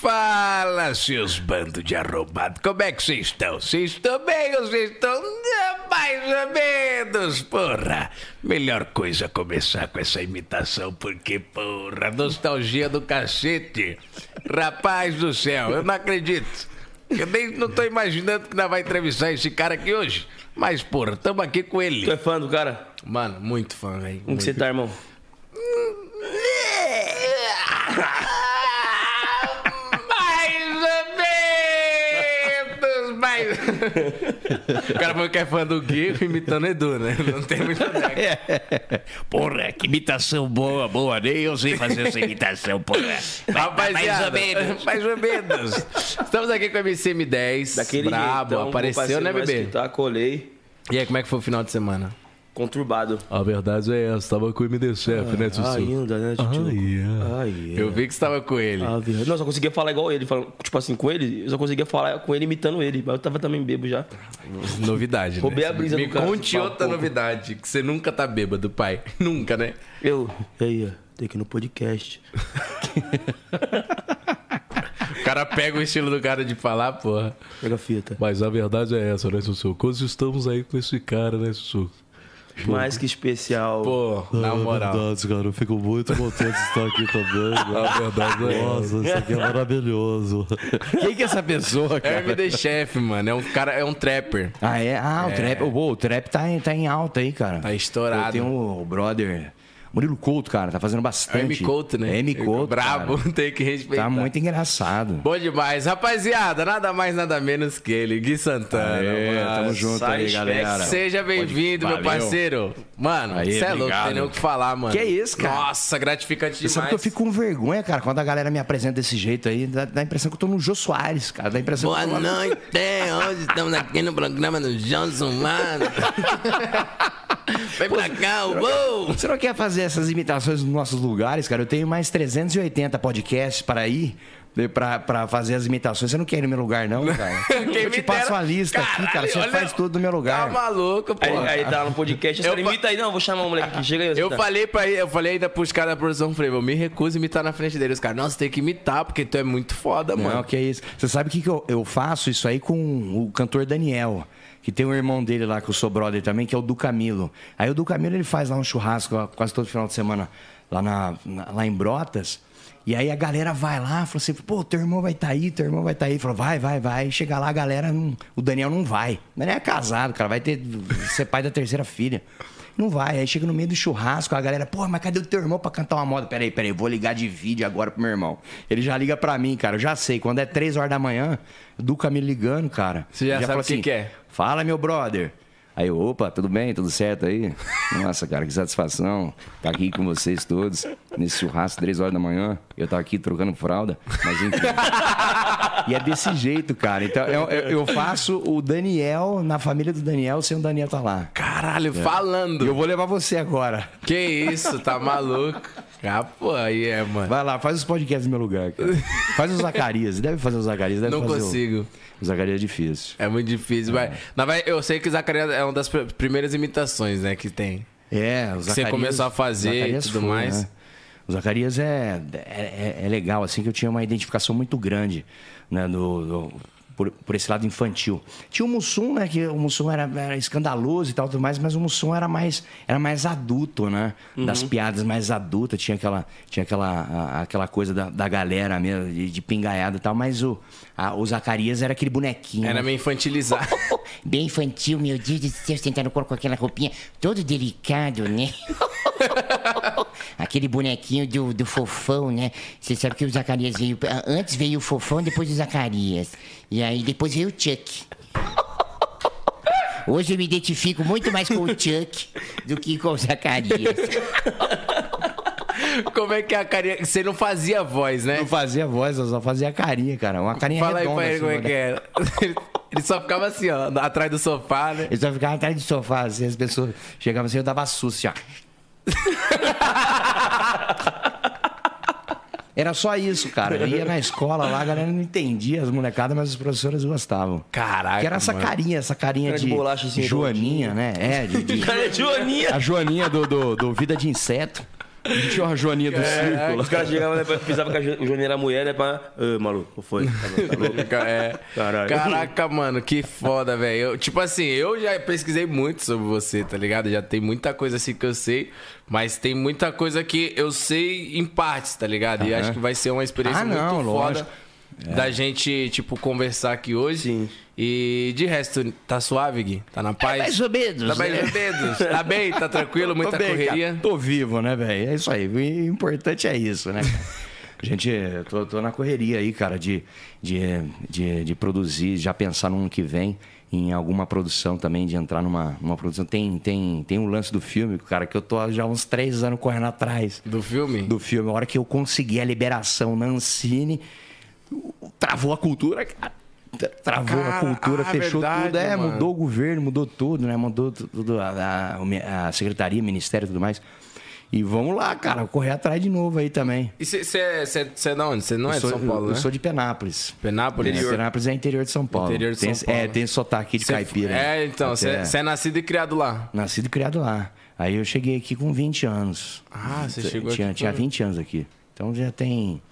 Fala, seus bandos de arrombado. Como é que vocês estão? Vocês estão bem ou vocês estão mais ou menos? Porra, melhor coisa começar com essa imitação, porque, porra, nostalgia do cacete. Rapaz do céu, eu não acredito. Eu nem não tô imaginando que nós vai entrevistar esse cara aqui hoje. Mas, porra, tamo aqui com ele. Tu é fã do cara? Mano, muito fã, velho. Como que você tá, irmão? mais ou menos, mais. O cara falou que é fã do Gui imitando Edu, né? Não tem muito. Porra, que imitação boa, boa. Nem eu sei fazer essa imitação, porra. Rapaziada, mais ou menos. Mais ou menos. Estamos aqui com a MCM10. Daquele Brabo, jeitão, apareceu, né, bebê? Tá, colei. E aí, como é que foi o final de semana? Conturbado. A verdade é essa, tava com o MD Chef, né, Sussu? Ainda, né, tio? Ai, Ai, Eu vi que você tava com ele. Ah, verdade. Não, eu só conseguia falar igual ele. falando- Tipo assim, com ele, eu só conseguia falar com ele imitando ele. Mas eu tava também bebo já. Novidade, né? Roubei a brisa Me do cara, conte fala outra novidade, que você nunca tá bêbado, pai. Nunca, né? Eu. E aí, ó, tem que ir no podcast. O cara pega o estilo do cara de falar, porra. Pega a fita. Mas a verdade é essa, né, Sussu? Quando estamos aí com esse cara, né, Sussu? Mais que especial. Pô, na é moral. verdade, cara. Eu fico muito contente de estar aqui também. né? A verdade é Nossa, isso aqui é maravilhoso. Quem que é essa pessoa, É o cara? MD Chef, mano. É um cara, é um trapper. Ah, é? Ah, o trap. Pô, o trap tá em, tá em alta aí, cara. Tá estourado. Tenho o brother. Murilo Couto, cara, tá fazendo o bastante. M Couto, né? M Couto. Brabo, cara. tem que respeitar. Tá muito engraçado. Bom demais. Rapaziada, nada mais, nada menos que ele, Gui Santana. Aê, mano. tamo junto aí, Side galera. Seja bem-vindo, meu parceiro. Mano, Aí, você é louco, tem nem o que falar, mano. Que isso, cara? Nossa, gratificante Você demais. sabe que eu fico com vergonha, cara, quando a galera me apresenta desse jeito aí. Dá, dá a impressão que eu tô no Jô Soares, cara. Dá a impressão Boa que eu tô noite, hoje estamos aqui no programa do Johnson, mano. Vem pra cá, uou! Você não quer fazer essas imitações nos nossos lugares, cara? Eu tenho mais 380 podcasts para ir. Pra, pra fazer as imitações. Você não quer ir no meu lugar, não, cara? Quem eu te passo dera- uma lista aqui, cara. Você Caralho, faz olha- tudo no meu Tá lugar. maluco, pô. Aí, aí tá no podcast, Eu imita aí. Não, vou chamar o moleque aqui. Chega aí. Eu tá. falei pra ele, eu falei ainda pros caras da produção, falei, eu me recuso a imitar na frente deles. Os caras, nossa, tem que imitar, porque tu é muito foda, Não, mano. que é isso. Você sabe o que, que eu, eu faço isso aí com o cantor Daniel, que tem um irmão dele lá, que eu sou brother também, que é o Du Camilo. Aí o Du Camilo ele faz lá um churrasco quase todo final de semana lá, na, na- lá em Brotas. E aí a galera vai lá, fala assim, pô, teu irmão vai estar aí, teu irmão vai estar aí. Falou, vai, vai, vai. Chega lá, a galera, não- o Daniel não vai. O Daniel é casado, cara, vai ter, ser pai da terceira filha. Não vai. Aí chega no meio do churrasco, a galera, pô, mas cadê o teu irmão pra cantar uma moda? Peraí, peraí, vou ligar de vídeo agora pro meu irmão. Ele já liga pra mim, cara. Eu já sei. Quando é três horas da manhã, Duca me ligando, cara. Você já Ele sabe o que que é. Fala, meu brother. Aí eu, opa, tudo bem? Tudo certo aí? Nossa, cara, que satisfação estar aqui com vocês todos, nesse churrasco, três horas da manhã. Eu tava aqui trocando fralda, mas enfim. E é desse jeito, cara. Então, eu, eu- faço o Daniel, na família do Daniel, sem o Daniel tá lá. Caralho, falando. E eu vou levar você agora. Que isso, tá maluco? Ah, pô, aí é, mano. Vai lá, faz os podcasts no meu lugar, cara. Faz o Zacarias. Deve fazer o Zacarias. Deve Não fazer consigo. O Zacarias é difícil. É muito difícil, mas... Na verdade, eu sei que o Zacarias é uma das pr- primeiras imitações, né, que tem. É, o você Zacarias... começou a fazer e Zacarias tudo foi, mais. né? O Zacarias é, é, é legal, assim, que eu tinha uma identificação muito grande, né, do, do- por, por esse lado infantil. Tinha o Mussum, né, que o Mussum era, era escandaloso e tal, tudo mais, mas o Mussum era mais, era mais adulto, né, das piadas mais adultas, tinha aquela, tinha aquela, a- aquela coisa da, da galera mesmo, de, de pingaiada e tal, mas o, a- o Zacarias era aquele bonequinho. Era meio infantilizado. Bem infantil, meu Deus do céu, sentando com aquela roupinha todo delicado, né? Aquele bonequinho do, do fofão, né? Você sabe que o Zacarias veio. Antes veio o fofão, depois o Zacarias. E aí depois veio o Chuck. Hoje eu me identifico muito mais com o Chuck do que com o Zacarias. Como é que é a carinha... Você não fazia voz, né? Não fazia voz, eu só fazia carinha, cara. Uma carinha Fala aí redonda. pra ele assim, como é né? que era. Ele- Ele só ficava assim, ó, atrás do sofá, né? Eu só ficava atrás do sofá, assim, as pessoas chegavam assim, eu dava susto, assim, ó. Era só isso, cara. Eu ia na escola lá, a galera não entendia as molecadas, mas os professores gostavam. Caraca, Que era essa mano. carinha, essa carinha de de, bolacha, assim, Joaninha, né? É, de, de- Cara, é Joaninha. a Joaninha do, do, do Vida de Inseto. Tinha uma joaninha do círculo. Os caras chegavam, né, pensavam que a Jo- o Johnny era mulher, né? Pra. Ô, maluco, foi? Tá, tá louco? É. Caralho. Caraca, mano, que foda, velho. Eu- Tipo assim, eu já pesquisei muito sobre você, tá ligado? Já tem muita coisa assim que eu sei, mas tem muita coisa que eu sei em partes, tá ligado? E acho que vai ser uma experiência Ah, não, muito lógico. Foda da gente, tipo, conversar aqui hoje. Sim. E de resto, tá suave, Gui? Tá na paz? mais ou menos, Tá mais né? ou menos. Tá bem? Tá tranquilo? Muita Tô bem, correria? cara. Tô vivo, né, velho? É isso aí. O importante é isso, né? cara? Gente, eu tô, tô na correria aí, cara, de, de, de, de produzir, já pensar no ano que vem em alguma produção também, de entrar numa, numa produção. Tem, tem, tem um lance do filme, cara, que eu tô já há uns três anos correndo atrás Do filme? do filme. A hora que eu consegui a liberação na Ancine, travou a cultura, cara. Travou Cara, a cultura, ah, fechou verdade, tudo. É, mano. mudou o governo, mudou tudo, né? Mudou tudo, a, a, a secretaria, ministério e tudo mais. E vamos lá, cara, correr atrás de novo aí também. E você é, é de onde? Você não é eu de sou, São Paulo, eu, né? eu sou de Penápolis. Penápolis? É, Penápolis é interior de São Paulo. Interior de tem, São Paulo. É, tem sotaque de Cê- caipira. É, então, você é nascido e criado lá. Nascido e criado lá. Aí eu cheguei aqui com 20 anos. Ah, você chegou tinha, aqui Tinha com- 20 anos aqui. Então já tem.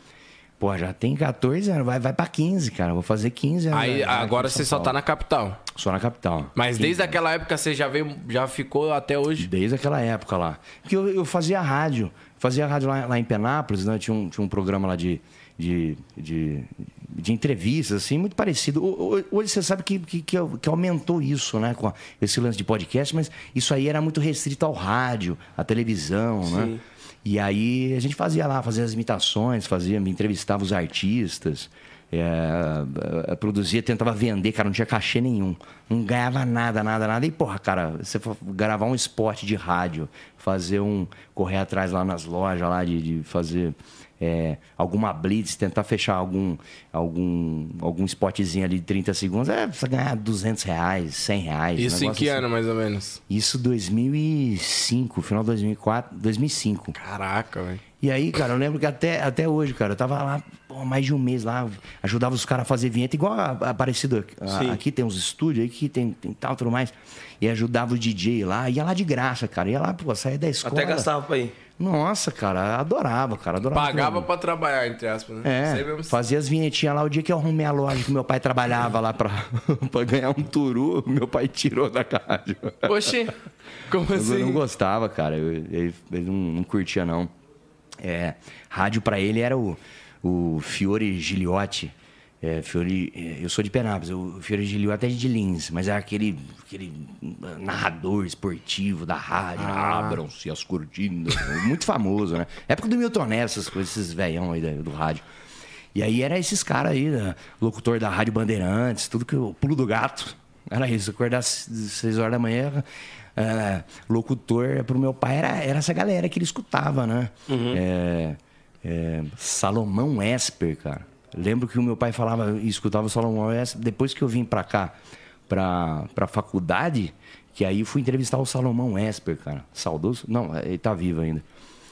Pô, já tem 14 anos, vai, vai pra 15, cara. Vou fazer 15 anos. Aí aqui agora você só tá na capital. Só na capital. Mas 15 desde aquela época você já veio, já ficou até hoje. Desde aquela época lá. Porque eu, eu fazia rádio. Fazia rádio lá, lá em Penápolis, né? Tinha um, tinha um programa lá de, de, de, de entrevistas, assim, muito parecido. Hoje você sabe que, que, que, que aumentou isso, né? Com esse lance de podcast, mas isso aí era muito restrito ao rádio, à televisão, né? E aí a gente fazia lá, fazia as imitações, fazia, me entrevistava os artistas. é, é, produzia, tentava vender, cara, não tinha cachê nenhum. Não ganhava nada, nada, nada. E, porra, cara, você gravar um spot de rádio, fazer um. correr atrás lá nas lojas lá de, de fazer é, alguma blitz, tentar fechar algum, algum, algum spotzinho ali de 30 segundos, é você ganhar 200 reais, 100 reais. um Isso em negócio que assim. ano, mais ou menos? Isso 2005, final de 2004, 2005. Caraca, velho. E aí, cara, eu lembro que até, até hoje, cara, eu tava lá pô, mais de um mês lá, ajudava os caras a fazer vinheta, igual a, a Aparecido aqui. a- Sim. aqui tem uns estúdios, aqui tem, tem tal, tudo mais. E ajudava o DJ lá, ia lá de graça, cara. Ia lá, pô, saía da escola. Até gastava pra ir. Nossa, cara, adorava, cara, adorava. Pagava pra trabalhar, entre aspas, né? É, fazia as vinhetinhas lá. O dia que eu arrumei a loja que meu pai trabalhava lá pra, pra ganhar um turu, meu pai tirou da rádio. Oxi, como Eu assim? não gostava, cara. Eu- ele ele não, não curtia, não. É, rádio pra ele era o, o Fiore Giliotti. É, Fiore, é, eu sou de Penápolis, o Fiore Giliotti é de Lins, mas é aquele, aquele narrador esportivo da rádio. Ah. Abram-se as cortinas. Muito famoso, né? Época do Milton Neves, essas coisas, esses velhão aí do rádio. E aí era esses caras aí, né? locutor da Rádio Bandeirantes, tudo que o pulo do gato. Era isso, acordar às 6 horas da manhã, é, locutor pro meu pai era, era essa galera que ele escutava, né? É, é, Salomão Esper, cara. Lembro que o meu pai falava e escutava o Salomão Esper. Depois que eu vim pra cá, pra, pra faculdade, que aí fui entrevistar o Salomão Esper, cara. Saudoso? Não, ele tá vivo ainda.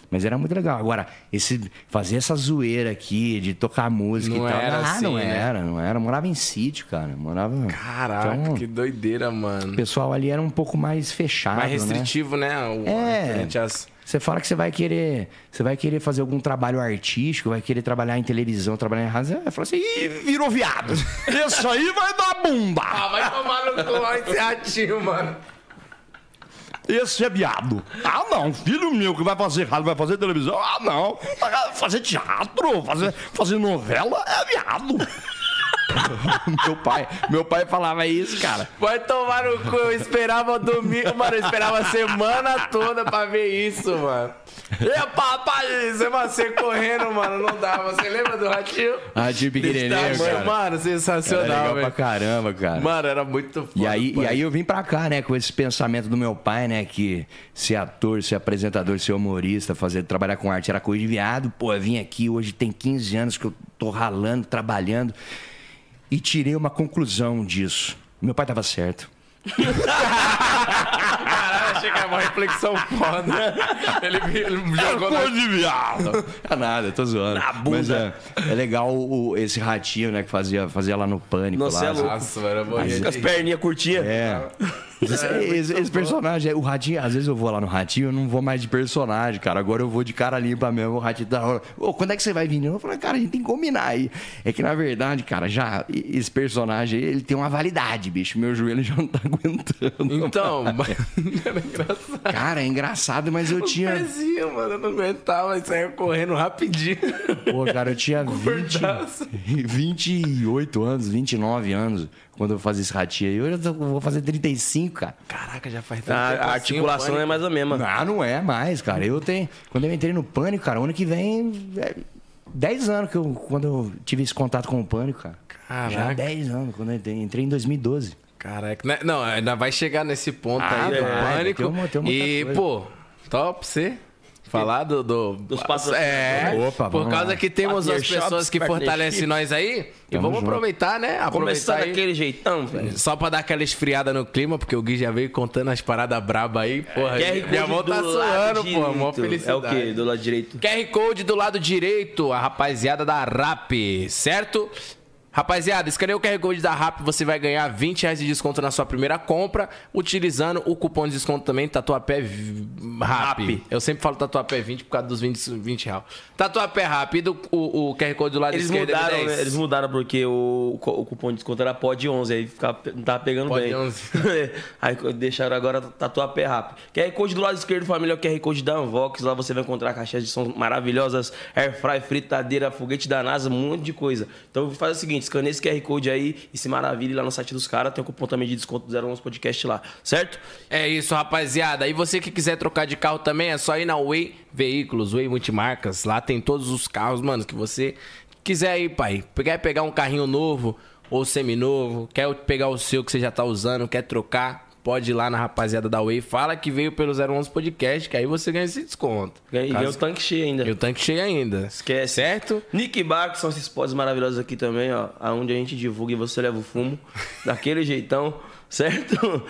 Mas era muito legal. Agora, esse, fazer essa zoeira aqui de tocar música Não e tal. era ah, assim, não né? era, não era. Morava em sítio, cara. Morava. Caraca, Então, que doideira, mano. O pessoal ali era um pouco mais fechado. Mais né? restritivo, né? O, É. às- Você fala que você vai querer, você vai querer fazer algum trabalho artístico, vai querer trabalhar em televisão, trabalhar em rádio, você fala assim, Ih, virou viado. Isso aí vai dar bunda. Ah, vai tomar no cu lá esse ratinho, mano. Esse é viado. Ah, não, filho meu que vai fazer rádio, vai fazer televisão. Ah, não. Fazer teatro, fazer, fazer novela é viado. meu pai, meu pai falava isso, cara. Vai tomar no cu, eu esperava domingo, mano, eu esperava a semana toda pra ver isso, mano. E papai, você correndo, mano, não dava. Você lembra do ratinho? Ratinho pequenininho, cara. Mano, Era sensacional, pra velho. caramba, cara. Mano, era muito foda. E aí, pai. e aí eu vim pra cá, né, com esse pensamento do meu pai, né, que ser ator, ser apresentador, ser humorista, fazer trabalhar com arte era coisa de viado. Pô, eu vim aqui, hoje tem 15 anos que eu tô ralando, trabalhando e tirei uma conclusão disso. Meu pai tava certo. Caralho, achei que era uma reflexão foda. Ele, ele jogou na... de viado. É nada, tô zoando. Mas é, é legal o- esse ratinho, né, que fazia, fazia lá no Pânico. Nossa, lá, é louco. Nossa, Com as de- perninhas curtinhas. É. Esse, esse- esse personagem, o Ratinho, às vezes eu vou lá no Ratinho, eu não vou mais de personagem, cara. Agora eu vou de cara limpa mesmo. O Ratinho da hora. Ô, quando é que você vai vir? Eu falo, cara, a gente tem que combinar aí. É que na verdade, cara, já esse personagem, ele tem uma validade, bicho. Meu joelho já não tá aguentando. Então, mas era engraçado. Cara, é engraçado, mas eu tinha. Pezinho, mano, eu não aguentava, e saia correndo rapidinho. Pô, cara, eu tinha 20, 28 anos, 29 anos quando eu fazia esse ratinho aí. Hoje eu tô- vou fazer 35, cara. Caraca, já faz tanto A, tempo a assim, articulação é mais a mesma. Ah, não é mais, cara. Eu tenho. Quando eu entrei no pânico, cara, o ano que vem. É 10 anos que eu, quando eu tive esse contato com o pânico, cara. Caraca. Já 10 anos, quando eu entrei, entrei em 2012. Caraca, né? não, ainda vai chegar nesse ponto Ah, aí do vai, pânico. tem uma- tem uma e, outra pô, top você falar do, do- Dos patrocinadores. É, Opa, por causa lá. que temos Partner as pessoas que fortalecem nós aí. E Tamo vamos junto. aproveitar, né? Começar Aproveitar aí. daquele jeitão, velho. Só pra dar aquela esfriada no clima, porque o Gui já veio contando as paradas braba aí, porra. QR minha mão tá do suando, lado pô, mó direito. felicidade. É o quê? Do lado direito? QR Code do lado direito, a rapaziada da RAP, certo? Rapaziada, escaneia o QR Code da RAP, você vai ganhar 20 reais de desconto na sua primeira compra, utilizando o cupom de desconto também, Tatuapé RAP. RAP. Eu sempre falo Tatuapé 20 por causa dos 20, 20 reais. Tatuapé RAP, do, o, o QR Code do lado Eles esquerdo é mudaram, 10. né? Eles mudaram porque o, o cupom de desconto era pod 11, aí ficava, não tava pegando Pod bem. 11. aí deixaram agora tatuapé rápido. QR Code do lado esquerdo, família, é o QR Code da Unvox. Lá você vai encontrar caixas de som maravilhosas, airfry, fritadeira, foguete da NASA, um monte de coisa. Então faz o seguinte, escaneia esse QR Code aí e se maravilhe lá no site dos caras. Tem o cupom também de desconto do 011 Podcast lá, certo? É isso, rapaziada. E você que quiser trocar de carro também, é só ir na Way Veículos, Way Multimarcas. Lá tem todos os carros, mano, que você quiser aí, pai. Quer pegar um carrinho novo ou seminovo, quer pegar o seu que você já tá usando, quer trocar, pode ir lá na rapaziada da Way. Fala que veio pelo 011 Podcast, que aí você ganha esse desconto. E Caso- o tanque cheio ainda. E o tanque cheio ainda. Esquece. Certo? Nick Bar, que são esses pods maravilhosos aqui também, ó. Onde a gente divulga e você leva o fumo. daquele jeitão, certo?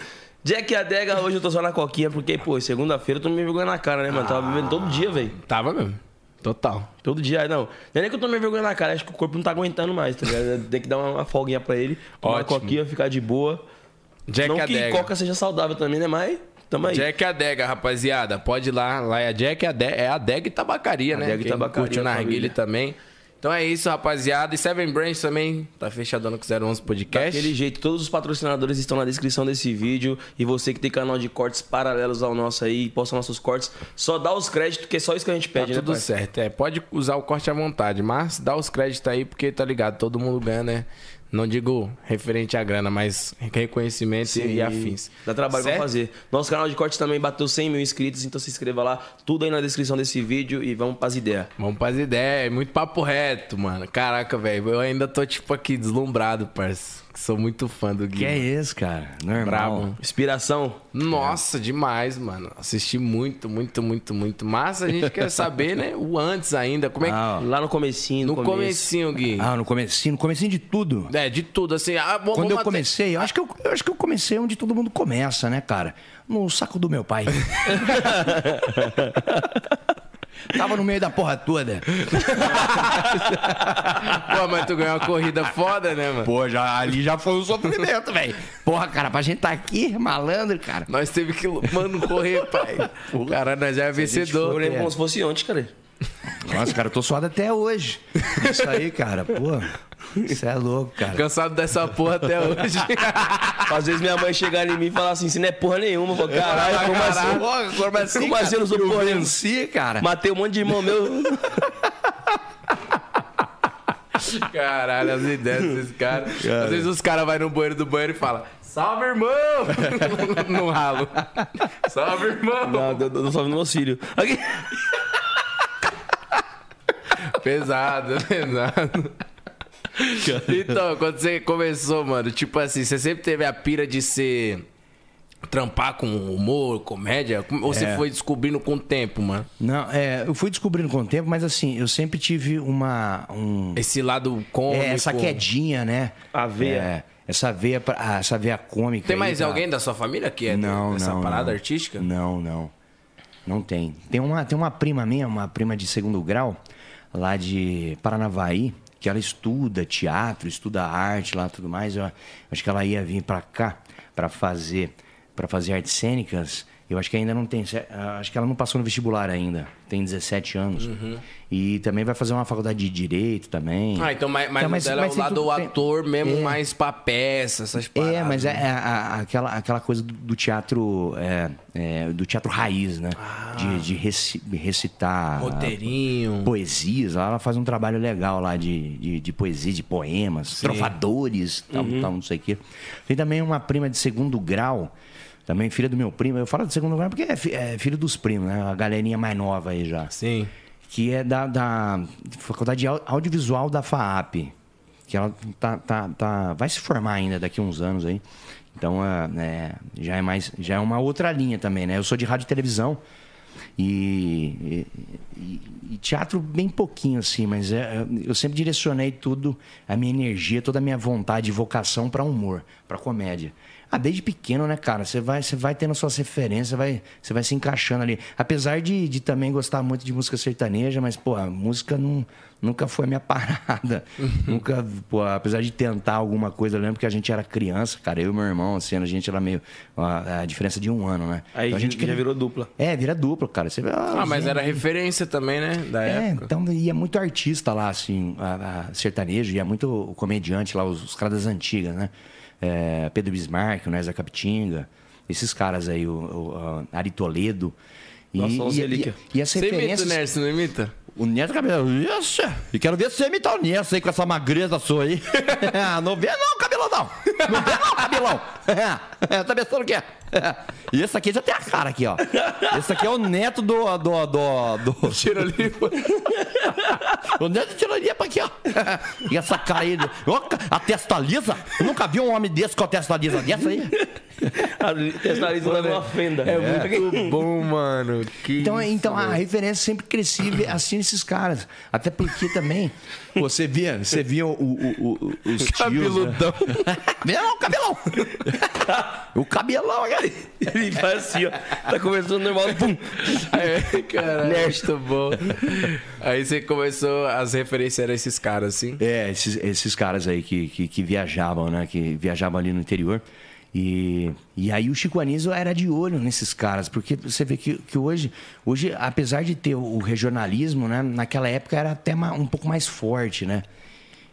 Jack e Adega, hoje eu tô só na coquinha, porque, pô, segunda-feira eu tô me vergonha na cara, né, mano? Tava bebendo todo dia, velho. Tava mesmo. Total. Todo dia, não. Não é nem que eu tô me vergonha na cara, acho que o corpo não tá aguentando mais, tá ligado? Tem que dar uma, uma folguinha pra ele. Tomar Ótimo. coquinha, ficar de boa. Jack não que Adega. coca seja saudável também, né? Mas tamo aí. Jack Adega, rapaziada. Pode ir lá. Lá é a Jack Adega, é a Adega e Tabacaria, né? Adega e Quem Tabacaria, curte o narguile também. Então é isso, rapaziada. E Seven Brands também tá fechadona com o 011 Podcast. Daquele jeito, todos os patrocinadores estão na descrição desse vídeo. E você que tem canal de cortes paralelos ao nosso aí, posta nossos cortes, só dá os créditos, que é só isso que a gente Tá pede, né, tudo pai? certo. É, pode usar o corte à vontade, mas dá os créditos aí, porque tá ligado, todo mundo ganha, né? Não digo referente à grana, mas reconhecimento e afins. Dá trabalho Certo? pra fazer. Nosso canal de cortes também bateu 100 mil inscritos, então se inscreva lá. Tudo aí na descrição desse vídeo e vamos pras ideias. Vamos pras ideias, muito papo reto, mano. Caraca, velho, eu ainda tô tipo aqui deslumbrado, parça. Sou muito fã do Gui. Que é isso, cara? Normal. Brabo. Inspiração. Nossa, demais, mano. Assisti muito, muito, muito, muito. Mas a gente quer saber, né? O antes ainda. Como é que. Ah, Lá no comecinho, no, no começo. comecinho, Gui. Ah, no comecinho, no comecinho de tudo. É, de tudo, assim. Ah, vamos- Quando eu comecei, eu acho, que eu, eu acho que eu comecei onde todo mundo começa, né, cara? No saco do meu pai. Tava no meio da porra toda. Pô, mas tu ganhou uma corrida foda, né, mano? Pô, já, ali já foi um sofrimento, velho. Porra, cara, pra gente tá aqui, malandro, cara. Nós teve que, mano, correr, pai. Cara, nós já é Eu vencedor. lembro como se fosse ontem, cara. Nossa, cara, eu tô suado até hoje. Isso aí, cara, pô. Isso é louco, cara. Cansado dessa porra até hoje. Às vezes minha mãe chegar em mim e falar assim, você não é porra nenhuma. Eu falo, caralho, como assim? Como assim, Como assim eu não sou Eu porra nenhuma? venci, cara. Matei um monte de irmão meu. Caralho, as ideias desses caras. Às vezes os caras vão no banheiro do banheiro e falam: Salve, irmão! no ralo. Salve, irmão! Não, eu eu só vi no auxílio. Aqui. Pesado, pesado. Então, quando você começou, mano, tipo assim, você sempre teve a pira de ser. trampar com humor, comédia? Ou você É. foi descobrindo com o tempo, mano? Não, é, eu fui descobrindo com o tempo, mas assim, eu sempre tive uma. Um, Esse lado cômico. é, essa quedinha, né? A veia. É, essa veia, pra- ah, essa veia cômica. Tem aí mais pra- alguém da sua família que é não, dessa não, parada não. artística? Não, não. Não tem. Tem uma, tem uma prima minha, uma prima de segundo grau, lá de Paranavaí, que ela estuda teatro, estuda arte lá tudo mais. Eu acho que ela ia vir pra cá pra fazer para fazer artes cênicas, eu acho que ainda não tem. Acho que ela não passou no vestibular ainda. Tem 17 anos. E também vai fazer uma faculdade de direito também. Ah, então, mas, mas, Então, mas- dela é mas o tem lado do tem- ator mesmo, É. mais pra peça, essas paradas. É, mas é, né? é a- aquela, aquela coisa do, teatro é, é, do teatro raiz, né? De, de reci- recitar Roteirinho. poesias. Ela faz um trabalho legal lá de, de, de poesia, de poemas, trovadores, tal, tal, não sei o quê. Tem também uma prima de segundo grau, também filha do meu primo. Eu falo de segundo grau porque é, é filho dos primos, né? A galerinha mais nova aí já Sim. que é da, da Faculdade de Au- Audiovisual da FAAP, que ela tá, tá, tá, vai se formar ainda daqui a uns anos aí. Então, é, é, já é mais, já é uma outra linha também, né? Eu sou de rádio e televisão e, e- e teatro bem pouquinho assim, mas é, eu sempre direcionei tudo, a minha energia, toda a minha vontade e vocação para humor, para comédia. Ah, desde pequeno, né, cara? Você vai, você vai tendo suas referências, vai, você vai se encaixando ali. Apesar de, de também gostar muito de música sertaneja, mas, pô, a música não, nunca foi a minha parada. nunca, pô, apesar de tentar alguma coisa, eu lembro que a gente era criança, cara, eu e meu irmão, assim, a gente era meio. A, a diferença de um ano, né? Aí Então, a gente já queria- virou dupla. É, vira dupla, cara. Você vê, Ah, mas gente, era referência também, né? Da é, época. então ia muito artista lá, assim, a, a sertanejo, ia muito comediante lá, os, os caras das antigas, né? É, Pedro Bismarck, o Nézia Capitinga, esses caras aí, o, o, Ari Toledo. E, Nossa, uns e, e, e as Você imita o referências. Nerson, não imita? O Neto Cabelão, isso! E quero ver você imitar o Neto aí com essa magreza sua aí. não vê não, cabelão não! Não vê não, cabelão! É, tá pensando o quê? E esse aqui já tem a cara aqui, ó. Esse aqui é o neto do. do. do. do... Tira limpo. O neto tirou limpa aqui, ó. E essa cara aí. ó, A testa lisa? Eu nunca vi um homem desse com a testa lisa dessa aí. A testariza leva uma fenda. É muito bom, mano. Que Então, isso, então a referência sempre cresci ve- assistindo esses caras. Até porque também você via, você via o, o, o- os tios, né? Cabeludão. Cabelão, cabelão! o cabelão, cara. Ele faz assim, ó. Tá conversando normal, pum. Muito bom. Aí você começou, as referências eram esses caras, assim. É, esses, esses caras aí que, que, que viajavam, né? Que viajavam ali no interior. E, e aí o Chico Anísio era de olho nesses caras, porque você vê que, que hoje, hoje, apesar de ter o regionalismo, né? Naquela época era até um pouco mais forte, né?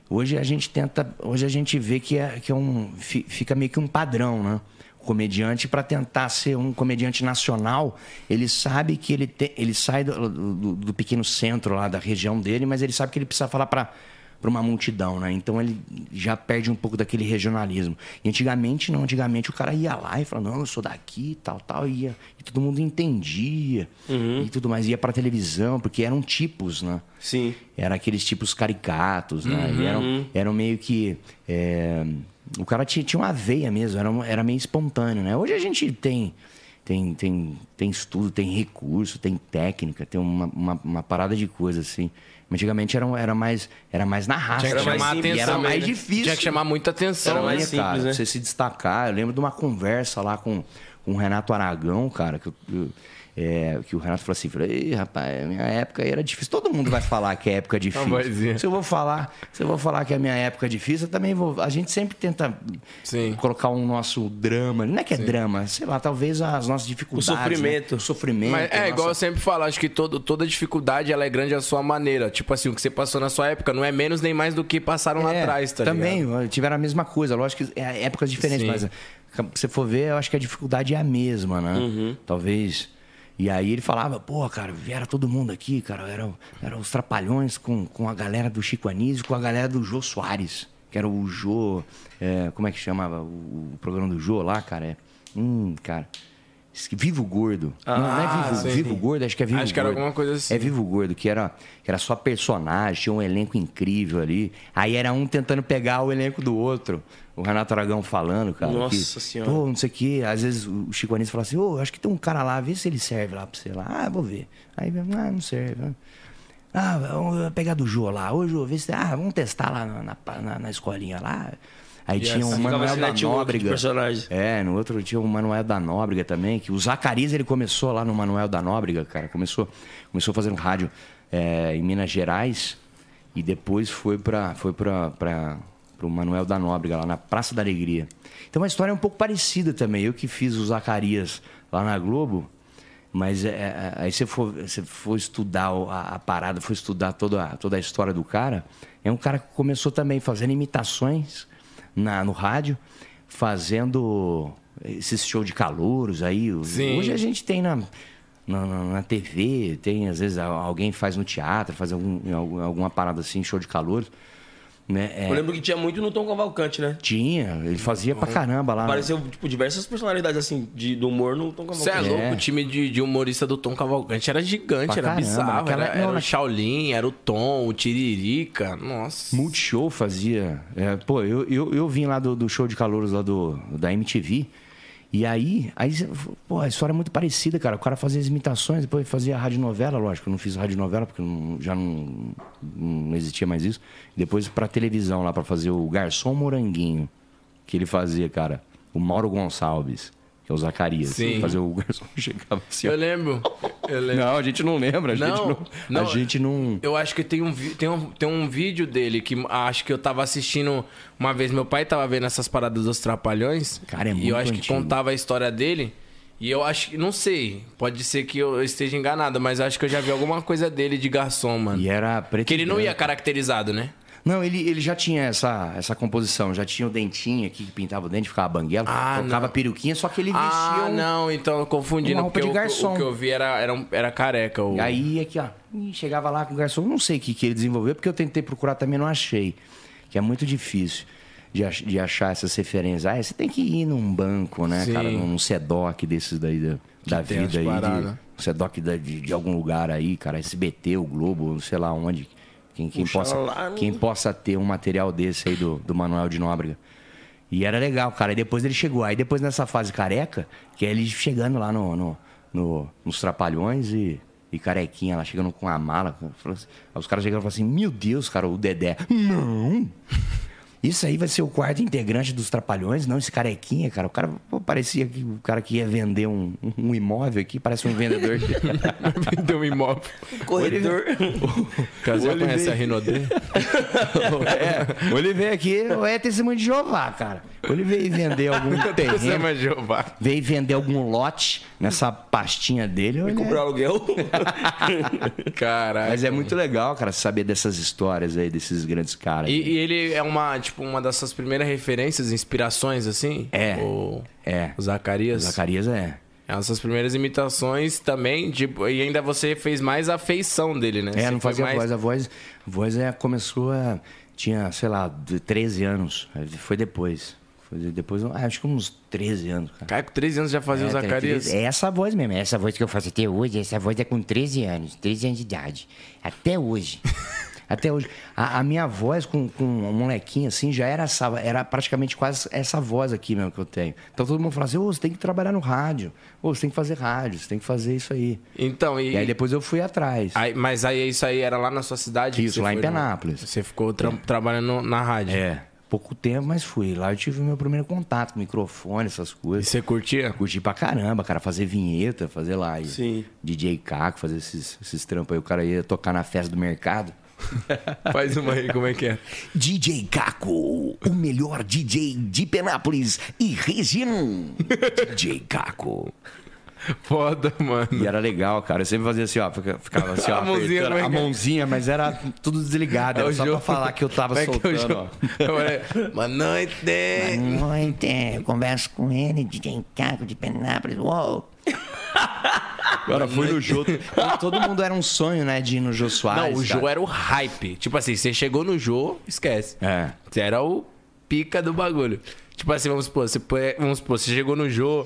Hoje a gente tenta, hoje a gente vê que é, que é um, fi- fica meio que um padrão, né? O comediante para tentar ser um comediante nacional, ele sabe que ele tem, ele sai do, do- do pequeno centro lá da região dele, mas ele sabe que ele precisa falar para para uma multidão, né? Então ele já perde um pouco daquele regionalismo. E antigamente não, antigamente o cara ia lá e falava, não, eu sou daqui, tal, tal, e ia, e todo mundo entendia e tudo mais, ia para televisão, porque eram tipos, né? Sim. Era aqueles tipos caricatos, né? E eram, eram meio que. é, o cara tinha, tinha uma veia mesmo, era, era meio espontâneo, né? Hoje a gente tem. Tem, tem, tem estudo, tem recurso, tem técnica, tem uma, uma, uma parada de coisa assim. Antigamente era, era, mais, era mais na raça. Tinha que Era mais chamar simples e era atenção. mais né? difícil. Tinha que chamar muita atenção. Era mais Né, simples, cara, né? Você se destacar. Eu lembro de uma conversa lá com, com o Renato Aragão, cara, que, eu- eu- é, que o Renato falou assim: falou, Ei, rapaz, minha época aí era difícil. Todo mundo vai falar que é época difícil. vozinha. Se eu vou falar, se eu vou falar que a minha época é difícil, eu também vou. A gente sempre tenta Sim. colocar um nosso drama. Não é que é drama, sei lá, talvez as nossas dificuldades. O sofrimento. né? O sofrimento. Mas é a igual eu nossa- sempre falo, acho que todo, toda dificuldade ela é grande à sua maneira. Tipo assim, o que você passou na sua época não é menos nem mais do que passaram lá É, atrás, tá Também, ligado? tiveram a mesma coisa. Lógico que é épocas diferentes, Sim. mas se você for ver, eu acho que a dificuldade é a mesma, né? Uhum. Talvez. E aí ele falava, pô, cara, vieram todo mundo aqui, cara. Eram, eram os trapalhões com, com a galera do Chico Anísio, com a galera do Jô Soares, que era o Jô. é, como é que chamava o, o programa do Jô lá, cara? É, hum, cara. Vivo Gordo. não, não é Ah, Vivo, sim. Vivo Gordo, acho que é Vivo Acho que era Gordo. alguma coisa assim. É Vivo Gordo, que era, que era só personagem, tinha um elenco incrível ali. Aí era um tentando pegar o elenco do outro. O Renato Aragão falando, cara. Nossa que, Senhora. Pô, não sei o quê. Às vezes o Chico Anísio fala assim, ô, acho que tem um cara lá, vê se ele serve lá pra você lá. Ah, vou ver. Aí, ah, não serve. Ah, vamos pegar do Jô lá. Ô, Jô, vê se... Ah, vamos testar lá na, na- na escolinha lá. Aí tinha assim o Manuel esse da network de Nóbrega. É, no outro tinha o Manuel da Nóbrega também, que o Zacarias ele começou lá no Manuel da Nóbrega, cara. Começou, começou fazendo rádio é, em Minas Gerais e depois foi para foi pra, pro Manuel da Nóbrega, lá na Praça da Alegria. Então a história é um pouco parecida também. Eu que fiz o Zacarias lá na Globo, mas é, é, aí você for, você for estudar o- a, a parada, for estudar toda, a- toda a história do cara, é um cara que começou também fazendo imitações na, no rádio, fazendo esses show de calouros aí. Sim. Hoje a gente tem na, na, na- TV, tem às vezes alguém faz no teatro, faz algum- alguma parada assim, show de calouros. Né? É, Eu lembro que tinha muito no Tom Cavalcante, né? tinha, ele fazia pra caramba lá. Apareceu, tipo, diversas personalidades, assim, de, do humor no Tom Você é Cavalcante. louco, É. o time de, de humorista do Tom Cavalcante era gigante, Pra era caramba, bizarro. naquela- Era, era o Shaolin, era o Tom, o Tiririca. Nossa. Multishow fazia. é, pô, eu, eu, eu vim lá do, do show de calouros lá do, da MTV. E aí, aí, pô, a história é muito parecida, cara. O cara fazia as imitações, depois fazia radionovela, lógico. Eu não fiz radionovela porque não- já não, não existia mais isso. Depois pra televisão lá pra fazer o Garçom Moranguinho, que ele fazia, cara. O Mauro Gonçalves, que é o Zacarias. Sim. Fazia o garçom chegava assim. ó. Eu lembro. Eu lembro. Não, a gente não lembra, a gente Não, não. não. A gente não. Eu acho que tem um, tem, um, tem um vídeo dele que acho que eu tava assistindo uma vez. Meu pai tava vendo essas paradas dos Trapalhões. Cara, é E eu muito acho que antigo. contava a história dele. E eu acho que. Não sei. Pode ser que eu esteja enganado, mas acho que eu já vi alguma coisa dele de garçom, mano. E era preto Que ele não ia caracterizado, né? Não, ele, ele já tinha essa, essa composição, já tinha o dentinho aqui que pintava o dente, ficava banguela, Ah, colocava não. peruquinha, só que ele vestia Ah, um... não, então eu confundi. uma roupa de garçom. O, que eu vi era, era, um- era careca. O... E aí aqui, ó, chegava lá com o garçom, não sei o que, que ele desenvolveu, porque eu tentei procurar também não achei, que é muito difícil de, ach- de achar essas referências. Ah, você tem que ir num banco, né, Sim. cara, num SEDOC desses daí da, da vida aí, de, um SEDOC de, de algum lugar aí, cara, SBT, o Globo, sei lá onde, quem, quem, possa, no- quem possa ter um material desse aí do, do Manuel de Nóbrega. E era legal, cara. E depois ele chegou. Aí depois nessa fase careca, que é ele chegando lá no, no, no- nos Trapalhões e, e carequinha lá, chegando com a mala. assim- Aí os caras chegaram e falaram assim: Meu Deus, cara, o Dedé. Não! Isso aí vai ser o quarto integrante dos Trapalhões? Não, esse carequinha, cara. O cara pô, parecia que o cara que ia vender um, um imóvel aqui, parece um vendedor. de- Vendeu um imóvel. Corredor. Olho conhece veio. a Rinodê? é, ou ele veio aqui, ou é testemunho de Jeová, cara. Ou ele veio vender algum terreno, é Jeová. veio vender algum lote nessa pastinha dele. ou ele é- Comprar aluguel. Caralho. Mas é muito legal, cara, saber dessas histórias aí, desses grandes caras. E, e ele é uma, tipo, uma dessas primeiras referências, inspirações, assim? É. O, É. o Zacarias? Zacarias é. É Essas primeiras imitações também, tipo, e ainda você fez mais a feição dele, né? É, Você não fazia mais... voz. A voz, a voz é, começou a. Tinha, sei lá, de 13 anos. Foi depois. Foi depois, acho que uns 13 anos, cara. Cara, com 13 anos já fazia o É, Zacarias. É essa voz mesmo, é essa voz que eu faço até hoje. Essa voz é com 13 anos, 13 anos de idade. Até hoje. Até hoje. A, a minha voz com, com um molequinho assim já era essa, era praticamente quase essa voz aqui mesmo que eu tenho. Então todo mundo fala assim: ô, você tem que trabalhar no rádio. Ô, você tem que fazer rádio, você tem que fazer isso aí. Então, e... E aí depois eu fui atrás. Aí- mas aí isso aí era lá na sua cidade? Isso, lá em foi Penápolis. Você ficou tra- trabalhando na rádio. É, pouco tempo, mas fui. Lá eu tive o meu primeiro contato com microfone, essas E coisas. você curtia? Curti pra caramba, cara, fazer vinheta, fazer lá. e Sim. DJ Caco, fazer esses, esses trampos aí. O cara ia tocar na festa do mercado. Faz uma aí, como é que é? DJ Caco, o melhor DJ de Penápolis e região. DJ Caco. Foda, mano. E era legal, cara. Eu sempre fazia assim, ó. fica- Ficava assim, ó. A mãozinha, é a é? mãozinha, mas era tudo desligado. Era É só jogo. pra falar que eu tava é é soltando, ó. Boa noite. Noite, eu converso com ele, DJ Caco de Penápolis. Uou! Agora fui no Jô. Todo mundo era um sonho, né, de ir no Jô Soares. Não, o Jô cara. era o hype. Tipo assim, você chegou no Jô, esquece. É. Você era o pica do bagulho. Tipo assim, vamos supor, você, vamos supor, você chegou no Jô.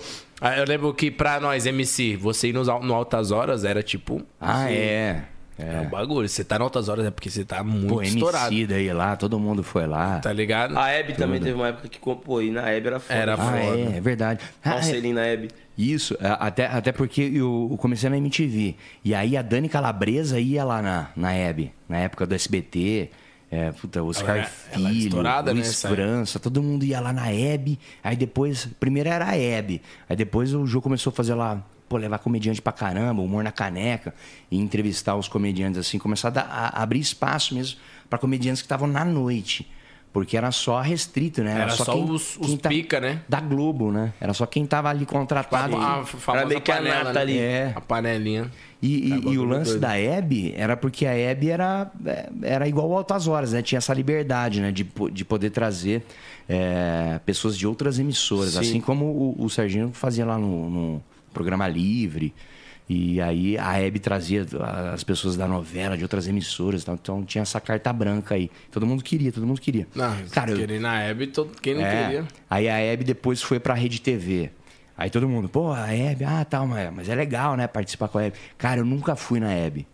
Eu lembro que pra nós, MC, você ir nos, al- no Altas Horas era tipo. Ah, é. É um bagulho. Você tá no Altas Horas é porque você tá muito Pô, estourado. MC daí lá, todo mundo foi lá. Tá ligado? A Hebe também teve uma época que compôs. E na Hebe era foda. Era Ah, foda. é, é verdade. Ah, é, Marcelinho na Hebe. Isso, a- até, até porque eu, comecei na MTV. E aí a Dani Calabresa ia lá na, na Hebe, na época do SBT. É, puta, Oscar Ela ela Filho, estourada, né, Luiz essa França, todo mundo ia lá na Hebe. Aí depois, primeiro era a Hebe. Aí depois o Jô começou a fazer lá, pô, levar comediante pra caramba, humor na caneca. E entrevistar os comediantes assim, começar a, dar- a abrir espaço mesmo pra comediantes que estavam na noite. Porque era só restrito, né? Era só os- os pica, né? Da Globo, né? Era só quem tava ali contratado. A famosa meio que a panela, nata né? ali. É. A panelinha. E, e- e o lance doido. da Hebe era porque a Hebe era, é, era igual ao Altas Horas, né? Tinha essa liberdade, né? De, de poder trazer é, pessoas de outras emissoras. Sim. Assim como o, o Serginho fazia lá no, no programa Livre. E aí a Hebe trazia as pessoas da novela, de outras emissoras. e tal. Então tinha essa carta branca aí. Todo mundo queria, todo mundo queria. Não, Cara, eu- querer na Hebe, todo, quem não é. queria. Aí a Hebe depois foi pra Rede TV. Aí todo mundo, pô, a Hebe, ah, tal, mas, mas é legal, né, participar com a Hebe. Cara, eu nunca fui na Hebe.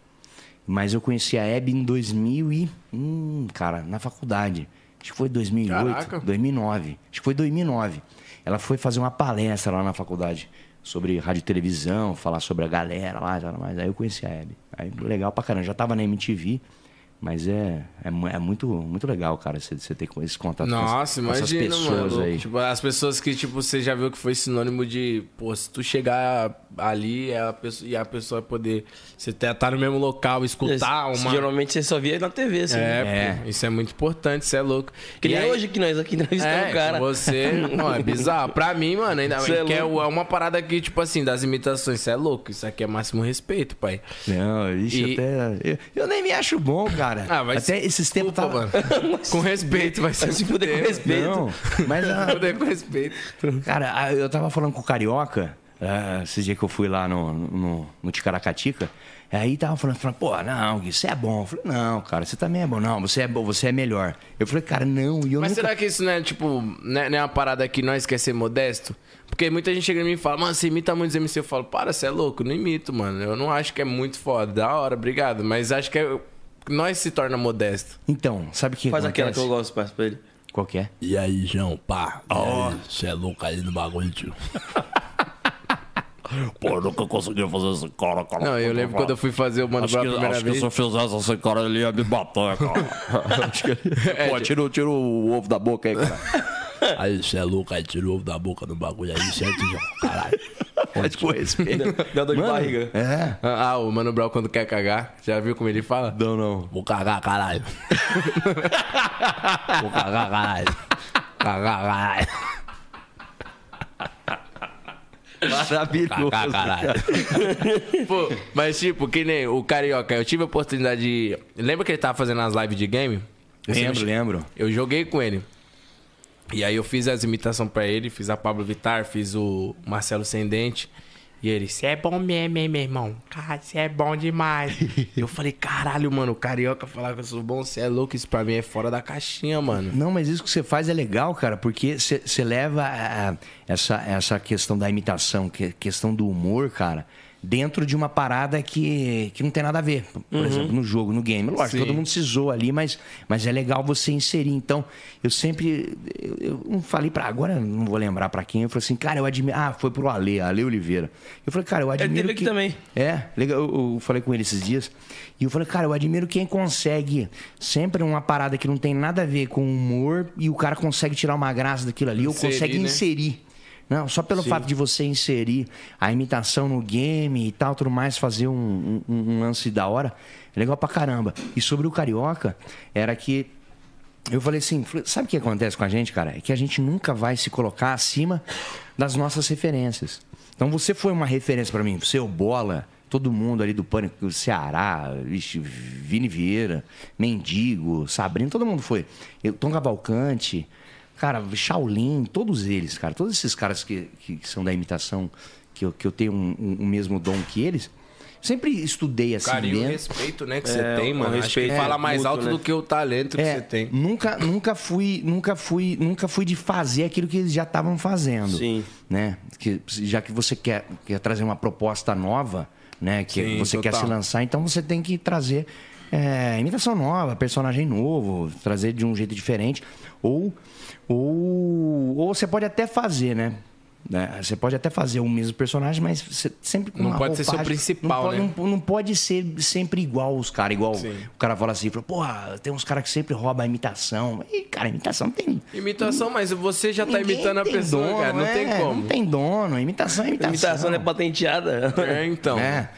Mas eu conheci a Hebe em 2000 e... Hum, cara, na faculdade. Acho que foi 2008, Caraca. 2009. Acho que foi 2009. Ela foi fazer uma palestra lá na faculdade sobre rádio e televisão, falar sobre a galera lá, mas aí eu conheci a Hebe. Aí legal pra caramba. Já tava na MTV, mas é, é, é muito, muito legal, cara, você, você ter esse contato com, Nossa, com essas imagina, pessoas mano. aí. Tipo, as pessoas que, tipo, você já viu que foi sinônimo de, pô, se tu chegar ali é a pessoa, e a pessoa poder. Você tá tá no mesmo local, escutar uma. Geralmente você só via na TV, assim. É, pô, isso é muito importante, isso é louco. Que nem E aí- hoje que nós aqui entrevistamos É, o cara. você. Não, é bizarro. Pra mim, mano, ainda Cê é que é é uma parada que, tipo assim, das imitações, isso é louco. Isso aqui é máximo respeito, pai. Não, isso E- até. Eu, eu nem me acho bom, cara. Ah, mas. até esses tempos tava. Com respeito, vai ser. Vai se fuder com respeito. Não, mas a- Fuder com respeito. Cara, eu tava falando com o Carioca, ah, esses dias que eu fui lá no, no, no Ticaracatica, aí tava falando, falando, pô, não, Gui, você é bom. Eu falei, não, cara, você também é bom. Não, você é bom, você é melhor. Eu falei, cara, não, e eu Mas nunca... será que isso não é, tipo, né, não é uma parada que nós quer ser modesto? Porque muita gente chega em mim e fala, mano, você imita muitos MC. Eu falo, para, você é louco, não imito, mano. Eu não acho que é muito foda. Da hora, obrigado. Mas acho que é- nós se torna modesto. Então, sabe o que Faz aquela que acontece? eu gosto, parça, pra ele. Qual que é? E aí, João, pá? Ó, você é louco aí no bagulho, tio. Pô, eu nunca consegui fazer esse cara, cara. Não, eu lembro quando eu fui fazer o Mano Acho Brown que, primeira acho que vez. se eu fizesse esse cara, ele ia me bater, cara. acho que ele... Pô, tira, tira o ovo da boca aí, cara. Aí, você é louco aí, tira o ovo da boca no bagulho aí, certo, João? Caralho. Mas com respeito. Dá dor de Mano, barriga. É. Ah, ah, o Mano Brown quando quer cagar. Já viu como ele fala? Não, não. Vou cagar, caralho. Vou cagar, caralho. Cagar, caralho. Maravilhoso. Cagar, caralho. Pô, mas tipo, que nem o Carioca, eu tive a oportunidade de. Lembra que ele tava fazendo as lives de game? Lembro, lembro. Eu joguei com ele. E aí eu fiz as imitações pra ele, fiz a Pablo Vittar, fiz o Marcelo Sendente. E ele, você é bom mesmo, hein, meu irmão? Cara, você é bom demais. eu falei, caralho, mano, o carioca falar que eu sou bom, você é louco, isso pra mim é fora da caixinha, mano. Não, mas isso que você faz é legal, cara, porque você leva ah, essa, essa questão da imitação, que, questão do humor, cara, dentro de uma parada que, que não tem nada a ver. Por exemplo, no jogo, no game. Lógico, Sim. todo mundo se zoa ali, mas, mas é legal você inserir. Então, eu sempre. Eu, eu não falei pra. Agora não vou lembrar pra quem. Eu falei assim, cara, eu admiro. Ah, foi pro Ale, Ale Oliveira. Eu falei, cara, eu admiro. teve aqui também. é, legal. Eu, eu falei com ele esses dias. E eu falei, cara, eu admiro quem consegue sempre uma parada que não tem nada a ver com humor e o cara consegue tirar uma graça daquilo ali, ou consegue né? inserir. Não, só pelo fato de você inserir a imitação no game e tal, tudo mais, fazer um, um- um lance da hora, é legal pra caramba. E sobre o Carioca, era que eu falei assim, sabe o que acontece com a gente, cara? É que a gente nunca vai se colocar acima das nossas referências. Então você foi uma referência pra mim, você é o Bola, todo mundo ali do Pânico, Ceará, vixe, Vini Vieira, Mendigo, Sabrina, todo mundo foi. Eu, Tom Cavalcante, cara, Shaolin, todos eles, cara, todos esses caras que, que são da imitação, que eu, que eu tenho um, um- o mesmo dom que eles, sempre estudei assim Carinho e dentro. respeito, né, que você É, tem, um mano. Acho que respeito fala mais mútuo, alto né? do que o talento que É, você tem. Nunca, nunca fui, nunca fui, nunca fui de fazer aquilo que eles já estavam fazendo. Sim. Né? Que, já que você quer, quer trazer uma proposta nova, né? Que Sim, você quer total. se lançar, então você tem que trazer é, imitação nova, personagem novo, trazer de um jeito diferente. Ou, ou, ou você pode até fazer, né? Né? Você pode até fazer o mesmo personagem, mas você sempre com Não uma pode ser seu roupagem- principal, não pode, né? não, não pode ser sempre igual os caras, igual Sim. o cara fala assim, fala, porra, tem uns caras que sempre roubam a imitação. E, cara, imitação tem. Imitação, mas você já tá imitando a pessoa, dono, cara. Não é, tem como. Não tem dono. Imitação é imitação. Imitação não é patenteada. É, então. É.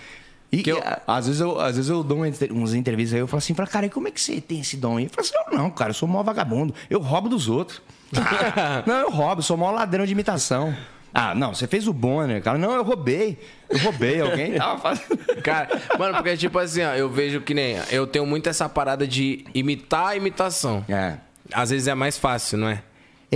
E Que eu- a- às, vezes eu, às vezes eu dou umas entrevistas aí, eu falo assim, falo, cara, e como é que você tem esse dom aí? Eu falo assim, não, não, cara, eu sou mó vagabundo. Eu roubo dos outros. não, eu roubo, sou mó ladrão de imitação. Ah, não, você fez o Bonner, cara. Não, eu roubei. Eu roubei, alguém. Cara, mano, porque tipo assim, ó, eu vejo que nem. Eu tenho muito essa parada de imitar a imitação. É. Às vezes é mais fácil, não é?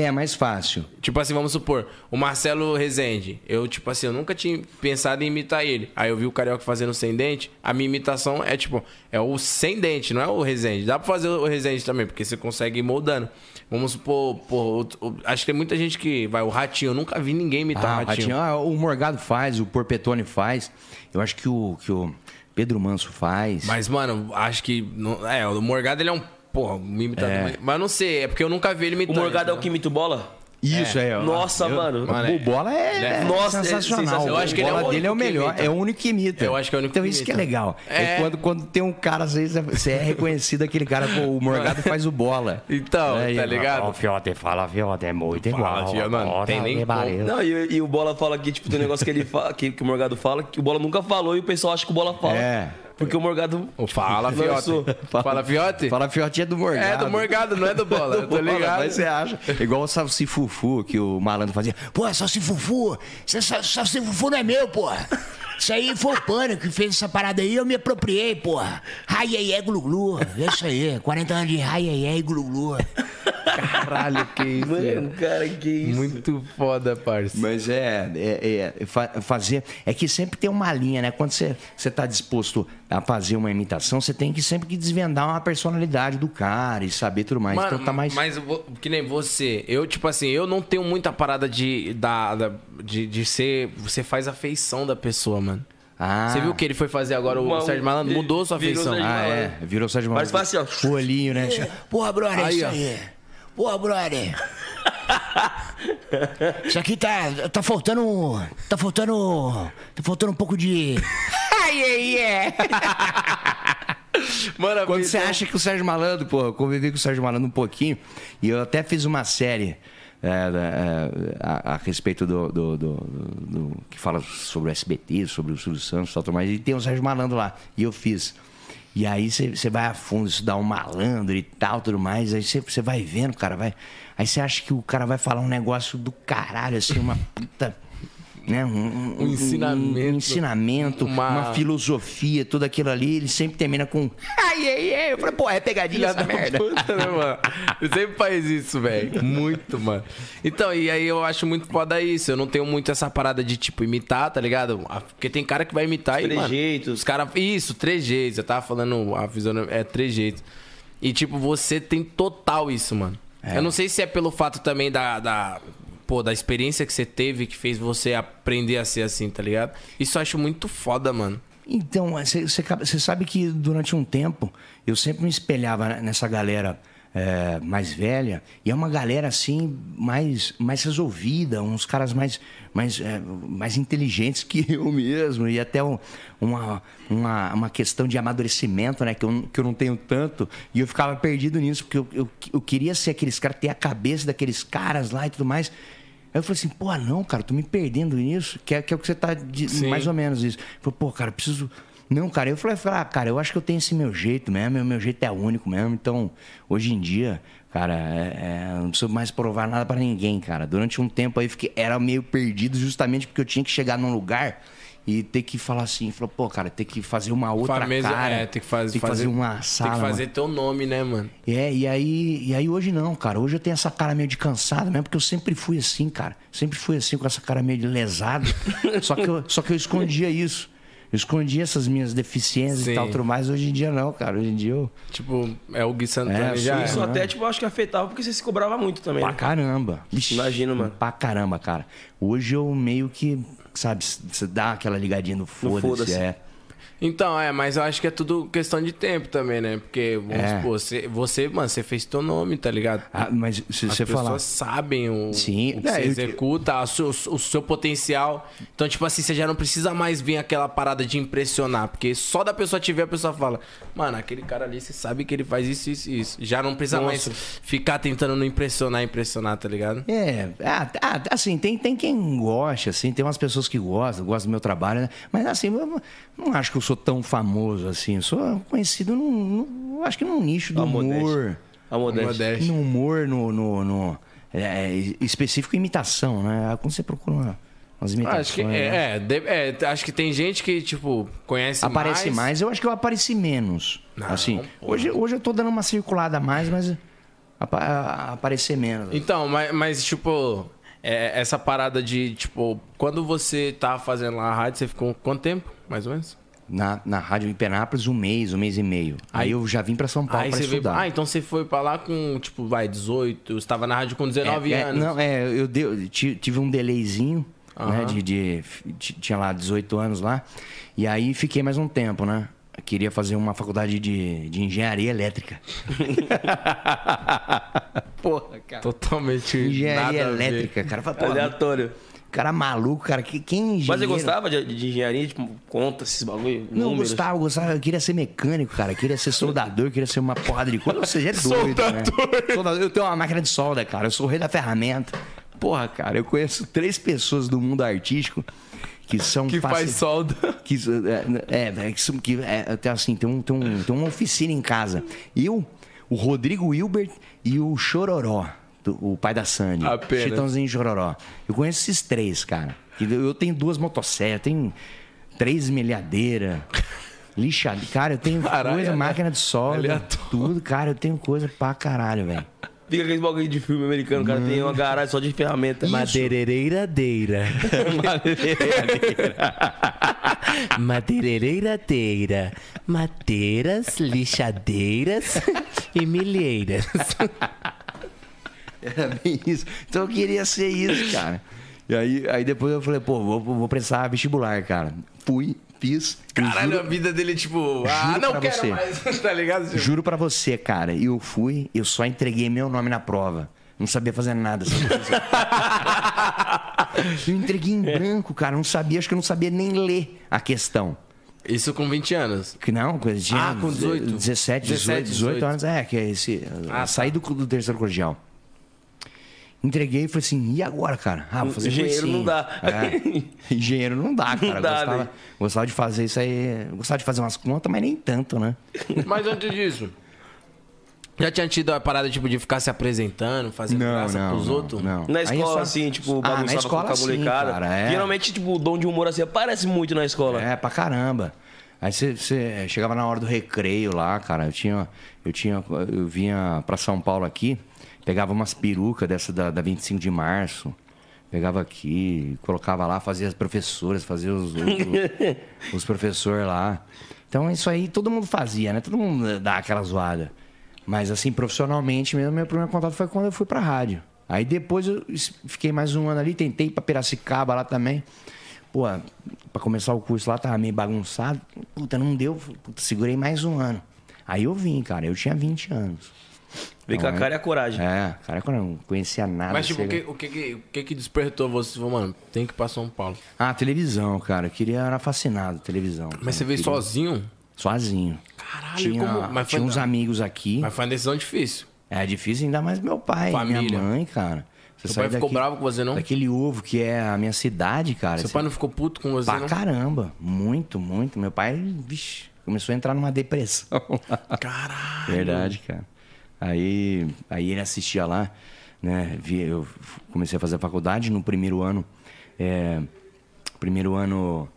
É mais fácil. Tipo assim, vamos supor, o Marcelo Rezende. Eu, tipo assim, eu nunca tinha pensado em imitar ele. Aí eu vi o Carioca fazendo sem dente. A minha imitação é tipo, é o sem dente, não é o Rezende. Dá pra fazer o Rezende também, porque você consegue ir moldando. Vamos supor, pô, acho que tem muita gente que vai, o Ratinho. Eu nunca vi ninguém imitar Ah, o o Ratinho. Ratinho, ah, o Morgado faz, o Porpetone faz. Eu acho que o, que o Pedro Manso faz. Mas, mano, acho que. é, o Morgado ele é um. Porra, um imitador. É. Mas, não sei, é porque eu nunca vi ele O imitando. Morgado é o entendeu? que imita o bola? Isso aí, ó. Nossa, Eu- mano. Mano, o bola é, é- Nossa, é sensacional. sensacional. Eu acho que ele é o o bola dele é o único que melhor, imita. é o único que imita. Eu acho que é o único Então que isso que é legal. É, É. quando, quando tem um cara, às vezes você é reconhecido aquele cara, pô, o Morgado faz o bola. Então, Aí, tá ligado? Ó, fiote, fala, fiote, é muito Fala, igual. fiote, mano, tem tá nem. Não, e, e o Bola fala que, tipo, tem um negócio que ele fala, que, que o Morgado fala, que o Bola nunca falou e o pessoal acha que o Bola fala. É. Porque o Morgado. Fala, Lançou. Fiote. Fala, Fiote? Fala fiote é do Morgado. É do Morgado, não é do Bola. Tô Bola, ligado. Mas você acha? Igual o Salsi Fufu, que o malandro fazia. Pô, Salsi Fufu, esse Sal- Salsi Fufu não é meu, porra. Isso aí foi o Pânico que fez essa parada aí, eu me apropriei, porra. Ai, ai, ai, glu, glu. É isso aí, 40 anos de ai, ai, ai, glu, glu. Caralho, que isso. Mano, cara, que isso. Muito foda, parça. Mas é, é, é, fa- fazer. É que sempre tem uma linha, né? Quando você está disposto a fazer uma imitação, você tem que sempre que desvendar uma personalidade do cara e saber tudo mais. Mano, então tá mais. mas que nem você, eu, tipo assim, eu não tenho muita parada de, da, da- de, de ser. Você faz a feição da pessoa, mano. Ah. Você viu o que ele foi fazer agora, o Sérgio Malandro? Mudou sua virou feição. Ah, é. Virou Sérgio Mas Malandro. faz assim, ó. O olhinho, né? Porra, brother, é Aí, isso ó. Porra, brother. Isso aqui tá, tá faltando. um- Tá faltando. Tá faltando um pouco de. Ai, ai, ai. Mano, a Quando você acha que o Sérgio Malandro, pô, eu convivi com o Sérgio Malandro um pouquinho, e eu até fiz uma série é, é, a, a respeito do, do- do- do- do- que fala sobre o SBT, sobre o Silvio Santos e tal, mas e tem o Sérgio Malandro lá, e eu fiz. E aí você vai a fundo, estudar um malandro e tal, tudo mais, aí você vai vendo, cara, vai. Aí você acha que o cara vai falar um negócio do caralho, assim, uma puta. Né? Um, Um ensinamento. um ensinamento, Uma- uma filosofia, tudo aquilo ali, ele sempre termina com. Ai, ai, ai. Eu falei, pô, é pegadinha essa da merda. puta, né, mano? Ele sempre faz isso, velho. Muito, mano. Então, e aí eu acho muito foda isso. Eu não tenho muito essa parada de, tipo, imitar, tá ligado? Porque tem cara que vai imitar e, mano, Trejeitos. Os caras... Isso, trejeitos. Eu tava falando, a visão é trejeitos. E, tipo, você tem total isso, mano. Eu não sei se é pelo fato também da... da Pô, da experiência que você teve que fez você aprender a ser assim, tá ligado? Isso eu acho muito foda, mano. Então, você sabe que durante um tempo eu sempre me espelhava nessa galera é, mais velha, e é uma galera assim, mais, mais resolvida, uns caras mais, mais, é, mais inteligentes que eu mesmo, e até um- uma, uma, uma questão de amadurecimento, né, que eu, que eu não tenho tanto, e eu ficava perdido nisso, porque eu, eu, eu queria ser aqueles caras, ter a cabeça daqueles caras lá e tudo mais. Aí eu falei assim, pô, não, cara, tô me perdendo nisso, que é, que é o que você tá. de- Sim. mais ou menos isso. Falei, pô, cara, eu preciso. Não, cara, eu falei, falei, ah, cara, eu acho que eu tenho esse meu jeito mesmo, meu, meu jeito é único mesmo. Então, hoje em dia, cara, é, é, eu não preciso mais provar nada pra ninguém, cara. Durante um tempo aí, fiquei, era meio perdido justamente porque eu tinha que chegar num lugar e ter que falar assim, falou, pô, cara, ter que fazer uma outra Fameza- cara. é, tem que fazer, tem que fazer, uma sala. Tem que fazer teu nome, né, mano? é, e aí, e aí hoje não, cara. Hoje eu tenho essa cara meio de cansado mesmo, porque eu sempre fui assim, cara. Sempre fui assim, com essa cara meio de lesado. só, que eu, só que eu escondia isso. Eu escondia essas minhas deficiências Sim. e tal, tudo mais. Hoje em dia não, cara. Hoje em dia eu. Tipo, é o Gui Santana É, já. Isso é. até, tipo, eu acho que afetava porque você se cobrava muito também. Pra né? caramba. Vixe, Imagino, mano. Pra caramba, cara. Hoje eu meio que, sabe, você dá aquela ligadinha no foda-se. foda-se. é. Então, é, mas eu acho que é tudo questão de tempo também, né? Porque, vamos É. supor, você, você, mano, você fez teu nome, tá ligado? Ah, mas se As você pessoas falar. sabem o, Sim. o que É, você eu- executa, a su- o seu potencial. Então, tipo assim, você já não precisa mais vir aquela parada de impressionar. Porque só da pessoa te ver, a pessoa fala, mano, aquele cara ali, você sabe que ele faz isso, isso e isso. Já não precisa mais ficar tentando não impressionar, impressionar, tá ligado? É, ah, ah, assim, tem, tem quem gosta, assim, tem umas pessoas que gostam, gostam do meu trabalho, né? Mas assim, eu não- não acho que eu sou tão famoso assim. Sou conhecido num, num- acho que num nicho do A humor. A modéstia. No humor, no, no, no- é, específico imitação, né? Quando você procura uma- umas imitações. Acho que, né? é, é, de- é, acho que tem gente que, tipo, conhece Aparece mais. eu acho que eu apareci menos. assim, hoje, hoje eu tô dando uma circulada a mais, mas aparecer menos. Então, mas, mas, tipo, é, essa parada de, tipo, quando você tá fazendo lá a rádio, você ficou quanto tempo, mais ou menos? Na, na Rádio em Penápolis, um mês, um mês e meio. Aí, eu já vim pra São Paulo pra você veio. estudar. Ah, então você foi pra lá com, tipo, vai, 18, você tava na rádio com 19 É, é, anos. Não, é, eu ti- tive um delayzinho, né? De, de- ti- tinha lá 18 anos lá. E aí fiquei mais um tempo, né? Eu queria fazer uma faculdade de, de engenharia elétrica. Porra, cara. Totalmente Engenharia elétrica, cara. Fala, pô, Aleatório. Cara maluco, cara. Que, quem é engenheiro? Mas você gostava de, de engenharia? Tipo, conta esses bagulho? Não, números? gostava, eu gostava. Eu queria ser mecânico, cara. Eu queria ser soldador, eu queria ser uma porrada de coisa. Ou seja, é doido, né? Soldador. Eu tenho uma máquina de solda, cara. Eu sou o rei da ferramenta. Porra, cara, eu conheço três pessoas do mundo artístico que são Que faci- faz solda. que é, é, é, que, que é, tem assim, tem, um, tem, um, tem uma oficina em casa. Eu, o Rodrigo Wilbert e o Chororó, do- o pai da Sandy. Apenas. Chitãozinho e Chororó. Eu conheço esses três, cara. Eu tenho duas motosserras, tenho três milhadeiras. Lixa, cara, eu tenho Caralho, coisa, né? máquina de solda, tudo, cara, eu tenho coisa pra caralho, velho. Fica aquele bagulho de filme americano, cara tem uma garagem só de ferramenta. Madeireiradeira. Madeireiradeira. Madeiras, lixadeiras e milheiras. Era bem isso. Então eu queria ser isso, cara. E aí, aí depois eu falei, pô, vou, vou prestar vestibular, cara. Fui, fiz. e Caralho, juro- a vida dele, tipo, ah, não quero você. mais, tá ligado? Tipo, Juro pra você, cara, eu fui, eu só entreguei meu nome na prova. Não sabia fazer nada. eu entreguei em branco, cara. Não sabia, acho que eu não sabia nem ler a questão. Isso com 20 anos. Que não, coisa de Ah, com 18. 17, 18, 17, 18 anos. É, que é esse. Ah, saí do, do terceiro colegial. Entreguei e falei assim, e agora, cara? Ah, vou fazer Engenheiro não dá. É. Engenheiro não dá, cara. Não dá, gostava, velho. gostava de fazer isso aí. Gostava de fazer umas contas, mas nem tanto, né? Mas antes disso, já tinha tido a parada, tipo, de ficar se apresentando, fazendo graça pros outros? não. Na Aí escola, só- assim, tipo, ah, na bagunçava escola com a sim, molecada. cara, é. Geralmente, tipo, o dom de humor assim aparece muito na escola. É, pra caramba. Aí você, você chegava na hora do recreio lá, cara. Eu tinha. Eu tinha. Eu vinha pra São Paulo aqui, pegava umas perucas dessa da, da 25 de março. Pegava aqui, colocava lá, fazia as professoras, fazia os, os, os professores lá. Então isso aí todo mundo fazia, né? Todo mundo dá aquela zoada. Mas assim, profissionalmente mesmo, meu primeiro contato foi quando eu fui pra rádio. Aí depois eu fiquei mais um ano ali, tentei ir pra Piracicaba lá também. Pô, pra começar o curso lá tava meio bagunçado. Puta, não deu. Puta, segurei mais um ano. Aí eu vim, cara. Eu tinha 20 anos. Vem com a cara e a coragem. É, cara, eu não conhecia nada. Mas, tipo, o que, o, que, que- o que que despertou você? Mano, tem que ir pra São Paulo. Ah, televisão, cara. Eu queria, era fascinado, televisão. Mas você cara. veio Queria- sozinho? Sozinho. Caralho, Tinha, como... Mas tinha foi, uns amigos aqui. mas foi uma decisão difícil. É difícil ainda mais meu pai, Família. minha mãe, cara. Você Seu pai ficou daqui- bravo com você, não? Daquele ovo que é a minha cidade, cara. Seu Você- pai não ficou puto com você, Pra não? caramba. Muito, muito. Meu pai, vixe, começou a entrar numa depressão. Caralho. Verdade, cara. Aí, aí ele assistia lá, né? Eu comecei a fazer a faculdade no primeiro ano. É, primeiro ano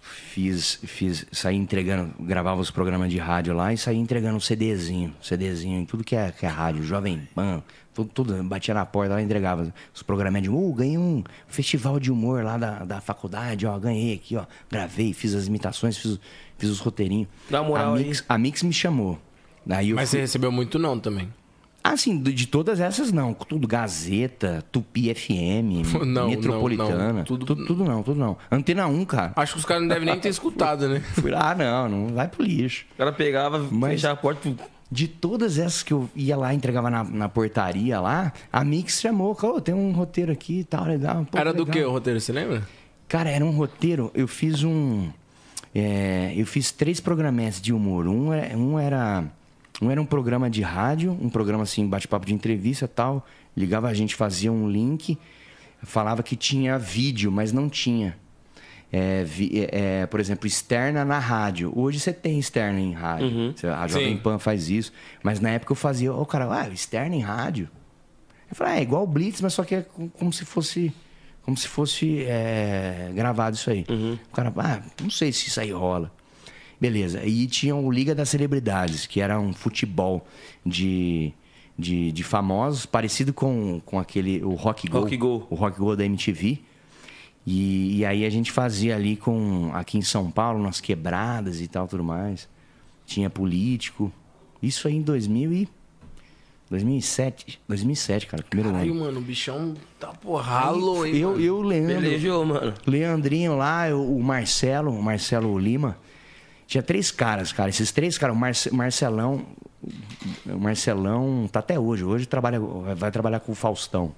fiz, fiz, saí entregando, gravava os programas de rádio lá e saí entregando um CDzinho, CDzinho em tudo que é, que é rádio, Jovem Pan, tudo, tudo, batia na porta lá e entregava os programas de uh, ganhei um festival de humor lá da, da faculdade, ó, ganhei aqui, ó, gravei, fiz as imitações, fiz, os- fiz os roteirinhos. Na moral a aí. Mix, a Mix me chamou. Daí eu Mas fui- você recebeu muito não também. ah, sim, de de todas essas não. Tudo Gazeta, Tupi FM, Não, Metropolitana. não, não. Tudo... Tudo- Tudo, não, tudo não. Antena 1, cara. Acho que os caras não devem nem ter escutado, né? Fui lá, não, não vai pro lixo. O cara pegava, Mas- fechava a porta. De todas essas que eu ia lá, entregava na, na portaria lá, a Mix chamou, "Ô, tem um roteiro aqui e tal, legal. Pô, Era do legal." que o roteiro, você lembra? Cara, era um roteiro. Eu fiz um. é, eu fiz três programas de humor. Um, é- um era. Um era um programa de rádio, um programa assim, bate-papo de entrevista e tal. Ligava a gente, fazia um link, falava que tinha vídeo, mas não tinha. é, vi- é, é, por exemplo, externa na rádio. Hoje você tem externa em rádio. Você- A Jovem Sim. Pan faz isso. Mas na época eu fazia, ô cara, ah, externa em rádio? Eu falei, ah, é igual o Blitz, mas só que é com- como se fosse. Como se fosse é, gravado isso aí. O cara, ah, não sei se isso aí rola. Beleza. E tinha o Liga das Celebridades, que era um futebol de, de, de famosos, parecido com, com aquele, o Rock Go. Rock Go. O Rock Go da MTV. E, e aí a gente fazia ali com, aqui em São Paulo, nas quebradas e tal, tudo mais. Tinha político. Isso aí em 2000 e... 2007, 2007, cara, primeiro Caralho, ano. mano, o bichão tá porralo, hein? Eu, mano? eu, Leandro, Belejou, mano. Leandrinho lá, o o Marcelo, o Marcelo Lima. Tinha três caras, cara. Esses três caras, o Marce- Marcelão. O Marcelão tá até hoje. Hoje trabalha, vai trabalhar com o Faustão.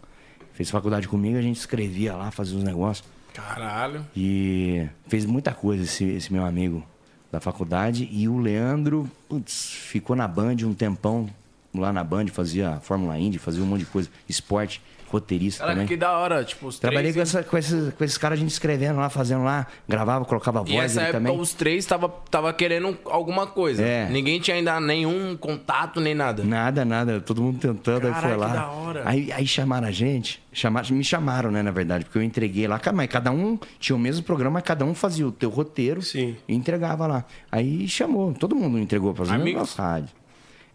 Fez faculdade comigo, a gente escrevia lá, fazia os negócios. Caralho. E fez muita coisa esse, esse meu amigo da faculdade. E o Leandro, putz, ficou na Band um tempão. Lá na Band, fazia Fórmula Indy, fazia um monte de coisa. Esporte, roteirista Caraca, também. que da hora. Tipo, os Trabalhei três... com, essa- com esses, com esses caras, a gente escrevendo lá, fazendo lá, gravava, colocava E voz nessa ele época também. os três tava, tava querendo alguma coisa. É. Ninguém tinha ainda nenhum contato nem nada. Nada, nada, todo mundo tentando, aí Caraca, foi lá. que da hora. Aí, aí chamaram a gente, chamaram, me chamaram, né, na verdade, porque eu entreguei lá, mas cada um tinha o mesmo programa, cada um fazia o teu roteiro Sim. e entregava lá. Aí chamou, todo mundo entregou para as Amigos? rádios.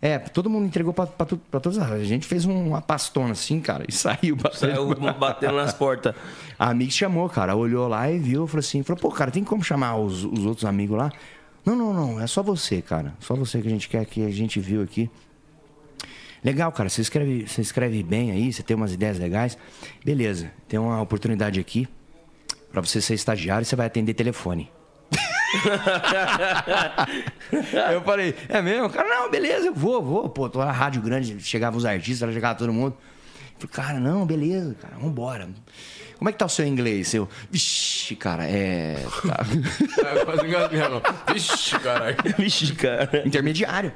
É, todo mundo entregou pra, pra, pra todas as rádios. A gente fez um- uma pastona assim, cara, e saiu bastante. Saiu batendo nas portas. A amiga chamou, cara, olhou lá e viu, falou assim, falou, pô, cara, tem como chamar os, os outros amigos lá? Não, não, não, é só você, cara. Só você que a gente quer que a gente viu aqui. Legal, cara, você escreve, você escreve bem aí, você tem umas ideias legais. Beleza, tem uma oportunidade aqui pra você ser estagiário, você vai atender telefone. eu falei, é mesmo? Cara, não, beleza, eu vou, vou. Pô, tô na rádio grande, chegava os artistas, chegava todo mundo. Eu falei, cara, não, beleza, cara, vambora. Como é que tá o seu inglês? Eu, vixe, cara, é. tá." Eu quase engasguei, Vixe, caralho. Vixe, cara. intermediário.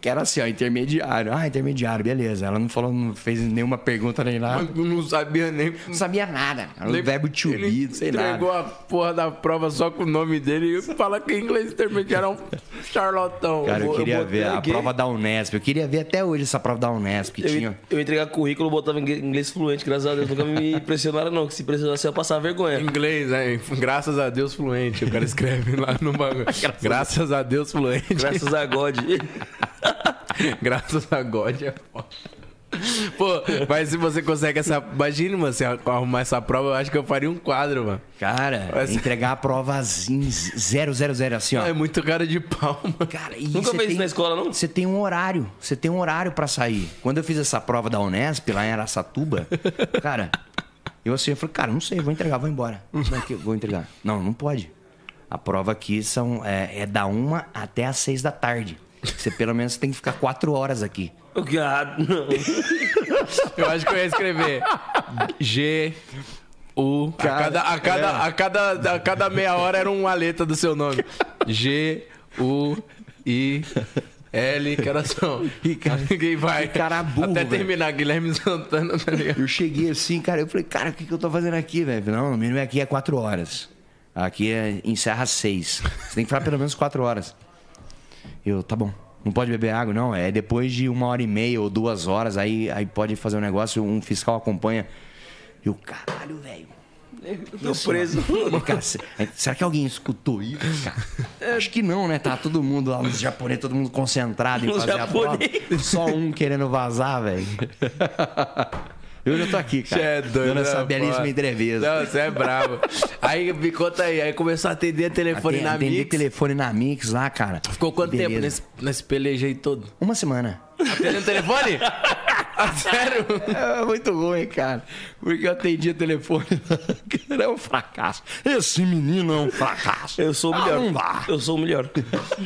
Que era assim, ó, intermediário. Ah, intermediário, beleza. Ela não falou, não fez nenhuma pergunta nem nada. Eu não sabia nem. Não sabia nada. Era o verbo to be, sei lá. entregou a porra da prova só com o nome dele e fala que inglês intermediário é um charlatão. Cara, eu eu queria botei ver a prova da Unesp. Eu queria ver até hoje essa prova da Unesp que Eu, tinha. eu entregar currículo, botava inglês inglês fluente, graças a Deus. Nunca me impressionaram, não. Que se impressionasse, eu ia passar vergonha. Inglês, né? Graças a Deus fluente. O cara escreve lá no bagulho. Graças a Deus fluente. Graças a God. Graças a God é foda. Pô, mas se você consegue essa. Imagine, mano, se arrumar essa prova, eu acho que eu faria um quadro, mano. Cara, Mas- entregar a prova assim, 000 assim, ó. É muito cara de pau, mano. Cara, e Nunca você fez isso na escola, não? Você tem um horário. Você tem um horário pra sair. Quando eu fiz essa prova da Unesp, lá em Araçatuba, cara, eu assim, eu falei, cara, não sei, vou entregar, vou embora. Como é que eu vou entregar? Não, não pode. A prova aqui são, é, é da uma até às seis da tarde. Você pelo menos tem que ficar quatro horas aqui. Ah, não. Eu acho que eu ia escrever G. U. A cada, a, cada, a, cada, a cada meia hora era uma letra do seu nome. G, U, I, L, que era só. Que cara- Ninguém vai. que cara burro, Até velho. terminar, Guilherme Santana, tá ligado? Eu cheguei assim, cara, eu falei, cara, o que, que eu tô fazendo aqui, velho? Não, o mínimo aqui é quatro horas. Aqui é, encerra às seis. Você tem que ficar pelo menos quatro horas. Eu, tá bom. Não pode beber água, não. É depois de uma hora e meia ou duas horas, aí, aí pode fazer um negócio, um fiscal acompanha. Eu, caralho, velho. Tô preso. Cara, se- será que alguém escutou isso, cara? Acho que não, né? Tá todo mundo lá, os japoneses, todo mundo concentrado em fazer a prova. Só um querendo vazar, velho. Eu já tô aqui, cara. Você é doido. Dando essa né, belíssima porra? entrevista. Não, você é bravo. Aí me conta aí, aí começou a atender telefone Aten- na Atendi Mix. telefone na Mix lá, cara. Ficou quanto tempo Beleza. nesse, nesse peleja aí todo? Uma semana. Atendendo telefone? ah, sério? É muito ruim, cara. Porque eu atendi o telefone. Cara, é um fracasso. Esse menino é um fracasso. Eu sou o Ah, melhor. não dá. Eu sou o melhor.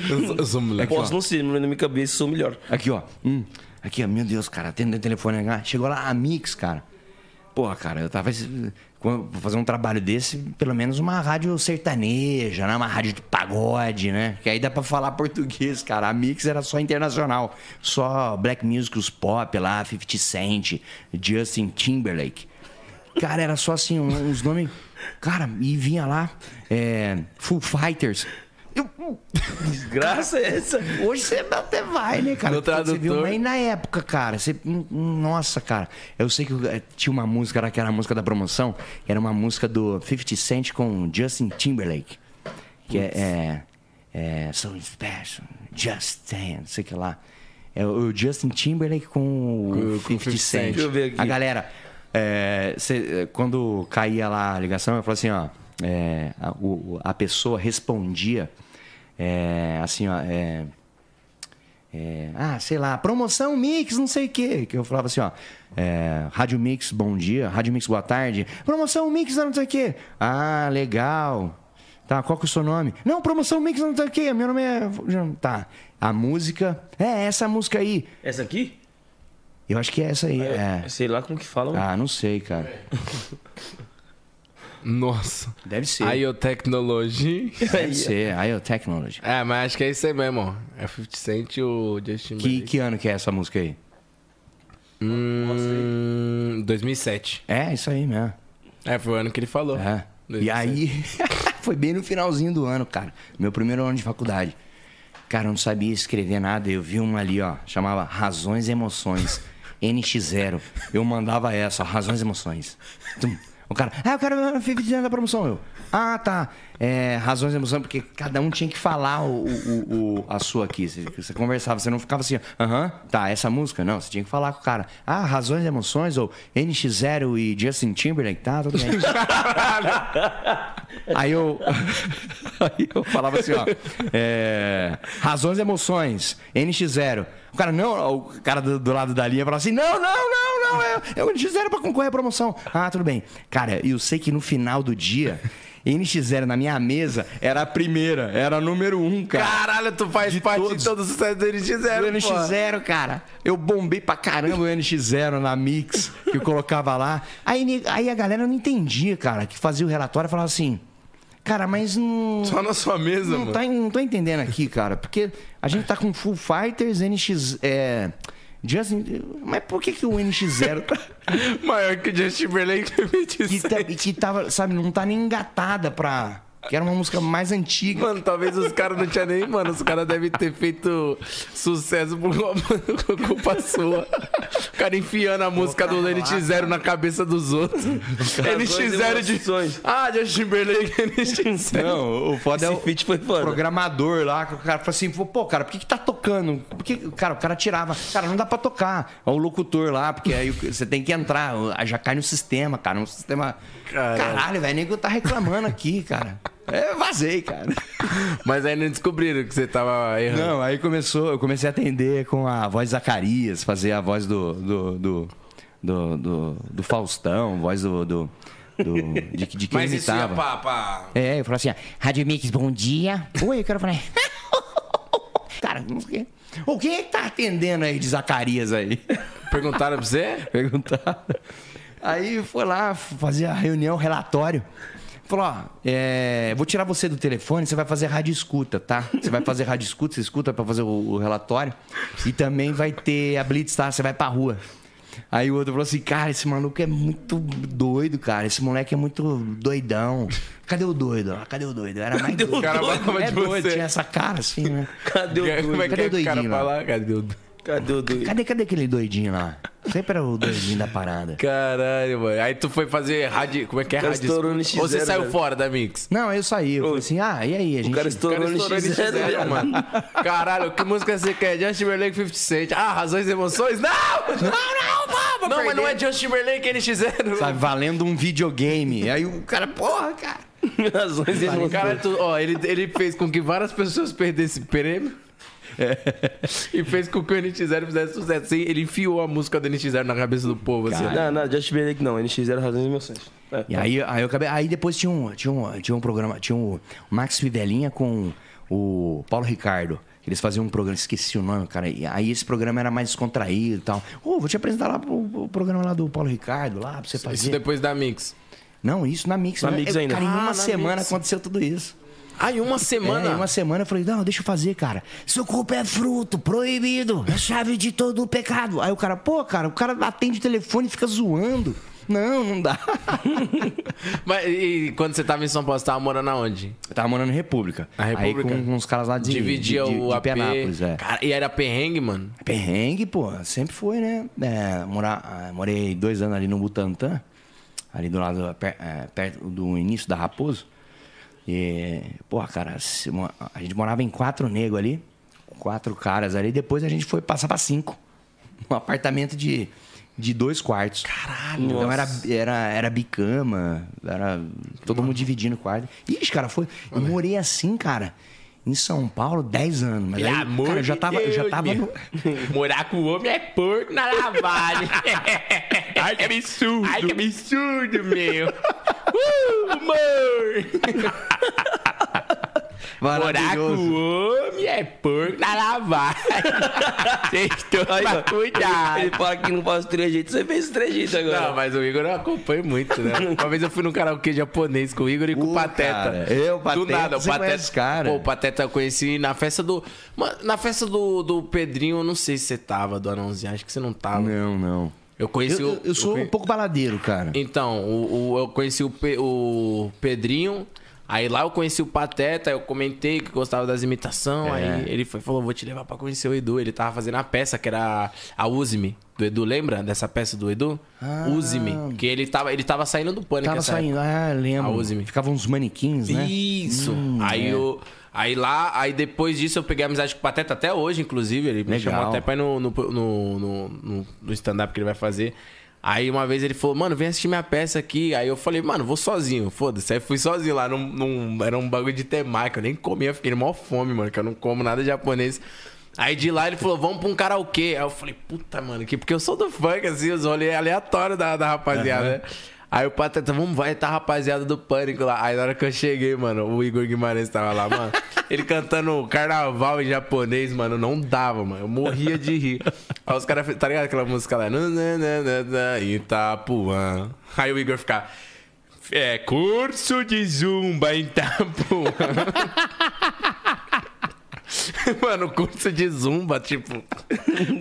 Eu sou, eu sou moleque. Posso não ser, mas na minha cabeça sou o melhor. Aqui, ó. Hum, aqui. Meu Deus, cara. Atendendo o telefone lá. Chegou lá a Mix, cara. Porra, cara, eu tava. Vou fazer um trabalho desse, pelo menos uma rádio sertaneja, né? Uma rádio de pagode, né? Que aí dá pra falar português, cara. A Mix era só internacional. Só black music, os pop lá, 50 Cent, Justin Timberlake. Cara, era só assim, uns nomes. Cara, e vinha lá, é, Full Fighters. Eu, Graça é essa. hoje você até vai, né, cara? No Porque Você viu, tradutor. mas na época, cara, você. hum, Nossa, cara. Eu sei que eh, tinha uma música que era a música da promoção. Era uma música do 50 Cent com Justin Timberlake. Que é. é, é so special, just dance, sei o que lá. É o Justin Timberlake com o Com- com 50 50 Cent. Deixa eu ver aqui. A galera, é, cê, é, quando caía lá a ligação, eu falava assim, ó. É, a, o- a pessoa respondia é, assim, ó. é, é, ah, sei lá, promoção Mix, não sei o quê. Que eu falava assim, ó. é, Rádio Mix, bom dia. Rádio Mix, boa tarde. Promoção Mix, não sei o quê. Ah, legal. Tá, qual que é o seu nome? Não, promoção Mix, não sei o quê. Meu nome é. Tá. A música. É, essa música aí. Essa aqui? Eu acho que é essa aí. É. Sei lá como que fala. Ah, não sei, cara. Nossa. Deve ser. Aí o Technology. Deve ser. Aí o Technology. É, mas acho que é isso aí mesmo. É 50 Cent e o Justin Que, que ano que é essa música aí? Hum, 2007. É, isso aí mesmo. É, foi o ano que ele falou. É. E 2007. aí, foi bem no finalzinho do ano, cara. Meu primeiro ano de faculdade. Cara, eu não sabia escrever nada. Eu vi uma ali, ó, chamava Razões e Emoções. NX0. Eu mandava essa, ó, Razões e Emoções. Tum. O cara, ah, eu quero ver a Fifi da promoção. Eu, ah, tá. É, razões e emoções, porque cada um tinha que falar o, o- o- a sua aqui. Você, você conversava, você não ficava assim, aham, tá, essa música? Não, você tinha que falar com o cara. Ah, razões e emoções, ou NX0 e Justin Timberlake, tá, tudo bem. Aí eu, aí eu falava assim, ó. é, razões e emoções, NX0. O cara, não, o cara do, do lado da linha falava assim: não, não, não, não, é o NX0 pra concorrer à promoção. Ah, tudo bem. Cara, eu sei que no final do dia, NX0 na minha mesa era a primeira, era a número um, cara. Caralho, tu faz De parte todos. de todo o sucesso do NX0, O NX0, cara. Eu bombei pra caramba o NX0 na Mix, que eu colocava lá. Aí, aí a galera não entendia, cara, que fazia o relatório e falava assim. Cara, mas não. Só na sua mesa, Não, mano. tá, não tô entendendo aqui, cara. Porque a gente tá com Full Fighters, NX. É, Justin, mas por que, que o NX0 tá, Maior que o Justin Timberlake que, 26. tá, que tava, sabe, não tá nem engatada pra. Que era uma música mais antiga. Mano, talvez os caras não tinham nem. Mano, os caras devem ter feito sucesso por culpa sua. O cara enfiando a música do NX0 na cabeça dos outros. NX0 de. emoções. Ah, Justin Timberlake, NX0. Não, o foda é Esse o feat foi foda. programador lá, que o cara falou assim, pô, cara, por que, que tá tocando? Porque, cara, o cara tirava. Cara, não dá pra tocar. É o locutor lá, porque aí você tem que entrar. aí Já cai no sistema, cara. Um sistema. Caralho, velho, nem que eu tá reclamando aqui, cara. É, eu vazei, cara. Mas aí não descobriram que você tava errando. Não, aí começou, eu comecei a atender com a voz de Zacarias, fazer a voz do. do, do, do, do- do Faustão, voz do. do, do- de, de quem Mas isso ia imitava. pra. pra... É, eu falava assim, ó, Rádio Mix, bom dia. Oi, eu quero falar. Cara, não sei. O quem é que tá atendendo aí de Zacarias aí? Perguntaram pra você? Perguntar. Aí foi lá, fazia a reunião, relatório. Falou, ó, é, vou tirar você do telefone, você vai fazer rádio escuta, tá? Você vai fazer rádio escuta, você escuta pra fazer o, o relatório. E também vai ter a Blitz, tá? Você vai pra rua. Aí o outro falou assim, cara, esse maluco é muito doido, cara. Esse moleque é muito doidão. Cadê o doido? Cadê o doido? Era mais doido. O cara falava é de doido, tinha essa cara assim, né? Cadê o doido? Cadê o que o cara doidinho lá? Cadê o doido? Cadê o doido? Cadê, cadê aquele doidinho lá? Sempre era o doidinho da parada. Caralho, mano. Aí tu foi fazer rádio. Como é que é rádio? estourou no escuta? Ou você X0, saiu velho. fora da Mix? Não, aí eu saí. Eu falei assim, ah, e aí? A gente... O cara O estourou no estourou X0, NX0, velho. mano. Caralho, que música você quer? Justin Timberlake 50 Cent. Ah, Razões e Emoções? Não! Não, não, não! Não, mas não é Justin Timberlake NX0. Sabe, valendo um videogame. Aí o cara, porra, cara. Razões e O emoções. cara, tu- ó, ele, ele fez com que várias pessoas perdessem prêmio. E fez com que o NX0 fizesse sucesso. Assim, ele enfiou a música do NX0 na cabeça do povo, assim. Não, não, Just Timberlake não. NX0 Razões e Emoções. É. E aí, aí eu acabei. Aí depois tinha um, tinha um, tinha um programa, tinha o Max Fidelinha com o Paulo Ricardo. que Eles faziam um programa, esqueci o nome, cara. E aí esse programa era mais descontraído e tal. Ô, vou te apresentar lá pro, pro programa lá do Paulo Ricardo, lá, pra você Isso fazer. depois da Mix. Não, isso na Mix. Na né? Mix É, ainda. Cara, em Ah, uma na semana Mix. aconteceu tudo isso. Ai, uma semana. É, uma semana eu falei, não, deixa eu fazer, cara. Seu corpo é fruto, proibido, é chave de todo o pecado. Aí o cara, pô, cara, o cara atende o telefone e fica zoando. Não, não dá. Mas e quando você tava em São Paulo, você tava morando aonde? Eu tava morando em República. Na República? Aí com uns caras lá de, Dividia de, de, o de AP. Penápolis, é. Cara, e era perrengue, mano? Perrengue, pô, sempre foi, né? É, morar, ah, morei dois anos ali no Butantã, ali do lado, é, perto do início da Raposo. E, pô, cara, a gente morava em quatro negros ali, quatro caras ali, depois a gente foi passar pra cinco. Um apartamento de, de dois quartos. Caralho! Então era, era, era bicama, era todo mundo dividindo o quarto. Ixi, cara, foi. Eu morei assim, cara. Em São Paulo, 10 anos. Mas aí, cara, eu já tava, eu já tava no, Morar com o homem é porco na lavagem. Ai, que absurdo. Ai, que absurdo, meu. Uh, amor. Morar com Maravilhoso. o homem é porco na lavagem. Vocês ó, cuidar. Ele fala que não faz trejeito, você fez trejeito agora. Não, mas o Igor eu acompanho muito, né? Uma vez eu fui num karaokê japonês com o Igor e com o Uh, Pateta. cara, eu, Do Pateta, nada, o Pateta. cara? Pô, o Pateta eu conheci na festa do. Na festa do, do Pedrinho, eu não sei se você tava, do Anãozinho. Acho que você não tava. Não, não. Eu conheci Eu, o. eu, eu sou conhe- um pouco baladeiro, cara. Então, o, o- eu conheci o, Pe- o Pedrinho. Aí lá eu conheci o Pateta, eu comentei que gostava das imitações. É. Aí ele foi, falou: vou te levar pra conhecer o Edu. Ele tava fazendo a peça que era a Use-me do Edu. Lembra dessa peça do Edu? Use-me. Que ele tava, ele tava saindo do pânico Tava saindo, ah, lembro. A Use-me. Ficavam uns manequins, né? Isso. Hum, aí é. eu. Aí lá, aí depois disso eu peguei amizade com o Pateta até hoje, inclusive. Ele me Legal. chamou até pra ir no, no, no, no- no stand-up que ele vai fazer. Aí uma vez ele falou, mano, vem assistir minha peça aqui. Aí eu falei, mano, vou sozinho, foda-se. Aí fui sozinho lá, num, num- era um bagulho de temaki, eu nem comia, fiquei mó fome, mano, que eu não como nada japonês. Aí de lá ele falou, vamos pra um karaokê. Aí eu falei, puta, mano, que porque eu sou do funk, assim, os rolês aleatórios da, da rapaziada, né? Aí o Pateta, vamos, vai, tá rapaziada do Pânico lá. Aí na hora que eu cheguei, mano, o Igor Guimarães tava lá, mano. Ele cantando carnaval em japonês, mano, não dava, mano. Eu morria de rir. Aí os caras, tá ligado aquela música lá? Itapuã. Aí o Igor fica. É, curso de zumba em Itapuã. Mano, curso de zumba, tipo,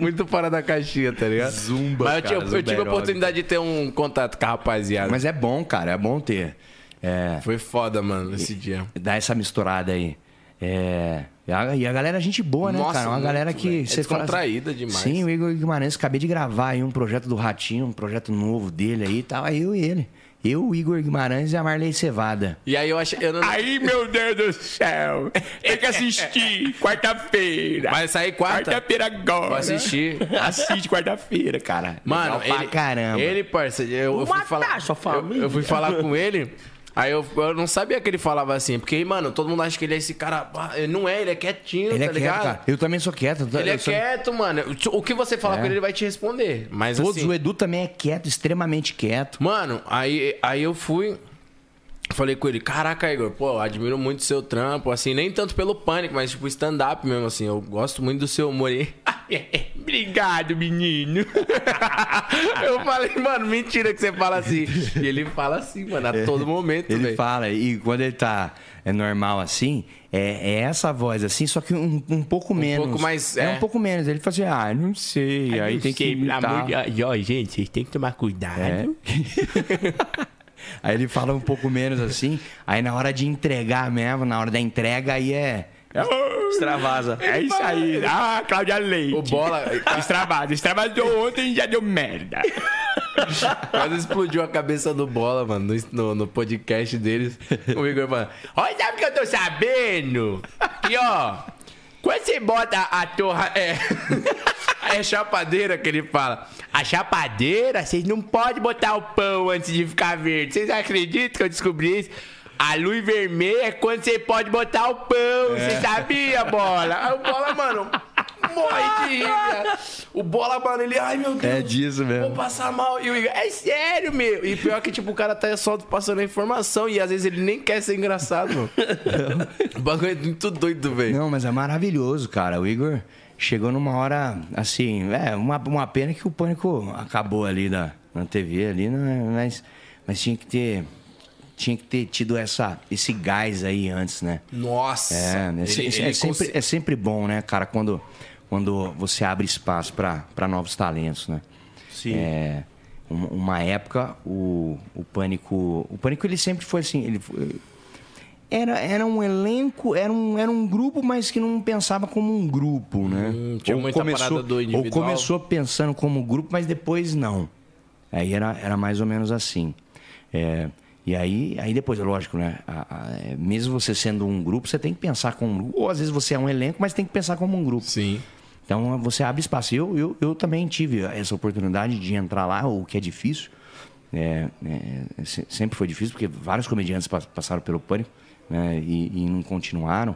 muito fora da caixinha, tá ligado? Zumba, Mas eu, cara, tive- eu tive a oportunidade de ter um contato com a rapaziada. Mas é bom, cara, é bom ter. É, Foi foda, mano, esse dia. dar essa misturada aí. É, e a, e a galera é gente boa, né, Nossa, cara? Uma muito, galera que... É você fala- descontraída demais. Sim, o Igor Guimarães, acabei de gravar aí um projeto do Ratinho, um projeto novo dele aí, tava eu e ele. Eu, o Igor Guimarães e a Marley Cevada. E aí eu achei. Eu não... Aí, meu Deus do céu. Tem que assistir quarta-feira. Vai sair quarta? Quarta-feira agora. Vou assistir. Assiste quarta-feira, cara. Mano, Legal pra ele, caramba. ele, parça, eu, eu fui falar. sua eu, família. eu fui falar com ele. Aí eu, eu não sabia que ele falava assim, porque, mano, todo mundo acha que ele é esse cara. Ele não é, ele é quietinho, Ele tá é quieto, ligado? cara. Eu também sou quieto. eu- Ele é sou- quieto, mano. O que você falar É. com ele, ele vai te responder. Mas Todos, assim, o Edu também é quieto, extremamente quieto. Mano, aí, aí eu fui. Falei com ele, caraca, Igor, pô, admiro muito o seu trampo, assim, nem tanto pelo pânico, mas tipo, stand-up mesmo, assim, eu gosto muito do seu humor. E- Obrigado, menino. eu falei, mano, mentira que você fala assim. E ele fala assim, mano, a todo momento, Ele velho. fala, e quando ele tá é normal assim, é, é essa voz assim, só que um, um pouco menos. pouco mais, É, é. um pouco menos. Ele fala assim, ah, não sei. aí tem que imitar. E, ó, gente, vocês têm que tomar cuidado. É. aí ele fala um pouco menos assim, aí na hora de entregar mesmo, na hora da entrega, aí é. Extravasa. É isso aí. Ah, Cláudia Leite. O bola Extravasa. Extravasou ontem e já deu merda. quase explodiu a cabeça do bola, mano, no, no, podcast deles. O Igor falando, olha, sabe o que eu tô sabendo? E ó, quando você bota a torra. É, é chapadeira que ele fala. A chapadeira, vocês não podem botar o pão antes de ficar verde. Vocês acreditam que eu descobri isso? A luz vermelha é quando você pode botar o pão. Você sabia, bola? Aí o bola, mano, morre de rir, cara. O bola, mano, ele, ai meu Deus. É disso mesmo. Vou passar mal. E o Igor, é sério, meu. E pior que, tipo, o cara tá só passando a informação e às vezes ele nem quer ser engraçado, mano. o bagulho é muito doido, velho. Não, mas é maravilhoso, cara. O Igor chegou numa hora, assim, é, uma, uma pena que o pânico acabou ali na, na TV ali, né? mas, mas tinha que ter. tinha que ter tido essa, esse gás aí antes, né? Nossa. É, né? Ele- é, ele sempre, consi- é sempre bom, né, cara, quando, quando você abre espaço para novos talentos, né? Sim. É, um- uma época, o, o Pânico... O Pânico, ele sempre foi assim... Ele foi- era, era um elenco, era um, era um grupo, mas que não pensava como um grupo, né? Hum, tinha muita parada do ou individual. começou pensando como grupo, mas depois não. Aí era, era mais ou menos assim. É, e aí, aí depois, é lógico, né? A- a- é, mesmo você sendo um grupo, você tem que pensar como um grupo. Ou às vezes você é um elenco, mas tem que pensar como um grupo. Sim. Então você abre espaço. Eu, eu, eu também tive essa oportunidade de entrar lá, o que é difícil. É, é, se- sempre foi difícil, porque vários comediantes pa- passaram pelo pânico né, e, e não continuaram.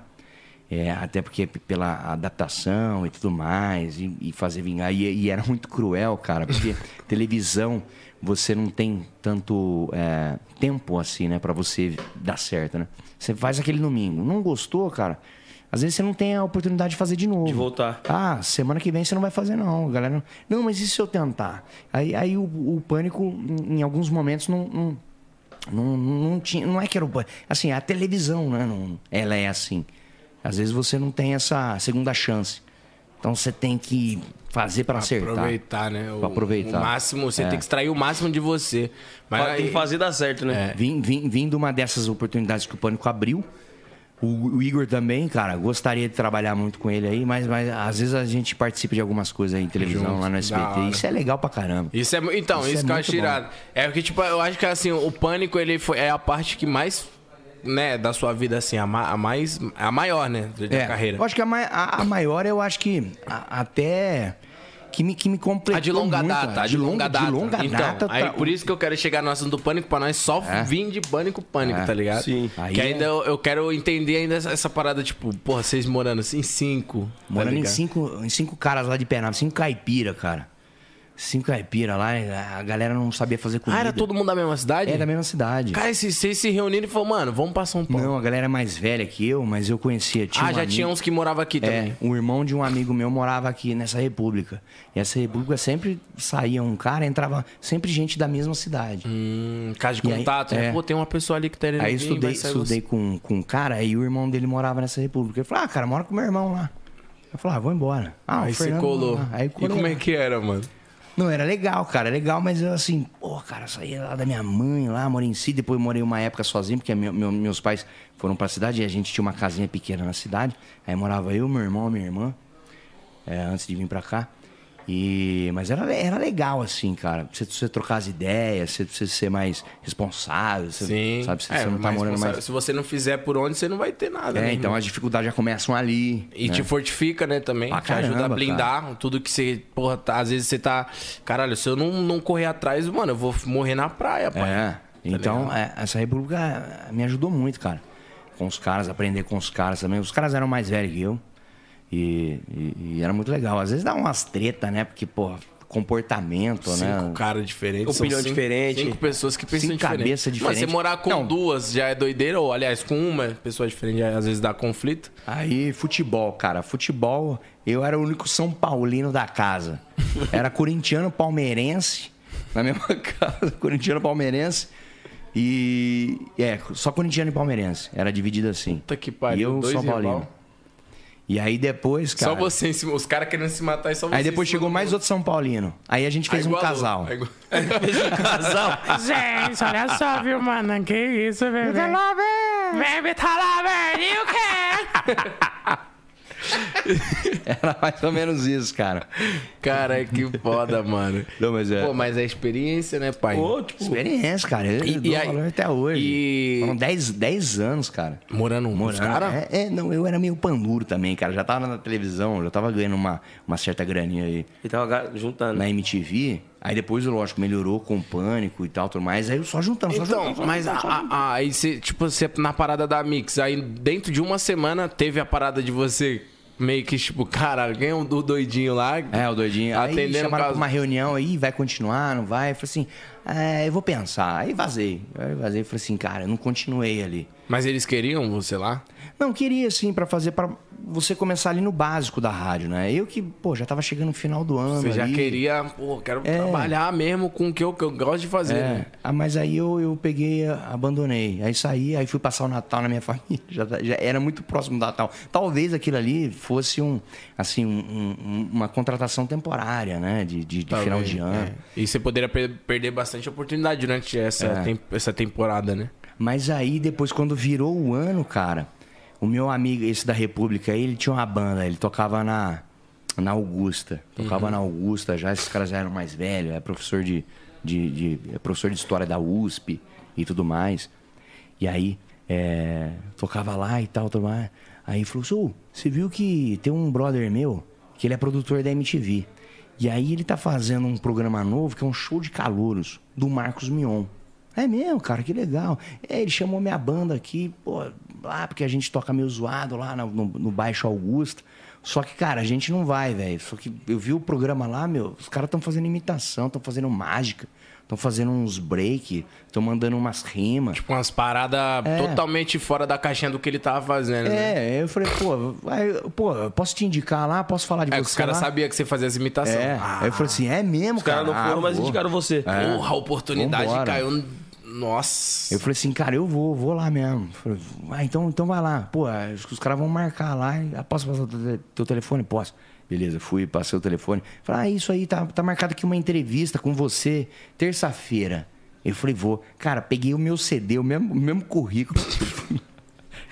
É, até porque pela adaptação e tudo mais, e, e fazer vingar. E, e era muito cruel, cara, porque televisão você não tem tanto é, tempo assim, né, pra você dar certo, né? Você faz aquele domingo. Não gostou, cara? Às vezes você não tem a oportunidade de fazer de novo. De voltar. Ah, semana que vem você não vai fazer, não. A Galera, não, mas e se eu tentar? Aí, aí o, o pânico, em alguns momentos, não. não não, não tinha, não é que era o pânico. Assim, a televisão, né? Não, ela é assim. Às vezes você não tem essa segunda chance. Então você tem que fazer para acertar. Aproveitar, né? O, Pra aproveitar. O máximo, você É. tem que extrair o máximo de você. Mas Tem que fazer dar certo, né? Vim, vim, vim de uma dessas oportunidades que o Pânico abriu. O, o Igor também, cara, gostaria de trabalhar muito com ele aí, mas, mas às vezes a gente participa de algumas coisas aí em televisão, Junto, lá no SBT. Isso é legal pra caramba. Isso é, então, Isso isso, é que eu acho irado. É porque, tipo, eu acho que assim, o pânico, ele foi, é a parte que mais, né, da sua vida, assim, a, ma- a mais. A maior, né? Da É, carreira. Eu acho que a, mai- a- a maior, eu acho que a- até que me, que me completou A de longa muito, data, a de longa data. De longa então, data. aí tá- por isso que eu quero chegar no assunto do pânico pra nós só É. vir de pânico, pânico, É. tá ligado? Sim. Aí que é- ainda eu, eu quero entender ainda essa, essa parada, tipo, porra, vocês morando assim, em cinco. tá Morando em ligado? cinco, em cinco caras lá de Pernambuco, cinco caipira, cara. Cinco caipira lá, a galera não sabia fazer comida. Ah, era todo mundo da mesma cidade? É da mesma cidade. Cara, e se- vocês se reuniram e falaram, mano, vamos pra São Paulo. Não, a galera é mais velha que eu, mas eu conhecia. Tinha ah, um já amigo- tinha uns que moravam aqui É, também. o irmão de um amigo meu morava aqui nessa república. E essa república sempre saía um cara, entrava sempre gente da mesma cidade. Hum, casa de E aí- contato, né? é. Pô, tem uma pessoa ali que tá Aí vir, estudei, estudei com, com um cara e o irmão dele morava nessa república. Ele falou, ah, cara, mora com meu irmão lá. Eu falei, ah, vou embora. Ah, Aí você Fernando colou. Aí e colei como é que era, mano? Não, era legal, cara, legal, mas eu assim, pô, cara, saía lá da minha mãe, lá, morei em si, depois morei uma época sozinho, porque meu- meu- meus pais foram pra cidade e a gente tinha uma casinha pequena na cidade. Aí morava eu, meu irmão, minha irmã, é, antes de vir pra cá. E, mas era, era legal, assim, cara. Você, você trocar as ideias, você, você ser mais responsável, você, Sim. sabe? Você, É, você não tá morando mais. Se você não fizer por onde, você não vai ter nada, É, né? então irmão? as dificuldades já começam ali. E né? te fortifica, né, também. Pra te ajuda a caramba, blindar tudo que você. Porra, tá- às vezes você tá. Caralho, se eu não, não correr atrás, mano, eu vou morrer na praia, pai. É. Então, é, essa república me ajudou muito, cara. Com os caras, aprender com os caras também. Os caras eram mais velhos que eu. E, e- e era muito legal. Às vezes dá umas treta, né? Porque, pô, comportamento, Cinco né? caras diferentes. Opinião cinco- diferente. Cinco pessoas que pensam Cinco diferente. cabeça Mas diferente. você morar com Não. duas já é doideira, ou aliás, com uma pessoa diferente, já, às vezes dá conflito. Aí, futebol, cara. Futebol, eu era o único São Paulino da casa. Era corintiano palmeirense, na mesma casa, corintiano palmeirense. E. É, só corintiano e palmeirense. Era dividido assim. Puta que pariu, E eu, dois São Paulino. E aí depois, cara. Só você. Os caras querendo se matar e só você. Aí depois chegou mais outro. São Paulino. Aí a gente fez Aí um igualou. casal. Aí igual- Casal. Gente, olha só, viu, mano? Que isso, bebê. Bebê tá lá, velho. E o quê? Era mais ou menos isso, cara. Cara, que foda, mano. Não, mas é. Pô, mas é experiência, né, pai? Pô, tipo, Experiência, cara. Eu E- dou e aí- valor até hoje. e- Foram 10, 10 anos, cara. Morando com os Morando. caras? É, é, não, eu era meio panduro também, cara. Já tava na televisão, já tava ganhando uma, uma certa graninha aí ele tava juntando. na MTV. Aí depois, lógico, melhorou com o pânico e tal, tudo mais. Aí eu só juntando, só Então, juntando. só mas juntando. a- a- aí você, tipo, você na parada da Mix, aí dentro de uma semana teve a parada de você meio que, tipo, caralho, quem é o do doidinho lá? É, o doidinho. Aí Atendendo chamaram caso- pra uma reunião aí, vai continuar, não vai? Eu falei assim, é, eu vou pensar. Aí vazei. Aí vazei e falei assim, cara, eu não continuei ali. Mas eles queriam você lá? Não, queria sim, pra fazer, pra você começar ali no básico da rádio, né? Eu que, pô, já tava chegando no final do ano. Você já ali. queria, pô, quero É. trabalhar mesmo com o que eu, que eu gosto de fazer, É, né? ah, mas aí eu, eu peguei, abandonei. Aí saí, aí fui passar o Natal na minha família. Já, já era muito próximo do Natal. Talvez aquilo ali fosse um, assim, um- um- uma contratação temporária, né? De, de- de final de ano. É. E você poderia per- perder bastante oportunidade durante essa, É. tem- essa temporada, né? Mas aí, depois, quando virou o ano, cara, o meu amigo, esse da República, aí, ele tinha uma banda, ele tocava na, na Augusta. Tocava na Augusta já, esses caras já eram mais velhos, é professor de, de, de- é professor de história da USP e tudo mais. E aí, é, tocava lá e tal, tudo mais. Aí falou, Sou, você viu que tem um brother meu, que ele é produtor da MTV. E aí ele tá fazendo um programa novo, que é um show de calouros, do Marcos Mion. É mesmo, cara, que legal. É, ele chamou minha banda aqui, pô, lá, porque a gente toca meio zoado lá no, no- no Baixo Augusta. Só que, cara, a gente não vai, velho. Só que eu vi o programa lá, meu, os caras estão fazendo imitação, estão fazendo mágica, estão fazendo uns break, estão mandando umas rimas. Tipo, umas paradas totalmente fora da caixinha do que ele tava fazendo, né? É, aí eu falei, pô, aí, pô, eu posso te indicar lá, posso falar de É, você os caras sabiam que você fazia as imitações. É, aí eu falei assim, é mesmo, Os caras cara? não foram, Ah, mas indicaram você. Porra, a oportunidade Vambora. caiu. Nossa. Eu falei assim, cara, eu vou, vou lá mesmo. Falei, ah, então, então vai lá. Pô, os caras vão marcar lá. ah, Posso passar o teu, teu telefone? Posso. Beleza, fui, passei o telefone. Falei, ah, isso aí, tá, tá marcado aqui uma entrevista com você, terça-feira. Eu falei, vou. Cara, peguei o meu CD, o mesmo, o mesmo currículo.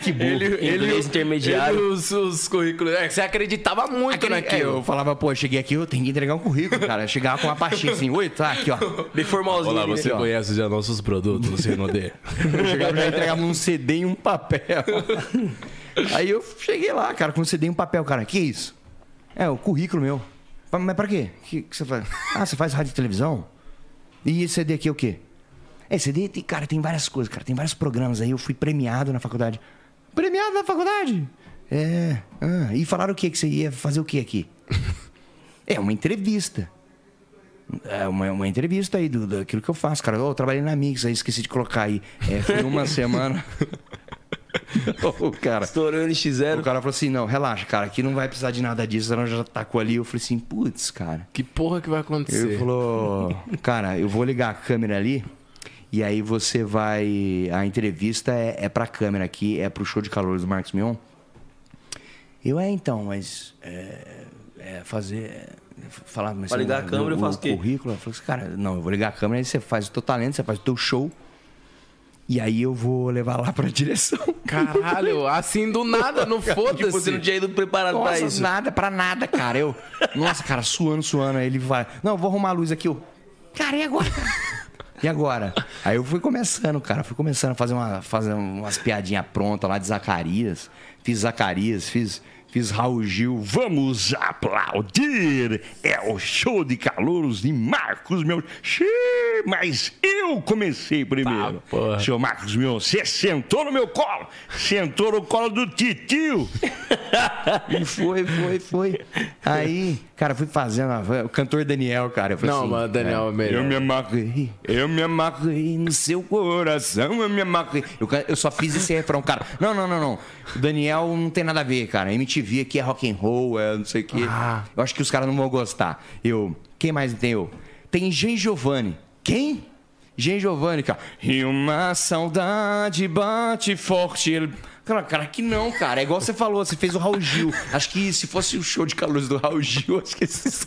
que burro. Inglês intermediário. ele os, os currículos. É, que você acreditava muito Aquele- é, naquilo. eu falava, pô, cheguei aqui, eu tenho que entregar um currículo, cara. Eu chegava com uma pastinha assim, oi, tá aqui, ó. Bem formalzinho. Olá, ali, você né? conhece já nossos produtos, Renaudet? Eu chegava já entregava um CD e um papel. Aí eu cheguei lá, cara, com um CD e um papel, cara. Que isso? É, o currículo meu. "Pa- Mas pra quê? O que, que você faz? Ah, você faz rádio e televisão? E esse CD aqui é o quê? É, CD, cara, tem várias coisas, cara. Tem vários programas aí. Eu fui premiado na faculdade. Premiado na faculdade? É. Ah, e falaram o quê? Que você ia fazer o quê aqui? É uma entrevista. É uma, uma entrevista aí do, daquilo que eu faço, cara. Eu trabalhei na Mix, aí esqueci de colocar aí. É, foi uma semana. o cara. Estourou o O NX0. cara falou assim: não, relaxa, cara, aqui não vai precisar de nada disso, senão já tacou ali. Eu falei assim, putz, cara. Que porra que vai acontecer? Ele falou, cara, eu vou ligar a câmera ali. E aí você vai. A entrevista é, é pra câmera aqui, é pro show de calores do Marcos Mion. Eu é então, mas. É, é fazer. é, falar, mas Pra você ligar a câmera, eu faço o quê? currículo. Eu falei assim, cara, não, eu vou ligar a câmera, aí você faz o teu talento, você faz o teu show. E aí eu vou levar lá pra direção. Caralho, assim do nada, não Tipo, você foda-se. não tinha ido preparado pra Nossa, isso. nada, pra nada, cara. Eu, nossa, cara, suando, suando. Aí ele vai, não, vou arrumar a luz aqui. Eu, cara, e agora? E agora? Aí eu fui começando, cara. Fui começando a fazer, uma, fazer umas piadinhas prontas lá de Zacarias. Fiz Zacarias, fiz, fiz Raul Gil. Vamos aplaudir! É o show de calouros de Marcos Meu. Xiii, mas eu comecei primeiro. Porra. Seu Marcos Meu, você sentou no meu colo. Sentou no colo do titio. E foi, foi, foi. Aí, cara, fui fazendo. a- O cantor Daniel, cara. eu falei Não, assim, mas Daniel é melhor. Eu me amarrei, eu me amarrei no seu coração, eu me amarrei. Eu, eu só fiz esse refrão, cara. Não, não, não, não. O Daniel não tem nada a ver, cara. MTV aqui é rock and roll, é não sei o quê. Ah. Eu acho que os caras não vão gostar. Eu. Quem mais tem eu? Tem Jean Giovanni. Quem? Jean Giovanni, cara. E uma saudade bate forte. Cara, cara, que não, cara. É igual você falou, você fez o Raul Gil. Acho que se fosse o show de calores do Raul Gil, acho que esses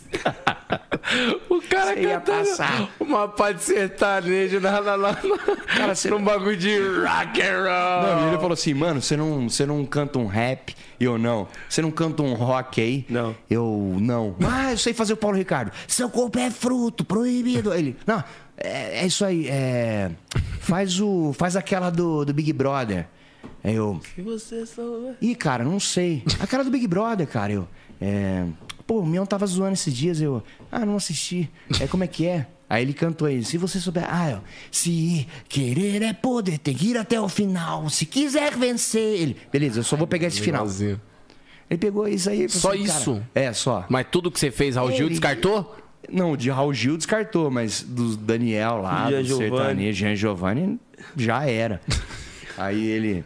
O cara Você ia passar. uma pá de sertanejo na, na, na, Cara, você- num bagulho de rock and roll. Não, ele falou assim, mano, você não, você não canta um rap? Eu não. Você não canta um rock aí? Não. Eu não. Ah, eu sei fazer o Paulo Ricardo. Seu corpo é fruto, proibido. Ele, não, é, é isso aí. É, faz o, faz aquela do, do Big Brother. Aí eu, E você souber. Ih, cara, não sei. A cara do Big Brother, cara, eu. É... Pô, o Mion tava zoando esses dias, eu. Ah, não assisti. É como é que é? Aí ele cantou aí, se você souber. Ah, eu. Se querer é poder, tem que ir até o final. Se quiser vencer. Ele. Beleza, eu só vou pegar esse final. Legalzinho. Ele pegou isso aí. Só assim, cara, isso? é, só. Mas tudo que você fez, Raul Gil, Ele- descartou? Não, de Raul Gil descartou, mas do Daniel lá, Jean do Giovanni. sertanejo, Jean Giovanni, já era. Aí ele.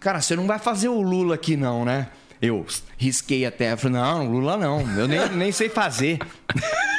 Cara, você não vai fazer o Lula aqui, não, né? Eu risquei até. Falei, não, Lula não. Eu nem, nem sei fazer.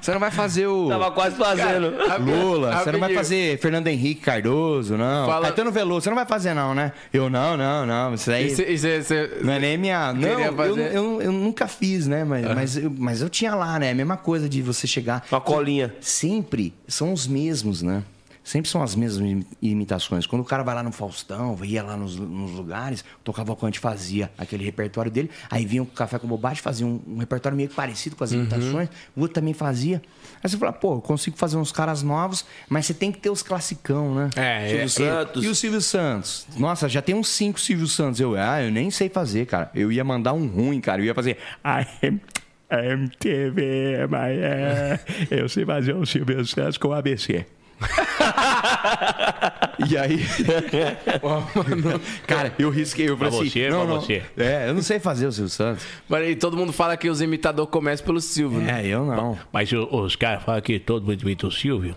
Você não vai fazer o. Tava quase fazendo. Lula, você não vai fazer Fernando Henrique Cardoso, não. Fala- Caetano Veloso, você não vai fazer, não, né? Eu, não, não, não. Isso aí. Isso, isso, isso, Não é nem minha. Não, eu, eu, eu nunca fiz, né? Mas, mas, eu, mas eu tinha lá, né? A mesma coisa de você chegar. Uma colinha. Sempre são os mesmos, né? Sempre são as mesmas im- imitações. Quando o cara vai lá no Faustão, ia lá nos, nos lugares, o Tocavalcante fazia aquele repertório dele, aí vinha o Café com Bobagem, fazia um, um repertório meio que parecido com as Uhum. imitações, o outro também fazia. Aí você fala, pô, eu consigo fazer uns caras novos, mas você tem que ter os classicão, né? É, Silvio é, Santos. E o Silvio Santos? Nossa, já tem uns cinco Silvio Santos. Eu, ah, eu nem sei fazer, cara. Eu ia mandar um ruim, cara. Eu ia fazer. I am, I am TV, mas é, eu sei fazer o Silvio Santos com ABC. e aí. cara, eu risquei. Eu falei Pra assim, você, não, pra não. você. É, eu não sei fazer o Silvio Santos. Mas e todo mundo fala que os imitadores começam pelo Silvio, né? É, eu não. Mas o- os caras falam que todo mundo imita o Silvio.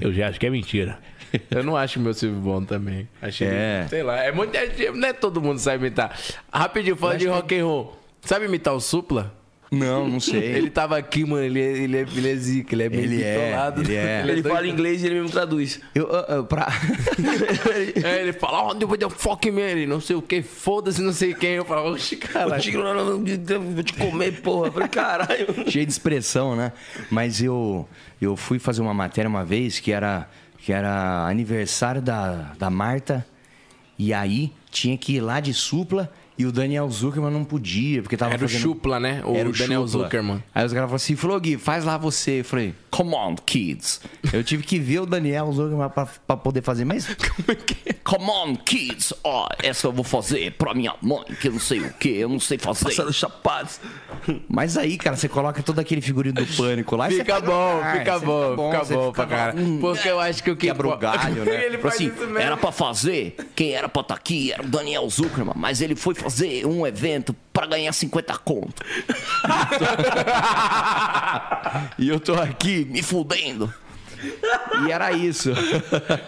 Eu já acho que é mentira. Eu não acho o meu Silvio bom também. Achei, É. sei lá, é muito, é- não é todo mundo sabe imitar. Rapidinho, falando de rock and roll. Sabe imitar o Supla? Não, não sei. Ele tava aqui, mano, ele, é- ele, é, ele é zica, ele é bem Ele é, bitolado. ele é. Ele doido. fala inglês e ele mesmo traduz. Eu, eu- pra... É, ele fala, oh, the fuck man, ele não sei o que, foda-se, não sei quem. Eu falo, caralho. te, vou te comer, porra. Eu Falei, caralho. cheio de expressão, né? Mas eu, eu fui fazer uma matéria uma vez que era, que era aniversário da, da Marta. E aí tinha que ir lá de supla e o Daniel Zuckerman não podia, porque tava Era o fazendo... Chupla, né? O Era Daniel Chupla. Zuckerman. Aí os caras falaram assim, falou, Gui, faz lá você. Eu falei, come on, kids. Eu tive que ver o Daniel Zuckerman pra, pra poder fazer, mas... Come on, kids. Ó, essa eu vou fazer pra minha mãe, que eu não sei o que, eu não sei fazer. Passando chapados. Mas aí, cara, você coloca todo aquele figurino do pânico lá e você Fica faz bom, ar, fica você bom, fica bom pra cara. hum, Porque eu acho que o que. quebra o galho, né? Ele Falou faz assim, isso mesmo. era pra fazer, quem era pra estar aqui era o Daniel Zuckerman, mas ele foi fazer um evento pra ganhar 50 conto. e eu tô aqui me fudendo. E era isso.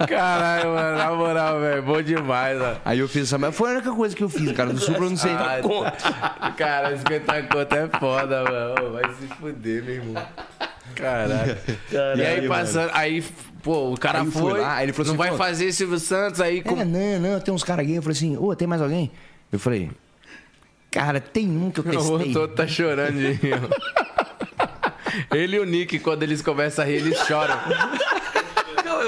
Caralho, mano, na moral, velho, bom demais, mano. Aí eu fiz essa, mas foi a única coisa que eu fiz, cara. Do Supra eu não sei. Ah, tá. Cara, 50 conto é foda, mano. Vai se fuder, meu irmão. Caralho. E aí, passando. Aí, pô, o cara Aí foi. lá, aí ele falou não assim, vai fazer Silvio Santos, aí. com- É, não, não, tem uns caras gays. Eu falei assim, ô, tem mais alguém? Eu falei, cara, tem um que eu O testei. todo tá chorando de. Ele e o Nick, quando eles começam a rir, eles choram.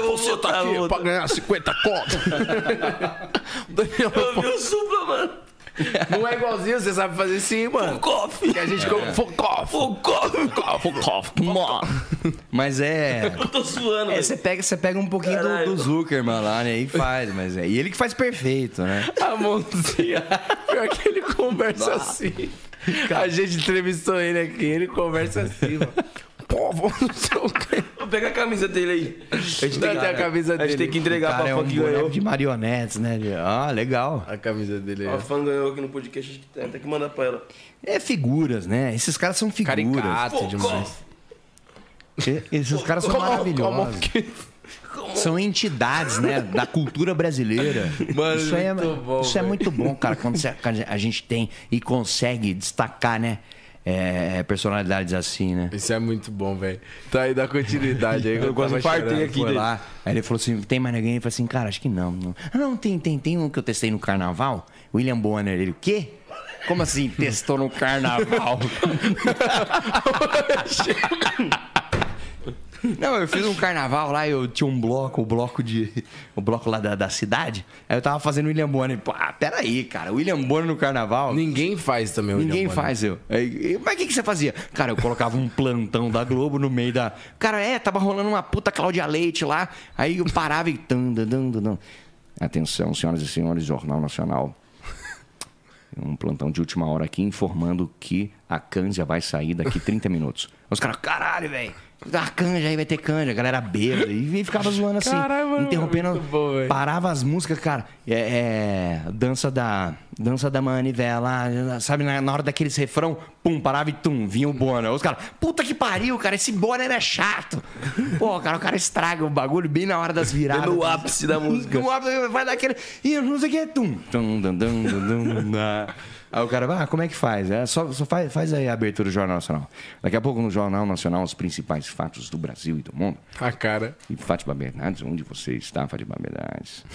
Você tá aqui pra ganhar 50 conto. Daniel, Eu vi o supla, mano. não é igualzinho, você sabe fazer sim, mano. Coffee. Que a gente come focoff. Mas é. Eu tô suando, É, você pega, você pega um pouquinho do, do Zuckerman lá, né? E faz, mas é. E ele que faz perfeito, né? A mãozinha. Pior que ele conversa assim. A gente entrevistou ele aqui, ele conversa assim, mano. Pô, vou pegar a camisa dele aí. A gente Dá até a camisa A gente dele. tem que entregar cara pra é fã um que ganhou. de marionetes, né? Ah, legal. A camisa dele A é. fã ganhou aqui no podcast, a gente tem tem que mandar pra ela. É figuras, né? Esses caras são figuras. Caricato demais. Esses caras são Como- maravilhosos. como que- São entidades, né? Da cultura brasileira. Mano, isso é, muito bom, isso é velho. muito bom, cara. Quando a gente tem e consegue destacar, né? é, personalidades assim, né? Isso é muito bom, velho. Tá aí, dá continuidade aí. Eu quase infartei aqui. Foi lá, aí ele falou assim: tem mais ninguém? Eu falei assim, cara, acho que não. não. Ah, não, tem, tem, tem um que eu testei no carnaval. William Bonner. Ele, o quê? Como assim testou no carnaval? Não, eu fiz um carnaval lá, eu tinha um bloco, o bloco de. O bloco lá da, da cidade. Aí eu tava fazendo William Bonner. Pô, ah, peraí, cara. William Bonner no carnaval. Ninguém faz também o Ninguém William Bonner. faz, eu. Aí, Mas o que, que você fazia? Cara, eu colocava um plantão da Globo no meio da. Cara, é, tava rolando uma puta Cláudia Leite lá. Aí eu parava e. Dum, dum. Atenção, senhoras e senhores, Jornal Nacional. Um plantão de última hora aqui informando que a Cândida vai sair daqui 30 minutos. Os caras, caralho, velho. Ah, canja, aí vai ter canja, a galera bêbada. E ficava zoando assim, Caralho, mano, interrompendo. muito bom, parava as músicas, cara. É, é, dança da. Dança da manivela, sabe, na, na hora daqueles refrão, pum, parava e tum, vinha o Bonner. Os caras, puta que pariu, cara, esse Bonner é chato. Pô, cara, o cara estraga o bagulho bem na hora das viradas. No ápice da música. No ápice, vai dar aquele. E não sei o que, tum. tum dum, dum, dum, dum, dum. Aí o cara vai, ah, como é que faz? É, só só faz, faz aí a abertura do Jornal Nacional. Daqui a pouco no Jornal Nacional, os principais fatos do Brasil e do mundo. A cara. E Fátima Bernardes, onde você está, Fátima Bernardes?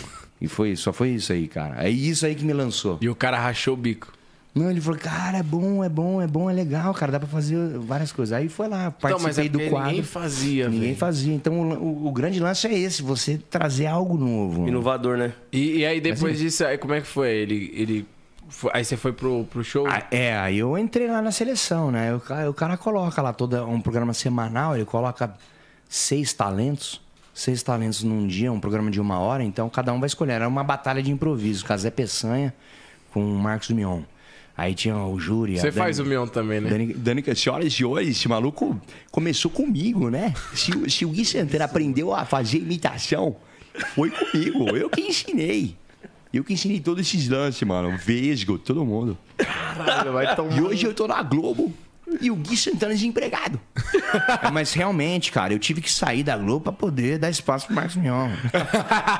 E foi, só foi isso aí, cara. É isso aí que me lançou. E o cara rachou o bico. Não, ele falou, cara, é bom, é bom, é bom, é legal, cara, dá pra fazer várias coisas. Aí foi lá, Então, mas participei é do quadro. ninguém fazia, Ninguém velho. fazia. Então o, o- o grande lance é esse, você trazer algo novo. Inovador, né? E, e aí depois disso, aí como é que foi? Ele. ele aí você foi pro, pro show? Ah, É, aí eu entrei lá na seleção, né? O cara, o cara coloca lá todo um programa semanal, ele coloca seis talentos, seis talentos num dia, um programa de uma hora, então cada um vai escolher. Era uma batalha de improviso, Zé Peçanha com o Marcos Mion. Aí tinha o júri. Você Dani- faz o Mion também, né? Dani, Dani, senhoras e senhores, esse maluco começou comigo, né? Se, o- se o Gui Santana aprendeu a fazer imitação, foi comigo. Eu que ensinei. Eu que ensinei todos esses lances, mano. Vesgo, todo mundo. Caralho, vai tomar. E hoje eu tô na Globo e o Gui Santana desempregado. É, Mas realmente, cara, eu tive que sair da Globo pra poder dar espaço pro Marcos Mion.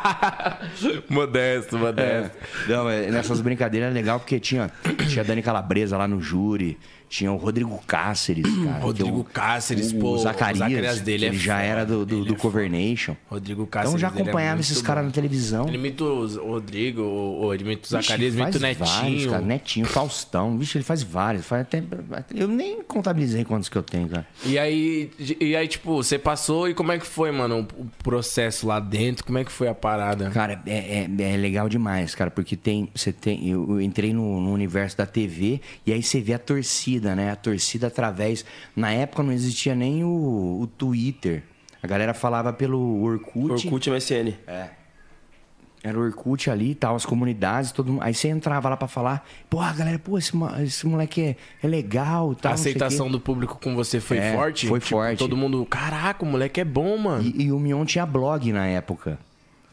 modesto, modesto. Não, é, nessas brincadeiras é legal porque tinha, tinha a Dani Calabresa lá no júri, tinha o Rodrigo Cáceres, cara. Rodrigo é o- Cáceres, o, pô, o Zacarias, Zacarias dele é ele já era do, do, do é Covernation. Rodrigo Cáceres. Então já é acompanhava esses caras na televisão. Ele imita o Rodrigo, ele imita o Zacarias, imita o faz vários, Netinho. cara. Netinho, Faustão. Vixe, ele faz vários. Faz até, eu nem contabilizei quantos que eu tenho, cara. E aí, e aí, tipo, você passou e como é que foi, mano, o processo lá dentro? Como é que foi a parada? Cara, é, é, é legal demais, cara, porque tem, você tem, eu, eu entrei no, no universo da TV e aí você vê a torcida, né? A torcida através, na época não existia nem o, o Twitter. A galera falava pelo Orkut. Orkut MSN. Era o Orkut ali e tal, as comunidades, todo mundo. Aí você entrava lá pra falar, pô, a galera, pô, esse, esse moleque é, é legal A tal. quê." aceitação do público com você foi É, forte? foi Tipo, forte. Todo mundo, caraca, o moleque é bom, mano. E, e o Mion tinha blog na época.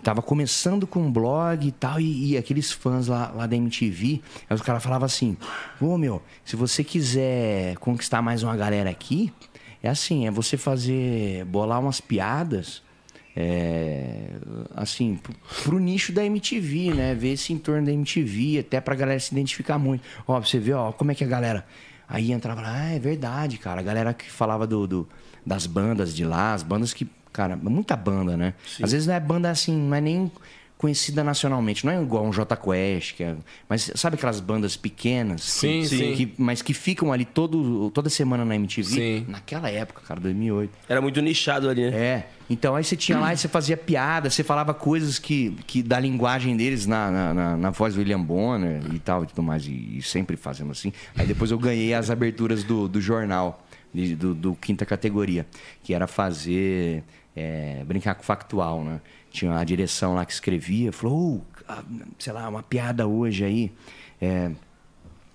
Tava começando com um blog e tal, e, e aqueles fãs lá, lá da MTV, aí os caras falavam assim: Ô meu, se você quiser conquistar mais uma galera aqui, é assim, é você fazer, bolar umas piadas, é, assim, pro, pro nicho da MTV, né? Ver esse entorno da MTV, até pra galera se identificar muito. Ó, pra você ver, ó, como é que a galera. Aí entrava lá, ah, é verdade, cara. A galera que falava do, do- das bandas de lá, as bandas que. Cara, muita banda, né? Às vezes não é banda assim, não é nem conhecida nacionalmente, não é igual um J Quest, que é, mas sabe aquelas bandas pequenas? Sim, que, sim. que- mas que ficam ali todo, toda semana na MTV? Sim. Naquela época, cara, 2008. Era muito nichado ali, né? É. Então aí você tinha lá e você fazia piada, você falava coisas que, que da linguagem deles na, na, na, na voz do William Bonner e tal e tudo mais, e, e sempre fazendo assim. Aí depois eu ganhei as aberturas do, do jornal, do, do quinta categoria, que era fazer. É, brincar com factual, né? Tinha a direção lá que escrevia, falou, "Ô, ah, sei lá, uma piada hoje aí. é,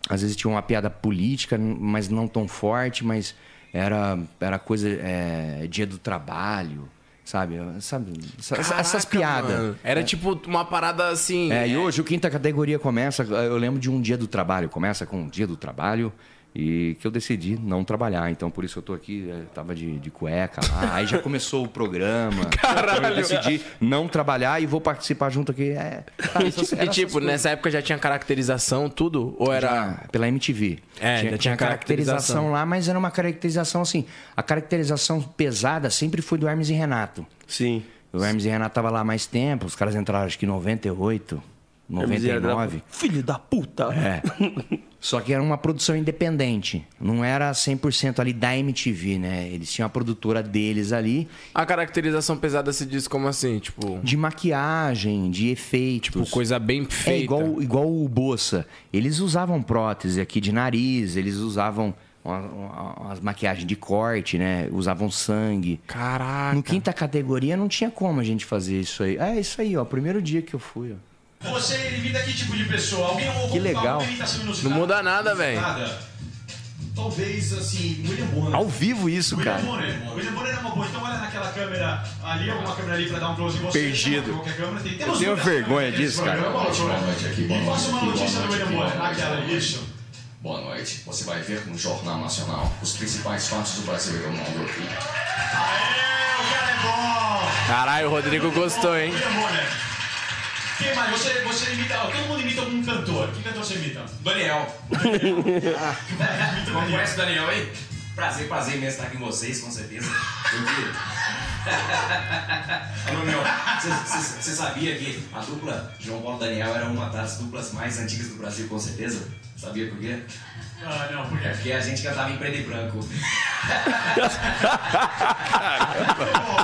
às vezes tinha uma piada política, mas não tão forte, mas era, era coisa. é, dia do trabalho, sabe? Sabe? Essa- essas Caraca, piadas. mano. Era tipo uma parada assim. É, e hoje o quinta categoria começa. Eu lembro de um dia do trabalho, começa com um dia do trabalho. E que eu decidi não trabalhar. Então, por isso eu tô aqui, eh, tava de, de cueca lá. Aí já começou o programa. Caralho. Eu decidi não trabalhar e vou participar junto aqui. É, tá, E, essas- e, essas tipo, coisas. nessa época já tinha caracterização, tudo? Ou era. Já, pela MTV. É, tinha, ainda tinha tinha caracterização caracterização. lá, mas era uma caracterização assim. A caracterização pesada sempre foi do Hermes e Renato. Sim. O Hermes e Renato tava lá há mais tempo, os caras entraram acho que em 98, 99. Filho da puta. É. Só que era uma produção independente. Não era 100% ali da MTV, né? Eles tinham a produtora deles ali, A caracterização pesada se diz como assim? Tipo, de maquiagem, de efeitos. tipo coisa bem feita. É igual, igual o Bossa. Eles usavam prótese aqui de nariz, eles usavam umas maquiagens de corte, né? Usavam sangue. Caraca. No quinta categoria não tinha como a gente fazer isso aí. É isso aí, ó. Primeiro dia que eu fui, ó. Você imita que tipo de pessoa? Alguém ou Que legal. Não muda nada, velho. Talvez, assim, William Bonner. Ao vivo isso, William cara. Bonner. William Bonner é uma boa. Então olha naquela câmera ali, alguma câmera ali pra dar um close em você. Perdido. Qualquer câmera tem. Eu tenho vergonha disso, cara. Boa doutor. noite aqui, boa noite faça uma aqui, boa notícia do noite William Bonner. boa noite Aquela isso. Boa noite. Você vai ver no Jornal Nacional os principais fatos do Brasil e do mundo aqui. Aê, o cara é bom. Caralho, o Rodrigo gostou, hein? William Bonner. Quem mais? Você, você imita. Todo mundo imita algum cantor. Que cantor você imita? Daniel. Daniel. conhece o Daniel aí? Prazer, prazer imenso estar aqui com vocês, com certeza. Eu vi. Alô, meu, você sabia que a dupla João Paulo e Daniel era uma das duplas mais antigas do Brasil, com certeza? Sabia por quê? Ah, não, por É porque a gente cantava em preto e branco.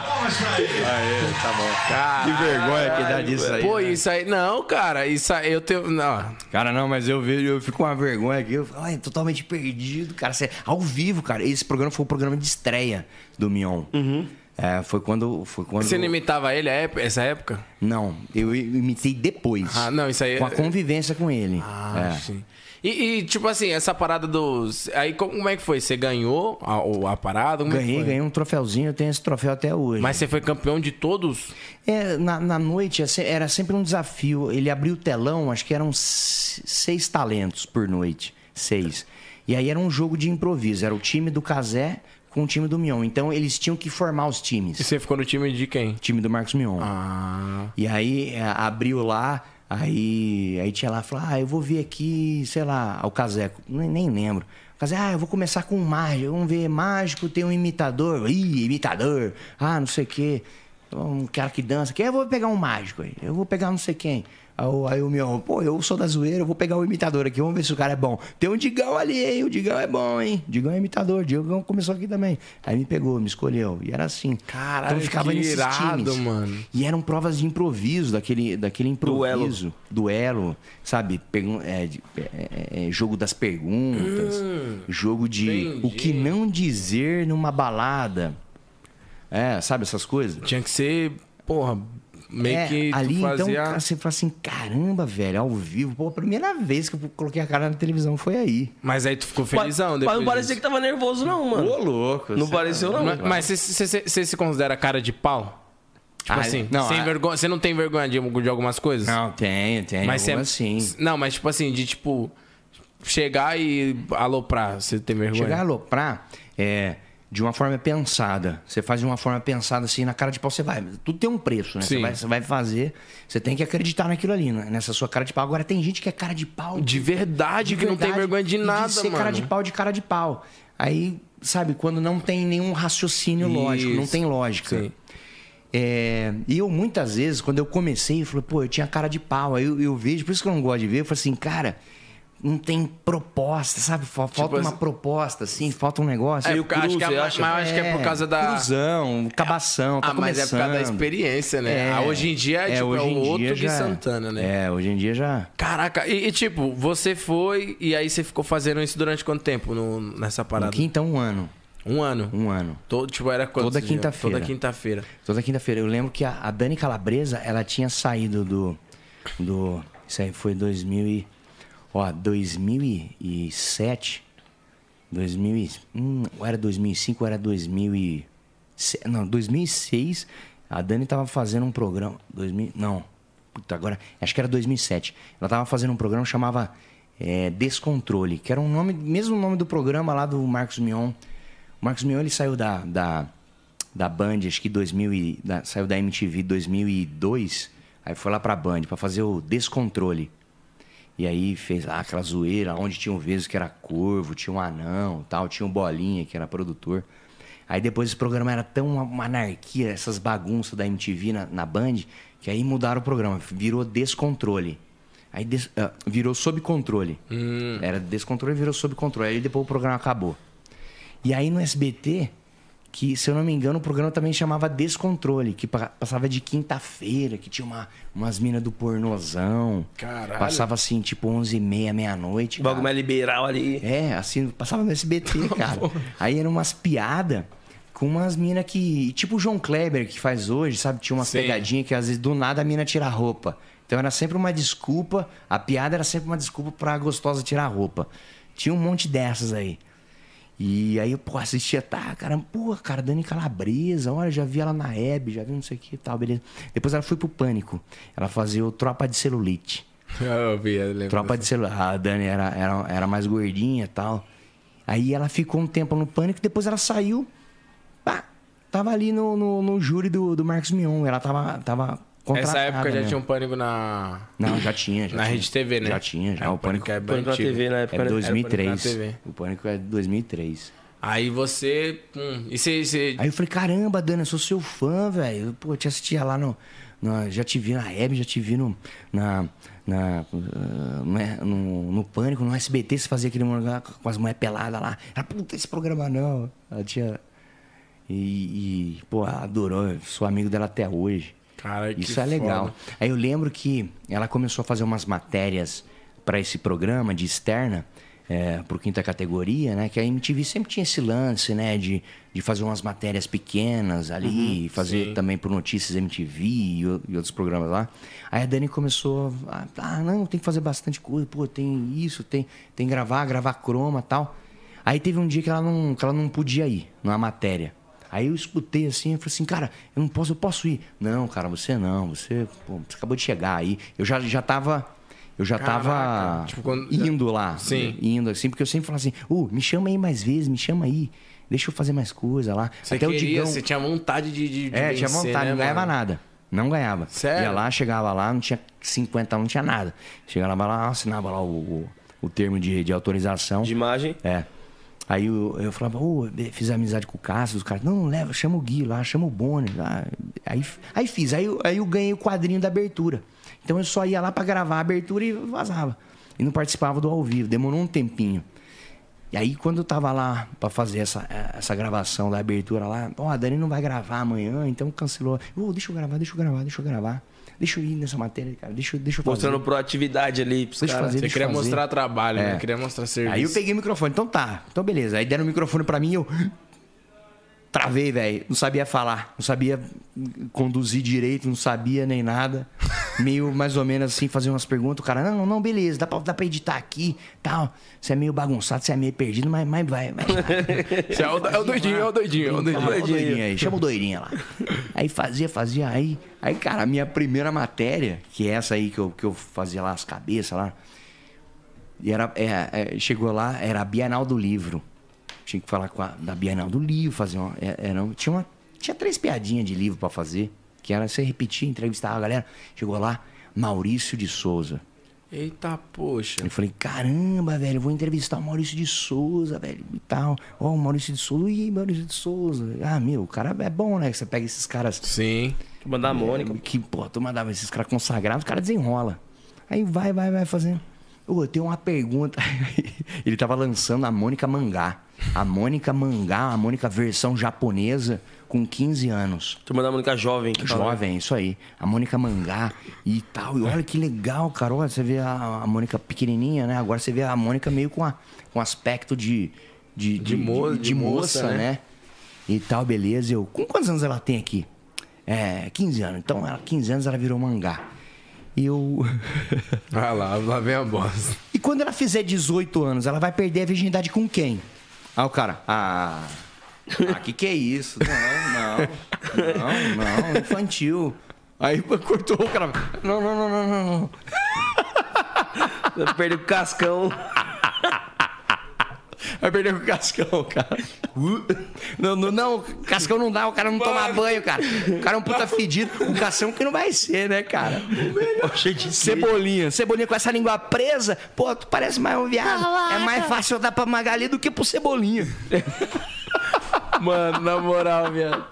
Palmas pra ele. Tá bom. Que vergonha que dá disso aí. Pô, né? isso aí. Não, cara, isso aí eu tenho. Não. Cara, não, mas eu vejo, eu fico com uma vergonha aqui. Eu fico, totalmente perdido, cara. Você- ao vivo, cara. Esse programa foi o programa de estreia do Mion. É, foi quando. Foi quando... Você não imitava ele essa época? Não, eu imitei depois. Ah, não, isso aí. Com a convivência com ele. Ah, É. sim. E, e, tipo assim, essa parada dos. Aí como é que foi? Você ganhou a, a parada? Como é Ganhei, ganhei um troféuzinho, eu tenho esse troféu até hoje. Mas você foi campeão de todos? É, na, na noite é era sempre um desafio. Ele abriu o telão, acho que eram seis talentos por noite. Seis. E aí era um jogo de improviso. Era o time do Casé com o time do Mion. Então eles tinham que formar os times. E você ficou no time de quem? Time do Marcos Mion. Ah. E aí é, abriu lá, aí, aí tinha lá, falou, ah, eu vou ver aqui, sei lá, o Caseco, nem, nem lembro. O Caseco, ah, eu vou começar com um mágico, vamos ver, mágico tem um imitador, ih, imitador, ah, não sei o quê, um cara que dança, que eu vou pegar um mágico aí, eu vou pegar não sei quem. Aí, o- o meu, pô, eu sou da zoeira, eu vou pegar o imitador aqui, vamos ver se o cara é bom. Tem um Digão ali, hein? O Digão é bom, hein? Digão é imitador, o Digão começou aqui também. Aí me pegou, me escolheu. E era assim. Caralho, então eu ficava que irado, times. mano. E eram provas de improviso, daquele, daquele improviso. Duelo. sabe? Pergun- é, é, é, jogo das perguntas. jogo de o que não dizer numa balada. É, sabe essas coisas? Tinha que ser, porra, meio É, que ali, então, fazia... cara, você fala assim, caramba, velho, ao vivo. Pô, a primeira vez que eu coloquei a cara na televisão foi aí. Mas aí tu ficou Mas, felizão mas depois não parecia que tava nervoso, não, mano. Ô, louco. Não pareceu, não. Mas, mas você- você você se considera cara de pau? Tipo Ah, assim, não, sem ah- vergonha, você não tem vergonha de, de algumas coisas? Não, tem, tem. mas você algumas sim. Não, mas tipo assim, de tipo chegar e aloprar, você tem vergonha? Chegar a aloprar é de uma forma pensada. Você faz de uma forma pensada assim, na cara de pau você vai. Tudo tem um preço, né? Você vai, você vai fazer, você tem que acreditar naquilo ali, né? nessa sua cara de pau. Agora tem gente que é cara de pau. De verdade, que não tem vergonha de nada, ser mano. cara de pau de cara de pau. Aí, sabe, quando não tem nenhum raciocínio lógico, não Isso. tem lógica. Sim. É, e eu, muitas vezes, quando eu comecei, eu falei, pô, eu tinha cara de pau. Aí eu, eu vejo, por isso que eu não gosto de ver, eu falei assim, cara, não tem proposta, sabe? Fa- Falta uma assim- proposta, assim, falta um negócio. É, eu acho que, é, mas eu acho que é por causa da. Cruzão, cabação, tá ah, mas é por causa da começando. experiência, né? Ah, hoje em dia é, tipo, hoje é em o dia outro que já- Santana, né? É, hoje em dia já... Caraca, e, e, tipo, você foi e aí você ficou fazendo isso durante quanto tempo no- nessa parada? Quinta, um ano. Um ano. Um ano. Todo, tipo, era quantos Toda quinta-feira. Toda quinta-feira. Toda quinta-feira. Eu lembro que a, a Dani Calabresa, ela tinha saído do. do isso aí foi 2000 e, ó, 2007. 2000 e, hum, era 2005 ou era 2000 e, se- não, 2006. A Dani tava fazendo um programa. 2000, não. Puta, agora. Acho que era 2007. Ela tava fazendo um programa chamava é, Descontrole, que era um nome, mesmo nome do programa lá do Marcos Mion. O Marcos Mion ele saiu da, da, da Band, acho que 2000 e, da- saiu da MTV 2002, aí foi lá pra Band pra fazer o Descontrole. E aí fez lá aquela zoeira, onde tinha um Veso que era corvo, tinha um anão tal, tinha um Bolinha que era produtor. Aí depois esse programa era tão uma, anarquia, essas bagunças da MTV na, na Band, que aí mudaram o programa, virou Descontrole. Aí des- ah, virou Sob Controle. Era Descontrole, virou Sob Controle. Aí depois o programa acabou. E aí no SBT, que se eu não me engano, o programa também chamava Descontrole, que pa- passava de quinta-feira, que tinha uma, umas minas do pornozão. Caralho. Passava assim, tipo 11h30, meia-noite. Bagulho cara. mais liberal ali. É, assim, passava no SBT, cara. Aí eram umas piadas com umas minas que. Tipo o João Kleber que faz hoje, sabe? Tinha umas Sim. pegadinhas que às vezes do nada a mina tira a roupa. Então era sempre uma desculpa, a piada era sempre uma desculpa pra gostosa tirar a roupa. Tinha um monte dessas aí. E aí eu, pô, assistia, tá, cara, pô, cara, Dani Calabresa, olha, já vi ela na Hebe, já vi não sei o que e tal, beleza. Depois ela foi pro Pânico. Ela fazia o Tropa de Celulite. Eu vi, eu. Tropa de Celulite. A Dani era, era, era mais gordinha e tal. Aí ela ficou um tempo no Pânico, depois ela saiu, pá, tava ali no, no, no júri do, do Marcos Mion. Ela tava, tava Essa época já mesmo. tinha um pânico na. Não, já tinha. Já Na tinha. Rede TV, né? Já tinha, já. É, o Pânico, é bem Pânico na. TV na época, é né? 2003. Era o Pânico na TV. O Pânico é de 2003. Aí você. Hum, e você. você- Aí eu falei, caramba, Dani, eu sou seu fã, velho. Pô, eu te assistia lá no. na- já te vi na Hebe, já te vi no. Na. na ah, né, no, no Pânico, no SBT, você fazia aquele lugar com as mulheres peladas lá. Ela, puta, esse programa não. Ela tinha. E, e, pô, ela adorou. Eu sou amigo dela até hoje. Cara, Isso é legal. foda. Aí eu lembro que ela começou a fazer umas matérias para esse programa de externa, é, por quinta categoria, né? Que a MTV sempre tinha esse lance, né? De, de fazer umas matérias pequenas ali, fazer também por Notícias MTV e, e outros programas lá. Aí a Dani começou a, ah, não, tem que fazer bastante coisa, pô, tem isso, tem, tem gravar, gravar croma e tal. Aí teve um dia que ela não, que ela não podia ir numa matéria. Aí eu escutei assim, eu falei assim, cara, eu não posso, eu posso ir. Não, cara, você não, você, pô, você acabou de chegar aí. Eu já, já tava. Eu já tava Caraca, tipo, quando- indo lá. Sim. Indo assim, porque eu sempre falava assim, uh, me chama aí mais vezes, me chama aí. Deixa eu fazer mais coisa lá. Você Até o queria, Digão. você tinha vontade de, de, de É, tinha vencer, vontade, né, não ganhava mano? nada. Não ganhava. Sério? Ia lá, chegava lá, não tinha 50, não tinha nada. Chegava lá, assinava lá o, o, o termo de, de autorização. De imagem. É. Aí eu, eu falava, ô, fiz amizade com o Cássio, os caras, não, leva, chama o Gui lá, chama o Boni. Lá. Aí, aí fiz, aí, eu- aí eu ganhei o quadrinho da abertura. Então eu só ia lá pra gravar a abertura e vazava. E não participava do ao vivo, demorou um tempinho. E aí, quando eu tava lá pra fazer essa, essa gravação da abertura lá, ó, a Dani não vai gravar amanhã, então cancelou. Ô, deixa eu gravar, deixa eu gravar, deixa eu gravar. Deixa eu ir nessa matéria, cara, deixa, eu- deixa eu fazer. Mostrando proatividade ali pros Deixa eu caras. fazer, Você deixa queria fazer. mostrar trabalho, É. né? Queria mostrar serviço. Aí eu peguei o microfone, então tá, então beleza. Aí deram o microfone pra mim e eu. Travei, velho. Não sabia falar, não sabia conduzir direito, não sabia nem nada. Meio mais ou menos assim, fazer umas perguntas. O cara, não, não, beleza, dá pra, dá pra editar aqui tal. Você é meio bagunçado, você é meio perdido, mas, mas vai. vai. Você é o, é o doidinho, é o doidinho, é o doidinho. o doidinho aí, chama o doidinho lá. Aí fazia, fazia, aí. Aí, cara, a minha primeira matéria, que é essa aí que eu, que eu fazia lá as cabeças lá. E era, é, é, chegou lá, era a Bienal do Livro. Tinha que falar com a, da Bienal do Livro, fazer uma. é- Era, tinha, uma, tinha três piadinhas de livro pra fazer. Que era você repetir, entrevistar a galera. Chegou lá, Maurício de Souza. Eita, poxa. Eu falei, caramba, velho, vou entrevistar o Maurício de Souza, velho, e tal. Ó, o Maurício de Souza, ih, Maurício de Souza. Ah, meu, o cara é bom, né? Que você pega esses caras. Sim. Mandar a Mônica. Que, pô, tu mandava esses caras consagrados, os caras desenrola. Aí vai, vai, vai fazendo. Eu tenho uma pergunta. Ele tava lançando a Mônica Mangá. A Mônica Mangá, a Mônica versão japonesa, com 15 anos. Turma da Mônica jovem. Que. Jovem, isso aí. A Mônica Mangá e tal. E olha que legal, cara. Olha, você vê a, a Mônica pequenininha, né? Agora você vê a Mônica meio com, a, com aspecto de... De, de, mo- de, de de moça, moça, né? né? E tal, beleza. Eu, com quantos anos ela tem aqui? É, 15 anos. Então, ela, 15 anos ela virou mangá. Eu... Ah lá, lá vem a bosta. E quando ela fizer 18 anos, ela vai perder a virgindade com quem? Aí o cara, ah. Ah, que que é isso? Não, não. Não, não, infantil. Aí cortou o cara. Não, não, não, não, não, não. Perdeu o cascão. Vai perder com o Cascão, cara. Não, não, não, Cascão não dá, o cara não toma banho, cara. O cara é um puta fedido. O Cascão que não vai ser, né, cara? Cheio de Cebolinha. Cebolinha com essa língua presa, pô, tu parece mais um viado. É mais fácil eu dar pra Magali do que pro Cebolinha. Mano, na moral, viado.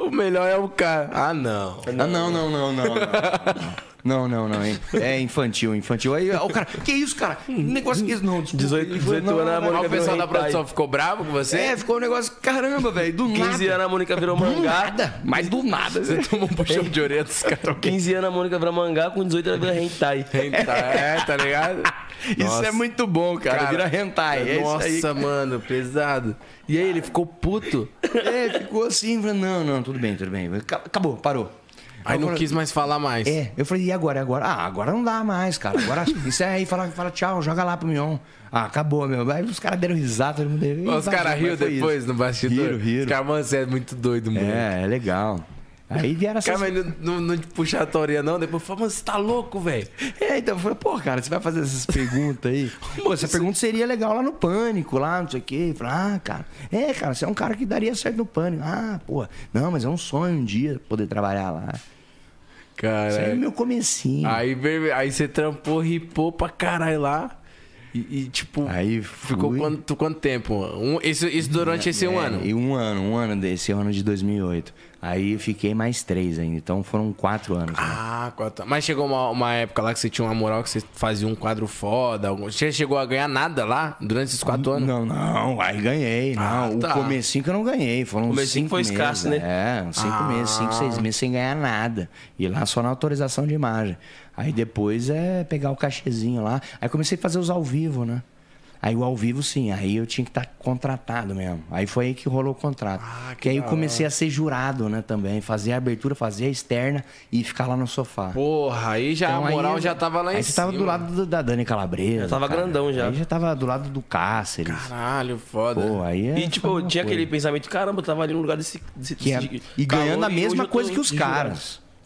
O melhor é o cara. Ah, não. Ah, não, não, não, não. Não, não, não, hein? É infantil, infantil. Aí ó, o cara, que isso, cara? Negócio que isso, não, desculpa. 18, 18 Não, anos, a não, Mônica o pessoal virou da hentai. produção ficou bravo com você? É, ficou um negócio, caramba, velho, do 15 nada. anos a Mônica virou Do mangá. nada, mas do nada. Você tomou um puxão de orelha dos caras. 15 anos a Mônica virou mangá, com 18 ela vira hentai. É, tá ligado? Isso Nossa. é muito bom, cara. Cara, Vira hentai. É Nossa, mano, pesado. E aí, ele ficou puto? É, ficou assim, falou, não, não, tudo bem, tudo bem. Ca- Acabou, parou. Aí não falei- quis mais falar mais. É, eu falei, e agora? E agora? Ah, agora não dá mais, cara. Agora encerra aí, fala, fala tchau, joga lá pro Mion. Ah, acabou, meu. Aí os caras deram risada, todo mundo deu. "Ih, Os caras riram depois isso." no bastidor. Riram, riram. Os caras, mano, você é muito doido, mano. É, é legal. Aí vieram essas... Cara, mas não, não, te puxar a teoria, não. Depois fala, mano, você tá louco, velho. É, então eu falei, pô, cara, você vai fazer essas perguntas aí? Pô, essa pergunta seria legal lá no Pânico, lá, não sei o quê. Falei, ah, cara, é, cara, você é um cara que daria certo no Pânico. Ah, pô, não, mas é um sonho um dia poder trabalhar lá. Cara. Isso aí é meu comecinho. Aí, aí você trampou, ripou pra caralho lá. E, e, tipo, Aí ficou quanto, quanto tempo? Um, isso, isso durante esse um É, ano? E um ano, um ano desse ano de 2008. Aí eu fiquei mais três ainda, então foram quatro anos. né? Ah, quatro. Mas chegou uma, uma época lá que você tinha uma moral que você fazia um quadro foda. Você chegou a ganhar nada lá durante esses quatro anos? Não, não, aí ganhei, não. Ah, tá. O comecinho que eu não ganhei, foram Comecinho cinco foi meses. escasso, né? É, cinco Ah. meses, cinco, seis meses sem ganhar nada. E lá só na autorização de imagem. Aí depois é pegar o cachezinho lá. Aí comecei a fazer os ao vivo, né? Aí o ao vivo, sim, aí eu tinha que estar contratado mesmo. Aí foi aí que rolou o contrato. Ah, que que aí eu comecei a ser jurado, né, também. Fazer a abertura, fazer a externa e ficar lá no sofá. Porra, aí já Então, a moral aí- já tava lá em Aí você cima. tava do lado do- da Dani Calabresa. Já tava cara. grandão já. Aí já tava do lado do Cáceres. Caralho, foda. Pô, aí é E tipo, tinha coisa. aquele pensamento, caramba, eu tava ali no lugar desse. desse, Que é- desse e ganhando a mesma coisa que os de jurado.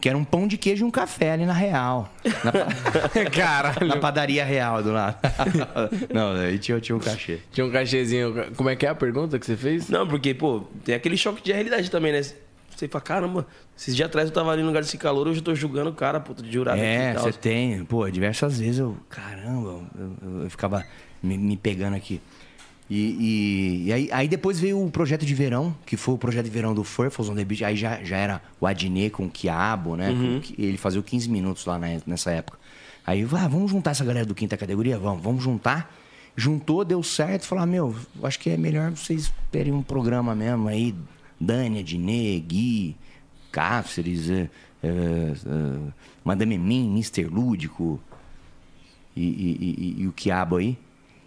Que era um pão de queijo e um café ali na Real. Na, Caralho. na padaria Real do lado. Não, aí tinha, tinha um cachê. Tinha um cachezinho. Como é que é a pergunta que você fez? Não, porque, pô, tem aquele choque de realidade também, né? Você fala, caramba, esses dias atrás eu tava ali no lugar desse calor, hoje eu tô julgando o cara, pô, tô de jurado É, você tem. Pô, diversas vezes eu. Caramba, eu, eu- eu ficava me, me pegando aqui. E, e- e aí, aí depois veio o projeto de verão, que foi o projeto de verão do Furfles on the Beach. Aí já, já era o Adnet com o Quiabo, né? Uhum. Ele fazia o 15 minutos lá na- nessa época. Aí, ah, vamos juntar essa galera do quinta categoria? Vamos, vamos juntar. Juntou, deu certo. Falou, ah, meu, eu acho que é melhor vocês terem um programa mesmo aí. Dani, Adnet, Gui, Cáceres, é, é, é, Madame Mim, Mr. Lúdico e, e- e- e o Quiabo aí.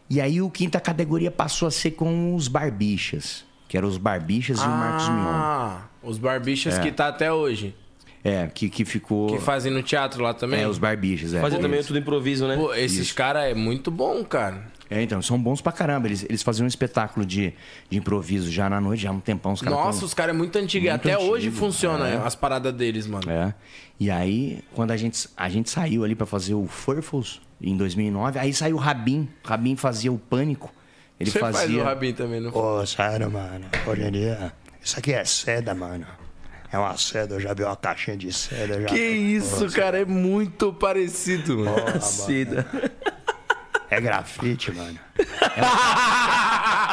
E aí o quinta categoria passou a ser com os Barbichas, que eram os Barbichas e o Marcos Mion. Ah, os barbichas É. que tá até hoje. É, que, que ficou... Que fazem no teatro lá também. É, os Barbichas, é. Fazia também tudo improviso, né? Pô, esses caras é muito bom, cara. É, então, são bons pra caramba. Eles, eles faziam um espetáculo de, de improviso já na noite, já há um tempão. Os caras Nossa, tão- os caras é muito antigos. Muito Até antigo, hoje funciona é. as paradas deles, mano. É. E aí, quando a gente, a gente saiu ali pra fazer o Furfles, em 2009, aí saiu o Rabin. O Rabin fazia o Pânico. Ele Você fazia... faz o Rabin também, não Ô, sério, mano. Hoje em dia, isso aqui é seda, mano. É uma seda, eu já vi uma caixinha de seda. Já... Que isso, cara, é muito parecido, mano. Porra, mano. É grafite, mano.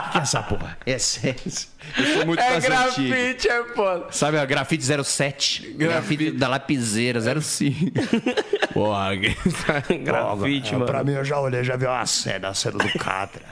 O que é essa porra? É essência. Eu sou muito É grafite, é foda. Sabe, a grafite 07. Grafite da lapiseira 05. Porra, Grafite, É, mano. Pra mim, eu já olhei, já vi uma seda, a seda do Catra.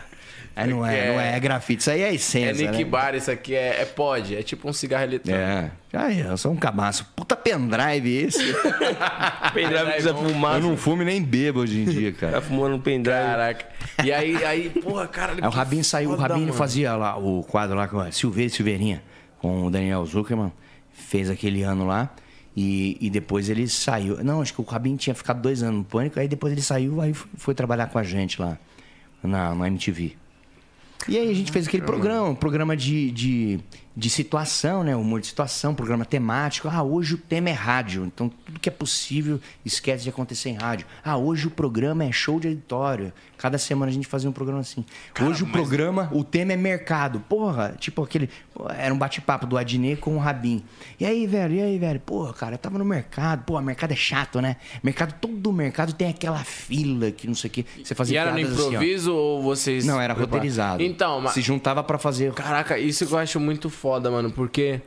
É, não é, É. não é, é grafite. Isso aí é é essência, Nick né? Bar, isso aqui é, é pod, é tipo um cigarro eletrônico. É. É, eu sou um cabaço. Puta pendrive esse. Pendrive que quiser fumar. eu não fumo e nem bebo hoje em dia, Tá cara. fumando um pendrive. Caraca. E aí, aí, porra, cara. Aí o Rabin saiu, o Rabin ele fazia lá o quadro lá com a Silveira e Silveirinha, com o Daniel Zuckerman, fez aquele ano lá. E, e depois ele saiu. Não, acho que o Rabin tinha ficado dois anos no pânico, aí depois ele saiu, aí foi, foi trabalhar com a gente lá na, na MTV. E aí a gente fez aquele programa, um programa de, de, de situação, né? Humor de situação, programa temático. Ah, hoje o tema é rádio. Então tudo que é possível esquece de acontecer em rádio. Ah, hoje o programa é show de editório. Cada semana a gente fazia um programa assim. hoje o programa, o tema é mercado. Porra, tipo aquele. Era um bate-papo do Adnet com o Rabin. E aí, velho, e aí, velho? Porra, cara, eu tava no mercado. Pô, mercado é chato, né? Mercado, todo mercado tem aquela fila que não sei o quê. Você fazia E era no assim, improviso ou vocês. Não, era roteirizado. Então, mas. Se juntava pra fazer. Caraca, isso que eu acho muito foda, mano, porque.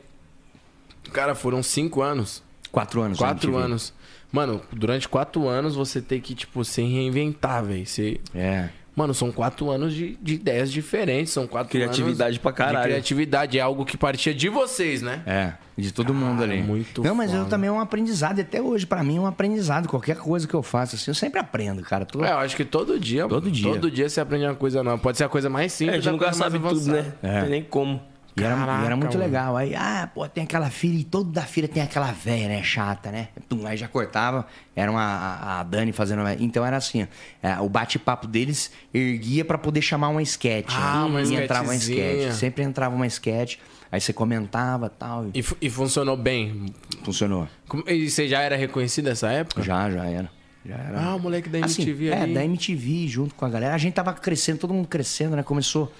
Cara, foram cinco anos. Quatro anos. Quatro na MTV. anos. Mano, durante quatro anos você tem que, tipo, se reinventar, velho. Você... É. Mano, são quatro anos de, de ideias diferentes. São quatro Criatividade anos pra caralho. De criatividade. É algo que partia de vocês, né? É, de todo mundo ali. muito Não, mas eu foda. também é um aprendizado. e Até hoje, pra mim, é um aprendizado. Qualquer coisa que eu faço, assim, eu sempre aprendo, cara. Tô- É, eu acho que todo dia. Todo dia. Todo dia você aprende uma coisa nova. Pode ser a coisa mais É, a simples. gente nunca coisa mais sabe tudo, né? É. Não tem nem como. E era, e era Caraca, muito mano. legal. Aí, ah, pô, tem aquela filha, e toda filha tem aquela velha, né? Chata, né? Tum, aí já cortava, era uma, a, a Dani fazendo. Então era assim, é, o bate-papo deles erguia pra poder chamar uma sketch. Ah, né? uma e entrava uma sketch. Sempre entrava uma sketch, aí você comentava tal, e E, fu- e funcionou bem. funcionou. Como- E você já era reconhecido nessa época? Já, já era. Já era. Ah, o moleque da Assim, MTV é, ali. da MTV junto com a galera. A gente tava crescendo, todo mundo crescendo, né? Começou.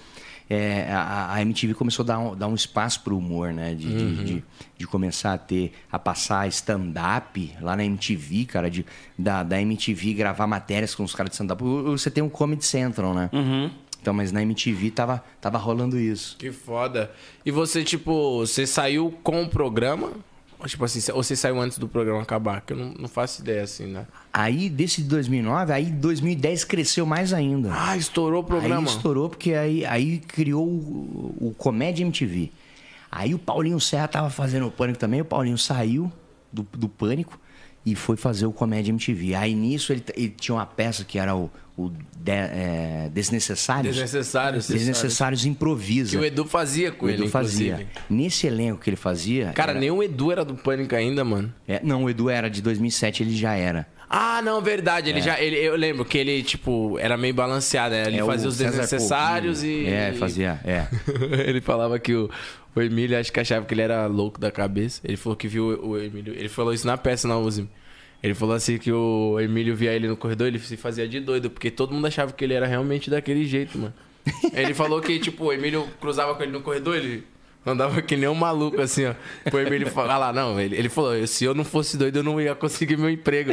É, a, a MTV começou a dar um, dar um espaço pro humor, né? De, de- Uhum. de, de começar a ter, a passar stand-up lá na MTV, cara, de, da, da MTV gravar matérias com os caras de stand-up. Você tem um Comedy Central, né? Então, mas na MTV tava, tava rolando isso. Que foda. E você, tipo, você saiu com o programa? Tipo assim, ou você saiu antes do programa acabar? Que eu não, não faço ideia, assim, né? Aí, desse de 2009, aí 2010 cresceu mais ainda. Ah, estourou o programa. Aí estourou porque aí, aí criou o, o Comédia MTV. Aí o Paulinho Serra tava fazendo o Pânico também, o Paulinho saiu do, do Pânico e foi fazer o Comédia MTV. Aí nisso ele, ele tinha uma peça que era o, o de- é, Desnecessários. Desnecessários. Desnecessários Improvisa. Que o Edu fazia com O ele, Edu fazia. inclusive. Nesse elenco que ele fazia... Cara, era- nem o Edu era do Pânico ainda, mano. é, não, o Edu era de 2007, ele já era. Ah, não, verdade. Ele já. Ele, eu lembro que ele, tipo, era meio balanceado, né? Ele É, fazia os desnecessários e. É, fazia, é. ele falava que o, o Emílio, acho que achava que ele era louco da cabeça. Ele falou que viu o, Emílio. Ele falou isso na peça na USM. Ele falou assim que o Emílio via ele no corredor, ele se fazia de doido, porque todo mundo achava que ele era realmente daquele jeito, mano. ele falou que, tipo, o Emílio cruzava com ele no corredor, ele andava que nem um maluco, assim, ó. O Emílio falou, ah lá, não, ele, ele falou, se eu não fosse doido, eu não ia conseguir meu emprego.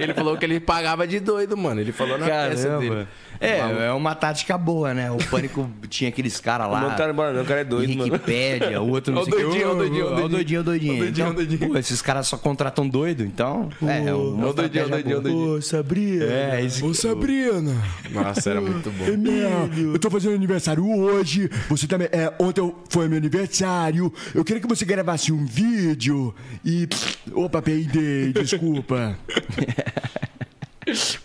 ele falou que ele pagava de doido, mano. Ele falou na peça dele. É, é uma tática boa, né? O Pânico tinha aqueles caras lá. Não, o cara, embora não, o cara é doido, mano. Wikipédia, o outro não sei o quê. doidinho, o doidinho, o doidinho, ó o doidinho. O doidinho, Então, esses caras só contratam doido, então. É, é uma o doidinho, ó o doidinho, ó o doidinho. Sabrina. É, esse Ô, Sabrina. Nossa, era muito bom. É, eu tô fazendo aniversário hoje. Você também. É, ontem foi meu aniversário. Eu queria que você gravasse um vídeo. E. Opa, peidei, desculpa.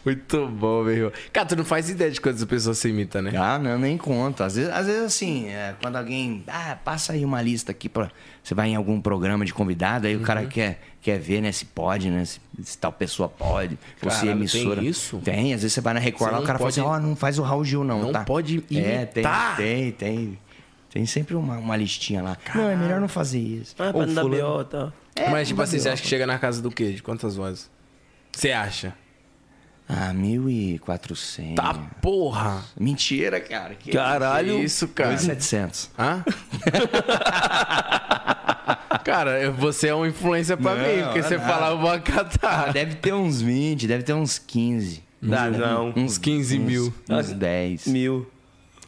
Muito bom, meu irmão. Cara, tu não faz ideia de quantas pessoas você imita, né? Ah, não, nem conta. Às vezes, às vezes assim, é, quando alguém. Ah, passa aí uma lista aqui pra. Você vai em algum programa de convidado, aí o cara Uhum. quer, quer ver, né, se pode, né? Se, se tal pessoa pode. Se é Caralho, emissora. tem isso? Tem, às vezes você vai na Record Você lá, o cara fala assim, pode- ó, não faz o Raul Gil, não. Não tá? pode É, tem, imitar? tem, tem. Tem sempre uma, uma listinha lá. Não, é melhor não fazer isso. Ah, pra Ou não dar BO tal. É, Mas, tipo assim, você acha que chega na casa do quê? De quantas vozes? Você acha? Ah, 1.400. Tá porra! Mentira, cara. Que Caralho. Que isso, cara? 1.700. Hã? cara, você é uma influência pra Não, mim, porque é você nada. fala, eu vou Ah, acatar. deve ter uns 20, deve ter uns 15. Dá, não. Uns 15 mil. Uns 10. Mil.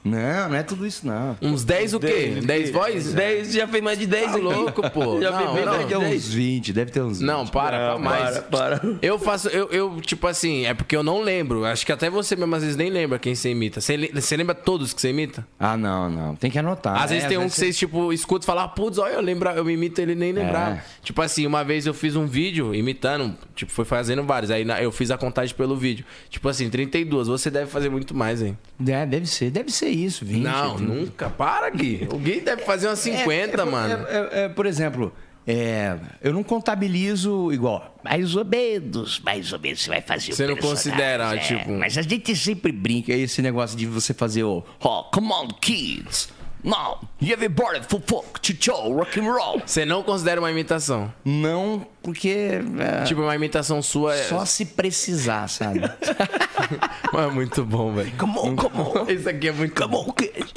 Não, não é tudo isso, não. Uns 10 o quê? 10 vozes? 10, já fez mais de 10 Tá louco, pô. Já Não, fez mais Deve de ter 10. uns 20, deve ter uns 20. Não, para, Não, para, para, para. Eu faço, eu, eu, tipo assim, é porque eu não lembro. Acho que até você mesmo às vezes nem lembra quem você imita. Você, você lembra todos que você imita? Ah, não, não. Tem que anotar. Às vezes É, tem um que vocês, tipo, escutam e falam, ah, putz, olha, eu lembro, eu me imito ele nem lembrava. É. Tipo assim, uma vez eu fiz um vídeo imitando, tipo, foi fazendo vários. Aí eu fiz a contagem pelo vídeo. Tipo assim, 32. Você deve fazer muito mais, hein? É, deve ser, deve ser isso, 20. não, 20. nunca. Para, Gui. O Gui deve fazer umas 50, É, é, mano. é, é, é, por exemplo, é, eu não contabilizo igual. Mais ou menos, mais ou menos. Você vai fazer Você não considera, é. tipo- Mas a gente sempre brinca. É esse negócio de você fazer o. Oh, come on, kids. Now, everybody for folk, chicho, rock and roll. Você não considera uma imitação. Não, porque. é, Tipo, uma imitação sua é. Só se precisar, sabe? Mas é muito bom, velho. Come on, come on. Isso aqui é muito Come on, kid.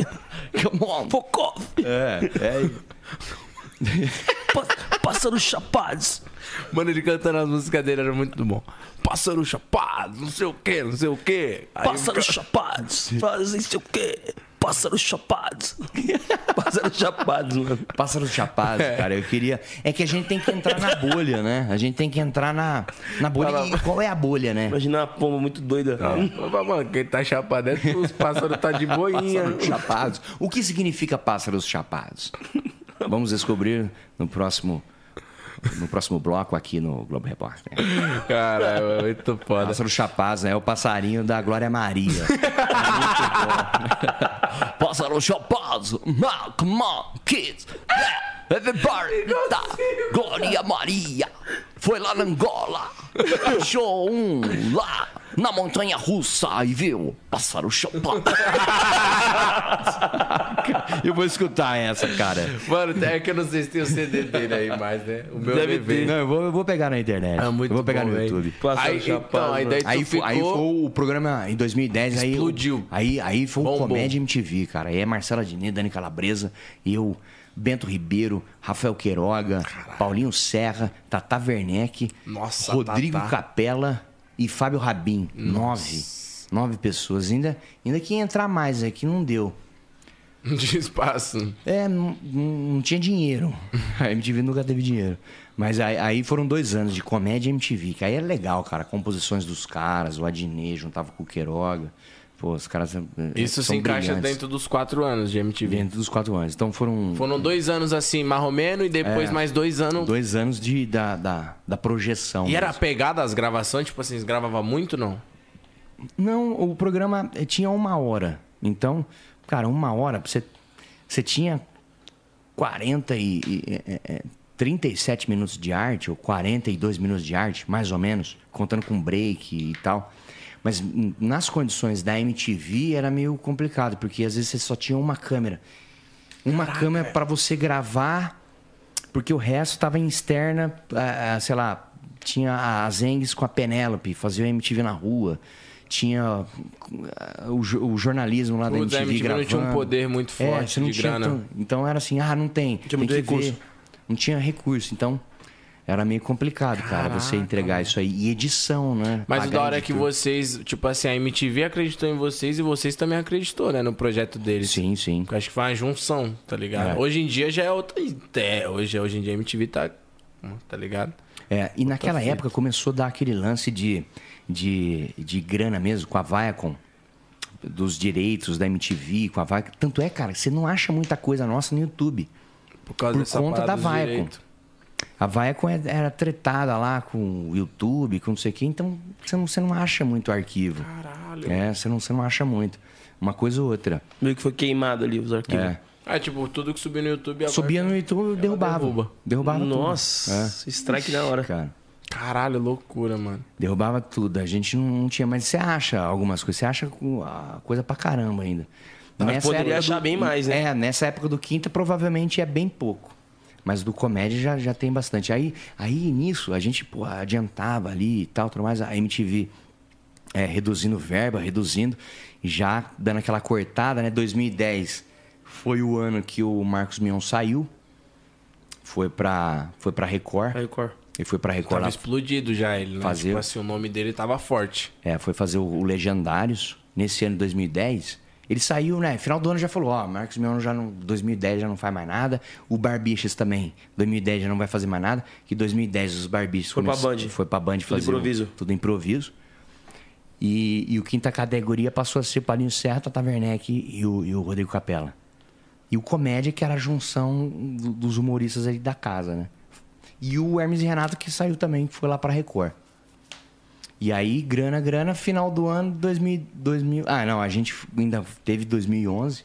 Come on. Fuck off. É, é. Pa- Pássaro chapados. Mano, ele cantando as músicas dele era muito bom. Pássaro chapado, não sei o que, não sei o que. Pássaros chapados. Fazem sei o quê. Pássaros chapados. Pássaros chapados, mano. Pássaro chapado, cara. Eu queria. É que a gente tem que entrar na bolha, né? A gente tem que entrar na, na bolha. E qual é a bolha, né? Imagina uma pomba muito doida. Mano, quem tá chapado é que os pássaros tá de boinha. Pássaros chapados. O que significa pássaros chapados? Vamos descobrir no próximo, no próximo bloco aqui no Globo Repórter. Caralho, é muito foda. Pássaro chapados, né? É o passarinho da Glória Maria. É. Pássaro chapado, Mac, Mac, Kids, everybody, tá, Glória Maria, foi lá na Angola, achou um lá na montanha russa e viu pássaro chapado. Eu vou escutar essa, cara. Mano, é que eu não sei se tem o CD dele aí mais, né? O meu Deve DVD. ter. Não, eu vou, eu vou pegar na internet. É muito eu vou pegar bom, no velho. YouTube. Pássaro Aí, chapado, então, aí daí tu aí, foi, aí ficou- foi o programa em 2010. aí- Explodiu. Aí, aí foi o. Comédia MTV, cara. Aí é Marcela Diné, Dani Calabresa, eu, Bento Ribeiro, Rafael Queiroga, Paulinho Serra, Tata Werneck, Nossa, Rodrigo Tatá. Capela e Fábio Rabin. Nove. Nove pessoas. Ainda, ainda que ia entrar mais aqui, não deu. Não tinha espaço. É, não, não- não tinha dinheiro. A MTV nunca teve dinheiro. Mas aí, aí foram dois anos de comédia MTV, que aí é legal, cara. Composições dos caras, o Adnet juntava com o Queiroga. Pô, os caras. eh, Isso se encaixa brilhantes. dentro dos quatro anos de MTV. Dentro dos quatro anos. Então foram. Foram dois anos assim, menos, e depois É. mais dois anos. Dois anos de, da, da, da projeção. E era mesmo. pegada as gravações? Tipo assim, gravava muito não? Não, o programa eh, tinha uma hora. Então, cara, uma hora, você, você tinha 40 e, e, é, 37 minutos de arte, ou 42 minutos de arte, mais ou menos, contando com break e tal. Mas nas condições da MTV era meio complicado, porque às vezes você só tinha uma câmera. Uma câmera para você gravar, porque o resto estava em externa, ah, sei lá, tinha a Zengues com a Penélope, fazia o MTV na rua. Tinha ah, o, jo- o jornalismo lá da Putz, MTV, MTV não gravando. tinha um poder muito É, forte você não de tinha grana. tão- Então era assim, ah, não tem. tem muito que recurso. ver. Não tinha recurso. Então era meio complicado, cara, você entregar isso aí. E edição, né? Mas Pagar da hora é que vocês, tipo assim, a MTV acreditou em vocês e vocês também acreditou, né, no projeto deles. Sim, sim. Eu acho que foi uma junção, tá ligado? É. Hoje em dia já é outra ideia. Hoje, hoje em dia a MTV tá. Tá ligado? É, e naquela fita. época começou a dar aquele lance de, de, de grana mesmo com a Viacom, dos direitos da MTV, com a Viacom. Tanto é, cara, que você não acha muita coisa nossa no YouTube. Por causa Por conta da Viacom. direitos. A Viacom é- era tretada lá com o YouTube, com não sei o quê, então você não, você não acha muito arquivo. Caralho. É, você não, você não acha muito. Uma coisa ou outra. Meio que foi queimado ali os arquivos. É. Ah, tipo, tudo que subia no YouTube agora. Subia no YouTube, derrubava. derruba. Derrubava tudo. Nossa, strike na hora. Cara, Caralho, loucura, mano. derrubava tudo. A gente não, não tinha, mas você acha algumas coisas. Você acha coisa pra caramba ainda. Mas poderia achar bem mais, né? É, nessa época do Quinta provavelmente é bem pouco. Mas do comédia já, já tem bastante. Aí, aí nisso, a gente pô, adiantava ali e tal, tudo mais. A MTV é, reduzindo verba, reduzindo, já dando aquela cortada, né? 2010 foi o ano que o Marcos Mion saiu. Foi pra, foi pra Record. Record. Ele foi pra Record Tava lá explodido já ele, né? Fazer- Tipo assim, o nome dele tava forte. É, foi fazer o, o Legendários nesse ano de 2010. Ele saiu, né? Final do ano já falou, ó, Marcos Mion já não, 2010 já não faz mais nada. O Barbichas também, 2010 já não vai fazer mais nada. Que 2010 os Barbichas Foi pra Band. Foi pra Band Tudo fazer o- improviso. tudo improviso. E, e o quinta categoria passou a ser Paulinho Serra, Tata Werneck e o, e o Rodrigo Capella. E o comédia que era a junção do- dos humoristas ali da casa, né? E o Hermes e Renato que saiu também, que foi lá pra Record. E aí, grana, grana, final do ano, 2000, 2000... Ah, não, a gente ainda teve 2011.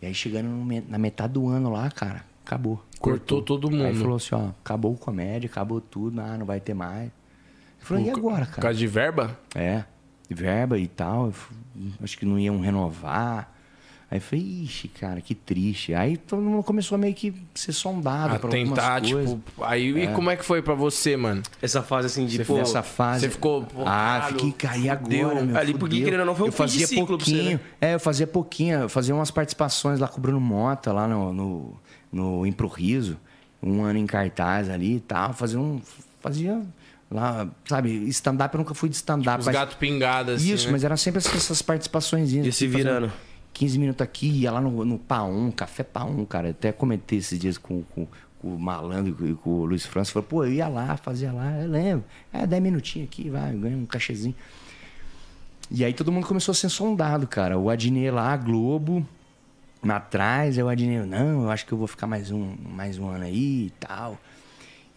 E aí, chegando na metade do ano lá, cara, acabou. Cortou todo mundo. Aí falou assim, ó, acabou o comédia, acabou tudo, ah, não vai ter mais. Eu falei, e agora, Por cara? causa de verba? É, verba e tal. acho que não iam renovar. Aí eu falei, ixi, cara, que triste. Aí todo mundo começou a meio que ser sondado A pra tentar, tipo. Aí, e É. como é que foi pra você, mano? Essa fase assim de, Você pô, Nessa fase. Você ficou. pô, Ah, caralho, fiquei cair agora, fudeu. meu. Ali, porque, querendo ou não, foi um eu fim de fazia ciclo pra você, pouquinho. né? É, eu fazia pouquinho. Eu fazia umas participações lá com o Bruno Mota, lá no, no, no Impro Riso. Um ano em cartaz ali e tal. Fazia um. Fazia lá, sabe, stand-up eu nunca fui de stand-up. Os mas- gatos pingados, assim. Isso, né? mas eram sempre essas, participações. Ia se virando. 15 minutos aqui, ia lá no, no Paum, Café Paum, cara. Até comentei esses dias com, com, com o Malandro e com, o Luiz França. Falei, pô, eu ia lá, fazia lá, eu lembro. É, 10 minutinhos aqui, vai, ganha um cachezinho. E aí todo mundo começou a ser sondado, cara. O Adnet lá, Globo, atrás, aí o Adnet, não, eu acho que eu vou ficar mais um, mais um ano aí e tal.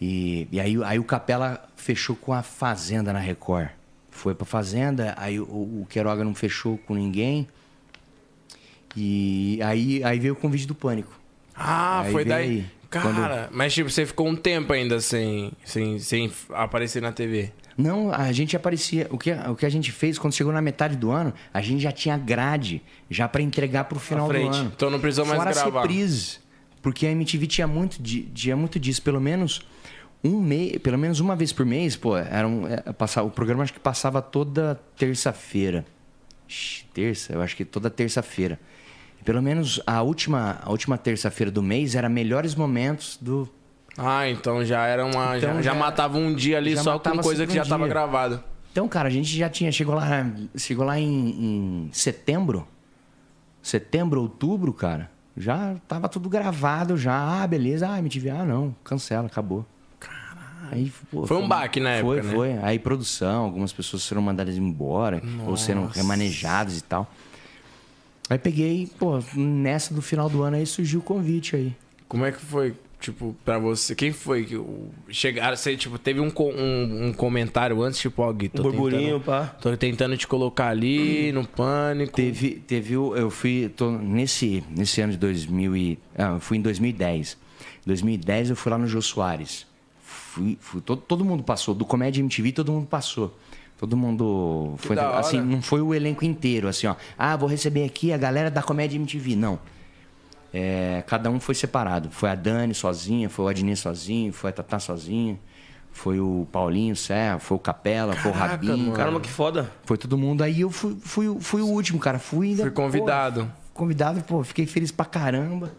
E, e aí, aí o Capela fechou com a Fazenda na Record. Foi pra Fazenda, aí o, o não fechou com ninguém. E aí, aí veio o convite do Pânico. Ah, Aí foi daí. aí. Cara, mas tipo, você ficou um tempo ainda sem, sem, sem aparecer na TV. Não, a gente aparecia. O que, o que a gente fez quando chegou na metade do ano, a gente já tinha grade já pra entregar pro final do ano. Então não precisou mais Fora gravar. as reprises. Porque a MTV tinha muito, tinha muito disso. Pelo menos um mês, pelo menos uma vez por mês, pô, era um, é, passava, o programa acho que passava toda terça-feira. Terça, eu acho que toda terça-feira. Pelo menos a última, a última terça-feira do mês era melhores momentos do. Ah, então já era uma. Então já, já já- matava um dia ali só com coisa que já segundo tava dia. gravado. Então, cara, a gente já tinha. Chegou lá, chegou lá em, em setembro. Setembro, outubro, cara. Já tava tudo gravado, já. Ah, beleza. Ah, MTV, ah, não. Cancela, acabou. Aí, pô, Foi um baque na foi, época, né? Foi, Aí produção, algumas pessoas foram mandadas embora, ou serão Nossa. remanejadas e tal. Aí peguei, pô, nessa do final do ano aí surgiu o convite aí. Como é que foi, tipo, pra você? Quem foi que chegaram? Você, tipo, teve um, um, um comentário antes, tipo, ó, Gui, tô Um burburinho, tentando, pá. Tô tentando te colocar ali no pânico. Teve, teve o- eu fui tô nesse nesse ano de 2000 e, ah, eu fui em 2010. Em 2010 eu fui lá no Jô Soares. Fui, fui- todo, todo mundo passou, do Comédia MTV todo mundo passou. Todo mundo foi assim, não foi o elenco inteiro assim, ó. Ah, vou receber aqui a galera da Comédia MTV, não. É, cada um foi separado. Foi a Dani sozinha, foi o Adnê sozinho, foi a Tatá sozinha, foi o Paulinho Serra, foi o Capela, foi o Caraca, Rabinho. mano. Caramba, que foda. Foi todo mundo. Aí eu fui, fui, fui o último, cara. Fui ainda. Fui convidado. pô, convidado, pô, fiquei feliz pra caramba.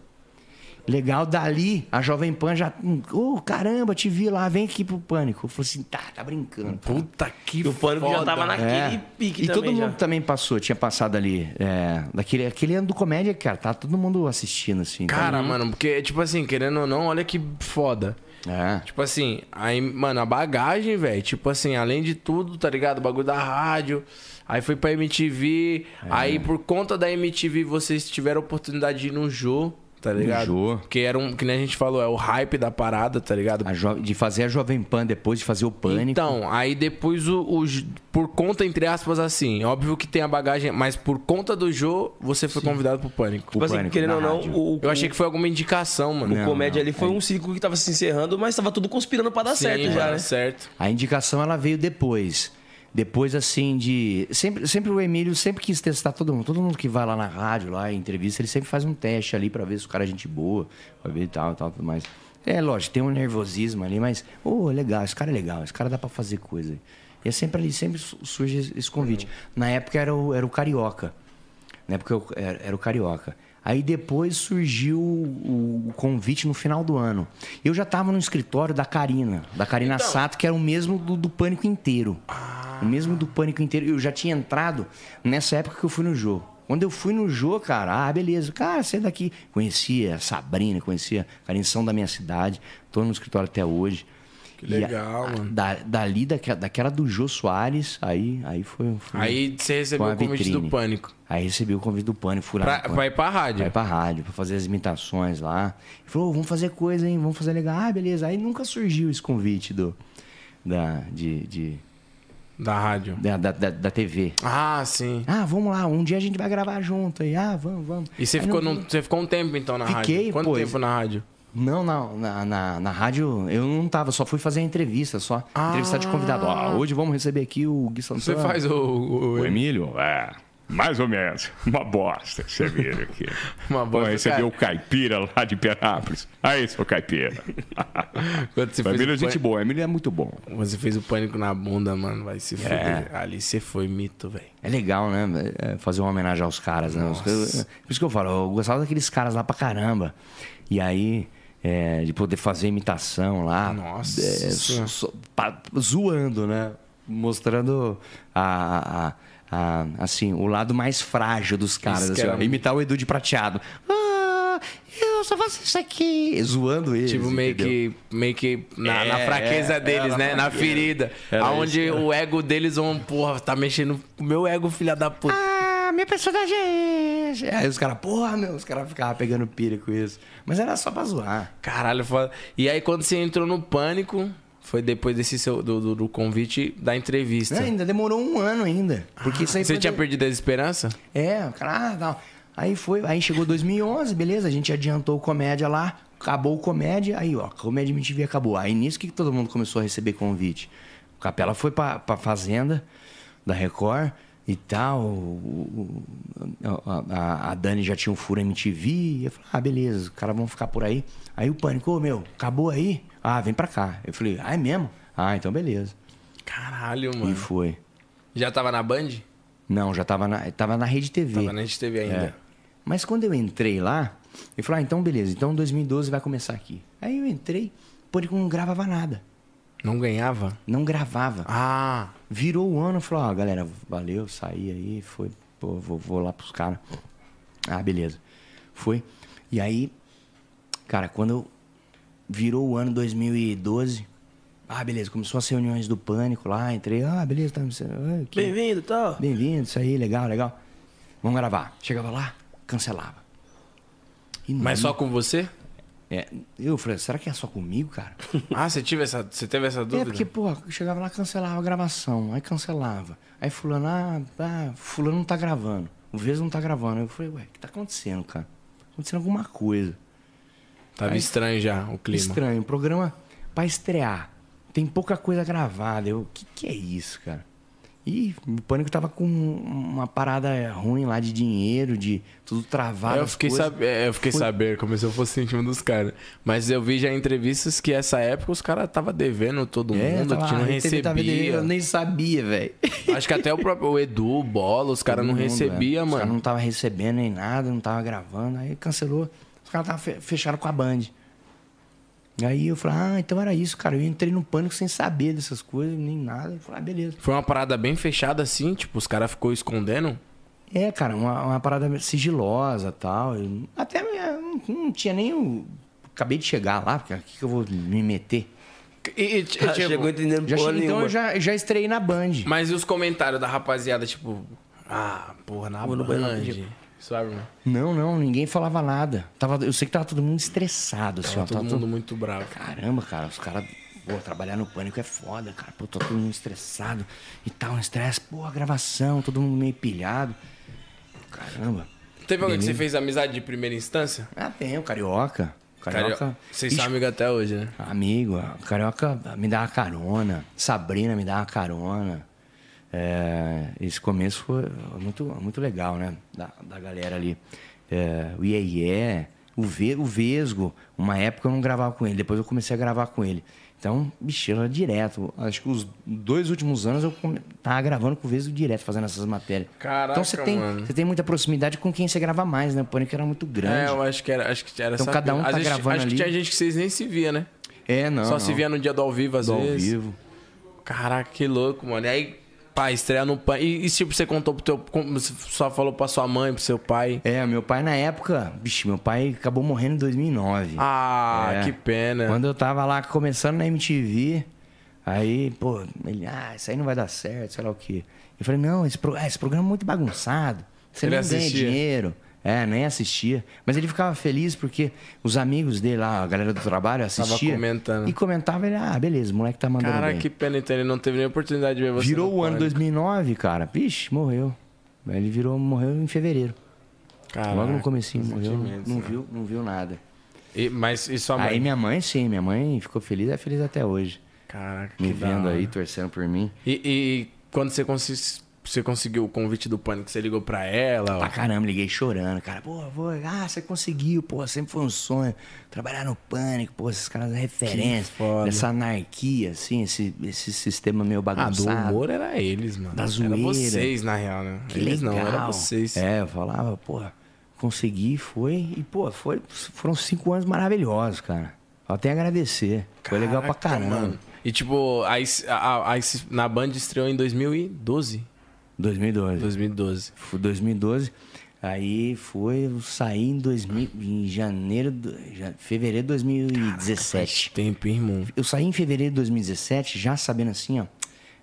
Legal, dali, a Jovem Pan já. hum, Ô, caramba, te vi lá, vem aqui pro pânico. Eu falei assim, tá, tá brincando. Puta que E o pânico já foda. tava naquele É. pique E também. todo mundo já. também passou, tinha passado ali. É, daquele, aquele ano do comédia, cara, tá todo mundo assistindo, assim. tá? Cara, mano, porque, tipo assim, querendo ou não, olha que foda. É. Tipo assim, aí, mano, a bagagem, velho, tipo assim, além de tudo, tá ligado? O bagulho da rádio. Aí foi pra MTV. É. Aí por conta da MTV vocês tiveram a oportunidade de ir no Jô, tá ligado? Jô. Que era um, que nem a gente falou, é o hype da parada, tá ligado? A jo- de fazer a Jovem Pan depois de fazer o pânico. Então, aí depois o, o por conta, entre aspas, assim, óbvio que tem a bagagem, mas por conta do Jô, você foi convidado pro Pânico. Tipo assim, Pânico querendo ou não, rádio. o, Eu achei que foi alguma indicação, mano. o Não, comédia não, ali foi um ciclo que tava se encerrando, mas tava tudo conspirando pra dar Sim, certo já, né? certo. A indicação ela veio depois. Depois, assim, de. Sempre, sempre o Emílio sempre quis testar todo mundo. Todo mundo que vai lá na rádio, lá em entrevista, ele sempre faz um teste ali pra ver se o cara é gente boa, pra ver e tal, tal, tudo mais. É, lógico, tem um nervosismo ali, mas, ô, legal, esse cara é legal, esse cara dá pra fazer coisa. E é sempre ali, sempre su- surge esse- esse convite. Na época era o, era o Carioca. Na época eu- era, era o Carioca. Aí depois surgiu o, convite no final do ano. Eu já estava no escritório da Karina, da Karina Sato, que era o mesmo do, do Pânico inteiro. O mesmo do Pânico inteiro. Eu já tinha entrado nessa época que eu fui no Jô. Quando eu fui no Jô, cara, ah, beleza. Cara, você é daqui. Conhecia a Sabrina, conhecia a Karina, são da minha cidade. Tô no escritório até hoje. Que legal, a- mano. Da, dali, daquela, daquela do Jô Soares, aí, aí foi, foi- Aí você recebeu o convite do. Pânico. Aí recebi o convite do Pânico, fui lá. Pra, pra ir pra rádio. Vai pra rádio, pra fazer as imitações lá. Ele falou, "Ô, vamos fazer coisa, hein? Vamos fazer legal. Ah, beleza. Aí nunca surgiu esse convite do, da, de, de- Da rádio. da, da, da- da TV. Ah, sim. Ah, vamos lá, um dia a gente vai gravar junto aí. Ah, vamos, vamos. E você Aí ficou, não- num- você ficou um tempo então na Fiquei, rádio? Quanto pô, tempo na rádio? Não, não, na, na, na rádio eu não tava, só fui fazer a entrevista, só. Entrevista de convidado. Ó, hoje vamos receber aqui o Gui Santana. Você faz o. o- O Emílio? É, mais ou menos. Uma bosta esse Emílio aqui. Uma bosta, receber cara. o caipira lá de Perápolis. Aí, seu caipira. Quando você Emílio é gente boa. O Emílio é muito bom. Você fez o pânico na bunda, mano. Vai se fuder. Ali você foi mito, velho. É legal, né? É, Fazer uma homenagem aos caras, né? Os- Nossa. Por isso que eu falo, eu gostava daqueles caras lá pra caramba. E aí, é, de poder fazer imitação lá. Nossa é, Senhora. so- pa- zoando, né? Mostrando a, a- a- assim, o lado mais frágil dos caras. Assim, ó. Imitar o Edu de prateado. Ah, eu só faço isso aqui. Zoando eles. Tipo, meio entendeu? que, meio que na, É, na fraqueza é, deles, né? na Na ferida. Aonde isso, o ego deles vão, porra, tá mexendo com o meu ego, filha da puta. Ah, minha personagem é esse. Aí os caras, porra, meu, os caras ficavam pegando pira com isso. Mas era só pra zoar. Caralho, foda. E aí, quando você entrou no pânico, foi depois desse seu, do, do- do convite da entrevista. É, ainda demorou um ano ainda. Porque isso aí Você tinha de- perdido a esperança? É, o cara, ah, não. Aí foi, aí chegou 2011, beleza, a gente adiantou o comédia lá, acabou o comédia, aí ó, comédia MTV acabou. Aí nisso que todo mundo começou a receber convite. O Capela foi pra, pra fazenda da Record e tal. a, a- Dani já tinha um furo MTV. E eu falei, ah, beleza, os caras vão ficar por aí. Aí o pânico, ô meu, acabou aí? Ah, vem pra cá. Eu falei, ah, é mesmo? Ah, então beleza. Caralho, mano. E foi. Já tava na Band? Não, já tava na, tava na Rede TV. Tava na Rede TV ainda. É. Mas quando eu entrei lá, eu falei, ah, então beleza, então 2012 vai começar aqui. Aí eu entrei, o Pânico não gravava nada. Não ganhava? Não gravava. Ah. Virou o ano, falou, ó, galera, valeu, saí aí, foi, pô, vou, vou lá pros caras. Ah, beleza. Foi. E aí, cara, quando eu- virou o ano 2012, ah, beleza, começou as reuniões do Pânico lá, entrei, ah, beleza, tá, ah. Bem-vindo, tal. Bem-vindo, isso aí, legal, legal. Vamos gravar. Chegava lá, cancelava. E Mas só com você? É, eu falei, será que é só comigo, cara? Ah, você, tive essa, você teve essa dúvida? É, porque, pô, chegava lá, cancelava a gravação, aí cancelava. Aí fulano, ah, ah, fulano não tá gravando. O Vez não tá gravando. Eu falei, ué, o que tá acontecendo, cara? Tá acontecendo alguma coisa. Tava Aí- estranho já o clima. Estranho, programa pra estrear. Tem pouca coisa gravada. Eu, o que que é isso, cara? E o Pânico tava com uma parada ruim lá de dinheiro, de tudo travado. É, eu fiquei, sab... é, eu fiquei Foi- sabendo, como se eu fosse em cima dos caras. Mas eu vi já em entrevistas que essa época os caras tava devendo todo É, mundo, tava- que não devendo, recebia. Eu nem sabia, velho. Acho que até o próprio o Edu, o Bola, os caras não mundo, recebia, é. Os caras mano. não tava recebendo nem nada, não tava gravando. Aí cancelou. Os caras fecharam com a Band. Aí eu falei, ah, então era isso, cara. Eu entrei no pânico sem saber dessas coisas, nem nada. Eu falei, ah, beleza. Foi uma parada bem fechada assim, tipo, os caras ficou escondendo. É, cara, uma, uma parada sigilosa e tal. Eu- até não, não tinha nem o. Acabei de chegar lá, porque aqui que eu vou me meter. E, e, Ah, tipo, chegou entendendo Já então nenhuma. eu já, já estreiei na Band. Mas e os comentários da rapaziada, tipo, ah, porra, na Vou no Band. Mano? Não, não, ninguém falava nada. Tava, eu sei que tava todo mundo estressado, assim, Tava ó. todo tava mundo todo- muito bravo. Caramba, cara, os caras. Pô, trabalhar no pânico é foda, cara. Pô, tô todo mundo estressado e tal, um estresse. Pô, a gravação, todo mundo meio pilhado. Caramba. Teve alguém que você fez amizade de primeira instância? Ah, tem, o Carioca. Carioca. Vocês Ixi, são amigos até hoje, né? Amigo, a Carioca me dá uma carona. Sabrina me dá uma carona. É, esse começo foi muito, muito legal, né? Da, da galera ali. É, o Iê, o, Ve, o Vesgo. Uma época eu não gravava com ele, depois eu comecei a gravar com ele. Então, bicho, era direto. Acho que os dois últimos anos eu tava gravando com o Vesgo direto, fazendo essas matérias. Caraca, então você tem, mano. você tem muita proximidade com quem você grava mais, né? O pânico era muito grande. É, eu acho que era, acho que era Então cada um tá gravando Acho ali. que tinha gente que vocês nem se via, né? É, não. Só se não. via no dia do ao vivo, às Do ao vezes. vivo. Caraca, que louco, mano. E aí, pá, estreia no PAN. E, e tipo, você contou pro teu. você só falou pra sua mãe, pro seu pai. É, meu pai na época, bicho, meu pai acabou morrendo em 2009. Ah, É. que pena. Quando eu tava lá começando na MTV, aí, pô, ele, ah, isso aí não vai dar certo, sei lá o quê. Eu falei, não, esse, pro- ah, esse programa é muito bagunçado. Você Ele não ganha assistia? dinheiro. É, nem assistia. Mas ele ficava feliz porque os amigos dele lá, a galera do trabalho, assistia. comentando. E comentava, ele, ah, beleza, o moleque tá mandando Caraca, bem. que pena, então ele não teve nem oportunidade de ver você. Virou o ano Pânico. 2009, cara. Vixe, morreu. Ele virou, morreu em fevereiro. Caraca, Logo no comecinho, morreu, não né? viu, não viu nada. E- mas e sua mãe? Aí minha mãe, sim, minha mãe ficou feliz, é feliz até hoje. Caraca, Me vendo aí, torcendo por mim. E, e quando você, você conseguiu o convite do Pânico, você ligou pra ela? Pra ó? caramba, liguei chorando, cara. Pô, vô, ah, você conseguiu, pô, sempre foi um sonho. Trabalhar no pânico, pô, esses caras é referência. Essa anarquia, assim, esse, esse sistema meio Ah, do bagunçado. humor era eles, mano. Da Era zoeira. vocês, na real, né? Que eles legal. não, era vocês. É, eu falava, pô, consegui, foi. E, pô, foi, foram cinco anos maravilhosos, cara. Só tenho a agradecer. Foi legal pra Caraca, caramba. mano. E tipo, aí, a- a- se- na Band estreou em 2012. 2012. 2012. Foi 2012. Aí foi, eu saí em, 2000, em janeiro, fevereiro de 2017. Tempo, hein, irmão. Eu saí em fevereiro de 2017, já sabendo assim, ó.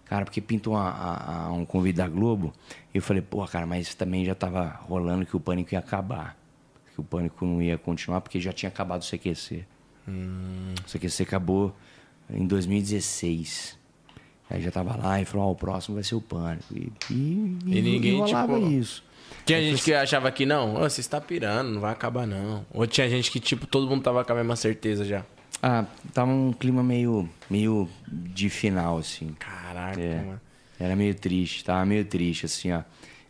Cara, porque pintou uma- a- a- um convite da Globo. E eu falei, pô, cara, mas também já tava rolando que o pânico ia acabar. Que o pânico não ia continuar, porque já tinha acabado o CQC. O CQC acabou em 2016. Aí já tava lá e falou, ó, o próximo vai ser o Pânico. E, e, E ninguém, tipo, isso. Tinha gente que achava que não, "Ô, você está pirando, não vai acabar não. Ou tinha gente que, tipo, todo mundo tava com a mesma certeza já. Ah, tava um clima meio, meio de final, assim. Caraca, É. mano. Era meio triste, tava meio triste, assim, ó.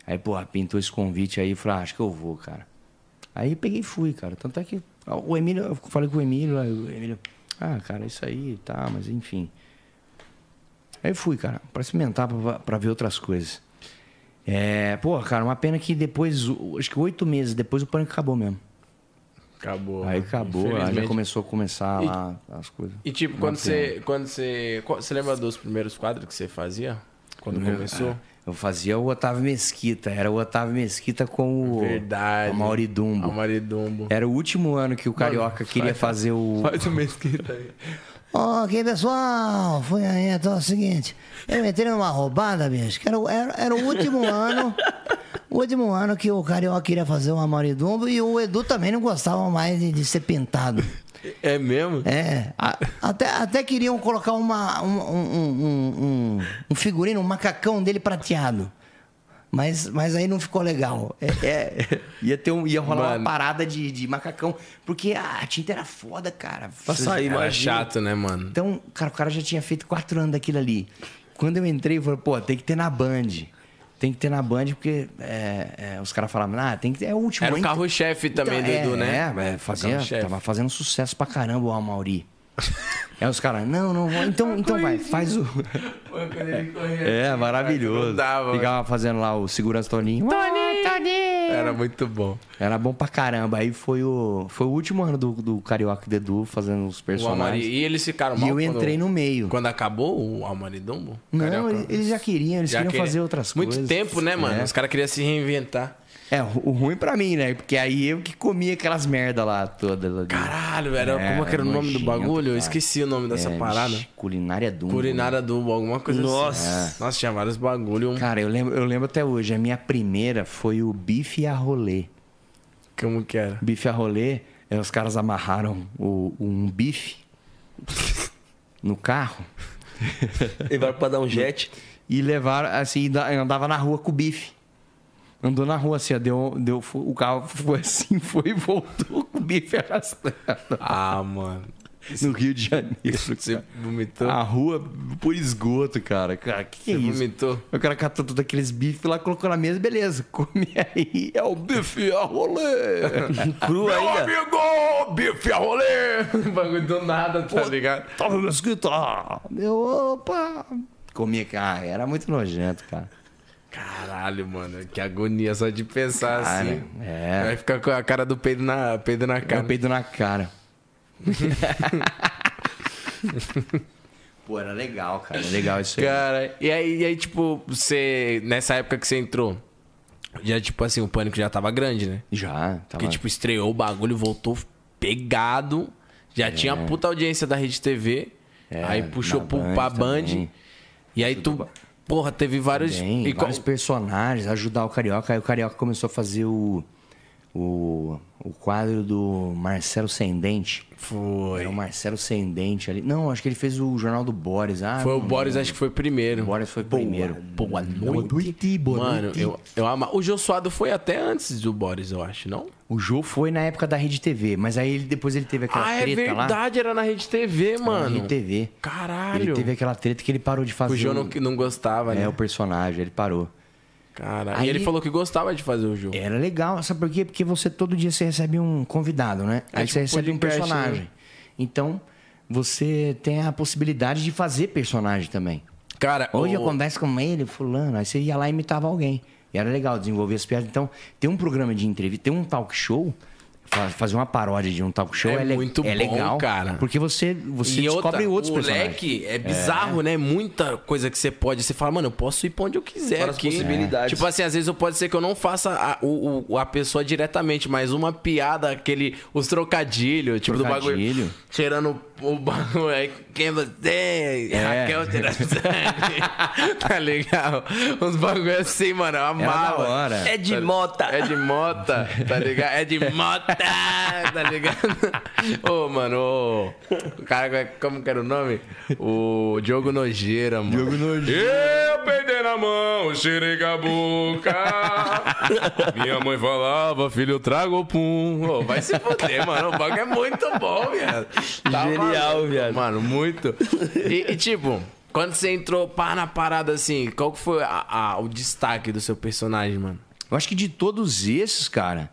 Aí, porra, pintou esse convite aí, falei, ah, acho que eu vou, cara. Aí peguei e fui, cara. Tanto é que o Emílio, eu falei com o Emílio, aí o Emílio, ah, cara, isso aí, tá, mas enfim. Aí fui, cara, pra experimentar, pra, pra ver outras coisas. É, pô, cara, uma pena que depois, acho que oito meses depois o pânico acabou mesmo. Acabou. Aí acabou, aí já começou a começar E- lá as coisas. E tipo, quando você, quando você. Você lembra dos primeiros quadros que você fazia? Quando começou? Ah, Eu fazia o Otávio Mesquita, era o Otávio Mesquita com o Verdade. o Mauri Dumbo. A Maridumbo. Era o último ano que o Carioca queria fazer o. Faz o mesquita aí. Aqui pessoal, foi aí, então é o seguinte, eu entrei numa roubada, bicho, que era, o- era, era o último ano, o último ano que o Carioca queria fazer o Amaridumbo e o Edu também não gostava mais de, de ser pintado. É mesmo? É, a- até, até queriam colocar uma, um, um, um, um, um figurino, um macacão dele prateado. Mas, mas aí não ficou legal. É, é, ia, ter um, ia rolar Mano. uma parada de, de macacão. Porque a tinta era foda, cara. Pra sair, Era Era chato, né, mano? Então, cara, o cara já tinha feito quatro anos daquilo ali. Quando eu entrei, eu falei, pô, tem que ter na Band. Tem que ter na Band, porque é, é, os caras falavam, ah, tem que ter. É o último. Era o carro-chefe também Então, do Edu, é, né? É, é, fazia, tava fazendo sucesso pra caramba o Amauri. Aí os caras, não, não, vou. então, então vai, faz o. É, maravilhoso. Dava, Ficava fazendo lá o segurança Toninho. Toninho, Toninho. Era muito bom. Era bom pra caramba. Aí foi o, foi o último ano do, do Carioca e do Edu fazendo os personagens. E eles ficaram E mal eu quando- entrei no meio. Quando acabou o Almaridumbo? Não, Carioca? eles- já queriam, eles Já queriam queria- fazer outras Muito coisas. tempo, né, mano? É. Os caras queriam se reinventar. É, o ruim pra mim, né? Porque aí eu que comia aquelas merda lá toda. Caralho, era, É, como que era o nome do bagulho? Eu esqueci o nome dessa É, parada. Culinária Dumbo. Culinária do alguma coisa Nossa. assim. Nossa, tinha vários bagulho. Cara, eu lembro, eu lembro até hoje. A minha primeira foi o bife a rolê. Como que era? Bife a rolê, é, os caras amarraram o- um bife no carro Levaram pra dar um jet. e levaram, assim, da- andava na rua com o bife. Andou na rua assim, ó, deu, deu, o carro foi assim, foi e voltou com o bife arrastando. Ah, mano. No Rio de Janeiro. Você vomitou? A rua por esgoto, cara. Cara, que, que é isso? vomitou? O cara catou todos aqueles bifes lá, colocou na mesa, beleza. Come aí. É o bife a rolê. Cru ainda. amigo! Bife a rolê! bagulho do nada, tá ligado? Tava me escrito. Meu, opa. Comia, cara. Era muito nojento, cara. Caralho, mano. Que agonia só de pensar Cara, assim. é. Vai ficar com a cara do peido na, peido na Eu cara. peido na cara. Pô, era legal, cara. Era legal isso aí. Cara, e aí, e aí, tipo, você. Nessa época que você entrou, já, tipo assim, o pânico já tava grande, né? Já, tava... Porque, tipo, estreou o bagulho, voltou pegado. Já tinha puta audiência da Rede TV. É, aí puxou na pro, Band pra Band. também. E aí tu. Porra, teve vários. Tem e qual- vários personagens, ajudar o Carioca. Aí o Carioca começou a fazer o, o, o quadro do Marcelo Sem Dente. Foi. Era o Marcelo Sem Dente ali. Não, acho que ele fez o Jornal do Boris. Ah, Foi o Boris, acho que foi primeiro. O Boris foi primeiro. Boa noite, boa Mano, noite. eu, eu amo. O Jô Suado foi até antes do Boris, eu acho, não? O Jô foi na época da Rede TV, mas aí ele, depois ele teve aquela ah, é treta lá. verdade, era na Rede TV, Era Na mano. Rede TV. Caralho. Ele teve aquela treta que ele parou de fazer. O Jô não, não gostava, É, né? o personagem, ele parou. Caralho. Aí- E ele falou que gostava de fazer o jogo. Era legal, sabe por quê? Porque você todo dia você recebe um convidado, né? É Aí tipo você recebe um personagem. né? Então, você tem a possibilidade de fazer personagem também. Cara, Hoje eu o- converso com ele, fulano, aí você ia lá e imitava alguém. E era legal desenvolver as piadas. Então, tem um programa de entrevista, tem um talk show, fazer uma paródia de um talk show É é, muito é bom, legal, cara. Porque você, você e descobre outra, outros o personagens. leque é bizarro, né? Muita coisa que você pode. Você fala, mano, eu posso ir pra onde eu quiser aqui. possibilidades. Tipo assim, às vezes eu pode ser que eu não faça a, o, o- a pessoa diretamente, mas uma piada, aquele. Os trocadilhos, tipo do bagulho. Trocadilho. Cheirando o bagulho. Aí, quem você? É. Raquel tá legal? Uns bagulho assim, mano. Eu da amava. hora. É de mota. É de mota, tá ligado? É de mota. tá, ligado? Ô, mano, ô, o cara, como que era o nome? O Diogo Nojeira, mano. Diogo Nojeira. Eu peidei na mão, cheirei a boca. Minha mãe falava, filho, traga o pum. Vai se fuder, mano. O bagulho é muito bom, viado. Tá Genial, maluco, viado. Mano, muito. E, e, tipo, quando você entrou pá na parada assim, qual que foi a- a- o destaque do seu personagem, mano? Eu acho que de todos esses, cara,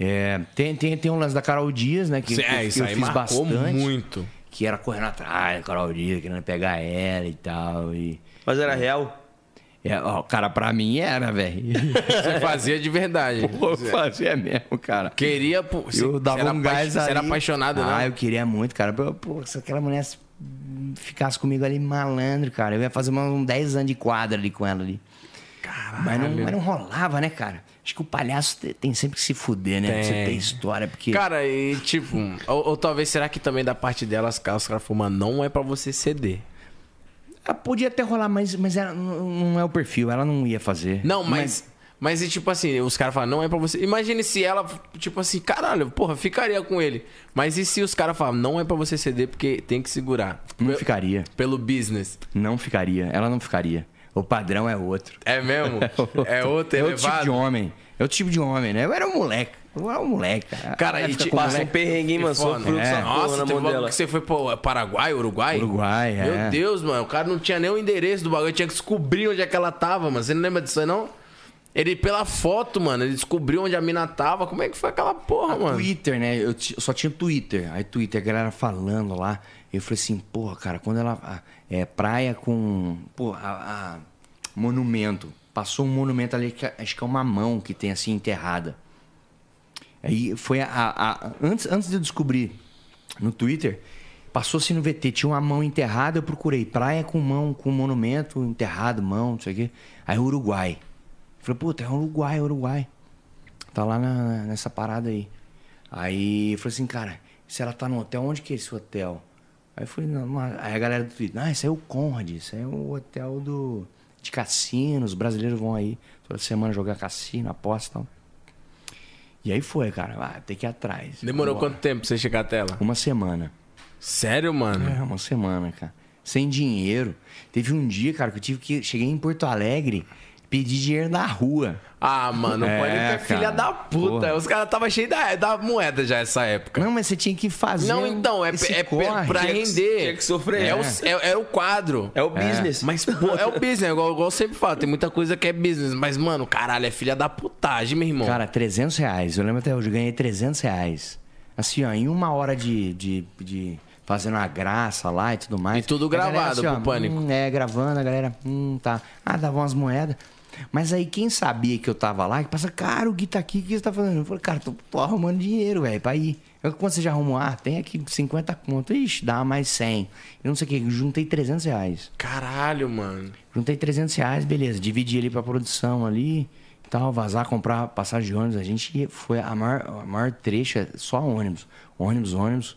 é, tem, tem, tem um lance da Carol Dias, né? Que, que é, eu- isso que eu aí fiz marcou bastante. muito. Que era correndo atrás da Carol Dias, querendo pegar ela e tal. E... Mas era real? É, ó, cara, pra mim era, velho. Você fazia de verdade. Pô, eu fazia mesmo, cara. Queria. pô, você- eu dava você era um gás Você ali. era apaixonado, Ah, né? eu queria muito, cara. Pô, se aquela mulher ficasse comigo ali malandro, cara, eu ia fazer uns 10 anos de quadra ali com ela ali. Mas não, mas não rolava, né, cara? Acho que o palhaço te- tem sempre que se fuder, né? Pra você Tem. história, porque... Cara, e tipo, ou, ou talvez será que também da parte delas, os caras mano, não é pra você ceder. Ah, Podia até rolar, mas, mas ela, não é o perfil, ela não ia fazer. Não, mas. Mas, e tipo assim, os caras falam, não é pra você. Imagine se ela, tipo assim, caralho, porra, ficaria com ele. Mas e se os caras falam, não é pra você ceder porque tem que segurar? Não ficaria. Pelo business. Não ficaria. Ela não ficaria. O padrão é outro. É mesmo? É outro É outro tipo elevado? de homem. É outro tipo de homem, né? Eu era um moleque. Eu era um moleque, cara. Cara, e te Passa um perrengue, hein, mano? Sofreu É. Nossa, na teve um que você foi pro Paraguai, Uruguai? Uruguai, Meu é. Deus, mano, o cara não tinha nem o endereço do bagulho, tinha que descobrir onde é que ela tava, mano. Você não lembra disso aí, não? Ele, pela foto, mano, ele descobriu onde a mina tava. Como é que foi aquela porra, mano? Twitter, né? Eu, eu só tinha Twitter. Aí Twitter, a galera falando lá. Eu falei assim, porra, cara, quando ela. a- É praia com. Pô, a, a- monumento. Passou um monumento ali, que acho que é uma mão que tem assim enterrada. Aí foi a. a- a- antes, antes de eu descobrir no Twitter, passou-se no VT, tinha uma mão enterrada, eu procurei praia com mão, com monumento enterrado, mão, não sei o quê. Aí Uruguai. Falei, puta, é Uruguai, Uruguai. Tá lá na- nessa parada aí. Aí eu falei assim, cara, se ela tá no hotel, onde que é esse hotel? Aí eu falei, não, não, aí a galera do Twitter, ah, esse é o Conrad, isso é o hotel do, de cassino, os brasileiros vão aí toda semana jogar cassino, aposta e tal. E aí foi, cara, ah, tem que ir atrás. Demorou Vambora. quanto tempo pra você chegar até ela? Uma semana. Sério, mano? É, uma semana, cara. Sem dinheiro. Teve um dia, cara, que eu tive que. Cheguei em Porto Alegre, pedi dinheiro na rua. Ah, mano, É, pode ter filha da puta. Porra. Os caras tava cheio da, da moeda já essa época. Não, mas você tinha que fazer. Não, então, é, é corre. pra render. tinha que sofrer. É, o, É. é, é o quadro. É o business. Mas, pô, é o business, igual, igual eu sempre falo, tem muita coisa que é business. Mas, mano, caralho, é filha da putagem, meu irmão. Cara, 300 reais. Eu lembro até hoje, eu ganhei 300 reais. Assim, ó, em uma hora de, de, de fazendo a graça lá e tudo mais. E tudo A galera, gravado pro ó, Pânico. hum, é, gravando, a galera, hum, tá. Ah, dava umas moedas. Mas aí quem sabia que eu tava lá, que passa, cara, o Gui tá aqui, o que você tá fazendo? Eu falei, cara, tô, tô arrumando dinheiro, velho, pra ir. Eu, quando você já arrumou, ah, tem aqui 50 conto. Ixi, dá mais 100. Eu não sei o que, juntei 300 reais. Caralho, mano. Juntei 300 reais, beleza. Dividi ali pra produção ali e tal, vazar, comprar passagem de ônibus. A gente foi a maior, a maior trecha, só ônibus. Ônibus, ônibus.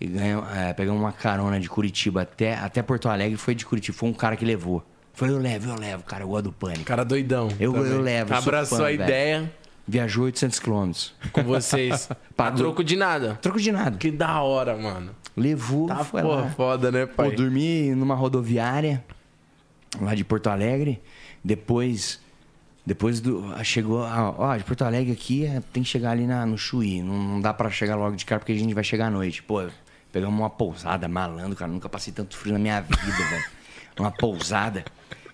E ganhamos, é, pegamos uma carona de Curitiba até, até Porto Alegre. Foi de Curitiba, foi um cara que levou. Falei, eu levo, eu levo, cara, eu gosto do pânico. Cara doidão. Eu, também. eu levo. Abraçou fã, a velho. ideia Viajou 800 quilômetros. com vocês. a troco de nada. Troco de nada. Que da hora, mano. Levou, Tá foi porra, lá. foda, né, Pô, pai? dormi numa rodoviária lá de Porto Alegre. Depois, depois do ah, chegou, ah, ó, de Porto Alegre aqui é, tem que chegar ali na, no Chuí. Não, não dá pra chegar logo de cara porque a gente vai chegar à noite. Pô, pegamos uma pousada malandro, cara. Nunca passei tanto frio na minha vida, velho. Uma pousada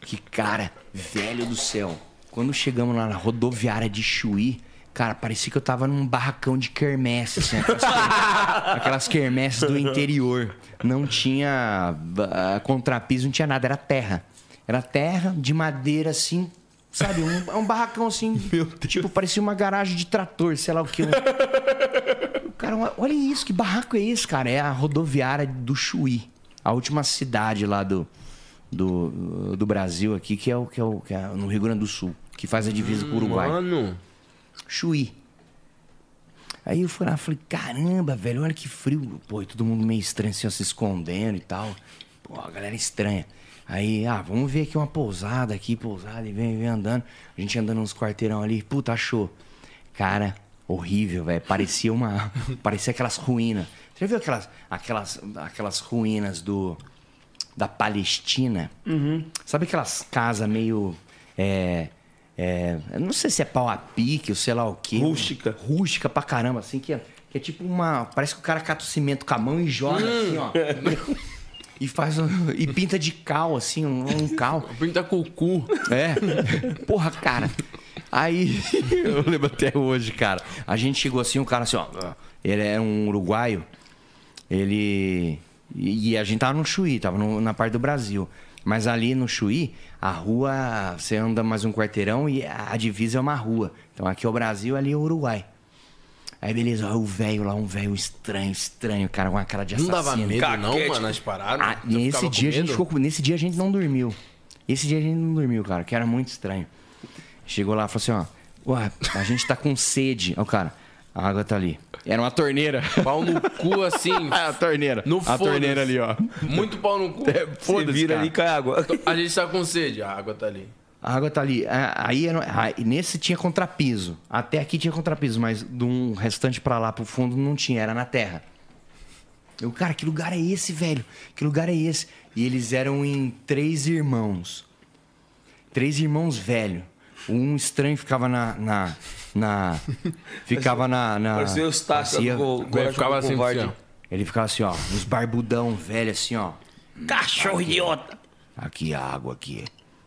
que, cara, velho do céu. Quando chegamos lá na rodoviária de Chuí, cara, parecia que eu tava num barracão de quermesse, assim, aquelas, aquelas quermesses do interior. Não tinha ah, contrapiso, não tinha nada, era terra. Era terra de madeira assim, sabe? Um, um barracão assim, tipo, parecia uma garagem de trator, sei lá o que. Cara, olha isso, que barraco é esse, cara? É a rodoviária do Chuí, a última cidade lá do, do, do Brasil aqui, que é o que é, o, que é no Rio Grande do Sul, que faz a divisa com o Uruguai. Mano. Chuí. Aí eu fui lá, falei, caramba, velho, olha que frio. Pô, e todo mundo meio estranho, assim, ó, se escondendo e tal. Pô, a galera estranha. Aí, ah, vamos ver aqui uma pousada aqui, pousada, e vem, vem andando. A gente andando nos quarteirão ali, puta, achou. Cara, Horrível, velho. Parecia uma. parecia aquelas ruínas. Você já viu aquelas, aquelas, aquelas ruínas do. Da Palestina? Sabe aquelas casas meio. É, é, não sei se é pau a pique ou sei lá o quê. Rústica. Rústica pra caramba, assim, que é, que é tipo uma. Parece que o cara cata o cimento com a mão e joga assim, ó. E faz um- e pinta de cal, assim, um, um cal. Pinta com o cu. É. Porra, cara. Aí, eu lembro até hoje, cara. A gente chegou assim, um cara assim, ó. Ele é um uruguaio. Ele. E e a gente tava no Chuí, tava no- na parte do Brasil. Mas ali no Chuí, a rua, você anda mais um quarteirão e a divisa é uma rua. Então aqui é o Brasil, ali é o Uruguai. Aí beleza, ó, o velho lá, um velho estranho, estranho, cara, com uma cara de Não assassino. dava medo, não, mano, as paradas? Ah, nesse dia a gente ficou nesse dia a gente não dormiu. Esse dia a gente não dormiu, cara, que era muito estranho. Chegou lá e falou assim, ó, ué, a gente tá com sede. Ó, o cara, a água tá ali. Era uma torneira. Pau no cu, assim. a torneira. No a torneira ali, ó. Muito pau no cu. Foda-se, vira cara. ali e cai água. A gente tá com sede, a água tá ali. A água tá ali. Ah, Aí era- nesse tinha contrapiso. Até aqui tinha contrapiso, mas de um restante pra lá pro fundo não tinha, era na terra. Eu, cara, que lugar é esse, velho? Que lugar é esse? E eles eram em três irmãos. Três irmãos velho. Um estranho ficava na. na, na- ficava na. na Parecia o parecia- Coragem ficava assim, assim, Ele ficava assim, ó, uns barbudão velho assim, ó. Cachorro idiota. Aqui a água aqui.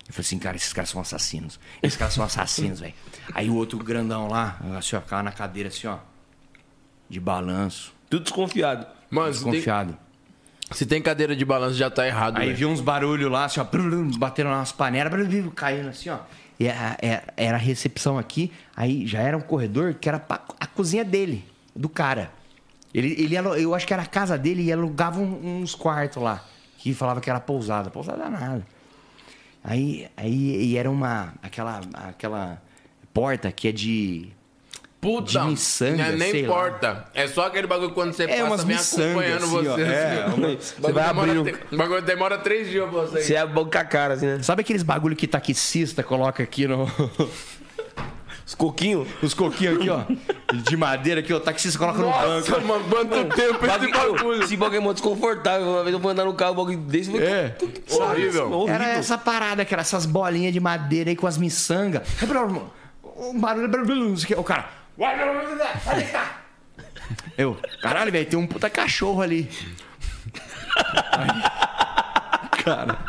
Eu falei assim, cara, esses caras são assassinos. Esses caras são assassinos, velho. Aí o outro grandão lá, assim, ó, ficava na cadeira assim, ó. De balanço. Tudo desconfiado. Mano, tem, Desconfiado. se tem cadeira de balanço, já tá errado, Aí viu uns barulhos lá, assim, ó. Bateram umas panelas, caindo assim, ó. E é- era a recepção aqui, aí já era um corredor que era a cozinha dele, do cara. Ele, ele, eu acho que era a casa dele e alugava uns quartos lá. Que falava que era pousada. Pousada nada. Aí, aí e era uma. Aquela, aquela porta que é de. Puta, de miçanga, não é nem sei lá. importa. É só aquele bagulho quando você É, passa, umas vem miçanga, acompanhando assim, ó. você. É, assim, ó. uma- O Você bagulho vai tre- O bagulho demora três dias pra você. Você é bom com a cara, assim, né? Sabe aqueles bagulho que taxista coloca aqui no. Os coquinhos. Os coquinhos aqui, ó. De madeira aqui, ó. O taxista coloca no banco. Nossa, mano, quanto tempo esse bagulho? Esse bagulho é muito desconfortável. Uma vez eu fui andar no carro, o bagulho desse. É. Horrível. Era essa parada, que era essas bolinhas de madeira aí com as miçangas. Um barulho. não sei o quê. O cara. Vai cá. Eu, caralho, velho, tem um puta cachorro ali. Aí, cara.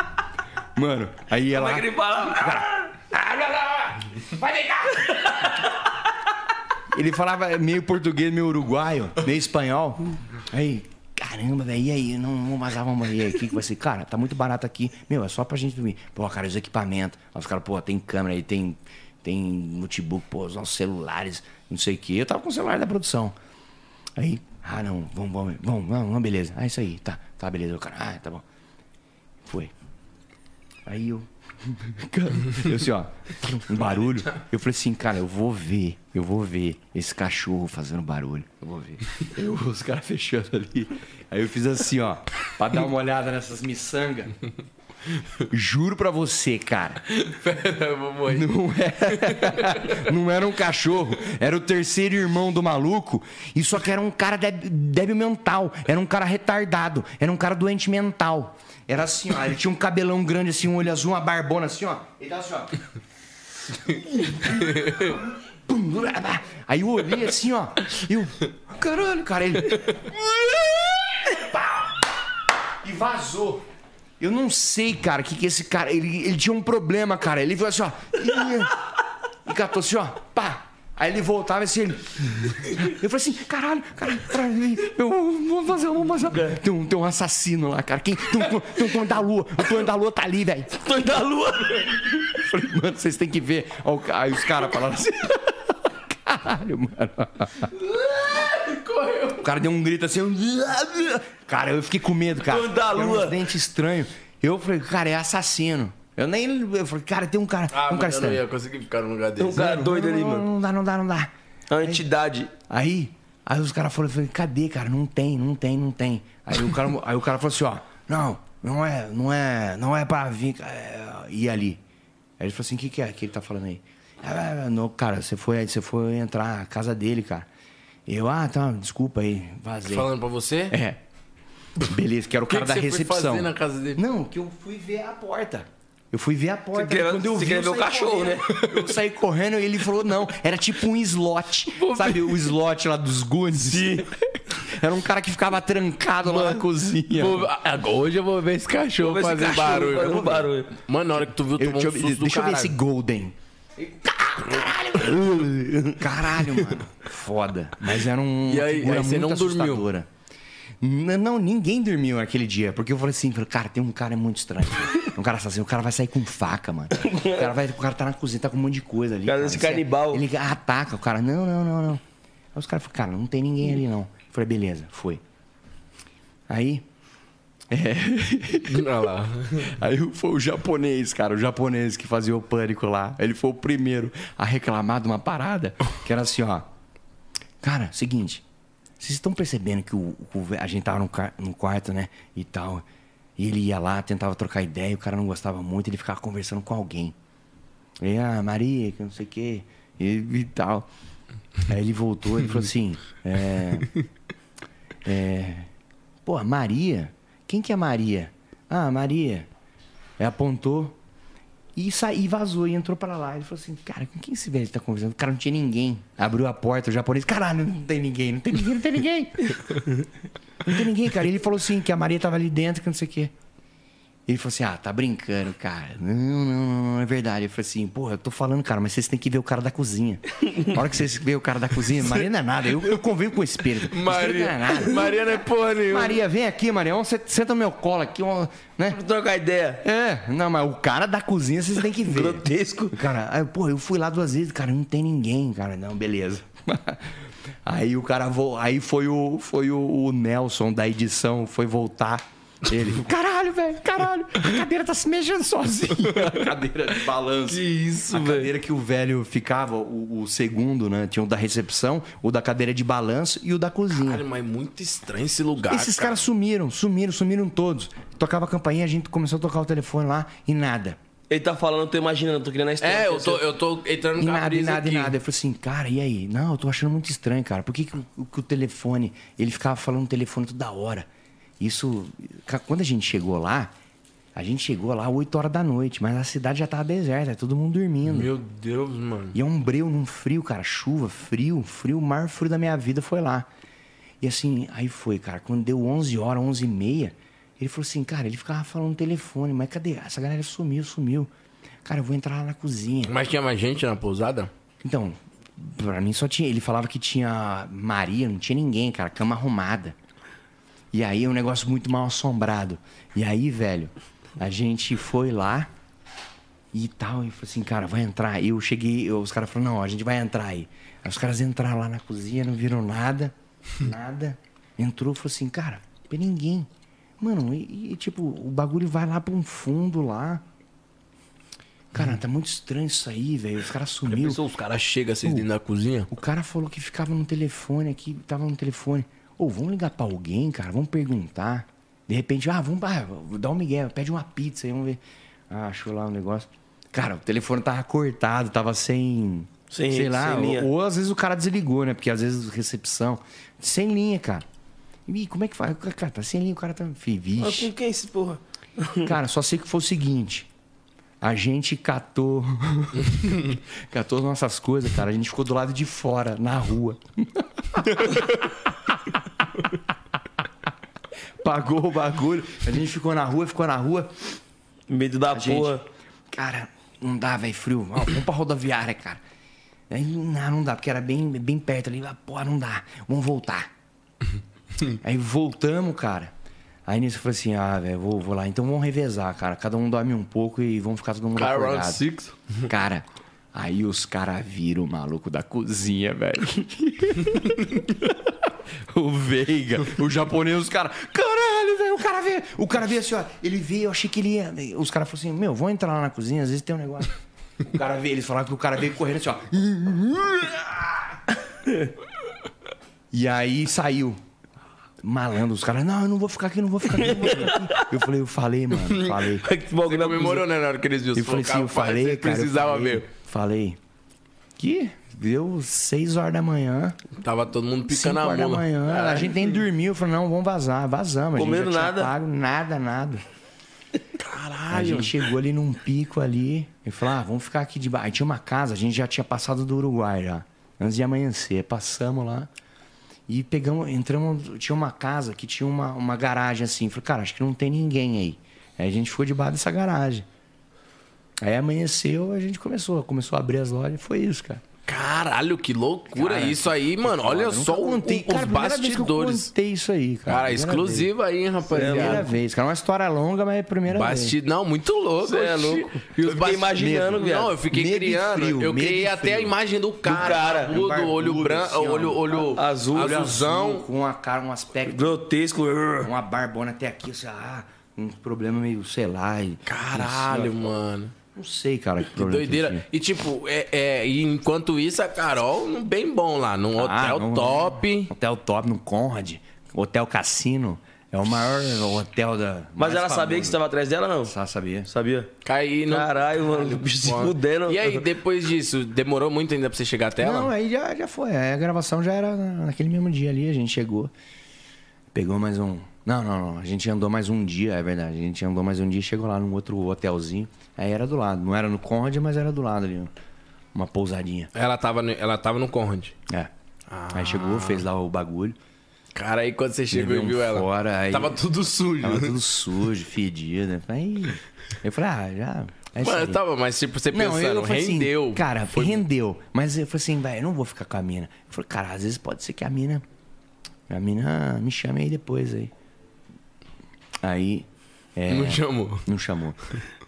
Mano, aí ela. Como é que ele fala? Vai vem cá! Ele falava meio português, meio uruguaio, meio espanhol. Aí, caramba, velho, e aí? Não vamos vazar, vamos aí. O que, vai ser? Cara, tá muito barato aqui. Meu, é só pra gente dormir. Pô, cara, os equipamentos. Os caras, pô, tem câmera aí, tem, tem notebook, pô, os nossos celulares, não sei o quê. Eu tava com o celular da produção. Aí, ah, não, vamos, vamos, vamos, vamos, beleza. Ah, isso aí, tá, tá, beleza. O cara, ah, tá bom. Foi. Aí eu. Cara, eu assim, ó, um barulho. Eu falei assim, cara, eu vou ver, eu vou ver esse cachorro fazendo barulho. Eu vou ver. Eu, os caras fechando ali. Aí eu fiz assim, ó, pra dar uma olhada nessas miçangas. Juro pra você, cara. Pera, eu vou morrer. Não era, não era um cachorro, era o terceiro irmão do maluco. E só que era um cara deb- débil mental, era um cara retardado, era um cara doente mental. Era assim, ó, ele tinha um cabelão grande assim, um olho azul, uma barbona assim, ó. Ele tava assim, ó. Aí eu olhei assim, ó. E eu, caralho, cara, ele. E vazou. Eu não sei, cara, o que, que esse cara. Ele, ele tinha um problema, cara. Ele foi assim, ó. E, e catou assim, ó. Pá. Aí ele voltava assim, ele. Eu falei assim, caralho, cara, caralho, eu, vamos fazer, vamos fazer. Tem um, tem um assassino lá, cara. Quem, tem, um, tem um Tonho da Lua. O Tonho da Lua tá ali, velho. Tonho da Lua. Eu falei, mano, vocês têm que ver. Aí os caras falaram assim. Caralho, mano. O cara deu um grito assim. Cara, eu fiquei com medo, cara. Tonho da Era Lua. uns dentes estranhos. Eu falei, cara, é assassino. Eu nem. Eu falei, cara, tem um cara. Ah, um cara eu não ia conseguir ficar num lugar Tem um cara doido ali, mano. Não dá, não dá, não dá. É uma entidade. Aí, aí os caras falaram, eu falei, cadê, cara? Não tem, não tem, não tem. Aí o cara, aí o cara falou assim, ó, não, não é, não é, não é pra vir é, ir ali. Aí ele falou assim, o que, que é que ele tá falando aí? Ah, não, cara, você foi, você foi entrar na casa dele, cara. Eu, ah, tá, desculpa aí, vazei. Falando pra você? É. Beleza, que era o que cara que da você foi recepção. fazer na casa dele? Não, que eu fui ver a porta. Eu fui ver a porta. Você quando eu vi, queria eu ver o cachorro, né? correndo. Eu saí correndo e ele falou, não, era tipo um slot. sabe o slot lá dos Goonies? Sim. Era um cara que ficava trancado lá na cozinha. Vou- hoje eu vou ver esse cachorro ver esse fazer cachorro barulho. fazendo Eu barulho. Mano, na hora que tu viu, Eu- tomou um deixa eu, susto deixa eu ver esse Golden. Caralho! Caralho, mano. Foda. Mas era um. E aí- aí você não dormiu? Não, ninguém dormiu naquele dia. Porque eu falei assim, falei, cara, tem um cara muito estranho. Um cara assim, o cara vai sair com faca, mano. O cara, vai, o cara tá na cozinha, tá com um monte de coisa ali. Cara, esse é- canibal. Ele ataca o cara. Não, não, não, não. Aí os caras falaram, cara, não tem ninguém ali, não. Eu falei, beleza, foi. Aí. É. Olha lá. Aí foi o japonês, cara, o japonês que fazia o pânico lá. Ele foi o primeiro a reclamar de uma parada que era assim, ó. Cara, seguinte, vocês estão percebendo que o, o- a gente tava car- no quarto, né? E tal. E ele ia lá, tentava trocar ideia, o cara não gostava muito, ele ficava conversando com alguém. E, ah, Maria, que não sei o quê, e, e tal. Aí ele voltou e falou assim: é, é, Pô, Maria? Quem que é Maria? Ah, Maria. Aí apontou e saiu, e vazou e entrou pra lá. Ele falou assim: Cara, com quem esse velho tá conversando? Cara, não tinha ninguém. Abriu a porta, o japonês: Caralho, não tem ninguém, não tem ninguém, não tem ninguém. Não tem ninguém, cara. Ele falou assim: que a Maria tava ali dentro, que não sei o quê. Ele falou assim: Ah, tá brincando, cara. Não, não, não, não, é verdade. Eu falei assim: Porra, eu tô falando, cara, mas vocês têm que ver o cara da cozinha. Na hora que vocês verem o cara da cozinha, Maria não é nada. Eu, eu convivo com o espírito. Espírito não é Maria, nada. Maria não é porra nenhuma. Maria, vem aqui, Maria. Vamos, senta- no meu colo aqui, ó, né? Vou trocar ideia. É, não, mas o cara da cozinha vocês têm que ver. Grotesco. Cara, aí, pô, eu fui lá duas vezes, cara, não tem ninguém, cara. Não, beleza. Aí o cara vo... aí foi o foi o, o Nelson da edição, foi voltar. Ele, caralho, velho, caralho, a cadeira tá se mexendo sozinha. A cadeira de balanço. Que isso, a velho. cadeira que o velho ficava, o, o segundo, né? Tinha o da recepção, o da cadeira de balanço e o da cozinha. Caralho, mas é muito estranho esse lugar. Esses cara. caras sumiram, sumiram, sumiram todos. Tocava a campainha, a gente começou a tocar o telefone lá e nada. Ele tá falando, eu tô imaginando, eu tô criando a história. É, eu tô, eu tô entrando E no nada, e nada, e aqui. nada. Eu falei assim, cara, e aí? Não, eu tô achando muito estranho, cara. Por que, que, o, que o telefone. Ele ficava falando no telefone toda hora. Isso. Quando a gente chegou lá, a gente chegou lá 8 horas da noite, mas a cidade já tava deserta, todo mundo dormindo. Meu Deus, mano. E é um breu num frio, cara, chuva, frio, frio, o maior frio da minha vida foi lá. E assim, aí foi, cara, quando deu 11 horas, 11 e meia, ele falou assim, cara, ele ficava falando no telefone, mas cadê? Essa galera sumiu, sumiu. Cara, eu vou entrar lá na cozinha. Mas tinha mais gente na pousada? Então, pra mim só tinha. Ele falava que tinha Maria, não tinha ninguém, cara, cama arrumada. E aí é um negócio muito mal assombrado. E aí, velho, a gente foi lá e tal. E falou assim, cara, vai entrar. Eu cheguei, eu- os caras falaram, não, a gente vai entrar aí. Aí os caras entraram lá na cozinha, não viram nada, nada. Entrou, falou assim, cara, tem ninguém. Mano, e, e, tipo, o bagulho vai lá pra um fundo lá. Cara, tá muito estranho isso aí, velho. Os caras pensou, os caras chegam assim dentro da cozinha? O cara falou que ficava no telefone aqui, tava no telefone. Ô, vamos ligar pra alguém, cara, vamos perguntar. De repente, ah, vamos ah, dar um migué, pede uma pizza aí, vamos ver. Ah, achou lá um negócio. Cara, o telefone tava cortado, tava sem. Sem- sei lá, sem linha. ou, ou às vezes o cara desligou, né? Porque às vezes recepção. Sem linha, cara. E como é que faz? Cara, tá sem linha, o cara tá. Fih, Mas Vixe. com quem esse porra? Cara, só sei que foi o seguinte. A gente catou. catou as nossas coisas, cara. A gente ficou do lado de fora, na rua. Pagou o bagulho. A gente ficou na rua, ficou na rua. Medo da A gente- porra. Cara, não dá, velho, frio. Ó, Vamos pra rodoviária, cara. Aí, não, não dá, porque era bem, bem perto ali. Ah, Porra, não dá. Vamos voltar. Aí voltamos, cara. Aí nisso eu falei assim, ah, velho, vou, vou lá. Então vamos revezar, cara. Cada um dorme um pouco e vamos ficar todo mundo Cara, acordado. six. Cara, aí os caras viram o maluco da cozinha, velho. o Veiga, o japonês, os caras. Caralho, velho, o cara veio. O cara veio assim, ó. Ele veio, eu achei que ele ia. Os caras falaram assim: Meu, vamos entrar lá na cozinha, às vezes tem um negócio. O cara veio, eles falaram que o cara veio correndo assim, ó. E aí saiu. Malandro, os caras, não, eu não vou ficar aqui, não vou ficar aqui, não vou ficar aqui. Eu falei, eu falei, mano, falei. Você comemorou, né, na hora que eles viram? Eu falei assim, eu cara, falei, cara. eu precisava falei, ver. Falei. Que deu 6 horas da manhã. Tava todo mundo 5 picando a horas da manhã. A gente nem dormiu. Falou, não, vamos vazar. Vazamos. A gente Comendo nada? Pago, nada, nada. A Caralho. gente chegou ali num pico ali e falou: ah, vamos ficar aqui debaixo. Aí tinha uma casa, a gente já tinha passado do Uruguai já. Antes de amanhecer. Passamos lá e pegamos, entramos. Tinha uma casa que tinha uma, uma garagem assim. Falei, cara, acho que não tem ninguém aí. Aí a gente ficou debaixo dessa garagem. Aí amanheceu, a gente começou. Começou a abrir as lojas e foi isso, cara. Caralho, que loucura Cara, isso aí, mano. Olha só o- contei. os Cara, vez que eu bastidores. contei isso aí, cara. Cara, exclusiva aí, hein, vez. Primeira rapaziada. vez, cara. Uma história longa, mas é a primeira Basti... vez. Não, muito louco. Cê é louco. E os Eu fiquei imaginando, Medo. viado. Não, eu fiquei Medo criando. frio, eu criei até a imagem do cara. cara, barbudo, olho branco, assim, olho, olho Azul. Olho azulzão. azul, com uma cara, um aspecto, Grotesco. uma barbona até aqui, assim, ah, um problema meio, sei lá. e- Caralho, assim, ó. mano. Não sei, cara, que Que doideira. E tipo, é, é, e enquanto isso, a Carol, num bem bom lá, num Ah, hotel não- top. Hotel top no Conrad, Hotel Cassino. É o maior hotel da. Mas ela sabia que você estava atrás dela, não? Só sabia. Sabia? Caí no. Caralho, mano, o bicho se fudendo. E aí, depois disso, demorou muito ainda pra você chegar até ela? Não, aí já, já foi. Aí a gravação já era naquele mesmo dia ali. A gente chegou, pegou mais um. Não, não, não. A gente andou mais um dia, é verdade. A gente andou mais um dia e chegou lá num outro hotelzinho. Aí era do lado. Não era no Conrad, mas era do lado ali. Uma pousadinha. Ela tava no, ela tava no Conrad. É. Aí chegou, fez lá o bagulho. Cara, aí quando você chegou e viu ela, fora, aí- tava tudo sujo. Tava tudo sujo, fedido. Aí eu falei, ah, já. é Mano, tava, mas tipo, você Não, pensando, eu falei assim, rendeu. cara, Foi- rendeu. Mas eu falei assim, velho, eu não vou ficar com a mina. Eu falei, cara, às vezes pode ser que a mina. A mina me chame aí depois aí. Aí. é, Não chamou. Não chamou.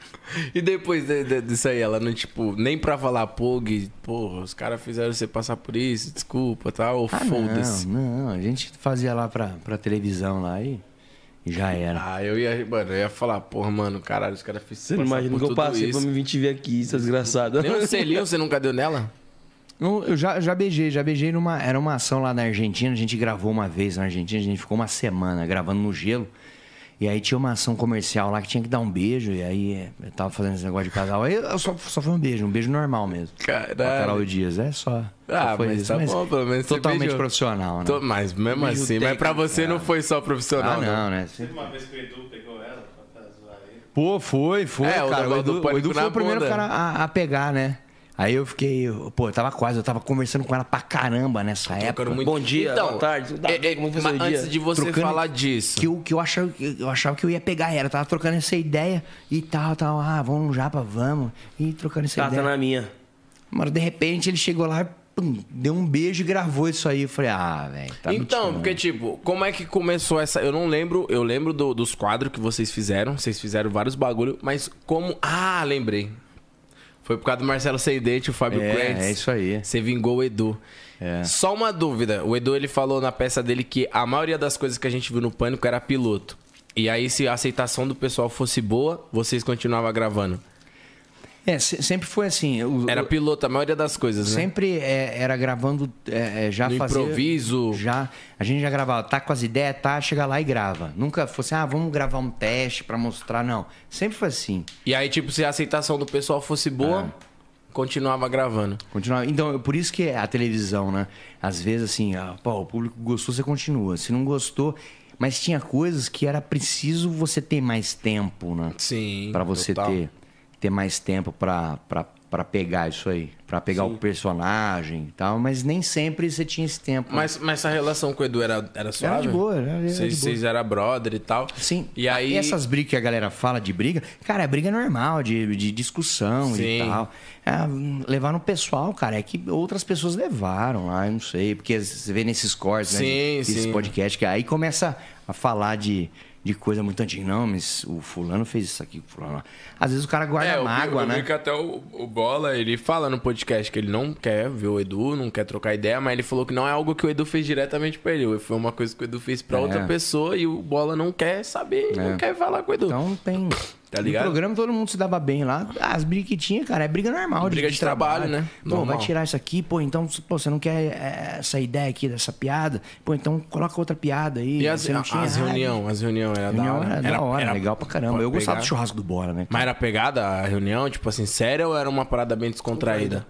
E depois de- de- disso aí, ela não, tipo, nem pra falar, pô, porra, os caras fizeram você passar por isso, desculpa, tá? Ou Ah, foda-se. não, não, a gente fazia lá pra, pra televisão lá e já era. Ah, eu ia, mano, eu ia falar, porra, mano, caralho, os caras Você fizeram não imagina que eu passei pra me vir te ver aqui, seu desgraçado. Nem um selinho você nunca deu nela? Eu, eu já, já beijei, já beijei numa. Era uma ação lá na Argentina, a gente gravou uma vez na Argentina, a gente ficou uma semana gravando no gelo. E aí tinha uma ação comercial lá que tinha que dar um beijo, e aí é, eu tava fazendo esse negócio de casal. Aí eu só, só foi um beijo, um beijo normal mesmo. Caralho. Com a Carol Dias, é só. Ah, só foi mas isso. tá bom, pelo menos Totalmente beijou. profissional, né? Tô- mas mesmo Beijo assim, mas pra você não é. foi só profissional, Ah, não, né? Teve uma vez que o Edu pegou ela pra zoar ele. Pô, foi, foi, É, o cara. O negócio do Edu, o Edu foi o primeiro bunda. cara a, a pegar, né? Aí eu fiquei, pô, eu tava quase, eu tava conversando com ela pra caramba nessa época. muito- Bom dia, Então, boa tarde. Tá, é, é, como foi mas dia? antes de você Trocando- falar disso. Que eu, que eu, achava, que eu achava que eu ia pegar ela. Eu tava trocando essa ideia e tal, tal. Ah, vamos no Japa, vamos. E trocando essa Tá, tá ideia. na minha. Mas de repente ele chegou lá, pum, deu um beijo e gravou isso aí. Eu falei, ah, velho. Tá então, porque, tipo, como é que começou essa. Eu não lembro, eu lembro do- dos quadros que vocês fizeram. Vocês fizeram vários bagulho, mas como. Ah, lembrei. Foi por causa do Marcelo Seidete, o Fábio É, Krantz. é isso aí. Você vingou o Edu. É. Só uma dúvida. O Edu ele falou na peça dele que a maioria das coisas que a gente viu no Pânico era piloto. E aí, se a aceitação do pessoal fosse boa, vocês continuavam gravando. É, se- sempre foi assim. o- Era piloto a maioria das coisas, né? Sempre é, era gravando, é, é, já No fazia... improviso. Já, a gente já gravava, tá com as ideias, tá, chega lá e grava. Nunca fosse, ah, vamos gravar um teste pra mostrar, não. Sempre foi assim. E aí, tipo, se a aceitação do pessoal fosse boa, continuava gravando. Continuava. Então, por isso que a televisão, né? Às vezes, assim, ah, pô, o público gostou, você continua. Se não gostou. Mas tinha coisas que era preciso você ter mais tempo, né? Sim. Pra você total. ter, ter mais tempo pra pegar isso aí. Pra pegar o personagem e tal. Mas nem sempre você tinha esse tempo. Mas, mas essa relação com o Edu era, era suave? de boa, era- era de Vocês, boa. vocês eram brother e tal? Sim. E aí... Essas brigas que a galera fala de briga, cara, é briga normal, de, de discussão Sim. e tal. É, levar no pessoal, cara, é que outras pessoas levaram lá, eu não sei. Porque você vê nesses cortes, né? Sim, de- sim. podcasts, que aí começa a falar de, de coisa muito antiga. Não, mas o fulano fez isso aqui, o fulano. Às vezes o cara guarda É, eu mágoa, eu vi né? que até o, o Bola, ele fala no podcast que ele não quer ver o Edu, não quer trocar ideia, mas ele falou que não é algo que o Edu fez diretamente pra ele. Foi uma coisa que o Edu fez pra É. outra pessoa e o Bola não quer saber, não É. quer falar com o Edu. Então tem. Tá No ligado? programa todo mundo se dava bem lá. As brigas que tinha, cara, é briga normal. Briga de trabalho, né? Pô, Normal. vai tirar isso aqui, pô, então, pô, você não quer é, essa ideia aqui dessa piada? Pô, então coloca outra piada aí. E as, Você não tinha- as reunião, as reunião era Reunião da hora. era, da hora, legal pra caramba. Eu gostava do churrasco do Bora, né? Mas era pegada a reunião, tipo assim, séria ou era uma parada bem descontraída?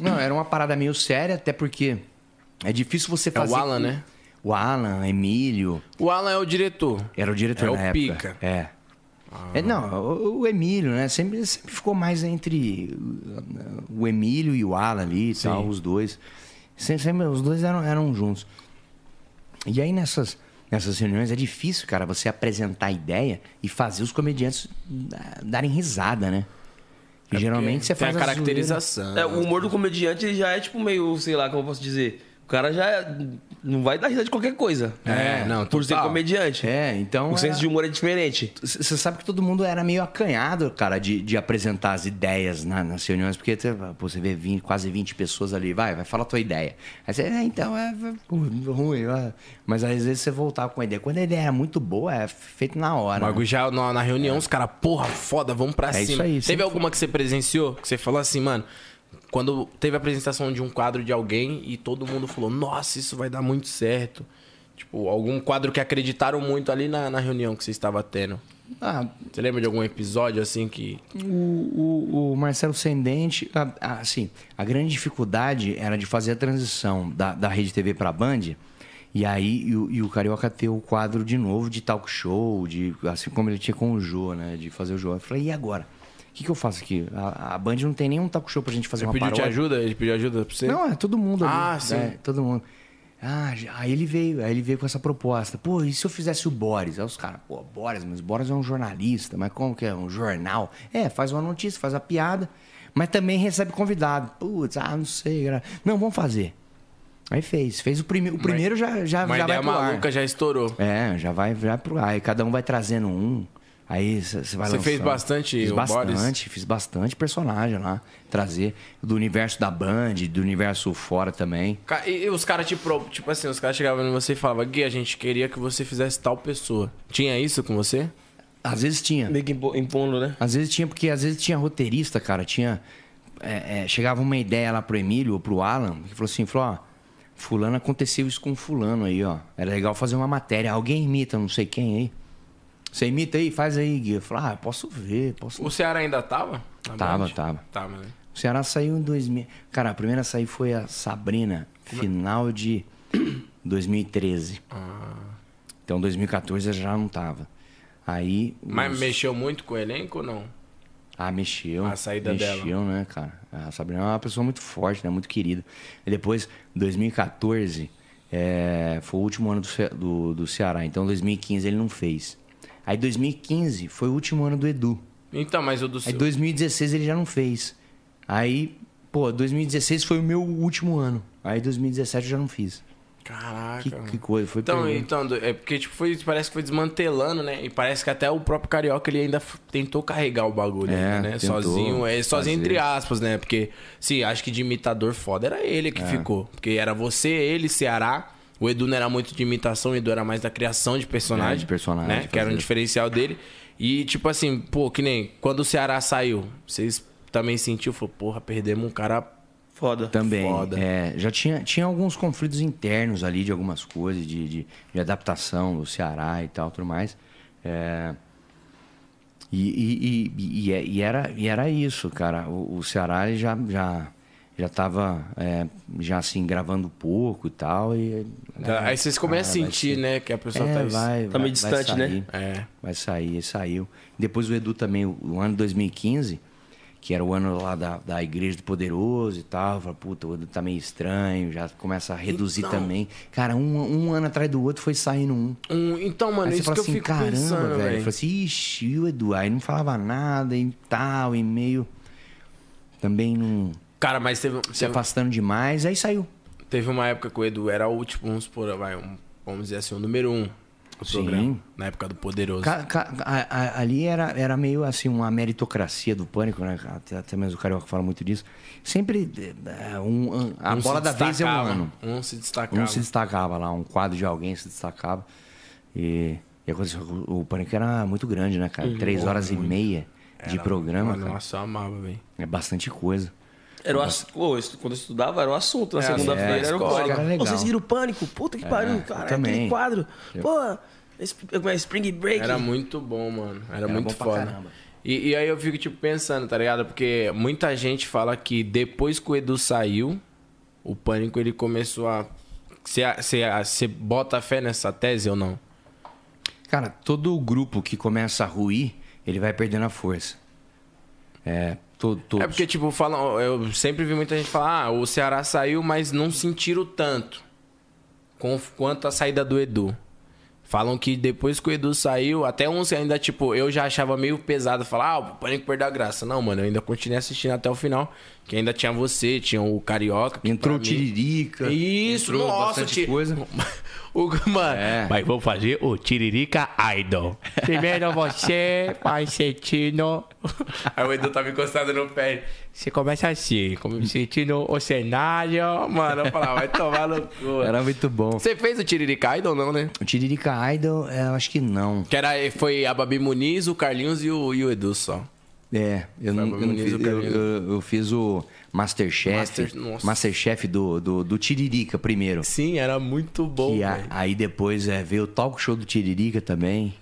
Não, era uma parada meio séria, até porque é difícil você É fazer. o Alan, né? O Alan, Emílio. O Alan é o diretor. Era o diretor É na o época. pica. É. É, não, o, o Emílio, né? Sempre, sempre ficou mais entre uh, o Emílio e o Alan ali e tal, os dois. Sempre, sempre- os dois eram, eram juntos. E aí nessas, nessas reuniões é difícil, cara, você apresentar a ideia e fazer os comediantes da- darem risada, né? E geralmente você É tem faz a caracterização. É, o humor do comediante já é tipo meio, sei lá, como eu posso dizer. O cara já é- não vai dar risada de qualquer coisa. É, não, Por ser total. comediante. É, então. O senso de humor é diferente. Você sabe que todo mundo era meio acanhado, cara, de, de apresentar as ideias na- nas reuniões, porque você, pô, você vê 20, quase 20 pessoas ali, vai, vai, fala a tua ideia. Aí você, é, então, é, é, ruim, vai. mas às vezes você voltava com a ideia. Quando a ideia era muito boa, é feito na O hora. bagulho né? já na, na reunião, os caras, porra, foda, vamos pra É cima. isso aí, Teve alguma que você presenciou? Que você falou assim, mano, quando teve a apresentação de um quadro de alguém e todo mundo falou, nossa, isso vai dar muito certo. Tipo, algum quadro que acreditaram muito ali na, na reunião que você estava tendo. Ah, Você lembra de algum episódio assim que. O, o, o Marcelo Sendente, a- a- assim, a grande dificuldade era de fazer a transição da, da Rede TV pra Band. E aí, e o, e o Carioca ter o quadro de novo de talk show, de, assim como ele tinha com o Jô, né? De fazer o Jô. Eu falei, e agora? O que, que eu faço aqui? A, a Band não tem nenhum talk show pra gente fazer Ele uma pediu te paródia. ajuda? Ele pediu ajuda pra você? Não, é todo mundo ali. Ah, sim. É, todo mundo. Ah, aí ele veio, aí ele veio com essa proposta. Pô, e se eu fizesse o Boris? Aí os caras, pô, Boris, mas Boris é um jornalista, mas como que é? Um jornal? É, faz uma notícia, faz a piada, mas também recebe convidado. Putz, ah, não sei. cara. Não, vamos fazer. Aí fez. Fez o, prime o primeiro já, já, Uma já vai ideia pro ar. maluca já estourou. É, já vai, já pro ar. Aí cada um vai trazendo um. Aí você vai Você fez bastante Fiz o bastante, Boris? fiz bastante personagem lá. Trazer do universo da Band, do universo fora também. E, e os caras, tipo, tipo assim, os caras chegavam em você e falavam, Gui, a gente queria que você fizesse tal pessoa. Tinha isso com você? Às vezes tinha. Meio que impo- impondo, né? Às vezes tinha, porque às vezes tinha roteirista, cara. Tinha. é, é, chegava uma ideia lá pro Emílio ou pro Alan, que falou assim: falou, ó, Fulano aconteceu isso com Fulano aí, ó. Era legal fazer uma matéria. Alguém imita, não sei quem aí. Você imita aí, faz aí, Gui. Eu falei, ah, posso ver, posso O Ceará ainda tava? Tava, Band? tava. Tava, né? O Ceará saiu em 2000. Cara, a primeira a sair foi a Sabrina, final de 2013. Ah. Então 2014 eu já não tava. Aí. Mas os- mexeu muito com o elenco ou não? Ah, mexeu. A saída mexeu, dela. né, cara? A Sabrina é uma pessoa muito forte, né? Muito querida. E depois, 2014, é, foi o último ano do, Ce- do, do Ceará. Então, 2015 ele não fez. Aí, 2015 foi o último ano do Edu. Então, mas o do Aí, seu... 2016 ele já não fez. Aí, pô, 2016 foi o meu último ano. Aí, 2017 eu já não fiz. Caraca. Que, que coisa, foi Então, então, é porque tipo, foi, parece que foi desmantelando, né? E parece que até o próprio Carioca ele ainda tentou carregar o bagulho, É, ainda, né? sozinho, é, sozinho fazer. entre aspas, né? Porque, sim, acho que de imitador foda era ele que É. ficou. Porque era você, ele, Ceará. O Edu não era muito de imitação, o Edu era mais da criação de personagem. É, de personagem, Né? Que era um diferencial dele. E, tipo assim, pô, que nem quando o Ceará saiu, vocês também sentiu, falou, porra, perdemos um cara Foda. Também. Foda. É, já tinha, tinha alguns conflitos internos ali de algumas coisas, de, de, de adaptação do Ceará e tal, tudo mais. É, e, e, e, e, é- e era, e era isso, cara. O, o Ceará ele já, já, já tava é, já assim, gravando pouco e tal. E, Aí vocês começam a Ah, sentir, ser- né, que a pessoa é, tá- vai, tá meio distante, né? sair. É. Vai sair, e saiu. Depois o Edu também, o, ano 2015, que era o ano lá da, da Igreja do Poderoso e tal. Fala, puta, o Edu tá meio estranho, já começa a reduzir Então. também. Cara, um, um ano atrás do outro foi saindo um. Um- então, mano, Aí você isso que eu assim, fico caramba, pensando, velho. velho. Eu falei assim, ixi, o Edu? Aí não falava nada e tal, e meio. Também não. Cara, mas teve, Se teve, afastando demais, aí saiu. teve uma época que o Edu era o, tipo, vamos supor, vai, um- vamos dizer assim, o número um do Sim. programa. Na época do Poderoso. Ca- ca- a- a- ali era, era meio assim uma meritocracia do pânico, né? Até, até mesmo o Carioca fala muito disso. Sempre é, um, a Um bola da vez é um ano. Um se destacava. Um se destacava lá, um quadro de alguém se destacava. E, e aconteceu, o, o pânico era muito grande, né, cara? Uhum. Três horas e meia de Era- programa. Mano, cara. Nossa, eu amava, velho. É bastante coisa. Era o ass... Pô, quando eu estudava, era o assunto. Na É, segunda-feira é, era o pânico. era legal. Pô, vocês viram o pânico? Puta que pariu, eu cara. também. Aquele quadro. Pô, é Spring Break. Era muito bom, mano. Era, Era muito foda. E, e aí eu fico, tipo, pensando, tá ligado? Porque muita gente fala que depois que o Edu saiu, o pânico ele começou a. Você bota fé nessa tese ou não? Cara, todo grupo que começa a ruir, ele vai perdendo a força. É, todo, todos. É porque, tipo, falam, eu sempre vi muita gente falar, ah, o Ceará saiu, mas não sentiram tanto com, quanto a saída do Edu. Falam que depois que o Edu saiu, até uns ainda, tipo, eu já achava meio pesado falar, ah, o Pânico perdeu a graça. Não, mano, eu ainda continuei assistindo até o final. Que ainda tinha você, tinha o Carioca. Entrou o Tiririca. Isso, entrou nossa, bastante ti- coisa. O, mano, É. Mas vou fazer o Tiririca Idol. Primeiro você, vai sentindo. Aí o Edu tava encostado no pé. Você começa assim, como sentindo o cenário. Mano, eu falava, vai tomar no cu. Era muito bom. Você fez o Tiririca Idol, não, né? O Tiririca Idol, é, eu acho que não. Que era, foi a Babi Muniz, o Carlinhos e o, e o Edu só. É, eu não, eu, não fiz, o eu, Carlinhos. eu- eu fiz o Masterchef. Master-. Masterchef do, do, do Tiririca primeiro. Sim, era muito bom, Que a- aí depois é, veio o talk show do Tiririca também.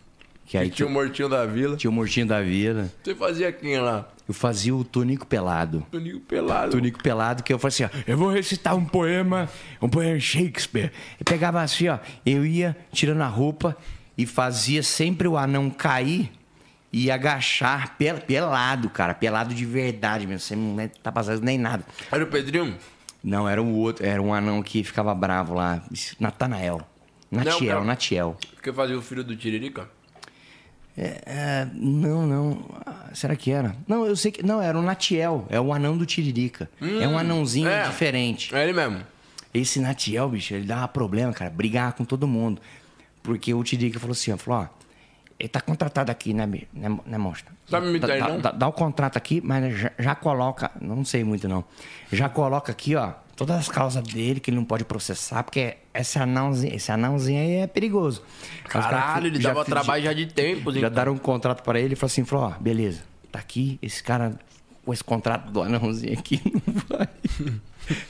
Que aí E tinha o Mortinho da Vila. tinha o Mortinho da Vila. Você fazia quem lá? Eu fazia o Tonico Pelado. Toninho Pelado. Tonico Pelado, que eu falei assim, ó, eu vou recitar um poema, um poema Shakespeare. Eu pegava assim, ó, eu ia tirando a roupa e fazia sempre o anão cair e agachar pel- pelado, cara, pelado de verdade mesmo, sem nem tá passando nem nada. Era o Pedrinho? Não, era um outro, era um anão que ficava bravo lá, Natanael. Natiel, cara. Natiel. Que fazia o filho do Tiririca? É, é, não, não. Ah, Será que era? Não, eu sei que. Não, era o Natiel. É o anão do Tiririca. é um anãozinho é. diferente. É ele mesmo. Esse Natiel, bicho, ele dava problema, cara, brigar com todo mundo. Porque o Tiririca falou assim, ó, falou, ó, ele tá contratado aqui, né, né, né monstro? Tá me dá, não? dá, dá o contrato aqui, mas já, já coloca, não sei muito não, já coloca aqui, ó, todas as causas dele que ele não pode processar, porque esse anãozinho, esse anãozinho aí é perigoso. Os caras Caralho, ele já dava fiz- trabalho já de tempo. já deram um contrato para ele e falou assim, falou, ó, beleza, tá aqui, esse cara com esse contrato do anãozinho aqui não vai.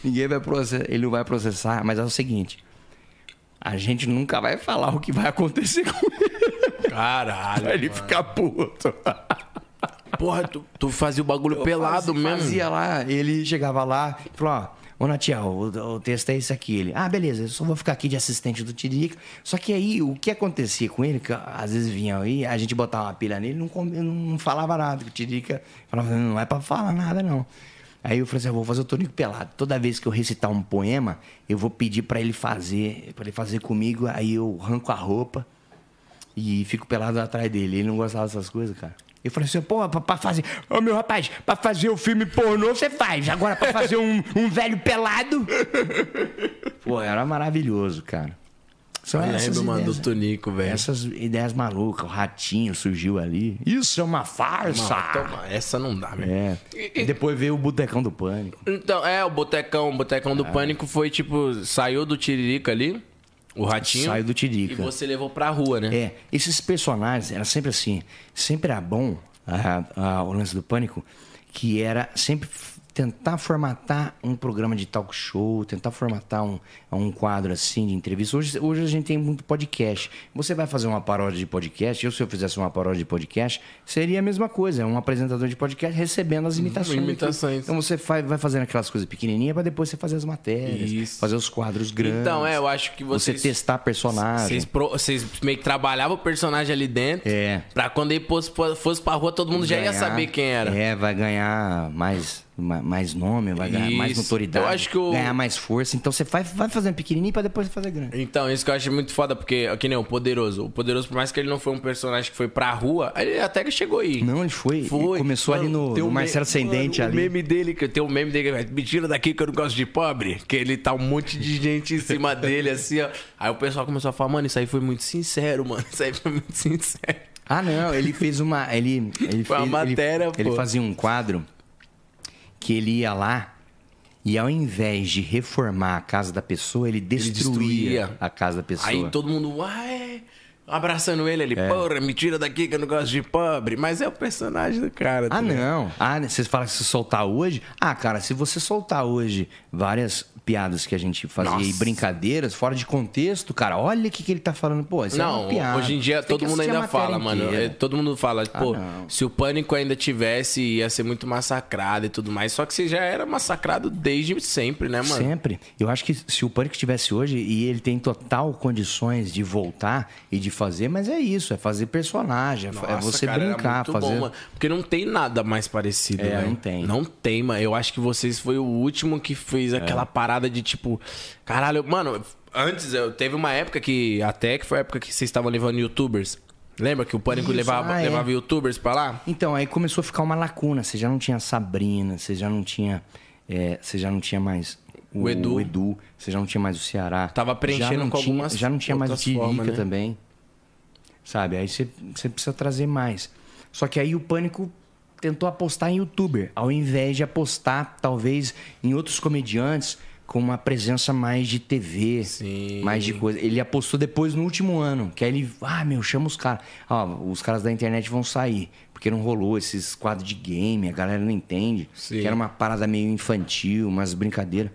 Ninguém vai processar, ele não vai processar, mas é o seguinte, a gente nunca vai falar o que vai acontecer com ele. Caralho. Vai ele mano. ficar puto. Porra, tu, tu fazia o bagulho pelado fazia, mesmo. Fazia lá, ele chegava lá e falou, ó, ô Natiel, o, o texto é esse aqui. Ele, ah, beleza, eu só vou ficar aqui de assistente do Tiririca. Só que aí, o que acontecia com ele, que às vezes vinha aí, a gente botava uma pilha nele, não, não falava nada. que O Tiririca falava, não é pra falar nada, não. Aí eu falei assim, eu vou fazer o Tonico Pelado. Toda vez que eu recitar um poema, eu vou pedir pra ele fazer, para ele fazer comigo, aí eu arranco a roupa e fico pelado atrás dele. Ele não gostava dessas coisas, cara. Eu falei assim, pô, pra, pra fazer. Ô meu rapaz, pra fazer o filme pornô você faz. Agora pra fazer um, um velho pelado. Pô, era maravilhoso, cara. São Eu lembro, mano, do ideias, Tonico, velho. essas ideias malucas. O ratinho surgiu ali. Isso é uma farsa. Não, toma, essa não dá, velho. É. E depois veio o Botecão do Pânico. Então, é, o Botecão, o Botecão É. do Pânico foi tipo, saiu do Tiririca ali, o ratinho. Saiu do E Tiririca. você levou pra rua, né? É, esses personagens era sempre assim. Sempre era bom ah, ah, o lance do pânico, que era sempre tentar formatar um programa de talk show, tentar formatar um, um quadro assim de entrevista. Hoje, hoje a gente tem muito podcast. Você vai fazer uma paródia de podcast, eu se eu fizesse uma paródia de podcast, seria a mesma coisa, é um apresentador de podcast recebendo as imitações. imitações. Então você faz, vai fazendo aquelas coisas pequenininhas para depois você fazer as matérias, Isso. fazer os quadros grandes. Então, é, eu acho que Você vocês... testar personagem. Vocês, pro- vocês meio que trabalhavam o personagem ali dentro. É. Pra quando ele fosse, fosse pra rua, todo mundo já ia ganhar- saber quem era. É, vai ganhar mais, ma- mais nome, vai ganhar mais Isso. notoriedade. Eu acho que o- Ganhar mais força. Então você vai, vai fazendo pequenininho pra depois fazer grande. Então, isso que eu acho muito foda, porque, que nem o Poderoso. O Poderoso, por mais que ele não foi um personagem que foi pra rua, ele até que chegou aí. Não, ele foi. ele Foi. começou ali Mano, no, tem no um Marcelo me- Ascendente mano, ali. O meme dele, que tem um meme dele, é, me tira daqui que eu não gosto de pobre. Que ele tá um monte de gente em cima dele, assim, ó. Aí o pessoal começou a falar, mano, isso aí foi muito sincero, mano. Isso aí foi muito sincero. Ah, não, ele fez uma. Ele, ele Foi uma fez, ele- matéria, ele, pô. fazia um quadro que ele ia lá e ao invés de reformar a casa da pessoa, ele destruía, destruía. a casa da pessoa. Aí todo mundo, uai, abraçando ele, ele, porra, me tira daqui que eu não gosto de pobre. Mas é o personagem do cara. tá Ah, ligado? não. Ah, vocês falam que se soltar hoje. Ah, cara, se você soltar hoje várias piadas que a gente fazia e Nossa. brincadeiras fora de contexto, cara, olha o que, que ele tá falando. Pô, isso é Não, uma piada. hoje em dia todo mundo ainda fala, mano. inteira. é, Todo mundo fala, pô, não. se o pânico ainda tivesse, ia ser muito massacrado e tudo mais. Só que você já era massacrado desde sempre, né, mano? Sempre. Eu acho que se o Pânico estivesse hoje e ele tem total condições de voltar e de fazer, mas é isso, é fazer personagem, é fa- é Nossa, você cara, brincar, muito fazer. bom, mano. Porque não tem nada mais parecido, É, velho. não tem. Não tem, mano. Eu acho que vocês foi o último que fez É. aquela parada de tipo, caralho, mano, antes eu teve uma época que até que foi a época que vocês estavam levando youtubers. Lembra que o pânico Isso, levava, ah, é. levava youtubers pra lá? Então, aí começou a ficar uma lacuna. Você já não tinha Sabrina, você já não tinha. é, você já não tinha mais o, O Edu. Edu, você já não tinha mais o Ceará. Tava preenchendo com tinha, algumas Já não tinha mais o Tirica né? também. Sabe? Aí você, você precisa trazer mais. Só que aí o Pânico tentou apostar em youtuber, ao invés de apostar, talvez, em outros comediantes com uma presença mais de TV, mais de coisa. Ele apostou depois no último ano, que aí ele, ah, meu, chama os caras. Ó, os caras da internet vão sair, porque não rolou esses quadros de game, a galera não entende. Sim. Que era uma parada meio infantil, umas brincadeiras.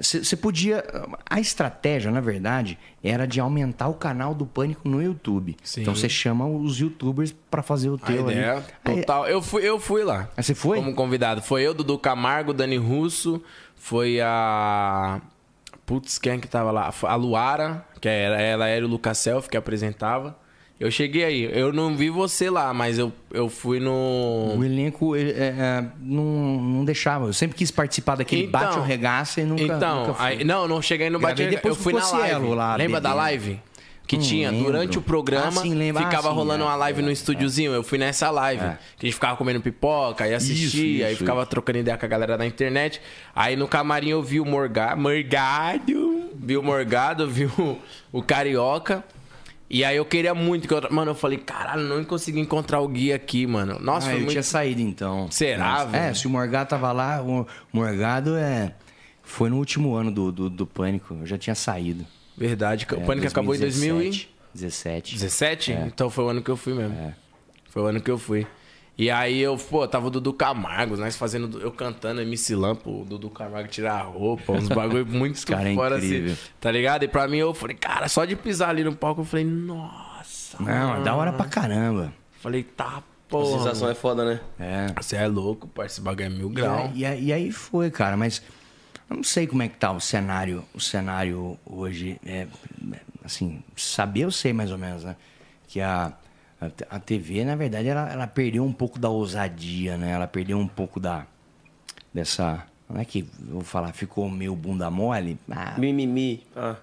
Você podia. A estratégia, na verdade, era de aumentar o canal do Pânico no YouTube. Sim. Então você chama os youtubers pra fazer o A teu ali. ideia Aí- total. Eu fui, eu fui lá. Ah, você foi? Como convidado. Foi eu, Dudu Camargo, Dani Russo, foi a. Putz, quem é que tava lá? A Luara, que era, ela era o Lucas Self que apresentava. Eu cheguei aí. Eu não vi você lá, mas eu, eu fui no. O elenco ele, é, é, não, não deixava. Eu sempre quis participar daquele Então- bate ou regaça e nunca. Então, nunca fui. aí- não, não cheguei no Gravei bate depois Eu fui na live. lá, Lembra da live? Que Não tinha, lembro. durante o programa, Ah, sim, lembro. Ah, ficava sim, rolando é, uma live no estúdiozinho. Eu fui nessa live. É. Que a gente ficava comendo pipoca e assistia, aí isso, ficava trocando ideia com a galera da internet. Aí no camarim eu vi o Morga... Morgado, vi o Morgado, vi o, o Carioca. E aí eu queria muito que eu... Mano, eu falei, caralho, não consegui encontrar o Gui aqui, mano. Nossa, ah, eu muito... tinha saído então. Será, velho? É, se o Morgado tava lá, o Morgado é. Foi no último ano do, do, do Pânico. Eu já tinha saído. Verdade, o É, Pânico acabou em 2000 e... 17. 17? É. Então foi o ano que eu fui mesmo. Foi o ano que eu fui. E aí eu, pô, tava o Dudu Camargo, nós fazendo, eu cantando MC Lampo, o Dudu Camargo tirar a roupa, uns bagulho muito cara é fora incrível. assim, tá ligado? E pra mim eu falei, cara, só de pisar ali no palco eu falei, nossa. Não, é da hora pra caramba. Falei, tá, A porra. sensação é foda, né? É. Você é louco, parceiro, esse bagulho é mil E graus. aí, e aí- e aí foi, cara, mas eu não sei como é que tá o cenário, o cenário hoje. É, assim, saber eu sei mais ou menos, né? Que a, a, a TV, na verdade, ela, ela perdeu um pouco da ousadia, né? Ela perdeu um pouco da. dessa. Não é que eu vou falar, ficou meio bunda mole. Ah, Mimimi. Ah.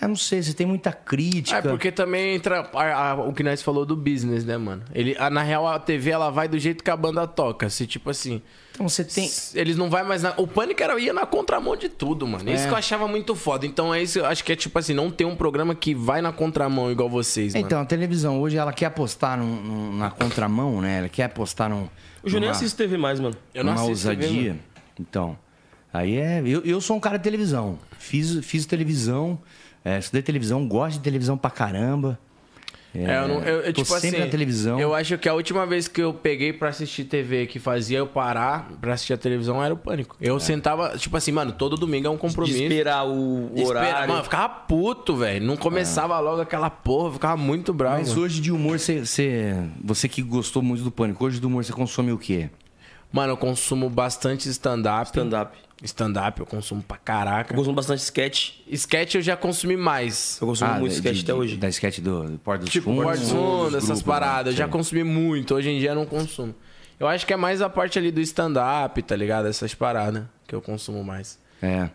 Eu não sei, você tem muita crítica. É porque também entra a- a- o que nós falou do business, né, mano? Ele, a- na real, a TV ela vai do jeito que a banda toca. Se tipo assim. Então você tem. Eles não vai mais na. O Pânico era, ia na contramão de tudo, mano. Isso É. que eu achava muito foda. Então é isso, eu acho que é tipo assim, não tem um programa que vai na contramão igual vocês, mano. Então, a televisão hoje ela quer apostar num- num- na contramão, né? Ela quer apostar num. O Juninho assiste TV mais, mano. Eu não uma assisto TV, ousadia. mano. Então, aí é. Eu, eu sou um cara de televisão. Fiz, fiz televisão, é, estudei televisão, gosto de televisão pra caramba. É, eu, não, eu, eu, tô tipo sempre assim, na televisão. eu acho que a última vez que eu peguei pra assistir TV que fazia eu parar pra assistir a televisão era o Pânico. Eu É. sentava, tipo assim, mano, todo domingo é um De compromisso. esperar o, o Espera- horário. Mano, eu ficava puto, velho. Não começava logo aquela porra, eu ficava muito bravo. Mas hoje de humor, você, você, você que gostou muito do pânico, hoje do humor você consome o quê? Mano, eu consumo bastante stand-up. Stand-up. Stand-up eu consumo pra caraca. Eu consumo bastante sketch. Sketch eu já consumi mais. Eu consumo muito Ah, de- sketch de- até hoje. Da sketch do, do Porta dos Tipo, Fundos. Porto dos essas grupos, paradas. Eu né? já Sei. consumi muito. Hoje em dia eu não consumo. Eu acho que é mais a parte ali do stand-up, tá ligado? Essas paradas que eu consumo mais. É.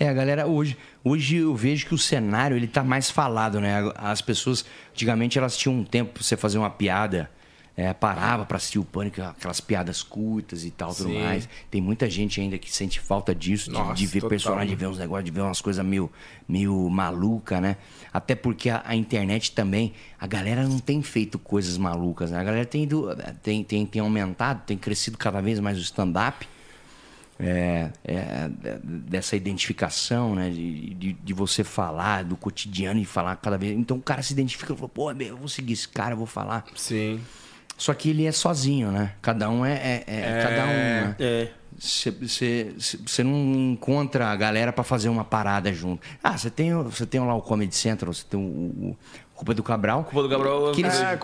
É, a galera, hoje, hoje eu vejo que o cenário ele tá mais falado, né? As pessoas, antigamente, elas tinham um tempo pra você fazer uma piada, é, parava pra assistir o pânico, aquelas piadas curtas e tal, tudo Sim. mais. Tem muita gente ainda que sente falta disso, de, Nossa, de ver total. personagem, de ver uns negócios, de ver umas coisas meio, meio maluca, né? Até porque a, a internet também, a galera não tem feito coisas malucas, né? A galera tem, ido, tem, tem, tem aumentado, tem crescido cada vez mais o stand-up. é, é, dessa identificação, né? De, de, de você falar do cotidiano e falar cada vez. Então o cara se identifica e fala, pô, meu, eu vou seguir esse cara, eu vou falar. Sim. Só que ele é sozinho, né? Cada um é. é- é- É. Cada um. Né? É. Você não encontra a galera pra fazer uma parada junto. Ah, você tem, você tem lá o Comedy Central, você tem o, o Culpa do Cabral. Culpa do Cabral, que eles, É,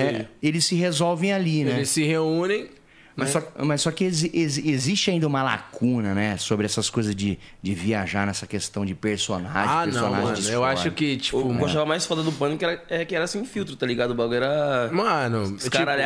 é, eles se resolvem ali, né? Eles se reúnem. Mas, né? só, mas só que exi- exi- existe ainda uma lacuna, né? Sobre essas coisas de, de viajar nessa questão de personagem. Ah, não, personagem mano. Eu acho que, tipo. O que eu achava mais foda do pânico era, é que era sem filtro, tá ligado? O bagulho era. Mano, tipo, os caras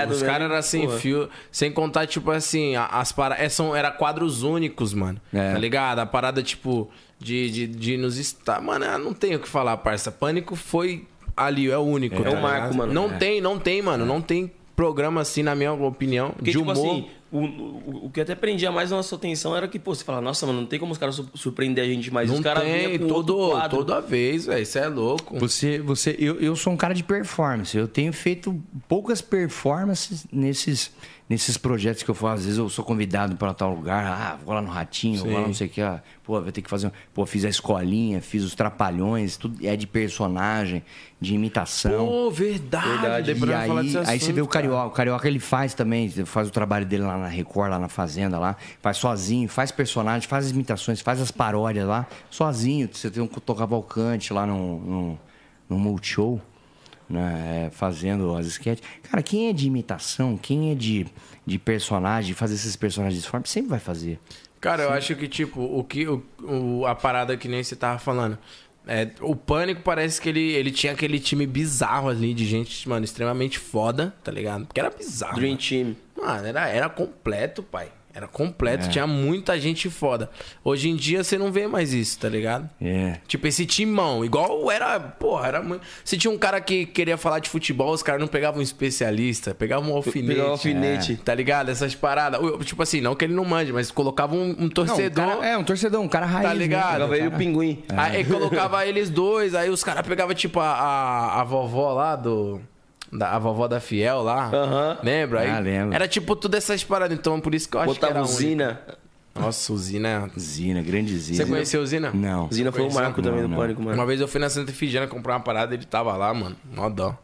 eram sem porra. fio. Sem contar, tipo assim, as paradas. São, era quadros únicos, mano. É. Tá ligado? A parada, tipo, de, de, de nos estar. Mano, eu não tenho o que falar, parça. Pânico foi ali, é o único. É tá o marco, mano. Não É. tem, não tem, mano. Não tem programa assim, na minha opinião, Porque, de tipo humor. assim, o, o, o que até prendia mais a nossa atenção era que, pô, você fala, nossa, mano, não tem como os caras su- surpreender a gente mais. não os caras tem, todo, quadro. toda vez, velho. Isso é louco. Você, você, eu, eu sou um cara de performance. Eu tenho feito poucas performances nesses, nesses projetos que eu faço. Às vezes eu sou convidado para tal lugar. Ah, vou lá no Ratinho, vou lá não sei o que. Ah, pô, vai ter que fazer. um- Pô, fiz a escolinha, fiz os trapalhões, tudo é de personagem, de imitação. Pô, verdade. Verdade. E aí, desse aí você assunto, vê o. Carioca. O Carioca ele faz também, faz o trabalho dele lá na Record, lá na Fazenda, lá. Faz sozinho, faz personagem, faz as imitações, faz as paródias lá, sozinho. Você tem um Tô Cavalcante lá no, no, no Multishow, né, é, fazendo as sketches. Cara, quem é de imitação, quem é de, de personagem, fazer esses personagens de forma, sempre vai fazer. Cara, eu acho que, tipo, o que. O, o- a parada que nem você tava falando. É, o Pânico parece que ele, ele tinha aquele time bizarro ali de gente, mano, extremamente foda, tá ligado? Porque era bizarro. Dream mano. Team. Mano, era, era completo, pai. Era completo, É. tinha muita gente foda. Hoje em dia você não vê mais isso, tá ligado? É. Tipo, esse timão, igual era, porra, era muito. Se tinha um cara que queria falar de futebol, os caras não pegavam um especialista, pegavam um alfinete. Pegava um alfinete. Tá ligado? Essas paradas. Tipo assim, não que ele não mande, mas colocavam um, um torcedor. Não, um cara- é, um torcedor, um cara raiz. Tá ligado? Pegava ele o pinguim. Aí colocava eles dois, aí os caras pegavam, tipo, a, a, a vovó lá do. Da, a vovó da Fiel lá. Aham. Lembra? Aí Ah, lembro. Era tipo tudo essas paradas, então por isso que eu acho que Botava era usina. único. Nossa, usina. Zina, grande Zina. Você conheceu usina? Não. Usina foi o Conheceu? marco também Não, do não. pânico, mano. Uma vez eu fui na Santa Efigênia comprar uma parada, ele tava lá, mano. Mó dó.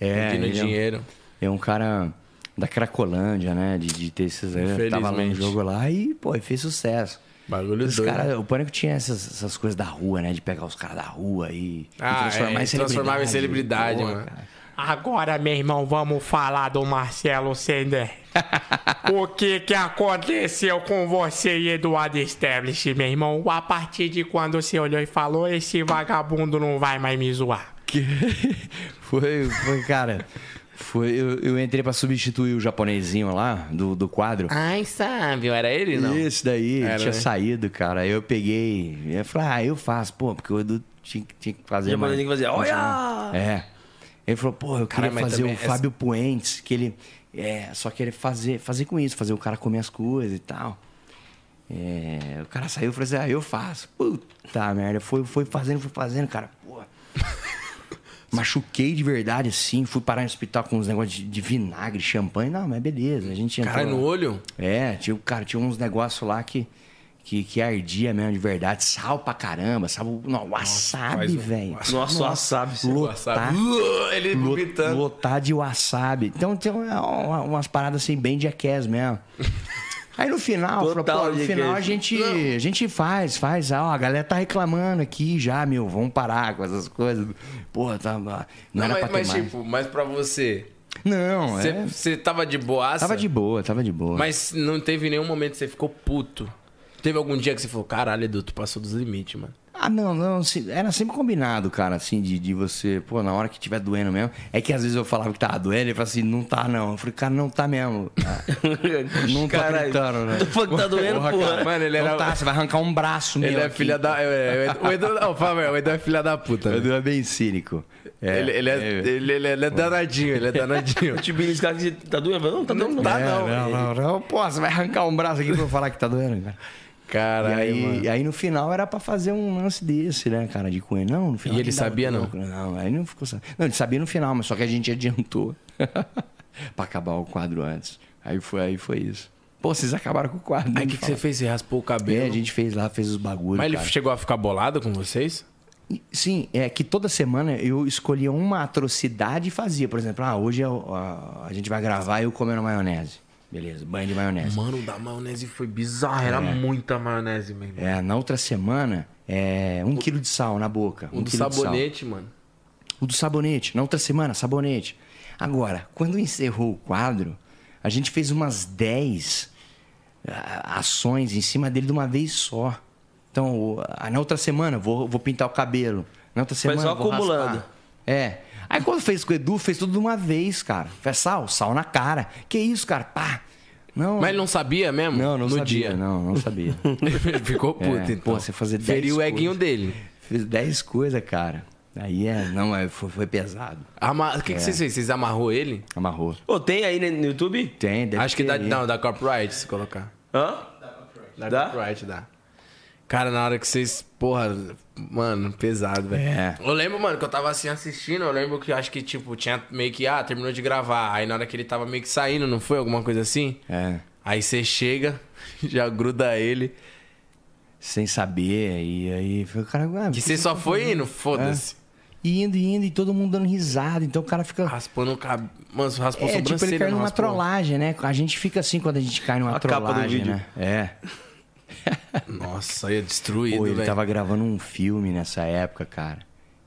É, Pedindo ele é um- dinheiro. É um cara da Cracolândia, né? De, de ter esses. Ele tava lá no Infelizmente. jogo lá e, pô, e fez sucesso. Bagulho Os doido. cara, o Pânico tinha essas, essas coisas da rua, né? De pegar os caras da rua e, Ah, e transformar é, em celebridade. transformava em celebridade, Pô, mano. cara. Agora, meu irmão, vamos falar do Marcelo Sender. o que que aconteceu com você e Eduardo Stablish, meu irmão? A partir de quando você olhou e falou, esse vagabundo não vai mais me zoar. Que- foi, foi, cara. Foi, eu, eu entrei pra substituir o japonesinho lá do, do quadro. Ai, sabe, era ele, não? Esse daí Era, tinha né? saído, cara. Aí eu peguei. Eu falei, ah, eu faço, pô, porque o Edu tinha, que- tinha que fazer. O japonesinho mais- que fazia, mais- olha! É. Ele falou, pô, eu queria Cara, fazer o também essa- Fábio Puentes, que ele. É, só queria fazer, fazer com isso, fazer o cara comer as coisas e tal. É, o cara saiu e falou assim, ah, eu faço. Puta merda, foi, foi fazendo, foi fazendo, cara, pô. Machuquei de verdade, assim, fui parar no hospital com uns negócios de, de vinagre, champanhe. Não, mas beleza, a gente entrou Cara, no olho? É, tinha, cara, tinha uns negócios lá que, que, que ardia mesmo de verdade. Sal pra caramba, sal, não, wasabi, faz um- velho. Nossa, wasabi. Lotar, Uh, ele vomitando. lotar de wasabi. Então tem uma- uma- umas paradas assim, bem jackass mesmo. Aí no final, falou, Total pô, no final a gente, a gente faz, faz. Ó, a galera tá reclamando aqui já, meu, vamos parar com essas coisas. Pô, tá, não, Não, era mas, pra mas, mais. tipo, mas pra você. não, Você, é, você tava de boaça? tava de boa, tava de boa. Mas não teve nenhum momento que você ficou puto. Teve algum dia que você falou, caralho, Edu, tu passou dos limites, mano. Ah, não, não. Era sempre combinado, cara, assim, de, de você, pô, na hora que tiver doendo mesmo. É que às vezes eu falava que tava doendo, ele falava assim, não tá não. Eu falei, cara, não tá mesmo. Não Caralho, acreditando, né? tô falando que tá doendo, porra. cara. Mano, ele Não era. tá, você vai arrancar um braço meu Ele é aqui. filha da. é, é, O Edu. Não, fala, o Edu é filha da puta. O né? Edu é bem cínico. É, Ele, ele, é, Ele, ele, ele é danadinho, ele é danadinho. O Tibini, esse cara que tá doendo? Não, tá doendo, não. tá, É, não. não, não, não. Pô, você vai arrancar um braço aqui pra eu falar que tá doendo, cara. E Caralho, aí, e aí no final era pra fazer um lance desse, né, cara, de coelho. Não, no final. E ele sabia, não? troco. Não, aí não ficou sabendo. Não, ele sabia no final, mas só que a gente adiantou pra acabar o quadro antes. Aí foi, aí foi isso. Pô, vocês acabaram com o quadro. Aí o que, que você fez? Você raspou o cabelo? É, a gente fez lá, fez os bagulhos. Mas ele cara. chegou a ficar bolado com vocês? Sim, é que toda semana eu escolhia uma atrocidade e fazia. Por exemplo, ah, hoje eu- a, a gente vai gravar e eu comendo maionese. Beleza, banho de maionese. Mano, o da maionese foi bizarro. Era É. muita maionese mesmo. É, na outra semana, é um quilo de sal na boca. O um do quilo de sal. sabonete, mano. O do sabonete. Na outra semana, sabonete. Agora, quando encerrou o quadro, a gente fez umas 10 ah, ações em cima dele de uma vez só. Então, o- ah, na outra semana, vou, vou pintar o cabelo. Na outra Foi semana, só vou acumulando. raspar. É. Aí quando fez com o Edu, fez tudo de uma vez, cara. Fez sal, sal na cara. Que isso, cara? Pá. Não. Mas ele não sabia mesmo? Não, não no sabia. dia. Não, não sabia. Ele ficou puto, É, então. Pô, você fazer 10 Feriu o eguinho dele. Fiz 10 coisas, cara. Aí é, não, é, foi, foi pesado. Ama... O que, que É. vocês fez? Vocês amarrou ele? Amarrou. Ô, tem aí no YouTube? Tem, deve Acho que dá. aí. Não, da copyright, se colocar. Hã? Da Dá? copyright, dá. Cara, na hora que vocês. Porra, mano, pesado, velho. É. Eu lembro, mano, que eu tava assim assistindo. Eu lembro que acho que, tipo, tinha meio que. Ah, terminou de gravar. Aí na hora que ele tava meio que saindo, não foi? Alguma coisa assim? É. Aí você chega, já gruda ele. Sem saber, e aí foi o cara. Ah, Que você só foi indo, foda-se. E indo, e indo, e todo mundo dando risada. Então o cara fica. Raspando o cabelo. Mano, raspou É, tipo, ele sobrancelha, caiu numa raspou? trollagem, né? A gente fica assim quando a gente cai numa A capa do trollagem, vídeo. né? É. Nossa, ia destruído, Pô, ele velho. tava gravando um filme nessa época, cara.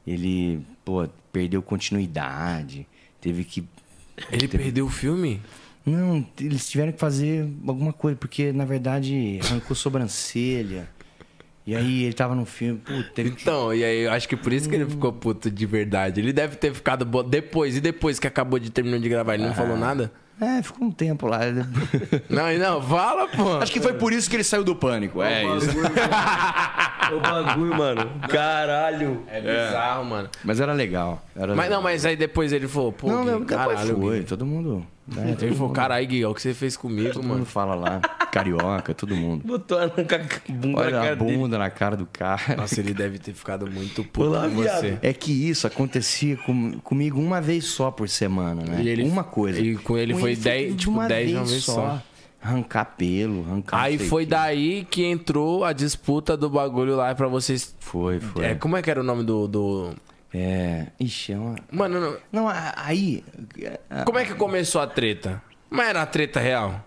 Ele, pô, perdeu continuidade. Teve que. Ele perdeu o filme? Não, eles tiveram que fazer alguma coisa, porque na verdade arrancou sobrancelha. E aí ele tava no filme, pô, teve que. Então, e aí eu acho que por isso que ele ficou puto de verdade. Ele deve ter ficado bo... depois, e depois que acabou de terminar de gravar, ele não falou nada? É, ficou um tempo lá. Não, e não, fala, pô. Acho que foi por isso que ele saiu do pânico. É isso. O bagulho, mano. Caralho. É bizarro, mano. Mas era legal. Era Mas legal. não, mas aí depois ele falou, pô, Não, Gui, não, caralho, foi. Todo mundo. Né, todo Ele falou, caralho, Gui, olha o que você fez comigo, Todo mano. mundo fala lá. Carioca, todo mundo. Botou a bunda Olha na a cara dele. bunda na cara do cara. Nossa, ele deve ter ficado muito puto Olá, com viado. você. É que isso acontecia com- comigo uma vez só por semana, né? Ele- uma coisa. e com ele foi dez- tudo tipo, dez de uma vez só. Arrancar pelo, arrancar. Aí foi o quê. daí que entrou a disputa do bagulho lá pra vocês. Foi, foi. É, como é que era o nome do. do... É. Ixi, é uma. Mano, não- Não, aí. como é que começou a treta? Mas era a treta real?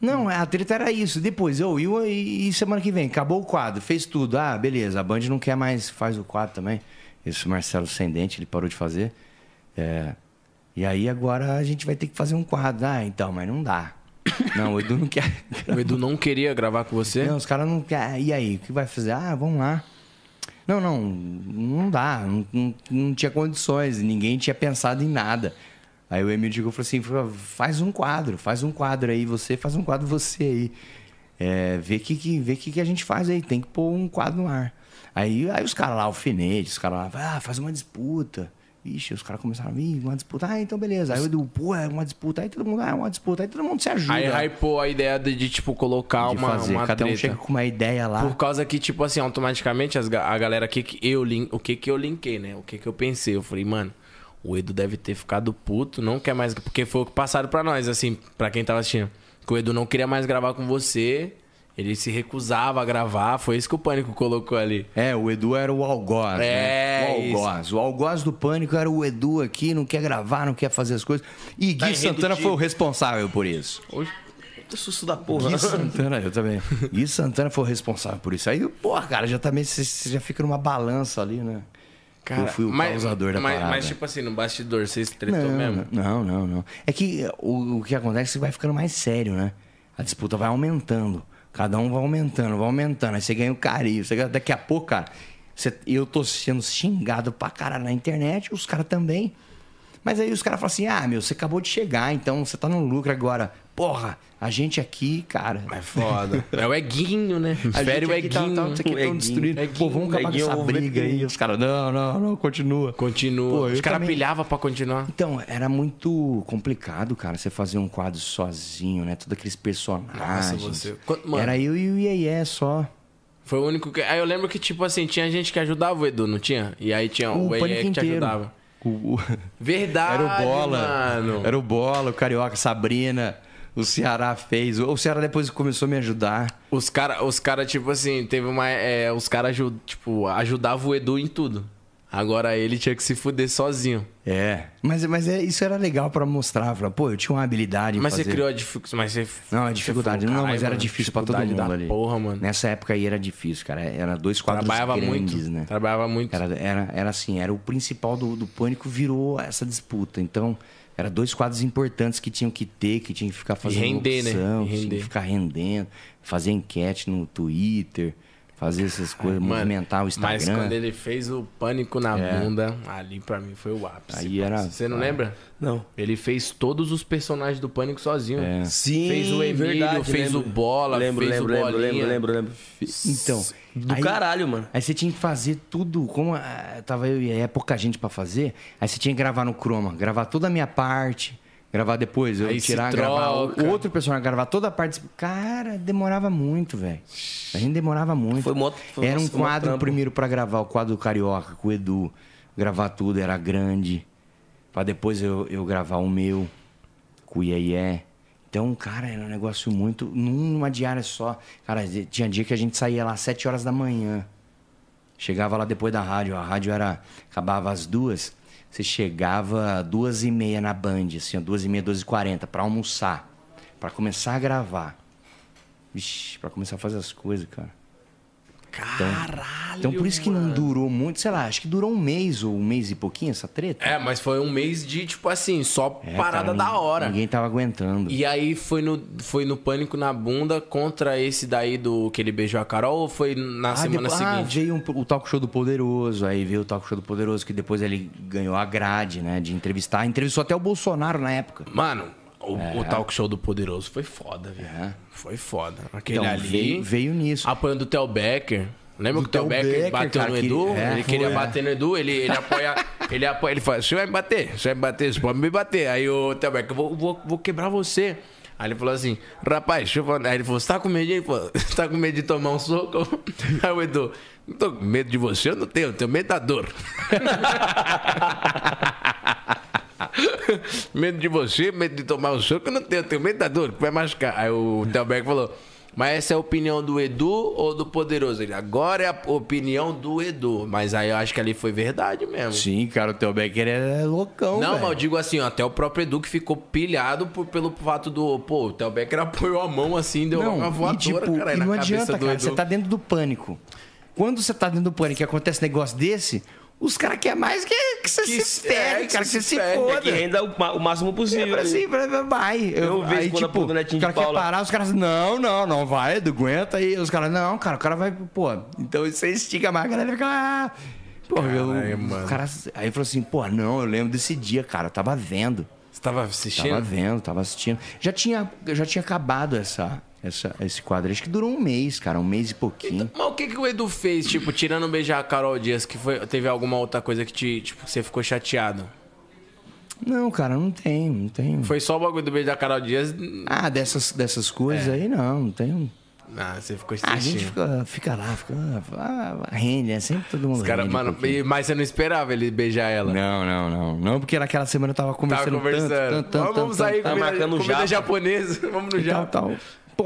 Não, a treta era isso. Depois, eu, eu e, e semana que vem, acabou o quadro, fez tudo. Ah, beleza, a Band não quer mais, faz o quadro também. Esse Marcelo Sendente, ele parou de fazer. É, e aí agora a gente vai ter que fazer um quadro. Ah, então, mas não dá. Não, o Edu não quer. O Edu não queria gravar com você? Não, os caras não querem. E aí, o que vai fazer? Ah, vamos lá. Não, não, não dá. Não, não, não tinha condições. Ninguém tinha pensado em nada. Aí o Emílio chegou e falou assim: faz um quadro, faz um quadro aí, você faz um quadro você aí. É, vê o que, que, vê que, que a gente faz aí, tem que pôr um quadro no ar. Aí, aí os caras lá, alfinete, os caras lá, ah, faz uma disputa. Ixi, os caras começaram a vir, uma disputa. Ah, então beleza. Aí eu digo, pô, é uma disputa. Aí todo mundo, ah, é uma disputa. Aí todo mundo se ajuda. Aí hypou a ideia de, de, tipo, colocar de uma, fazer. uma Cada um treta. chega com uma ideia lá. Por causa que, tipo assim, automaticamente as a galera aqui que eu o que que eu linkei, né? O que que eu pensei? Eu falei, mano, o Edu deve ter ficado puto, não quer mais. Porque foi o que passaram pra nós, assim, pra quem tava assistindo. Que o Edu não queria mais gravar com você. Ele se recusava a gravar. Foi isso que o Pânico colocou ali. É, o Edu era o algoz, É, né? O algoz. O algoz do pânico era o Edu aqui, não quer gravar, não quer fazer as coisas. E Gui Tá Santana irredutível. foi o responsável por isso. Puta susto da porra. Gui Santana, eu também. Gui Santana foi o responsável por isso. Aí, porra, cara, já também você- você já fica numa balança ali, né? eu fui o mas, causador da mas, parada. mas, tipo assim, no bastidor, vocês tretou não, mesmo? Não, não, não. É que o, o que acontece é que vai ficando mais sério, né? A disputa vai aumentando. Cada um vai aumentando, vai aumentando. Aí você ganha o carinho. Você ganha- daqui a pouco, cara, você- eu tô sendo xingado pra caralho na internet, os caras também. Mas aí os caras falam assim: ah, meu, você acabou de chegar, então você tá no lucro agora. Porra, a gente aqui, cara. É foda. É o Eguinho, né? A Fere o aqui tá, Eguinho. tá, tá aqui tão Eguinho, Pô, vamos acabar com Eguinho, essa vou ver briga aí. Os caras, não, não, não, continua. Continua. Pô, Os caras pilhavam pra continuar. Então, era muito complicado, cara, você fazer um quadro sozinho, né? Todos aqueles personagens. Nossa, você- mano? Era eu e o Iê só. Foi o único que. Aí eu lembro que, tipo assim, tinha gente que ajudava o Edu, não tinha? E aí tinha o, O que te ajudava. O, o- Verdade. Era o Bola. Mano. Era o Bola, o Carioca, Sabrina, O Ceará fez. O Ceará depois começou a me ajudar. Os caras, os cara, tipo assim, teve uma. é, os caras, tipo, ajudavam o Edu em tudo. Agora ele tinha que se fuder sozinho. É. Mas, mas é, isso era legal pra mostrar. Falar, pô, eu tinha uma habilidade Mas fazer... você criou a dificuldade. Mas você. Não, a dificuldade. falou, não, mas "Caralho, era mano, difícil pra todo dificuldade mundo ali. Porra, mano. Nessa época aí era difícil, cara. Era dois quadros Trabalhava grandes, muito. né? Trabalhava muito. Era, era, era assim, era o principal do, do pânico, virou essa disputa. Então, era dois quadros importantes que tinham que ter, que tinham que ficar fazendo render, né? locução, E tinha que ficar rendendo, fazer enquete no Twitter, fazer essas coisas, Mano, movimentar o Instagram. Mas quando ele fez o pânico na É. bunda, ali pra mim foi o ápice. Aí era- Você não ah. lembra? Não. Ele fez todos os personagens do pânico sozinho. É. Sim, Fez o Emílio, verdade, fez lembro. o Bola, lembro, fez lembro, o lembro, Bolinha. lembro, lembro, lembro. Então, Do aí- caralho, mano. Aí você tinha que fazer tudo, como ah, tava eu e é pouca gente pra fazer, aí você tinha que gravar no Chroma, gravar toda a minha parte, gravar depois, eu Aí tirar, gravar outro personagem, gravar toda a parte. Cara, demorava muito, velho. A gente demorava muito. Foi mó- foi era um quadro primeiro pra gravar, o quadro do Carioca com o Edu, gravar tudo, era grande. Pra depois eu, eu gravar o meu com o Iê Então, cara, era um negócio muito. Numa diária só. Cara, tinha dia que a gente saía lá às 7 horas da manhã. Chegava lá depois da rádio. A rádio era. Acabava às duas. Você chegava duas e meia na Band, assim, duas e meia, duas e quarenta, pra almoçar. Pra começar a gravar. Vixe, pra começar a fazer as coisas, cara. Caralho! Então por isso que não durou muito, sei lá, acho que durou um mês ou um mês e pouquinho essa treta. É, mas foi um mês de, tipo assim, só É, parada cara, da hora. Ninguém tava aguentando. E aí foi no, foi no Pânico na Bunda contra esse daí do que ele beijou a Carol ou foi na semana depois- ah, seguinte? veio um- o talk show do Poderoso, aí veio o talk show do Poderoso, que depois ele ganhou a grade, né, de entrevistar. Entrevistou até o Bolsonaro na época. Mano, o, É. o talk show do Poderoso foi foda, velho. Foi foda. Aquele Então, ali. veio- veio nisso. Apoiando o Theo Becker. Lembra Do que o Theo Becker, Becker, bateu cara, no que- Edu? é, ele queria foi, bater no Edu, ele, ele apoia. ele apoia. Ele fala: você vai me bater, você vai me bater, você pode me bater. Aí o Theo Becker, eu vou, vou, vou quebrar você. Aí ele falou assim, rapaz, deixa eu falar. Aí ele falou, você tá com medo falou, você tá com medo de tomar um soco? Aí o Edu, não tô com medo de você, eu não tenho, eu tenho medo da dor. Medo de você, medo de tomar um soco, eu não tenho, eu tenho medo da dor, que vai machucar. Aí o Becker falou, mas essa é a opinião do Edu ou do Poderoso? Ele, agora é a opinião do Edu. Mas aí eu acho que ali foi verdade mesmo. Sim, cara, o Becker é loucão, Não, velho. mas eu digo assim, ó, até o próprio Edu que ficou pilhado por- pelo fato do. Pô, o Theo Becker apoiou a mão assim, deu uma e, voadora, tipo, cara, e na não cabeça adianta, do cara. Edu. Você tá dentro do pânico. Quando você tá dentro do pânico e acontece negócio desse, os caras querem mais que, que você Que se se- ferre, é, cara, que se você se ferre. foda. É que renda o, o máximo É possível. pra ali. assim, pra- vai. Eu vejo aí, quando a tipo, porra do Netinho o cara quer parar, os caras, não, não, não vai, aguenta aí. Os caras, não, cara, o cara vai, pô. Então você estica mais, a galera fica. Ah, pô, eu, Caralho, mano. o cara, aí falou assim, pô, não, eu lembro desse dia, cara, eu tava vendo. Você tava assistindo? Tava vendo, tava assistindo. Já tinha, já tinha acabado essa, essa, esse quadro. Acho que durou um mês, cara, um mês e pouquinho. Mas o que, que o Edu fez, tipo, tirando beijar a Carol Dias, que foi, teve alguma outra coisa que te, tipo, você ficou chateado? Não, cara, não tem, não tem. Foi só o bagulho do beijo da Carol Dias? Ah, dessas, dessas coisas aí, não, não tem. Ah, você ficou Ah, a gente fica, fica lá, fica. Ah, rende, né? Sempre todo mundo Os cara, rende um mano, e- mas você não esperava ele beijar ela? Não, não, não. Não, porque naquela semana eu tava Tava conversando conversando. tanto, tanto, tanto, vamos tanto, sair tanto, comida, marcando comida japa. japonesa. Vamos no e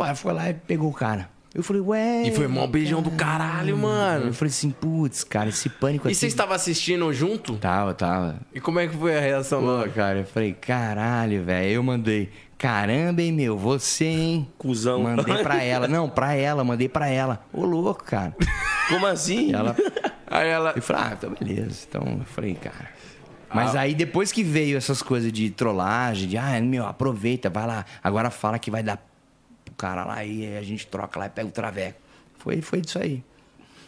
ela foi lá e pegou o cara. Eu falei, ué. E foi mó beijão do caralho, mano. Eu falei assim, putz, cara, esse pânico E aqui. você estava assistindo junto? Tava, tava. E como é que foi a reação Pô, lá? cara, eu falei, caralho, velho. Eu mandei, caramba, hein, meu, você, hein? Cusão. Mandei pra ela. Não, pra ela, mandei pra ela. Ô, louco, cara. Como assim? E ela. Aí ela. Eu falei, ah, então beleza. Então eu falei, cara. Ah. Mas aí depois que veio essas coisas de trollagem, de, ah, meu, aproveita, vai lá. Agora fala que vai dar pro cara lá e a gente troca lá e pega o traveco. Foi, foi disso aí.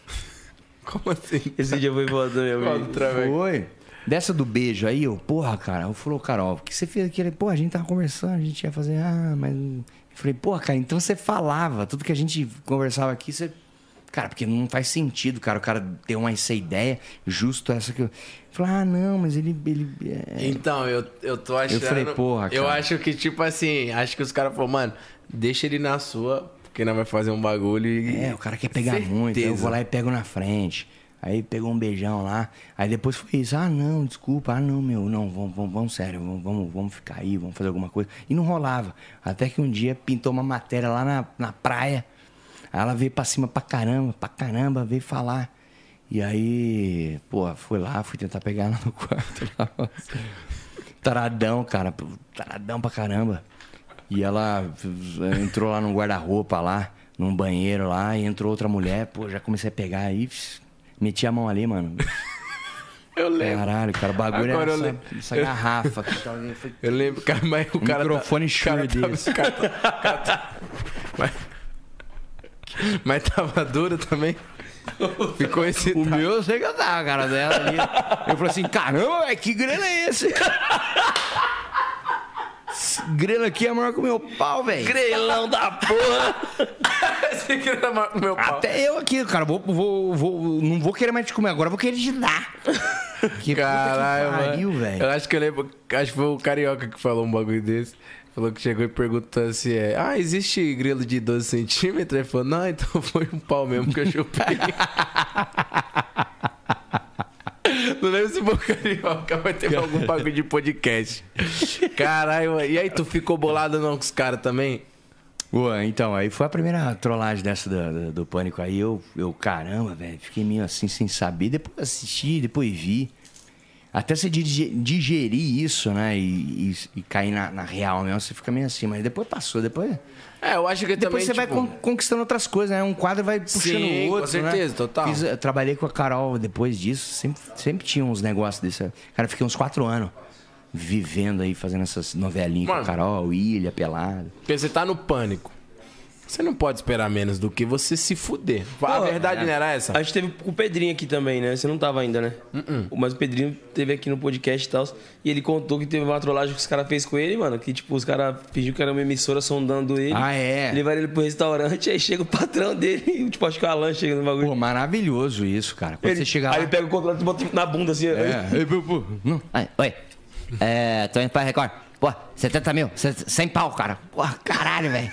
Como assim? Esse dia foi foda, meu Qual amigo. Foi. Dessa do beijo aí, eu, porra, cara, eu falou, Carol, o que você fez aqui? Pô, a gente tava conversando, a gente ia fazer, ah, mas. Eu falei, porra, cara, então você falava, tudo que a gente conversava aqui, você. Cara, porque não faz sentido, cara, o cara ter uma essa ideia, justo essa que eu. eu falei, ah, não, mas ele. ele é... Então, eu, eu tô achando. falei, porra, Eu cara. acho que, tipo assim, acho que os caras falaram, mano, deixa ele na sua, porque nós vai fazer um bagulho e. É, o cara quer pegar muito, aí eu vou lá e pego na frente. Aí pegou um beijão lá. Aí depois foi isso. Ah, não, desculpa. Ah, não, meu, não, vamos, vamos, vamos sério, vamos, vamos, vamos ficar aí, vamos fazer alguma coisa. E não rolava. Até que um dia pintou uma matéria lá na, na praia. Aí ela veio pra cima pra caramba, pra caramba, veio falar. E aí, pô, fui lá, fui tentar pegar ela no quarto lá. Taradão, cara, taradão pra caramba. E ela entrou lá no guarda-roupa lá, num banheiro lá, e entrou outra mulher, pô, já comecei a pegar aí, meti a mão ali, mano. Eu lembro. Caralho, cara, o bagulho Agora eu era essa, essa garrafa. Que foi... Eu lembro, cara, mas o Um cara. microfone tá, tava- desse. cara tá- cara tá- mas, mas tava duro também. Ficou esse. O meu eu sei que eu tava, cara dela ali. Eu falei assim, caramba, velho, que grana é esse? Esse grana aqui é maior que o meu pau, velho. Grelão da porra! Esse grana é maior que o meu pau. Até eu aqui, cara, vou, vou, vou, não vou querer mais te comer agora, vou querer te dar. Que Caralho, puta que pariu, velho. Eu acho que eu lembro. Acho que foi o Carioca que falou um bagulho desse. Falou que chegou e perguntou se é. Ah, existe grilo de 12 centímetros? Ele falou, não, então foi um pau mesmo que eu chupei. Não lembro se for carioca, mas teve algum bagulho de podcast. Caralho, e aí, tu ficou bolado não com os caras também? Ué, então, aí foi a primeira trollagem dessa do, do, do pânico. Aí eu, eu caramba, velho, fiquei meio assim sem saber. Depois assisti, depois vi. Até você dige- digerir isso, né? E, e, e cair na, na real mesmo, você fica meio assim. Mas depois passou, depois. É, eu acho que Depois também. você vai tipo, con- conquistando outras coisas, né? Um quadro vai puxando Sim, o com outro. certeza, né? total. Fiz, eu trabalhei com a Carol depois disso, sempre, sempre tinha uns negócios desse. Cara, fiquei uns quatro anos vivendo aí, fazendo essas novelinhas com a Mano. Carol, Ilha, Pelada. Porque você tá no pânico. Você não pode esperar menos do que você se fuder. A Pô, verdade é. não era essa? A gente teve com o Pedrinho aqui também, né? Você não tava ainda, né? Uh-uh. Mas o Pedrinho teve aqui no podcast e tal. E ele contou que teve uma trollagem que os caras fez com ele, mano. Que, tipo, os caras fingiram que era uma emissora sondando ele. Ah, é? Levaram ele pro restaurante, aí chega o patrão dele. E, tipo, acho que o Alan chega no bagulho. Pô, maravilhoso isso, cara. Quando Ele- você chega aí lá. ele pega o controle e bota na bunda assim. É. Ei, pô, pô, não. Ai, oi. É, tô indo pra Record. Pô, 70 mil, cê- sem pau, cara. Pô, caralho, velho.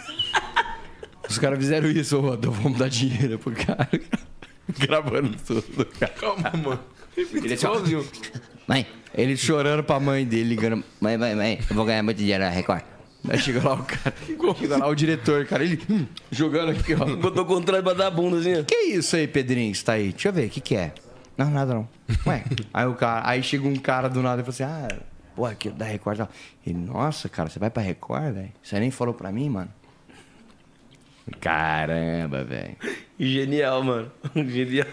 Os caras fizeram isso, ô, Rodolfo, vamos dar dinheiro pro cara. Gravando tudo, cara. Calma, mano. Ele, ó, Sozinho. Mãe, ele chorando pra mãe dele, ligando. mãe, mãe, mãe, eu vou ganhar muito dinheiro na Record. Aí chega lá o cara. Chega lá o diretor, cara. Ele hum, jogando aqui, ó. Botou o controle pra dar a bunda assim. Que isso aí, Pedrinho, que você tá aí? Deixa eu ver, o que que é? Não, nada não. Ué, aí o cara, aí chega um cara do nada e fala assim, ah, pô, aqui da Record e tal. Ele, nossa, cara, você vai pra Record, velho? Você nem falou pra mim, mano? Caramba, velho. Genial, mano. Genial.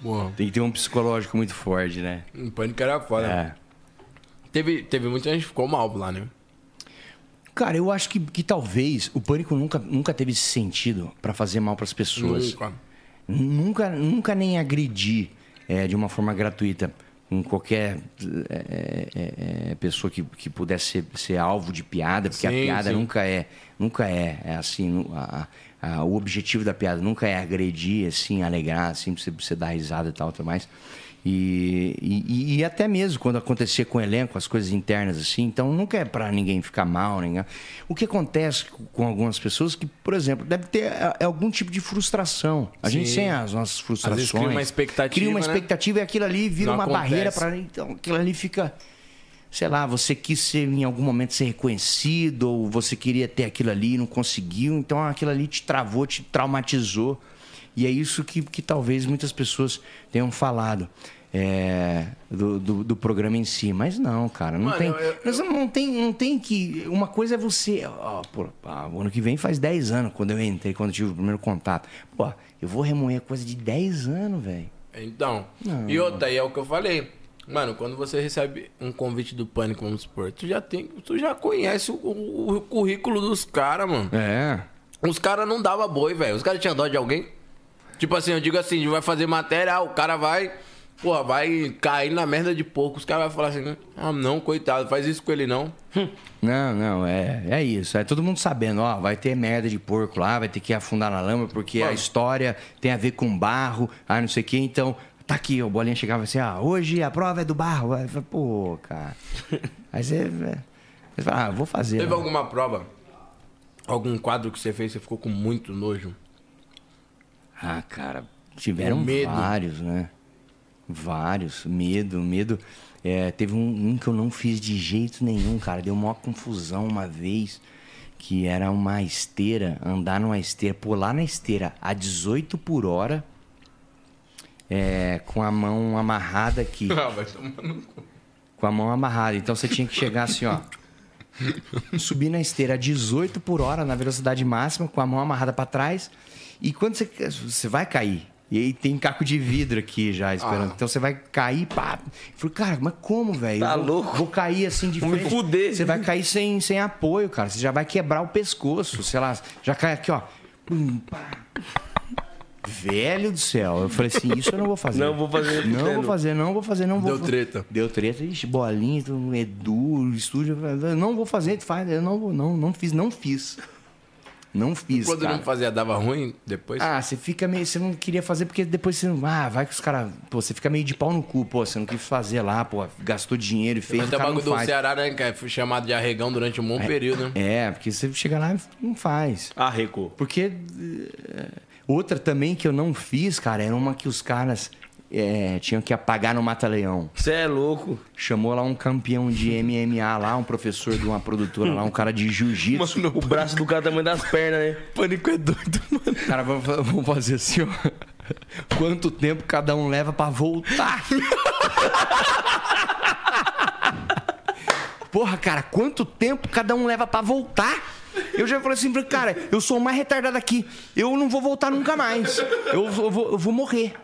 Boa. Tem que ter um psicológico muito forte, né? O pânico era foda. É. Teve, teve muita gente que ficou mal lá, né? Cara, eu acho que, que talvez o pânico nunca, nunca teve esse sentido pra fazer mal pras pessoas. Nunca. Nunca, nunca nem agredir é, de uma forma gratuita com qualquer é, é, pessoa que, que pudesse ser, ser alvo de piada, porque a Sim, piada sim. nunca é, nunca é, é assim, a- a- o objetivo da piada nunca é agredir, assim, alegrar, assim, pra você, pra você dar risada e tal, tudo mais. E, e, e até mesmo quando acontecia com o elenco, as coisas internas assim, então nunca é pra ninguém ficar mal. Ninguém... O que acontece com algumas pessoas que, por exemplo, deve ter é, é algum tipo de frustração. A gente Sim. tem as nossas frustrações. vezes cria uma expectativa, Cria uma né? expectativa e aquilo ali vira Não uma acontece. barreira para Então aquilo ali fica. Sei lá, você quis ser, em algum momento ser reconhecido, ou você queria ter aquilo ali e não conseguiu, então aquilo ali te travou, te traumatizou. E é isso que, que talvez muitas pessoas tenham falado é, do, do, do programa em si. Mas não, cara, não Mano, tem. eu- eu- Mas não tem, não tem que. Uma coisa é você. Ó, pô, pá, o ano que vem faz 10 anos quando eu entrei, quando eu tive o primeiro contato. Pô, eu vou remoer coisa de 10 anos, velho. Então. Não. E outra, aí é o que eu falei. Mano, quando você recebe um convite do pânico, vamos supor, tu já tem. Tu já conhece o, o- o currículo dos caras, mano. É. Os caras não davam boi, velho. Os caras tinham dó de alguém. Tipo assim, eu digo assim, a gente vai fazer matéria, o cara vai. Porra, vai cair na merda de pouco. Os caras vão falar assim, ah, não, coitado, faz isso com ele não. Não, não, é, é isso. É todo mundo sabendo, ó, vai ter merda de porco lá, vai ter que afundar na lama, porque a Mano. história tem a ver com barro, ah, não sei o quê, então. Tá aqui, o bolinha chegava assim, ah, hoje a prova é do barro. Aí eu falei, pô, cara. Aí você. Você fala, ah, vou fazer. Teve né? alguma prova? Algum quadro que você fez, você ficou com muito nojo? Ah, cara, tiveram Com medo. vários, né? Vários. Medo, medo. É, teve um, um que eu não fiz de jeito nenhum, cara. Deu uma confusão uma vez. Que era uma esteira, andar numa esteira, pular na esteira a 18 por hora, é, com a mão amarrada aqui. Ah, vai tomar no cu. Com a mão amarrada. Então você tinha que chegar assim, ó. Subir na esteira a 18 por hora na velocidade máxima, com a mão amarrada pra trás. E quando você, você vai cair. E aí tem caco de vidro aqui já esperando. Ah. Então você vai cair, pá. Eu falei, cara, mas como, velho? Tá vou, louco? Vou cair assim de Vou me frente. fuder. Você vai cair sem, sem apoio, cara. Você já vai quebrar o pescoço. Sei lá, já cai aqui, ó. Pum, pá. Velho do céu. Eu falei assim, isso eu não vou fazer. Não vou fazer, Não vou fazer, não vou fazer, não vou Deu treta. Deu treta, ixi, bolinha, tudo, Edu, estúdio. eu Não vou fazer, faz. Eu não vou, não, não fiz, não fiz. Não fiz. Quando cara. não fazia, dava ruim depois? Ah, você fica meio. Você não queria fazer porque depois você não. Ah, vai que os caras. Pô, você fica meio de pau no cu, pô. Você não quis fazer lá, pô. Gastou dinheiro e fez. Mas o cara bagulho do. Ceará, né? Que foi chamado de arregão durante um bom período, né? É, porque você chega lá e não faz. Arrecou. Porque. eh, Outra também que eu não fiz, cara, era uma que os caras eh, tinham que apagar no Mata-Leão. Você é louco. Chamou lá um campeão de MMA lá, um professor de uma produtora lá, um cara de jiu-jitsu. O braço do cara tamanho das pernas, né? Pânico é doido, mano. Cara, vamos fazer assim, ó. Quanto tempo cada um leva pra voltar? Porra, cara, quanto tempo cada um leva pra voltar? Eu já falei assim, cara, eu sou o mais retardado aqui. Eu não vou voltar nunca mais. Eu, eu vou, eu vou morrer.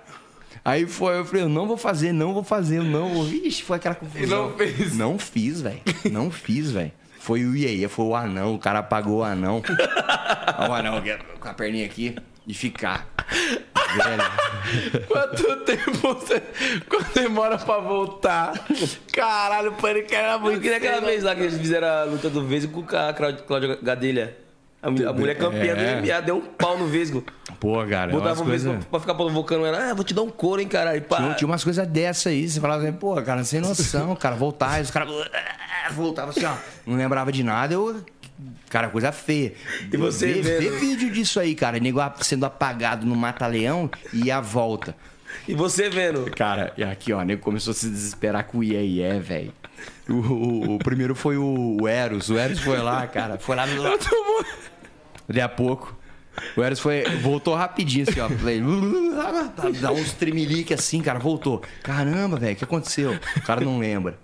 Aí foi, eu falei, eu não vou fazer, não vou fazer, eu não vou. Ixi, foi aquela confusão. E não fez? Não fiz, velho. Não fiz, velho. Foi o Iaia, foi o anão, o cara apagou o anão. O anão com a perninha aqui e ficar. Velho. Quanto tempo você. Quanto demora pra voltar? Caralho, o pânico era muito. Eu queria aquela vez lá que eles fizeram a luta do Vesgo com a Cláudia Gadelha. A, mulher- a mulher campeã É. do MMA deu um pau no Vesgo. Pô, cara, é Botava o Vesgo coisas... pra, ficar provocando ela. Ah, vou te dar um couro, hein, caralho. Pá. Tinha, tinha umas coisas dessa aí, você falava assim, pô, cara, sem noção, cara, voltar, os caras voltavam assim, ó, não lembrava de nada, eu. Cara, coisa feia. E você vê, vendo? vê vídeo disso aí, cara, nego sendo apagado no Mata-Leão e a volta. E você vendo? Cara, e aqui, ó, nego começou a se desesperar com o Iê, velho. O, o- o primeiro foi o, Eros. O Eros foi lá, cara. Foi lá no. Daqui a pouco. O Eros foi, voltou rapidinho, assim, ó. Falei, Dá uns tremelique assim, cara. Voltou. Caramba, velho, o que aconteceu? O cara não lembra.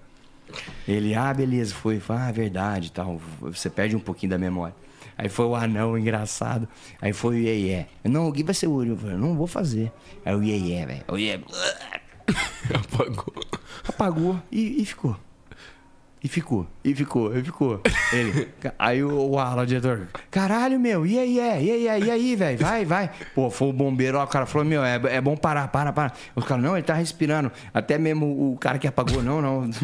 Ele, ah, beleza, foi. Ah, verdade tal. Você perde um pouquinho da memória. Aí foi o anão engraçado. Aí foi o Iê. Não, o Gui vai ser o último. Eu falei, não vou fazer. Aí o Iê, velho. O Iê. Apagou. Apagou e, e ficou. E ficou, e ficou, e ficou. Ele. Aí o, o o diretor, caralho, meu, e aí, é, e aí, é, e aí, velho, vai, vai. Pô, foi o bombeiro, ó, o cara falou, meu, é, é bom parar, para, para. Os caras, não, ele tá respirando. Até mesmo o cara que apagou, não, não.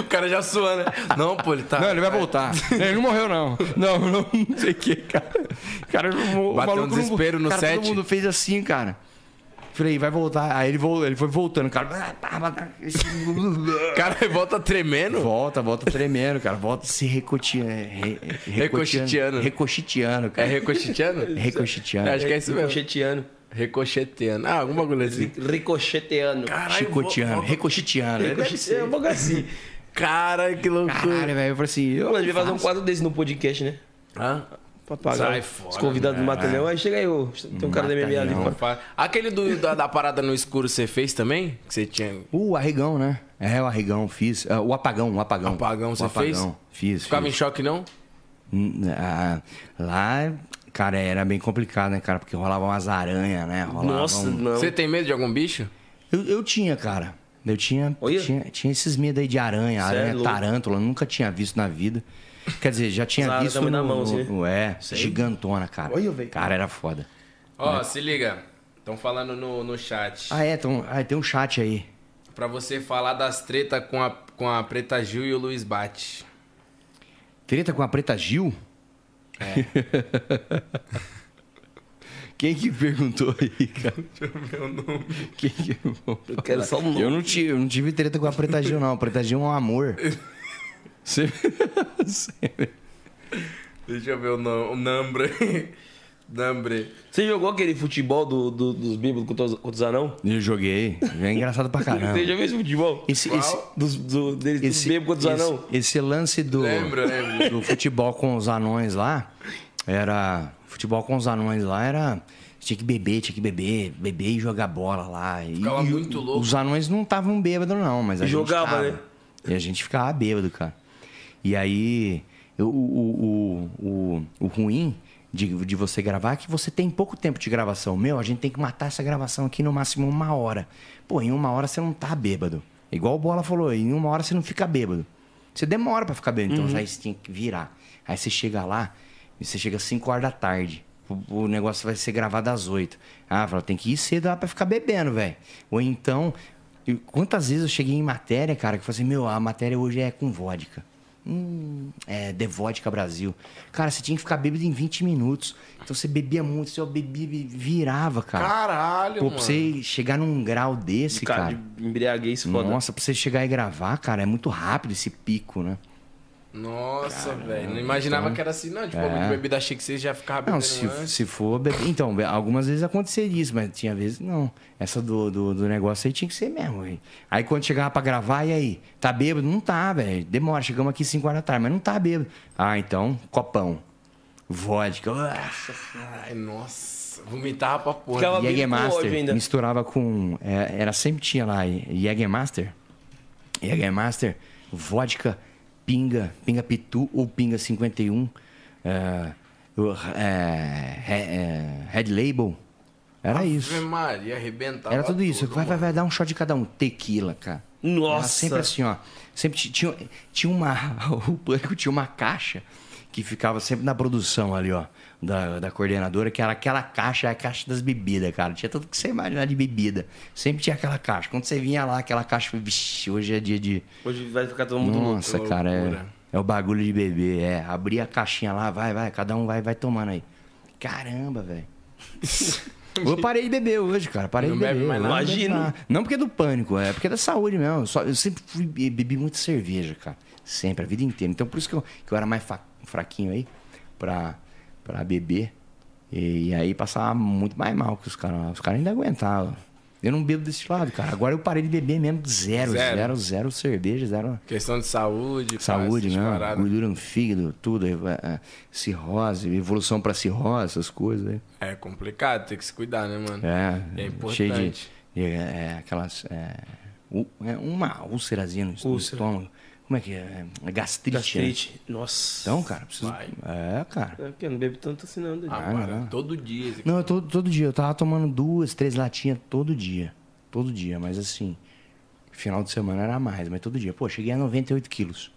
O cara já suando, né? Não, pô, ele tá. Não, ele vai voltar. Ele não morreu, não. Não, não, não sei o que, cara. Cara, o, o Bateu um maluco não- desespero no cara, set. Todo mundo fez assim, cara. Falei, vai voltar. Aí ele, ele foi voltando, cara. Cara, volta tremendo. Volta, volta tremendo, cara. Volta se recoteando. Re, Recochiteando. Recochiteando, É cara. recochiteando? Recochiteando. Acho que é isso mesmo. Ricocheteando. Recocheteando. Ah, algum bagulho assim. Ricocheteando. Chicoteando. Recochiteando. É um bagulho assim. Caralho, que loucura. Caralho, velho. Eu falei assim. Eu Pô, a gente vai fazer um quadro desse no podcast, né? Hã? Pra pagar Sai os fora, convidados do Matalhão. Aí chega aí, ô, tem um cara da MMA ali. Fora. Aquele do, da, da parada no escuro você fez também? Que você tinha. O arregão, né? É, o arregão, fiz. Ah, o apagão, o apagão. Apagão O você apagão, Fiz. Ficava fiz. em choque, não? Hum, ah, lá, cara, era bem complicado, né, cara? Porque rolavam umas aranhas, né? Rolava Nossa, não. Você tem medo de algum bicho? Eu, eu tinha, cara. Eu tinha, Olha. tinha, tinha esses medos aí de aranha, Cê é aranha louco. tarântula, nunca tinha visto na vida. Quer dizer, já tinha Essa visto no, na mão, no- assim, no- É, gigantona, cara. Olha, velho. Cara, era foda. Ó, se liga. Estão falando no, no chat. Ah, é, então, ah, tem um chat aí. Pra você falar das tretas com a, com a Preta Gil e o Luiz Bate. Treta com a Preta Gil? É. Quem que perguntou aí, cara? Deixa eu ver o nome. Quem que... Eu quero só o nome. Eu não tive, eu não tive treta com a Preta Gil, não. A Preta Gil é um amor. Você... Deixa eu ver o, nome, o. Lambrei. Você jogou aquele futebol do, do- dos bêbados contra os, contra os anão? Eu joguei. É engraçado pra caramba. Você já viu esse futebol? Esse, esse, Dos, do, deles, dos bêbados contra os esse, anão? esse lance do, Lembro, lembro. do futebol com os anões lá era. Futebol com os anões lá era. Tinha que beber, tinha que beber, beber e jogar bola lá. Ficava e muito louco. Os anões não estavam bêbados, não, mas a E gente jogava, ficava. né? E a gente ficava bêbado, cara. E aí, eu- o, o, o, o ruim de, de você gravar é que você tem pouco tempo de gravação. Meu, a gente tem que matar essa gravação aqui no máximo uma hora. Pô, em uma hora você não tá bêbado. Igual o Bola falou, em uma hora você não fica bêbado. Você demora pra ficar bêbado, então Uhum. aí você tinha que virar. Aí você chega lá, você chega às 5 horas da tarde. O, o negócio vai ser gravado às 8. Ah, fala, tem que ir cedo lá pra ficar bebendo, velho. Ou então, quantas vezes eu cheguei em matéria, cara, que eu falei assim, meu, a matéria hoje é com vodka. Hum, é, The Vodka Brasil. Cara, você tinha que ficar bêbado em 20 minutos. Então você bebia muito, você bebia e virava, cara. Caralho, Pô, mano. pra você chegar num grau desse, De cara, cara. de embriaguez foda. Nossa, pra você chegar e gravar, cara, é muito rápido esse pico, né? Nossa, velho. Não imaginava então- que era assim, não. Tipo, É. bebida chique, você já ficava bebendo Não, se, antes. se for beber. Então, algumas vezes aconteceria isso, mas tinha vezes não. Essa do, do, do negócio aí tinha que ser mesmo, velho. Aí quando chegava pra gravar, e aí? Tá bêbado? Não tá, velho. Demora, chegamos aqui 5 horas da tarde, mas não tá bêbado. Ah, então, copão. Vodka. Nossa Ai, nossa. Vomitava pra porra. Jägermaster. Misturava com. é, era sempre tinha lá Jägermaster. Jägermaster, vodka, pinga, pinga pitu ou pinga 51. É, é, é, Red Label. Era isso. Ave Maria, arrebentava Era tudo isso. tudo, vai, vai, vai dar um shot de cada um. Tequila, cara. Nossa. Era sempre assim, ó. Sempre ti- tinha, tinha uma. O pânico tinha uma caixa que ficava sempre na produção ali, ó. Da, da coordenadora, que era aquela caixa, a caixa das bebidas, cara. Tinha tudo que você imaginar de bebida. Sempre tinha aquela caixa. Quando você vinha lá, aquela caixa, vixi, hoje é dia de. Hoje vai ficar todo mundo Nossa, louco. cara, é, é o bagulho de beber. É, abrir a caixinha lá, vai, vai, cada um vai, vai tomando aí. Caramba, velho. Eu parei de beber hoje, cara. Parei Não de beber. bebe mais eu não porque é do pânico, é porque é da saúde mesmo. Eu, só- eu sempre fui, bebi muita cerveja, cara. Sempre, a vida inteira. Então por isso que eu, que eu era mais fraquinho aí pra, pra beber. E, aí passava muito mais mal que os caras. Os caras ainda aguentavam. Eu não bebo desse lado, cara. Agora eu parei de beber mesmo zero, Zero. zero, zero, cerveja, zero. Questão de saúde. Saúde, né? Gordura no fígado, tudo. é, é, cirrose, evolução pra cirrose, essas coisas aí. É complicado, tem que se cuidar, né, mano? É, É importante. cheio de, de, é, é, aquelas. É, uma úlcerazinha no, no Úlcera. estômago. Como é que é? É gastrite. né? Gastrite. Nossa. Então, cara, preciso. Vai. É, cara. É porque eu não bebo tanto assim, não. Dani. Ah, não. todo dia. esse- Não, eu todo, todo dia. Eu tava tomando duas, três latinhas todo dia. Todo dia, mas assim. Final de semana era mais, mas todo dia. Pô, cheguei a 98 quilos.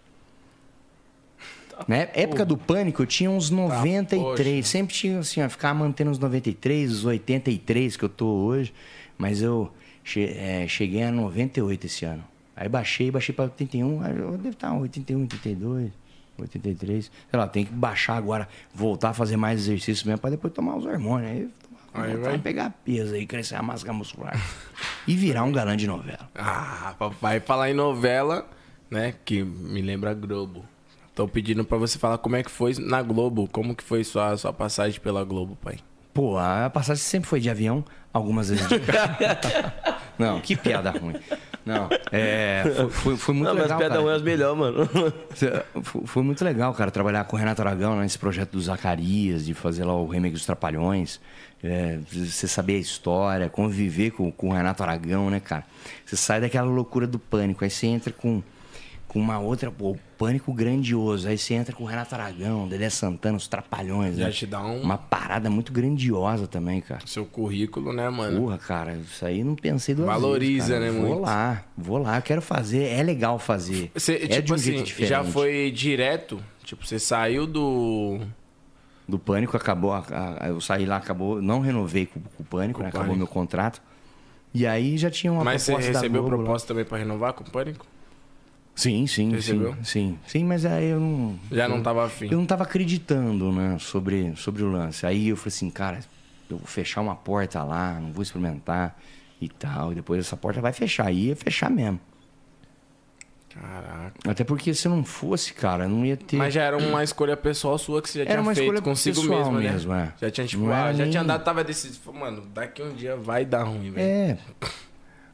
Na época do pânico, eu tinha uns 93. Sempre tinha assim, ó, ficar mantendo uns 93, os 83 que eu tô hoje. Mas eu che- é, cheguei a 98 esse ano. Aí baixei, baixei pra 81. Aí eu devo estar 81, 82, 83. Sei lá, tem que baixar agora, voltar a fazer mais exercício mesmo pra depois tomar os hormônios. Aí, Aí vai. pegar peso aí, crescer a máscara muscular. e virar um galã de novela. Ah, papai, falar em novela, né? Que me lembra Globo. Tô pedindo pra você falar como é que foi na Globo. Como que foi sua, sua passagem pela Globo, pai? Pô, a passagem sempre foi de avião, algumas vezes de Não, que piada ruim. Não, é, foi, foi, muito Não, mas legal, piada cara. ruim é as melhores, mano. Foi, foi muito legal, cara, trabalhar com o Renato Aragão né, nesse projeto do Zacarias, de fazer lá o remake dos Trapalhões. é, você saber a história, conviver com, com o Renato Aragão, né, cara? Você sai daquela loucura do pânico, aí você entra com, com uma outra, pô, pânico grandioso. Aí você entra com o Renato Aragão, Dedé Santana, os Trapalhões. Já né? te dá um- Uma parada muito grandiosa também, cara. Seu currículo, né, mano? Porra, cara, isso aí não pensei duas Valoriza, vezes, né, Vou muito? lá, vou lá, quero fazer, é legal fazer. Você, é tipo de um assim, jeito diferente. já foi direto? Tipo, você saiu do. Do Pânico acabou, a- a- eu saí lá, acabou, não renovei com, com o Pânico, Com né, o acabou Pânico. meu contrato. E aí já tinha uma Mas você proposta da recebeu Globo lá. proposta também pra renovar com o Pânico? Sim, sim, sim, sim. Sim, mas aí eu não... Já eu, não tava afim. Eu não tava acreditando, né, sobre, sobre o lance. Aí eu falei assim, cara, eu vou fechar uma porta lá, não vou experimentar e tal. E depois essa porta vai fechar. Aí ia fechar mesmo. Caraca. Até porque se não fosse, cara, não ia ter. Mas já era uma escolha pessoal sua que você já Era tinha uma feito escolha consigo mesmo, né? mesmo, é. Já tinha, tipo, ah, já nem- tinha andado, tava decidido. Mano, daqui um dia vai dar ruim, velho. É.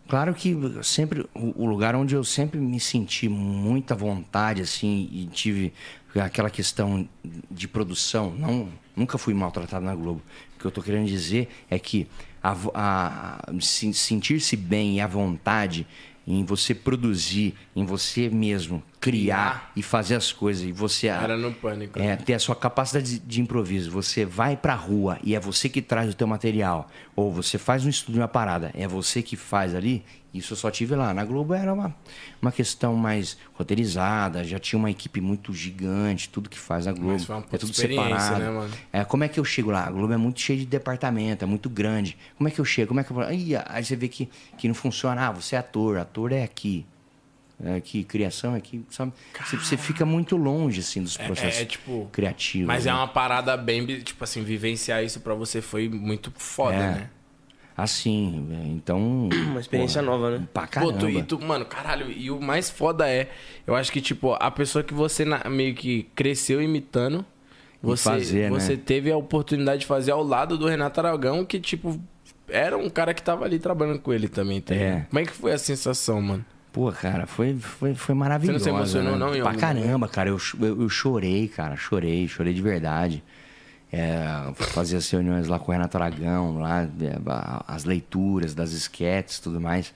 Claro que sempre o lugar onde eu sempre me senti muita vontade assim e tive aquela questão de produção, não nunca fui maltratado na Globo. O que eu tô querendo dizer é que a a- a- se- sentir-se bem e a vontade em você produzir, em você mesmo criar e fazer as coisas e você Era no pânico. é, ter a sua capacidade de, de improviso. Você vai pra rua e é você que traz o teu material. Ou você faz um estudo, uma parada, é você que faz ali. Isso eu só tive lá. Na Globo era uma, uma questão mais roteirizada, já tinha uma equipe muito gigante, tudo que faz a Globo. Mas foi uma é tudo experiência, separado. né, mano? É, como é que eu chego lá? A Globo é muito cheio de departamento, é muito grande. Como é que eu chego? Como é que eu... Aí, aí você vê que, que não funciona. Ah, você é ator, ator é aqui. É aqui, criação é aqui, sabe? Você, você fica muito longe, assim, dos processos é, tipo, criativos. Mas né? é uma parada bem, tipo assim, vivenciar isso pra você foi muito foda, É. né? Assim, então... Uma experiência nova, né? Pra Pô, caramba. tu, e tu, mano, caralho, e o mais foda é, eu acho que, tipo, a pessoa que você na- meio que cresceu imitando, você, fazer, né? você teve a oportunidade de fazer ao lado do Renato Aragão, que, tipo, era um cara que tava ali trabalhando com ele também, tá? É. Como é que foi a sensação, mano? Pô, cara, foi, foi, foi maravilhoso. Você não se emocionou, né? não, Pra caramba, cara. Eu, eu, eu chorei, cara. Chorei, chorei de verdade. É, fazia as reuniões lá com o Renato Aragão, lá, é, as leituras das esquetes tudo mais.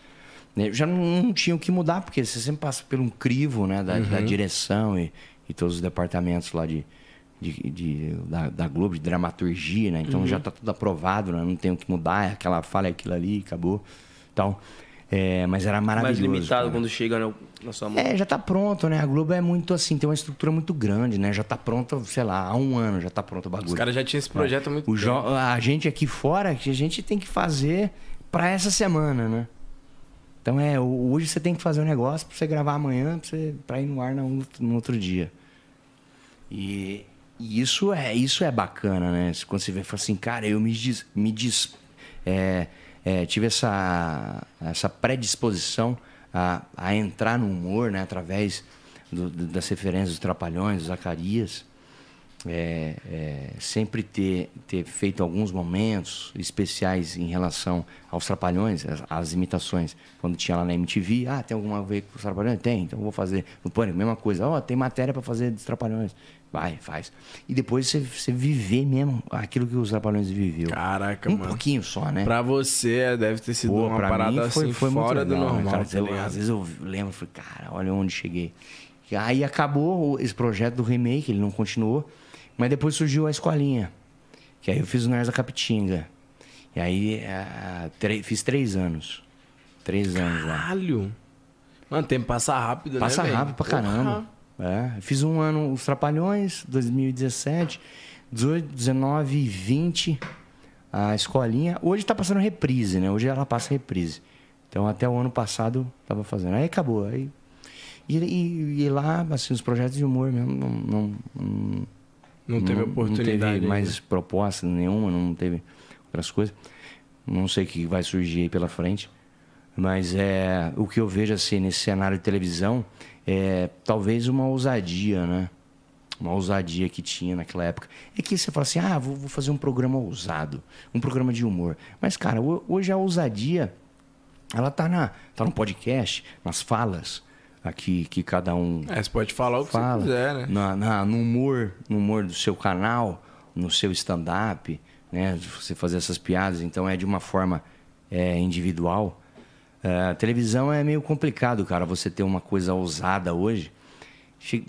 Né, Já não, não tinha o que mudar, porque você sempre passa por um crivo né, da, da Uhum. direção e, e todos os departamentos lá de, de, de- da, da Globo, de dramaturgia, né? Então Uhum. já tá tudo aprovado, né? não tem o que mudar, é aquela falha, é aquilo ali, acabou. Então, é, mas era Mais maravilhoso. limitado cara. quando chega né, na sua mão. É, já tá pronto, né? A Globo é muito assim, tem uma estrutura muito grande, né? Já tá pronta, sei lá, há um ano já tá pronto o bagulho. Os caras já tinham esse projeto há muito o jo- A gente aqui fora, que a gente tem que fazer pra essa semana, né? Então é, hoje você tem que fazer um negócio pra você gravar amanhã, pra, você, pra ir no ar no, no outro dia. E, e isso é isso é bacana, né? Quando você vê, fala assim, cara, eu me dis, me dis, é, é, tive essa essa predisposição a, a entrar no humor, né? Através do- do- das referências dos Trapalhões, dos Zacarias. É, é, sempre ter, ter feito alguns momentos especiais em relação aos Trapalhões, as, as imitações. Quando tinha lá na MTV, ah, tem alguma a ver com os Trapalhões? Tem, então vou fazer. No Pânico, mesma coisa. Ó, tem matéria para fazer dos Trapalhões. Vai, faz. E depois você, você viver mesmo aquilo que os Trapalhões viveu. Caraca, um mano. pouquinho só, né? Pra você deve ter sido Pô, uma pra parada foi, assim foi fora do legal, normal, cara? tá Eu- às vezes eu lembro, falei, cara, olha onde cheguei. E Aí acabou o- esse projeto do remake, ele não continuou. Mas depois surgiu a escolinha. Que aí eu fiz o Nerds da Capitinga. E aí tre- fiz três anos. Três anos lá. Caralho. Mano, tempo passa rápido, Passa né, velho? rápido pra Porra. caramba. É, fiz um ano Os Trapalhões, 2017, 18, 19 e 20, a escolinha. Hoje tá passando reprise, né? Hoje ela passa reprise. Então até o ano passado tava fazendo. Aí acabou. Aí, e, e, e lá, assim, os projetos de humor mesmo não. Não, não, Não teve Não oportunidade teve ainda. mais proposta nenhuma, não teve outras coisas. Não sei o que vai surgir aí pela frente. Mas é o que eu vejo assim nesse cenário de televisão é talvez uma ousadia, né? Uma ousadia que tinha naquela época. É que você fala assim: ah, vou, vou fazer um programa ousado, um programa de humor. Mas, cara, ho- hoje a ousadia, ela tá, na, tá no podcast, nas falas aqui que cada um É, você pode falar o que fala, você quiser, né? na, na- no humor, no humor do seu canal, no seu stand-up, né? Você fazer essas piadas, então é de uma forma é, individual. É, televisão é meio complicado, cara, você ter uma coisa ousada hoje,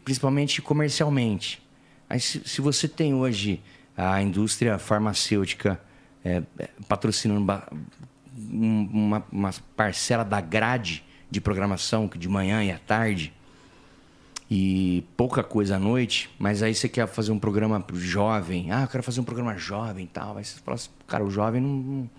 principalmente comercialmente. Aí, se, se você tem hoje a indústria farmacêutica é, é, patrocinando um- uma, uma parcela da grade de programação, que de manhã e à tarde, e pouca coisa à noite, mas aí você quer fazer um programa pro jovem. Ah, eu quero fazer um programa jovem e tal. Aí você fala assim, cara, o jovem não,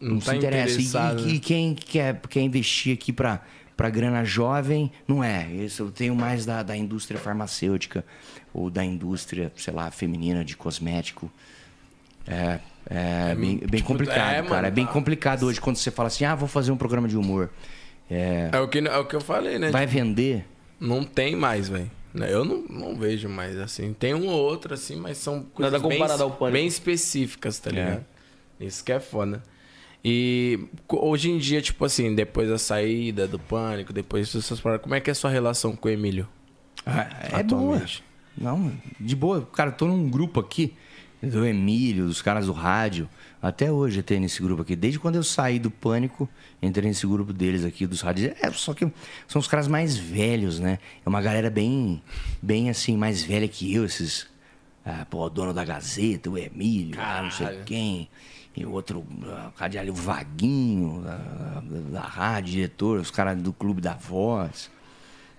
não, tá se interessa. E- interessado, E, né? e quem quer, quer investir aqui para para grana jovem, não é. Isso eu tenho mais da, da indústria farmacêutica ou da indústria, sei lá, feminina de cosmético. É, é, bem, bem tipo, complicado, é, cara. mano, é bem tá. complicado hoje quando você fala assim, ah, vou fazer um programa de humor. É, É o que, é o que eu falei, né? vai vender? não tem mais, velho. Eu não, não vejo mais, assim. Tem um ou outro, assim, mas são coisas Nada bem, ao Pânico. bem específicas, tá É. ligado? Isso que é foda. E hoje em dia, tipo assim, depois da saída do Pânico, depois dessas paradas, como é que é a sua relação com o Emílio? Ah, é boa. Não, de boa. Cara, tô num grupo aqui do Emílio, dos caras do rádio. Até hoje eu tenho nesse grupo aqui. Desde quando eu saí do pânico, entrei nesse grupo deles aqui, dos rádios. É, só que são os caras mais velhos, né? É uma galera bem, bem assim, mais velha que eu, esses. Ah, pô, o dono da Gazeta, o Emílio, ah, não sei quem. E outro, ah, o radialho o Vaguinho, da, da, da rádio, diretor, os caras do Clube da Voz.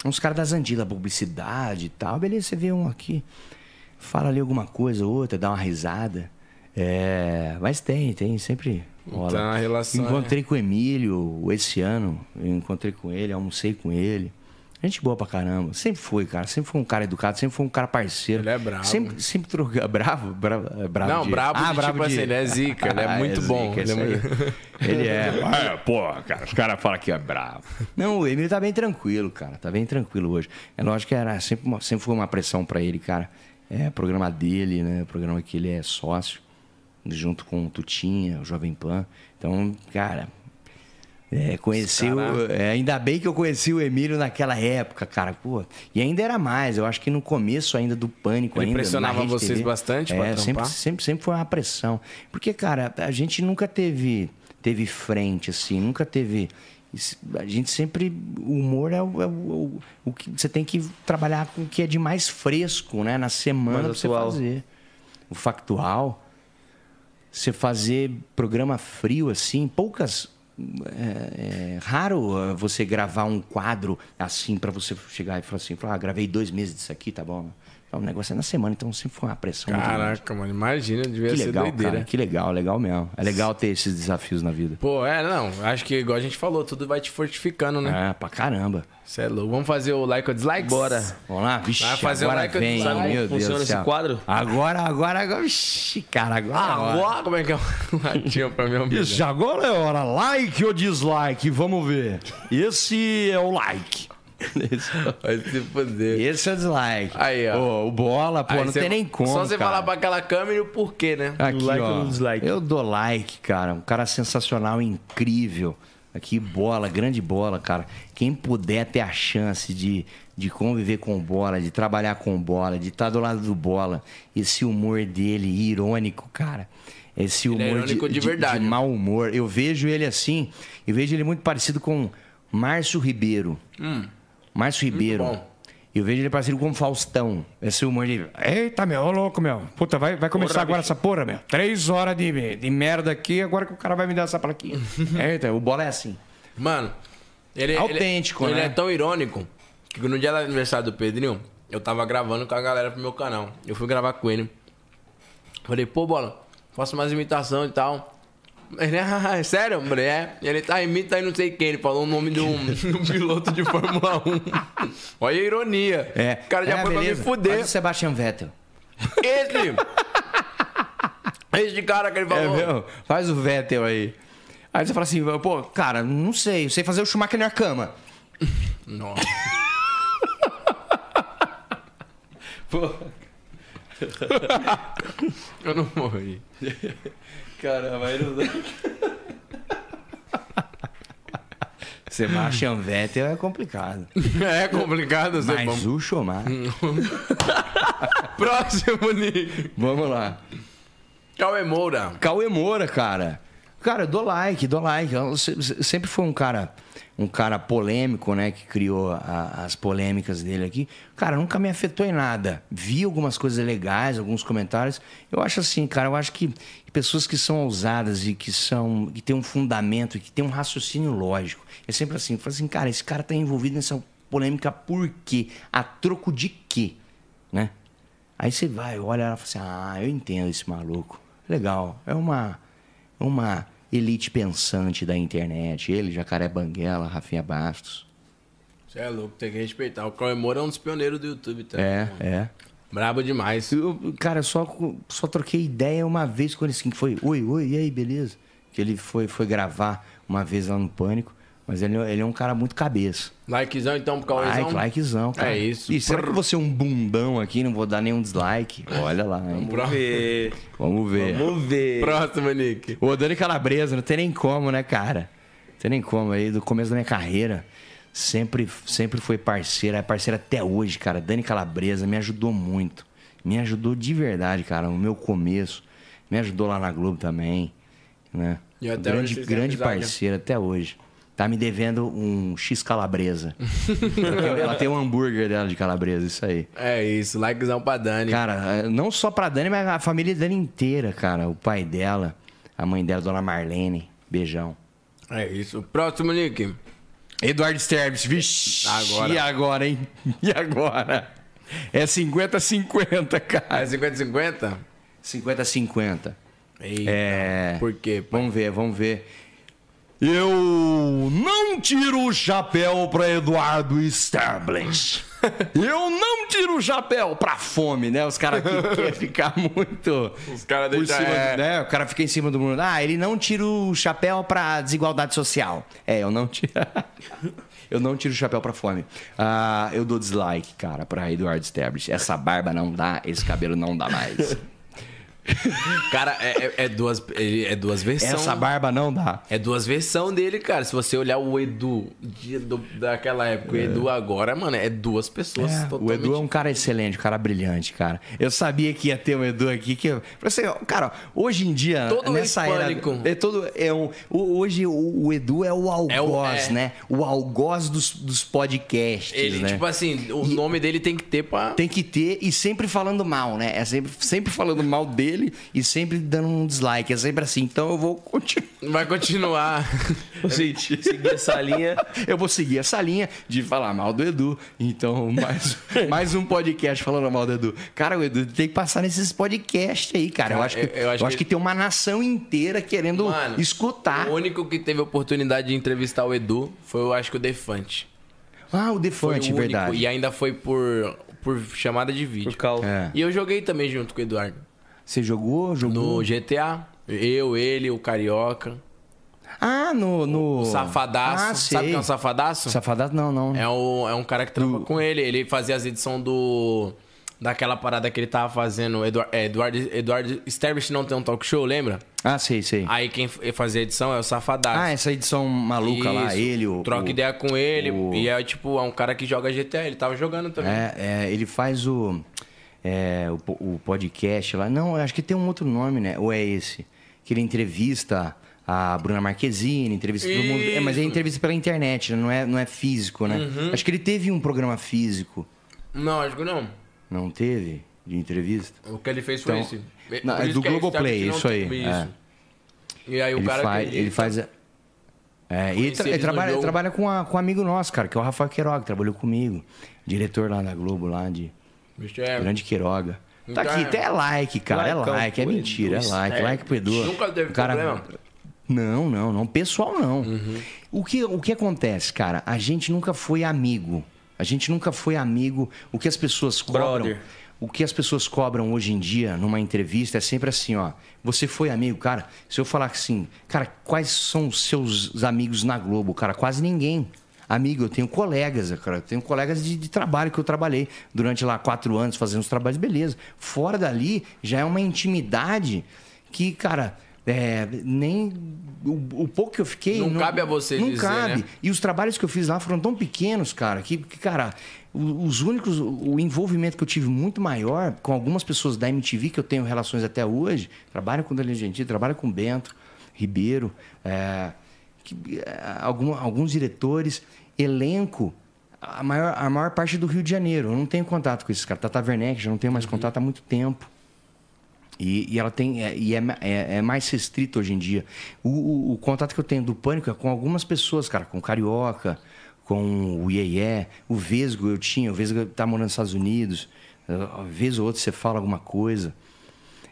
Uns caras das antigas, da publicidade e tal. Beleza, você vê um aqui, fala ali alguma coisa, outra, dá uma risada. É, mas tem, tem, sempre rola. Então, relação Encontrei com o Emílio esse ano, eu encontrei com ele, almocei com ele. Gente boa pra caramba. Sempre foi, cara. Sempre foi um cara educado, sempre foi um cara parceiro. Ele é bravo. Sempre, sempre troca. Bravo? Bravo, é bravo Não, brabo de, tipo assim, ele é zica, ele é Ah, muito bom. zica, ele é muito- Ele é. É, pô, cara, os caras falam que é bravo. Não, o Emílio tá bem tranquilo, cara. Tá bem tranquilo hoje. É lógico que era sempre, uma- sempre foi uma pressão pra ele, cara. É, programa dele, né? Programa que ele é sócio, junto com o Tutinha, o Jovem Pan. Então, cara. É, conheci o- é, ainda bem que eu conheci o Emílio naquela época, cara. Pô, e ainda era mais. Eu acho que no começo ainda do pânico Ele ainda. pressionava vocês TV, bastante pra é, sempre, trampar? sempre, sempre foi uma pressão. Porque, cara, a gente nunca teve, teve frente, assim, nunca teve. A gente sempre. O humor é, o, é o- o- que você tem que trabalhar com o que é de mais fresco, né? Na semana Mais pra você fazer. O factual. Você fazer programa frio, assim, poucas. É, é raro ah, você gravar um quadro assim pra você chegar e falar assim: ah, gravei dois meses disso aqui, tá bom. O negócio é na semana, então sempre foi uma pressão. Caraca, mano, imagina, devia Que ser legal, doideira. cara. Que legal, legal mesmo. É legal ter esses desafios na vida. Pô, é, não, acho que igual a gente falou, tudo vai te fortificando, né? É, pra caramba. Você é louco. Vamos fazer o like ou dislike? Bora. Vamos lá? Vixe, Vai fazer o agora like ou vem, dislike? meu Deus Funciona esse quadro? Agora, agora, agora. Vixe, cara, agora. é. Agora, como é que é o latinho pra mim? amigo? Isso, agora é hora. Like ou dislike? Vamos ver. Esse é o like. Vai se foder. Esse é o dislike. Aí, ó. Pô, o bola, pô, Aí não cê- tem nem como. Só você cara. falar pra aquela câmera e o porquê, né? Aqui, like ó, ou no dislike? Eu dou like, cara. Um cara sensacional, incrível. Aqui, bola, grande bola, cara. Quem puder ter a chance de, de conviver com bola, de trabalhar com bola, de estar do lado do bola, esse humor dele, irônico, cara. Esse Ele humor é irônico de verdade. de mau humor. Eu vejo ele assim, eu vejo ele muito parecido com Márcio Ribeiro. Márcio Ribeiro. Eu vejo ele parecido com o Faustão. Esse humor de. Eita, meu, ô louco, meu. Puta, vai, vai começar Porra, agora bicho. essa porra, meu. Três horas de, de merda aqui, agora que o cara vai me dar essa plaquinha. Eita, o bola é assim. Mano, ele Autêntico, ele, né? Ele é tão irônico que no dia do aniversário do Pedrinho, eu tava gravando com a galera pro meu canal. Eu fui gravar com ele. Falei, pô, bola, faço mais imitação e tal. Ele, ah, é sério? Falei, é. Ele tá imita aí não sei quem. Ele falou o nome de um, de um piloto de Fórmula 1. Olha a ironia. É. O cara já é, foi beleza. pra me fuder. Faz o Sebastian Vettel. Esse! Esse cara que ele É falou. mesmo? Faz o Vettel aí. Aí você fala assim, pô, cara, não sei, eu sei fazer o Schumacher na cama. Nossa. Pô, Eu não morri. Caramba, aí não. Sebastian Vettel é complicado. É complicado ser Mas bom. o Schumacher. Próximo, Nick. Vamos lá. Cauê Moura. Cauê Moura, cara. Cara, eu dou like, dou like. Eu se- se- sempre foi um cara, um cara polêmico, né? Que criou a- as polêmicas dele aqui. Cara, nunca me afetou em nada. Vi algumas coisas legais, alguns comentários. Eu acho assim, cara, eu acho que pessoas que são ousadas e que são. que têm um fundamento, que têm um raciocínio lógico. É sempre assim, fala assim, cara, esse cara tá envolvido nessa polêmica por quê? A troco de quê? Né? Aí você vai, olha ela e fala assim: Ah, eu entendo esse maluco. Legal. É uma, uma elite pensante da internet. Ele, Jacaré Banguela, Rafinha Bastos. Você é louco, tem que respeitar. O Cauê Moura é um dos pioneiros do YouTube, tá? É, é. Brabo demais. Eu, cara, só, só troquei ideia uma vez com ele assim, que foi, oi, oi, e aí, beleza? Que ele foi, foi gravar uma vez lá no Pânico. Mas ele, ele é um cara muito cabeça. Likezão então pro Cauêzão? Like, likezão, cara. É isso. E será que você é um bundão aqui? Não vou dar nenhum dislike? Olha lá, hein? Vamos ver. Vamos ver. Vamos ver. Próximo, Nick. Ô, Dani Calabresa, não tem nem como, né, cara? Não tem nem como. Aí, do começo da minha carreira, sempre, sempre foi parceira. É parceira até hoje, cara. Dani Calabresa me ajudou muito. Me ajudou de verdade, cara, no meu começo. Me ajudou lá na Globo também, né? E até grande grande amizade, parceira até hoje. Tá me devendo um X calabresa. ela, tem, ela tem um hambúrguer dela de calabresa, isso aí. É isso, likezão pra Dani. Cara, não só pra Dani, mas a família Dani inteira, cara. O pai dela, a mãe dela, Dona Marlene. Beijão. É isso. Próximo, Nick. Eduardo Sterbs, vixi. Agora. E agora, hein? E agora? É 50-50, cara. É 50-50? 50-50. Eita. É. Por quê? pai? Vamos ver, vamos ver. Eu não tiro o chapéu pra Eduardo Sterblich. Eu não tiro o chapéu pra fome, né? Os caras que querem ficar muito. Os caras deixam. É... né? O cara fica em cima do mundo. Ah, ele não tira o chapéu pra desigualdade social. É, eu não tiro. eu não tiro o chapéu pra fome. Ah, eu dou dislike, cara, pra Eduardo Sterblich. Essa barba não dá, esse cabelo não dá mais. Cara, é, é- é duas, é duas versões. Essa barba não dá. É duas versões dele, cara. Se você olhar o Edu de- do- daquela época e o Edu agora, mano, é duas pessoas É, o totalmente. Edu é um cara excelente, um cara brilhante, cara. Eu sabia que ia ter um Edu aqui que você, cara, hoje em dia Todo nessa era hispânico. é todo é um o- hoje o, o Edu é o algoz, é. né? O algoz dos, dos podcasts, Ele, né? tipo assim, o nome dele tem que ter pra. Tem que ter e sempre falando mal, né? É sempre, sempre falando mal dele e sempre dando um dislike. É sempre assim. Então eu vou continuar. Vai continuar. Seguir essa linha. Eu vou seguir essa linha de falar mal do Edu. Então, mais, mais um podcast falando mal do Edu. Cara, o Edu tem que passar nesses podcasts aí, cara. eu acho que, eu- eu eu acho acho que- que tem uma nação inteira querendo Mano, escutar. O único que teve a oportunidade de entrevistar o Edu foi, eu acho que o Defante. Ah, o Foi Defante, verdade. E ainda foi por, por chamada de vídeo. Por. É. E eu joguei também junto com o Eduardo. Você jogou? Jogou? No GTA. Eu, ele, o Carioca. Ah, no. no... O Safadaço. Ah, Sabe sei. quem é o Safadaço? Safadaço, não, não. É, o, é um cara que trampa com ele. Ele fazia as edições do. Daquela parada que ele tava fazendo. Eduardo, é, Eduardo, Eduardo Sterbich não tem um talk show, lembra? Ah, sei, sei. Aí quem fazia a edição é o Safadaço. Ah, essa edição maluca lá, Isso. ele, o. Troca o- ideia com ele. o- E é tipo, é um cara que joga GTA. Ele tava jogando também. É, é, ele faz o, é, o, o podcast lá. Não, acho que tem um outro nome, né? Ou é esse? Que ele entrevista a Bruna Marquezine, entrevista todo mundo. É, mas é Isso. entrevista pela internet, né? não é, não é físico, né? Uhum. Acho que ele teve um programa físico. Não, acho que não. Não teve? De entrevista? O que ele fez foi Então, esse. não, Por é isso do Globoplay, não isso aí, é. Isso. E aí o ele, cara faz, ele faz. É, e ele, tra- ele ele trabalha, jogo. trabalha com, a- com um amigo nosso, cara, que é o Rafael Queiroga, que trabalhou comigo. Diretor lá da Globo, lá de. Bicho, é- Grande Queiroga. Tá Então aqui, é- até é like, cara. É like, é mentira, é Edu like. Sterling. Like pro Edu. Nunca teve O cara... problema? Não, não, não. Pessoal, não. Uhum. O, que, o que acontece, cara? A gente nunca foi amigo. A gente nunca foi amigo. O que as pessoas cobram. Brother. O que as pessoas cobram hoje em dia numa entrevista é sempre assim, ó. Você foi amigo, cara. Se eu falar assim, cara, quais são os seus amigos na Globo, cara? Quase ninguém. Amigo, eu tenho colegas, cara. Eu tenho colegas de, de trabalho que eu trabalhei durante lá quatro anos fazendo os trabalhos, beleza. Fora dali já é uma intimidade que, cara, é, nem o, o pouco que eu fiquei. Não cabe a você Não dizer, cabe. né? E os trabalhos que eu fiz lá foram tão pequenos, cara, que, que, cara, os únicos. O envolvimento que eu tive muito maior com algumas pessoas da MTV, que eu tenho relações até hoje, trabalho com o Danilo Gentili, trabalho com o Bento Ribeiro, é, que, é, algum- alguns diretores, elenco. A maior, a maior parte do Rio de Janeiro. Eu não tenho contato com esses caras. Tata Werneck, já não tenho mais contato há muito tempo. E, e ela tem é, e é, é- é mais restrito hoje em dia. O, o- o contato que eu tenho do pânico é com algumas pessoas, cara, com o Carioca, com o Iê, o Vesgo eu tinha, o Vesgo tá morando nos Estados Unidos, uh, vez ou outra você fala alguma coisa.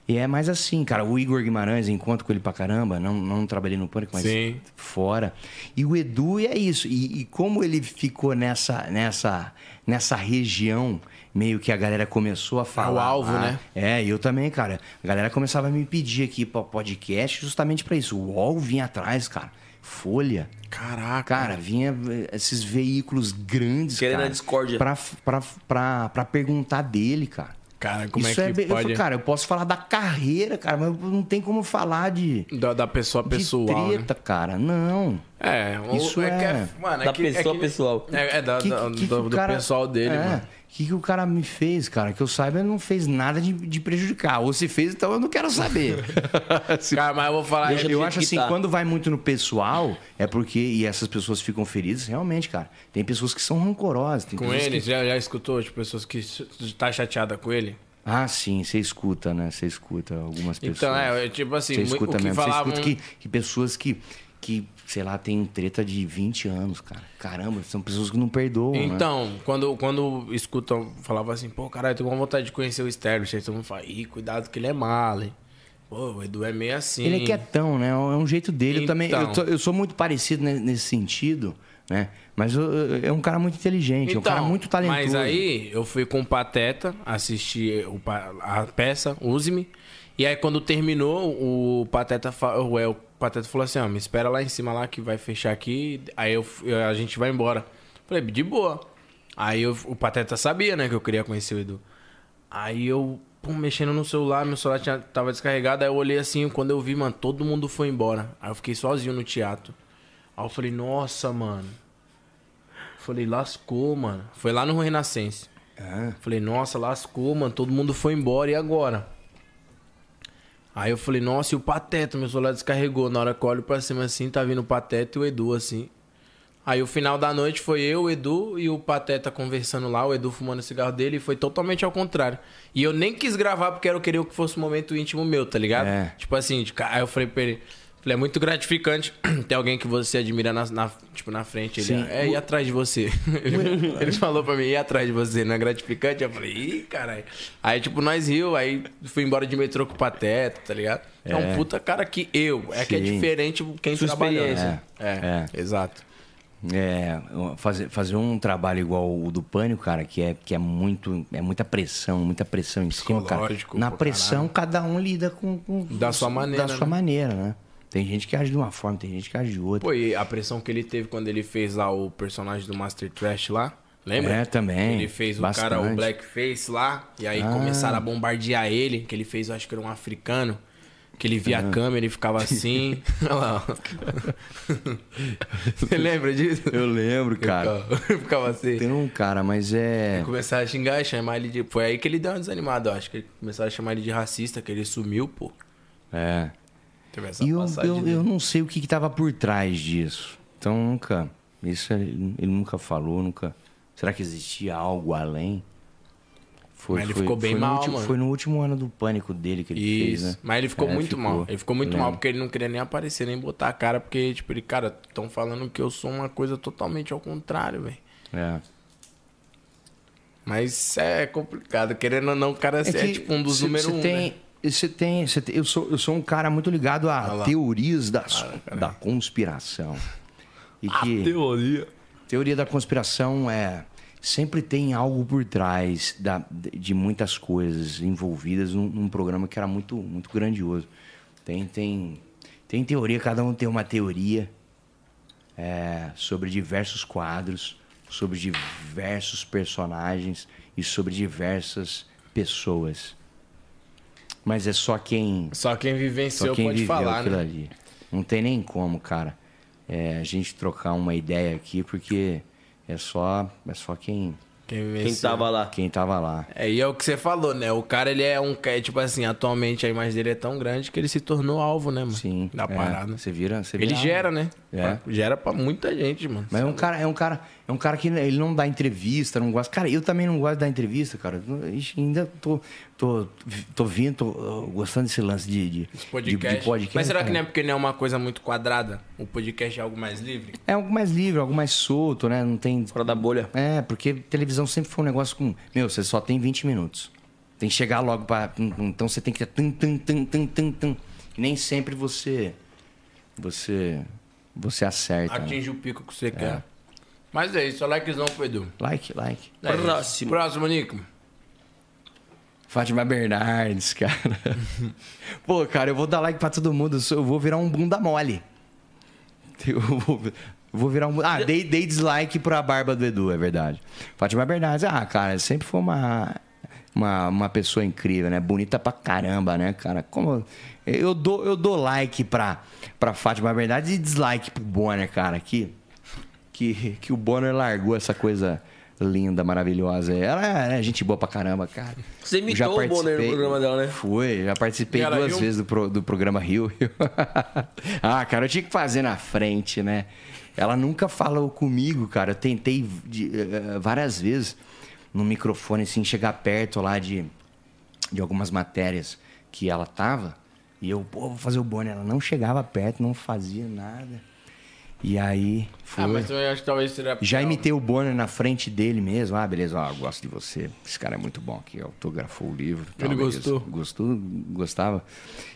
E é mais assim, cara. O Igor Guimarães, encontro com ele pra caramba. Não, não trabalhei no Pânico, mas Sim. fora. E o Edu é isso. E, e como ele ficou nessa, nessa, nessa região, meio que a galera começou a falar. alvo, lá. né? É, eu também, cara. A galera começava a me pedir aqui pra podcast justamente pra isso. O UOL vinha atrás, cara. Folha. Caraca. Cara, vinha eh, esses veículos grandes, Querendo cara. a discórdia. Pra, pra, pra, pra perguntar dele, cara. Cara, como Isso é que bem- eu pode... falo, cara, eu posso falar da carreira, cara, mas não tem como falar de, da, da pessoa de pessoal, né? treta, cara. Não. É, Isso é, que é- é... Mano, é Da que, pessoa é que- pessoal. É, é da, Que- da- que- que do, do cara- pessoal dele, é, mano. O que, que o cara me fez, cara? Que eu saiba, ele não fez nada de, de prejudicar. Ou se fez, então eu não quero saber. Cara, mas eu vou falar... Deixa é- eu acho que assim, tá. quando vai muito no pessoal, é porque. E essas pessoas ficam feridas, realmente, cara. Tem pessoas que são rancorosas. Tem Com pessoas ele, que- já, já escutou, tipo, pessoas que tá chateada com ele? Ah, sim, você escuta, né? Você escuta algumas pessoas. Então, é, tipo assim, Você escuta o que mesmo. falavam... Você escuta que, que pessoas que, que, sei lá, tem treta de 20 anos, cara. Caramba, são pessoas que não perdoam, né? Então, quando, quando escutam, falava assim, pô, caralho, tô com vontade de conhecer o Sterling. Aí todo mundo fala, ih, cuidado que ele é malo, hein? Pô, o Edu é meio assim. Ele é quietão, né? É um jeito dele. Eu também. Eu, Então. tô- eu sou muito parecido ne- nesse sentido, né? Mas eu- eu- é um cara muito inteligente, é um cara muito talentoso. Então, Mas aí eu fui com o Pateta assistir o a peça, Use-me. E aí quando terminou, o Pateta, fa- o, o Pateta falou assim, ó, me espera lá em cima lá que vai fechar aqui. Aí eu, f- a gente vai embora. Falei, de boa. Aí eu- o Pateta sabia, né, que eu queria conhecer o Edu. Aí eu, pum, mexendo no celular, meu celular tinha, tava descarregado. Aí eu olhei assim, quando eu vi, mano, todo mundo foi embora. Aí eu fiquei sozinho no teatro. Aí eu falei, nossa, mano. Falei, lascou, mano. Foi lá no Renascense. Falei, nossa, lascou, mano. Todo mundo foi embora, e agora? Aí eu falei, nossa, e o Pateta? Meu celular descarregou. Na hora que eu olho pra cima assim, tá vindo o Pateta e o Edu assim. Aí o final da noite foi eu, o Edu e o Pateta conversando lá, o Edu fumando o cigarro dele, e foi totalmente ao contrário. E eu nem quis gravar porque eu queria que fosse um momento íntimo meu, tá ligado? É. Tipo assim, de aí eu falei pra ele, falei, é muito gratificante ter alguém que você admira na, na- tipo, na frente. Ele, Sim. é, ir atrás de você. Ele, ele falou pra mim, ir atrás de você, não é gratificante? Eu falei, ih, caralho. Aí, tipo, nós riu, aí fui embora de metrô com o Pateta, tá ligado? É, um É. puta cara que eu, é que é Sim. diferente quem Sua trabalhou. experiência. É, É. exato. É, fazer, fazer um trabalho igual o do Pânico, cara, que é, que é muito. É muita pressão, muita pressão em cima, cara. Na pressão, cada um lida com. com- Da sua maneira, Da sua né? maneira, né? Tem gente que age de uma forma, tem gente que age de outra. Pô, e a pressão que ele teve quando ele fez lá o personagem do Master Trash lá, lembra? É, também. Ele fez o Bastante. cara, o Blackface lá, e aí Ah. começaram a bombardear ele, que ele fez, eu acho que era um africano, que ele via a câmera e ficava assim. Olha lá. ó. Você lembra disso? Eu lembro, cara. Ficava, ficava assim. Tem um cara, mas é. Começaram a xingar chamar ele de. Foi aí que ele deu uma desanimada, eu acho. Que começaram a chamar ele de racista, que ele sumiu, pô. É. E eu, eu, eu não sei o que, que tava por trás disso. Então nunca. Isso ele, ele nunca falou, nunca. Será que existia algo além? Foi, Mas ele ficou bem foi no mal, último- mano. Foi no último ano do pânico dele que ele fez, Isso. né? Mas ele ficou É, muito mal. Ele ficou muito mal porque ele não queria nem aparecer, nem botar a cara, porque, tipo, ele, cara, estão falando que eu sou uma coisa totalmente ao contrário, velho. É. Mas é complicado. Querendo ou não, o cara é, que tipo um dos cê- número cê um. tem, né? Você tem, você tem- eu, sou, eu sou um cara muito ligado a teorias das, da conspiração. E que, Teoria. Teoria da conspiração é sempre tem algo por trás da, de muitas coisas envolvidas num, num programa que era muito muito grandioso. Tem tem tem teoria, cada um tem uma teoria é, sobre diversos quadros, sobre diversos personagens e sobre diversas pessoas. Mas é só quem Só quem vivenciou só quem pode viveu falar, aquilo né? ali. Não tem nem como, cara, é, a gente trocar uma ideia aqui, porque é só, é só quem, Quem, Quem tava lá. quem tava lá. É, e é o que você falou, né? O cara, ele é um. é, Tipo assim, atualmente a imagem dele é tão grande que ele se tornou alvo, né, mano? Sim. Da é, parada. Você vira, você Ele vira- gera, né? É. Gera pra muita gente, mano. Mas é um cara, é um cara, é um cara que ele não dá entrevista, não gosta. Cara, eu também não gosto de dar entrevista, cara. Ixi, ainda tô, tô, tô vindo, tô uh, gostando desse lance de, de, Os de, de podcast. Mas será que não é porque não é uma coisa muito quadrada? O podcast é algo mais livre? É algo mais livre, algo mais solto, né? Não tem. Fora da bolha. É, porque televisão sempre foi um negócio com. Meu, você só tem 20 minutos. Tem que chegar logo para Então você tem que. Tum, tum, tum, tum, tum, tum. E nem sempre você. Você. Você acerta. né? Atinge o pico que você quer. Mas é isso, só likezão pro Edu. Like, like. É. Próximo. Próximo, Nico. Fátima Bernardes, cara. Pô, cara, eu vou dar like pra todo mundo. eu vou virar um bunda mole. Eu vou, eu vou virar um. Ah, dei, dei dislike pra barba do Edu, é verdade. Fátima Bernardes, ah, cara, sempre foi uma, uma, uma pessoa incrível, né? Bonita pra caramba, né, cara? Como. Eu dou, eu dou like pra, pra Fátima Bernardes e dislike pro Bonner, cara. Que, que, que o Bonner largou essa coisa linda, maravilhosa. Ela é gente boa pra caramba, cara. Você Eu imitou o Bonner no programa dela, né? Foi, já participei ela duas riu? vezes do, pro- do programa Rio. ah, cara, eu tinha que fazer na frente, né? Ela nunca falou comigo, cara. Eu tentei de- eh, várias vezes no microfone, assim, chegar perto lá de, de algumas matérias que ela tava. E eu, pô, vou fazer o Bonner. Ela não chegava perto, não fazia nada. E aí, foi. Ah, mas eu acho que talvez seria. Já imitei o Bonner na frente dele mesmo. Ah, beleza, ó, eu gosto de você. Esse cara é muito bom aqui, autografou o livro. tal, Ele beleza. gostou? Gostou, gostava.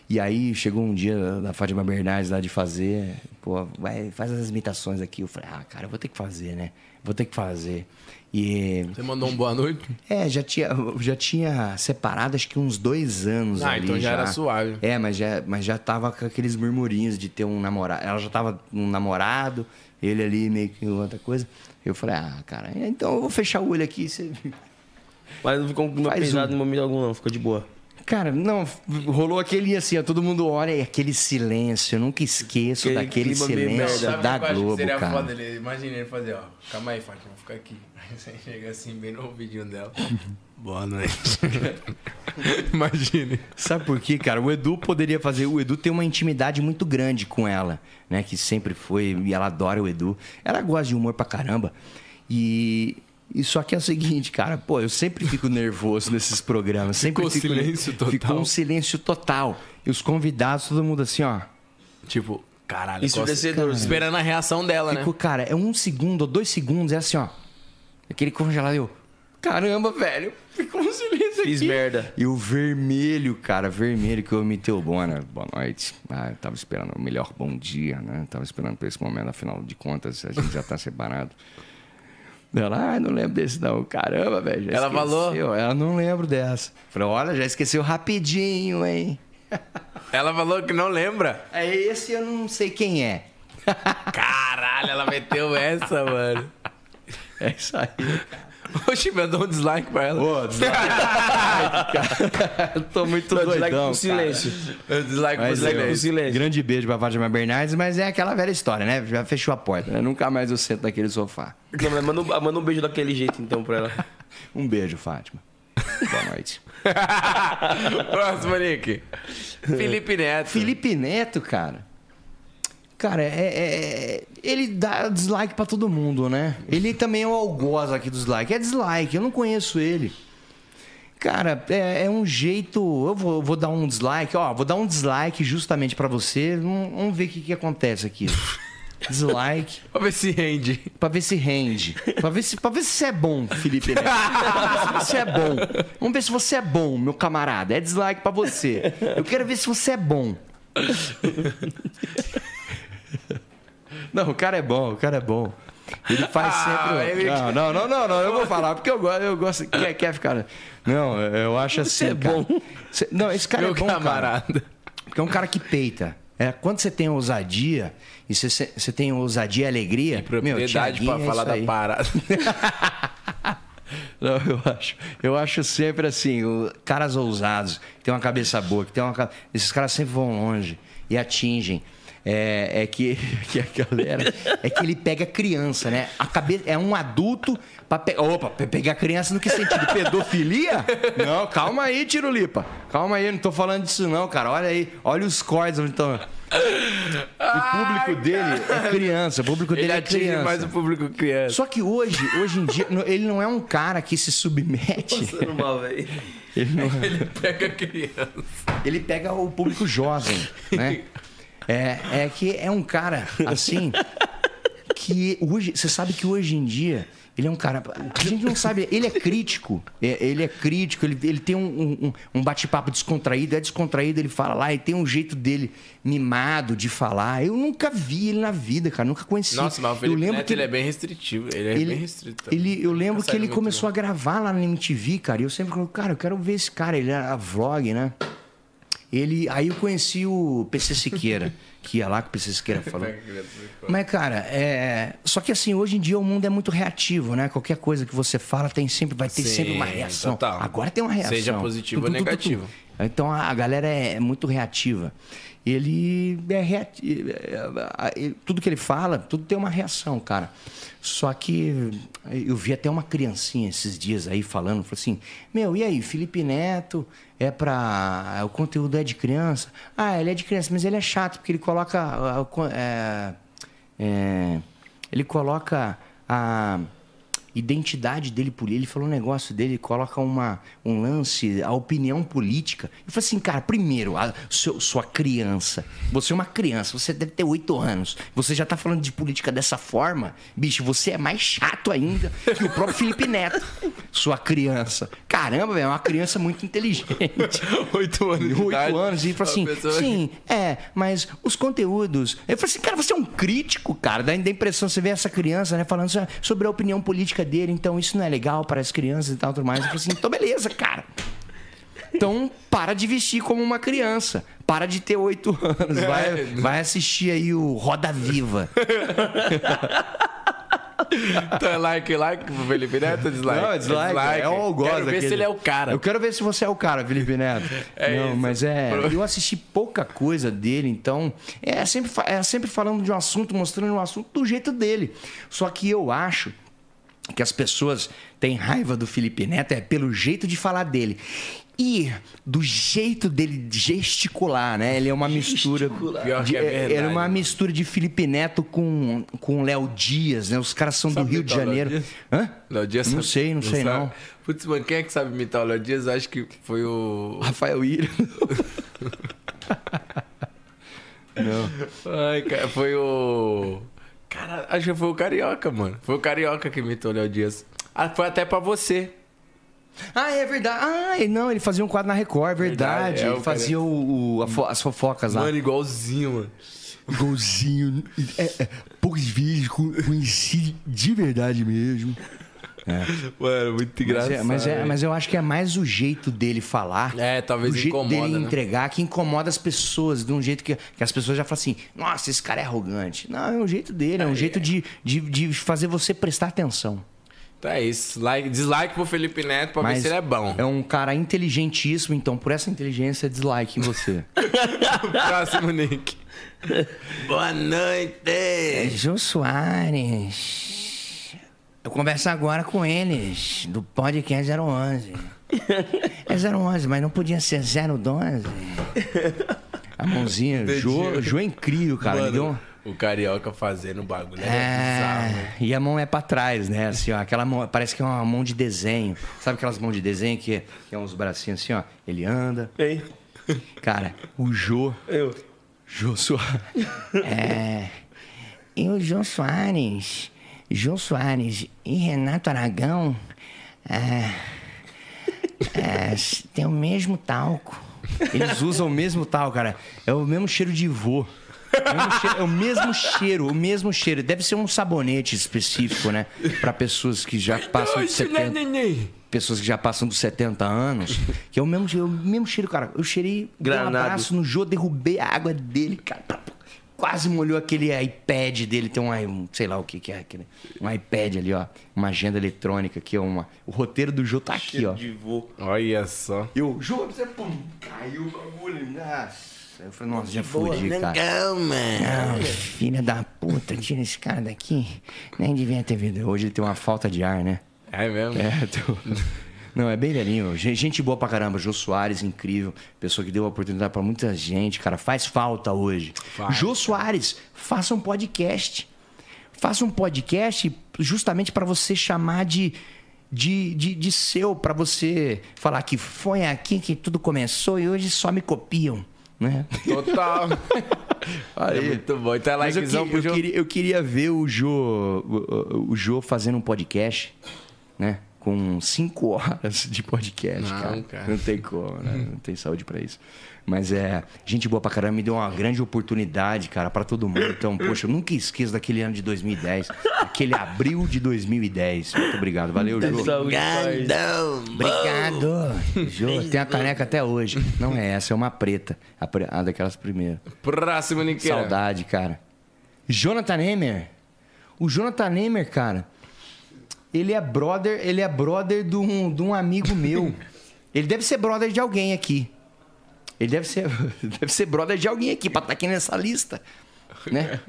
E aí chegou um dia da Fátima Bernardes lá de fazer, pô, vai, faz as imitações aqui. Eu falei, ah, cara, eu vou ter que fazer, né? Vou ter que fazer. E. Você mandou um boa noite? É, já tinha, já tinha separado acho que uns dois anos Ah, ali. então já era suave. É, mas já, mas já tava com aqueles murmurinhos de ter um namorado. Ela já tava um namorado, ele ali meio que outra coisa. Eu falei, ah, cara, então eu vou fechar o olho aqui. Você... Mas não ficou pesado um. em momento algum, não. Ficou de boa. Cara, não, rolou aquele assim, ó, todo mundo olha e aquele silêncio. Eu nunca esqueço Aquele daquele silêncio merda. da Globo, seria cara. foda ele? Imagina ele fazer, ó. Calma aí, Fátima, fica aqui. Aí você chega assim, bem no ouvidinho dela. Boa noite. Imagine. Sabe por quê, cara? O Edu poderia fazer. O Edu tem uma intimidade muito grande com ela, né? Que sempre foi. E ela adora o Edu. Ela gosta de humor pra caramba. E. E só que é o seguinte, cara, pô, eu sempre fico nervoso nesses programas. Sempre Ficou fico, silêncio total. Ficou um silêncio total. E os convidados, todo mundo assim, ó. Tipo, caralho, Ensurdecedor. costa- esperando a reação dela, né? Ficou, cara, é um segundo ou dois segundos, é assim, ó. Aquele congelado, eu. Caramba, velho. Ficou um silêncio Fiz aqui. merda. E o vermelho, cara, vermelho que eu imitei o Bona. Boa noite. Ah, eu tava esperando o melhor bom dia, né? Tava esperando por esse momento, afinal de contas, a gente já tá separado. Ela, ah, não lembro desse não. Caramba, velho. Ela esqueceu. falou? Ela não lembro dessa. Falei, olha, já esqueceu rapidinho, hein? Ela falou que não lembra. É esse, eu não sei quem é. Caralho, ela meteu essa, mano. É isso aí. Oxi, mandou um dislike pra ela. Ô, dislike. Eu tô muito Não, doidão, dislike cara. pro silêncio. Eu dislike é, pro silêncio. grande beijo pra Fátima Bernardes, mas é aquela velha história, né? Já fechou a porta, né? Nunca mais eu sento naquele sofá. Não, mas manda, um- manda um beijo daquele jeito, então, pra ela. Um beijo, Fátima. Boa noite. Próximo, Nick. Felipe Neto. Felipe Neto, cara. Cara, é, é- ele dá dislike pra todo mundo, né? Ele também é o algoz aqui do dislike. É dislike, eu não conheço ele. Cara, é, é um jeito. Eu vou, eu vou dar um dislike, ó, vou dar um dislike justamente pra você. Vamos, vamos ver o que, que acontece aqui. Dislike. Pra ver se rende. Pra ver se rende. Pra ver se, pra ver se você é bom, Felipe ver se você é bom. Vamos ver se você é bom, meu camarada. É dislike pra você. Eu quero ver se você é bom. Não, o cara é bom, o cara é bom. Ele faz Ah, sempre. ele- Não, não, não, não, não, eu vou falar, porque eu gosto, eu gosto. Quer, quer ficar. Não, eu acho assim. é cara. Cê- Não, esse cara Meu é bom, cara. camarada. Porque é um cara que peita. É, quando você tem ousadia, e você, você tem ousadia e alegria, meu, Propriedade pra é falar da parada. Não, eu acho, eu acho sempre assim, o- caras ousados, que tem uma cabeça boa, que tem uma, esses caras sempre vão longe e atingem. É, é que, que a galera. É que ele pega criança, né? A cabeça, é um adulto pra pe... Opa, pe- pegar criança no que sentido? Pedofilia? Não, calma aí, Tirulipa. Calma aí, não tô falando disso, não, cara. Olha aí, olha os cortes. Então... O público dele é criança, o público dele Ele é criança. mais o público criança. Só que hoje, hoje em dia, ele não é um cara que se submete. Passando mal, velho. Ele, não- é. Ele pega criança. ele pega o público jovem, né? É, é que é um cara assim que hoje, você sabe que hoje em dia Ele é um cara. A gente não sabe. Ele é crítico. É, Ele é crítico. Ele, ele tem um, um- um bate-papo descontraído. É descontraído. Ele fala lá. Ele tem um jeito dele mimado de falar. Eu nunca vi ele na vida, cara. Nunca conheci. Nossa, mas o eu Felipe lembro Neto, que ele é bem restritivo. Ele é ele, bem restrito. ele- eu lembro que ele começou a gravar lá na MTV, cara. E eu sempre falei, cara, eu quero ver esse cara. Ele era vlog, né? Ele, aí eu conheci o PC Siqueira, que ia lá que o PC Siqueira falou. Mas, cara, é. Só que assim, hoje em dia o mundo é muito reativo, né? Qualquer coisa que você fala tem sempre, vai ter Sim, sempre uma reação. total. Agora tem uma reação. Seja positivo ou negativo. Então a a galera é muito reativa. Ele é reativo. Tudo que ele fala, tudo tem uma reação, cara. Só que eu vi até uma criancinha esses dias aí falando, falou assim: Meu, e aí, Felipe Neto é pra. O conteúdo é de criança? Ah, ele é de criança, mas ele é chato, porque ele coloca. ah, é, é, ele coloca a identidade dele política. Ele falou um negócio dele, coloca uma, um lance, a opinião política. Eu falei assim, cara, primeiro, a, seu- sua criança. Você é uma criança, você deve ter oito anos. Você já tá falando de política dessa forma. Bicho, você é mais chato ainda que o próprio Felipe Neto. Sua criança. Caramba, velho, é uma criança muito inteligente. Oito anos. Oito anos. E ele falou assim: sim, é, mas os conteúdos. Eu falei assim, cara, você é um crítico, cara. Dá a impressão, você vê essa criança, né, falando so- sobre a opinião política dele, então isso não é legal para as crianças e tal, tudo mais. Eu falei assim, então beleza, cara. Então, para de vestir como uma criança. Para de ter oito anos. Vai, vai assistir aí o Roda Viva. Então é like, like pro Felipe Neto, dislike. Não, é dislike. É o algoz Quero ver aquele. se ele é o cara. Eu quero ver se você é o cara, Felipe Neto. É não, isso. mas é. Eu assisti pouca coisa dele, então. É sempre, é sempre falando de um assunto, mostrando um assunto do jeito dele. Só que eu acho que as pessoas têm raiva do Felipe Neto é pelo jeito de falar dele. E do jeito dele de gesticular, né? Ele é uma mistura. Pior de- que é é, verdade. é uma mistura de Felipe Neto com com Léo Dias, né? Os caras são Sabe do Rio de imitar o Léo Janeiro. Dias? Hã? Léo Dias Não sabe- sei, não sei sabe? não. Putz, mano, quem é que sabe imitar o Léo Dias? Acho que foi o. Rafael Ira. Não. Ai, cara, foi o. Cara, acho que foi o Carioca, mano. Foi o Carioca que imitou o Léo Dias. Ah, foi até pra você. Ah, é verdade. Ah, não, ele fazia um quadro na Record, é verdade. Verdade, é, ele o fazia o, o- a fo- as fofocas lá. Mano, igualzinho, mano. Igualzinho. É, é, poucos vídeos, com- conheci de verdade mesmo. Mano, muito Mas, engraçado. é, mas, é- mas eu acho que é mais o jeito dele falar. É, talvez o jeito incomoda, dele né? entregar que incomoda as pessoas de um jeito que, que as pessoas já falam assim: nossa, esse cara é arrogante. Não, é o jeito dele, é um jeito de, de, de fazer você prestar atenção. Então é isso. Like, dislike pro Felipe Neto pra ver Mas se ele é bom. É um cara inteligentíssimo, então por essa inteligência, dislike em você. Próximo, Nick. Boa noite. É, Jô Soares. Eu converso agora com eles, do podcast 011. É 011, mas não podia ser 012. A mãozinha, Jô, Jô é incrível, cara. Mano, deu O Carioca fazendo o bagulho. É, bizarro, É, e a mão é pra trás, né? Assim, ó, aquela mão, parece que é uma mão de desenho. Sabe aquelas mãos de desenho que, que é uns bracinhos assim, ó? Ele anda. Hein? Cara, o Jô. Eu. Jô Soares. É. E o Jô Soares, Jô Soares e Renato Aragão é, é, tem o mesmo talco. Eles usam o mesmo tal, cara. É o mesmo cheiro de vô. É o mesmo cheiro- É o mesmo cheiro, o mesmo cheiro. Deve ser um sabonete específico, né? Pra pessoas que já passam de 70. Pessoas que já passam dos 70 anos. Que é o mesmo, cheiro- o mesmo cheiro, cara. Eu cheirei, dei um Granado. abraço no Jô, derrubei a água dele, cara. Quase molhou aquele iPad dele. Tem um, um sei lá o que, que é aquele. Um iPad ali, ó. Uma agenda eletrônica aqui, ó. Uma, o roteiro do Jô tá aqui, ó. De vô. Olha só. Eu, Jô, você pum, caiu o bagulho. Nossa. Eu falei, nossa, já fudi, cara. Calma. Não, filha da puta, tira esse cara daqui. Nem devia ter vindo. Hoje ele tem uma falta de ar, né? É mesmo? É, tô... Não, é bem velhinho. Gen- Gente boa pra caramba. Jô Soares, incrível. Pessoa que deu oportunidade pra muita gente, cara. Faz falta hoje. Faz, Jô Soares, faça um podcast. Faça um podcast justamente pra você chamar de, de, de, de seu, pra você falar que foi aqui que tudo começou e hoje só me copiam, né? Total. Aí. É muito bom. Então é Mas eu, likezão que- pro eu Jô. queria, eu queria ver o Jô, o, o Jô fazendo um podcast, né? Com cinco horas de podcast, Não, cara. cara. Não tem como, né? Não tem saúde pra isso. Mas é, gente boa pra caramba, me deu uma grande oportunidade, cara, pra todo mundo. Então, poxa, eu nunca esqueço daquele ano de 2010, aquele abril de 20ez. Muito obrigado, valeu, Jô. Pai. Obrigado. Jô, tem a caneca até hoje. Não é essa, é uma preta. A, pre- a daquelas primeiras. Próximo, Niqueira. Saudade, cara. Jonathan Nemer. O Jonathan Nemer, cara, ele é brother, ele é brother de um, de um amigo meu. Ele deve ser brother de alguém aqui. Ele deve ser, deve ser brother de alguém aqui pra estar aqui nessa lista. Né?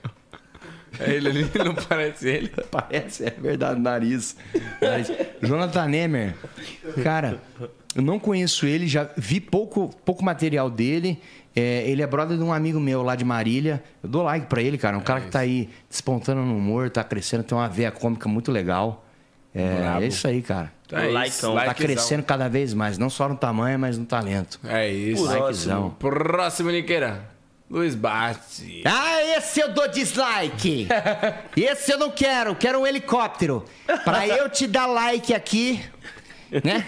É ele ali, não parece ele. Parece, é verdade, nariz. nariz. Jonathan Nemer, cara, eu não conheço ele, já vi pouco, pouco material dele. É, ele é brother de um amigo meu lá de Marília. Eu dou like pra ele, cara. Um cara que tá aí despontando no humor, tá crescendo, tem uma veia cômica muito legal. É, é isso aí, cara. É isso, Likeão. Tá likezão. crescendo cada vez mais, não só no tamanho, mas no talento. É isso. Likezão. Próximo, Niqueira. Luiz Bate. Ah, esse eu dou dislike. Esse eu não quero, quero um helicóptero. Pra eu te dar like aqui, né?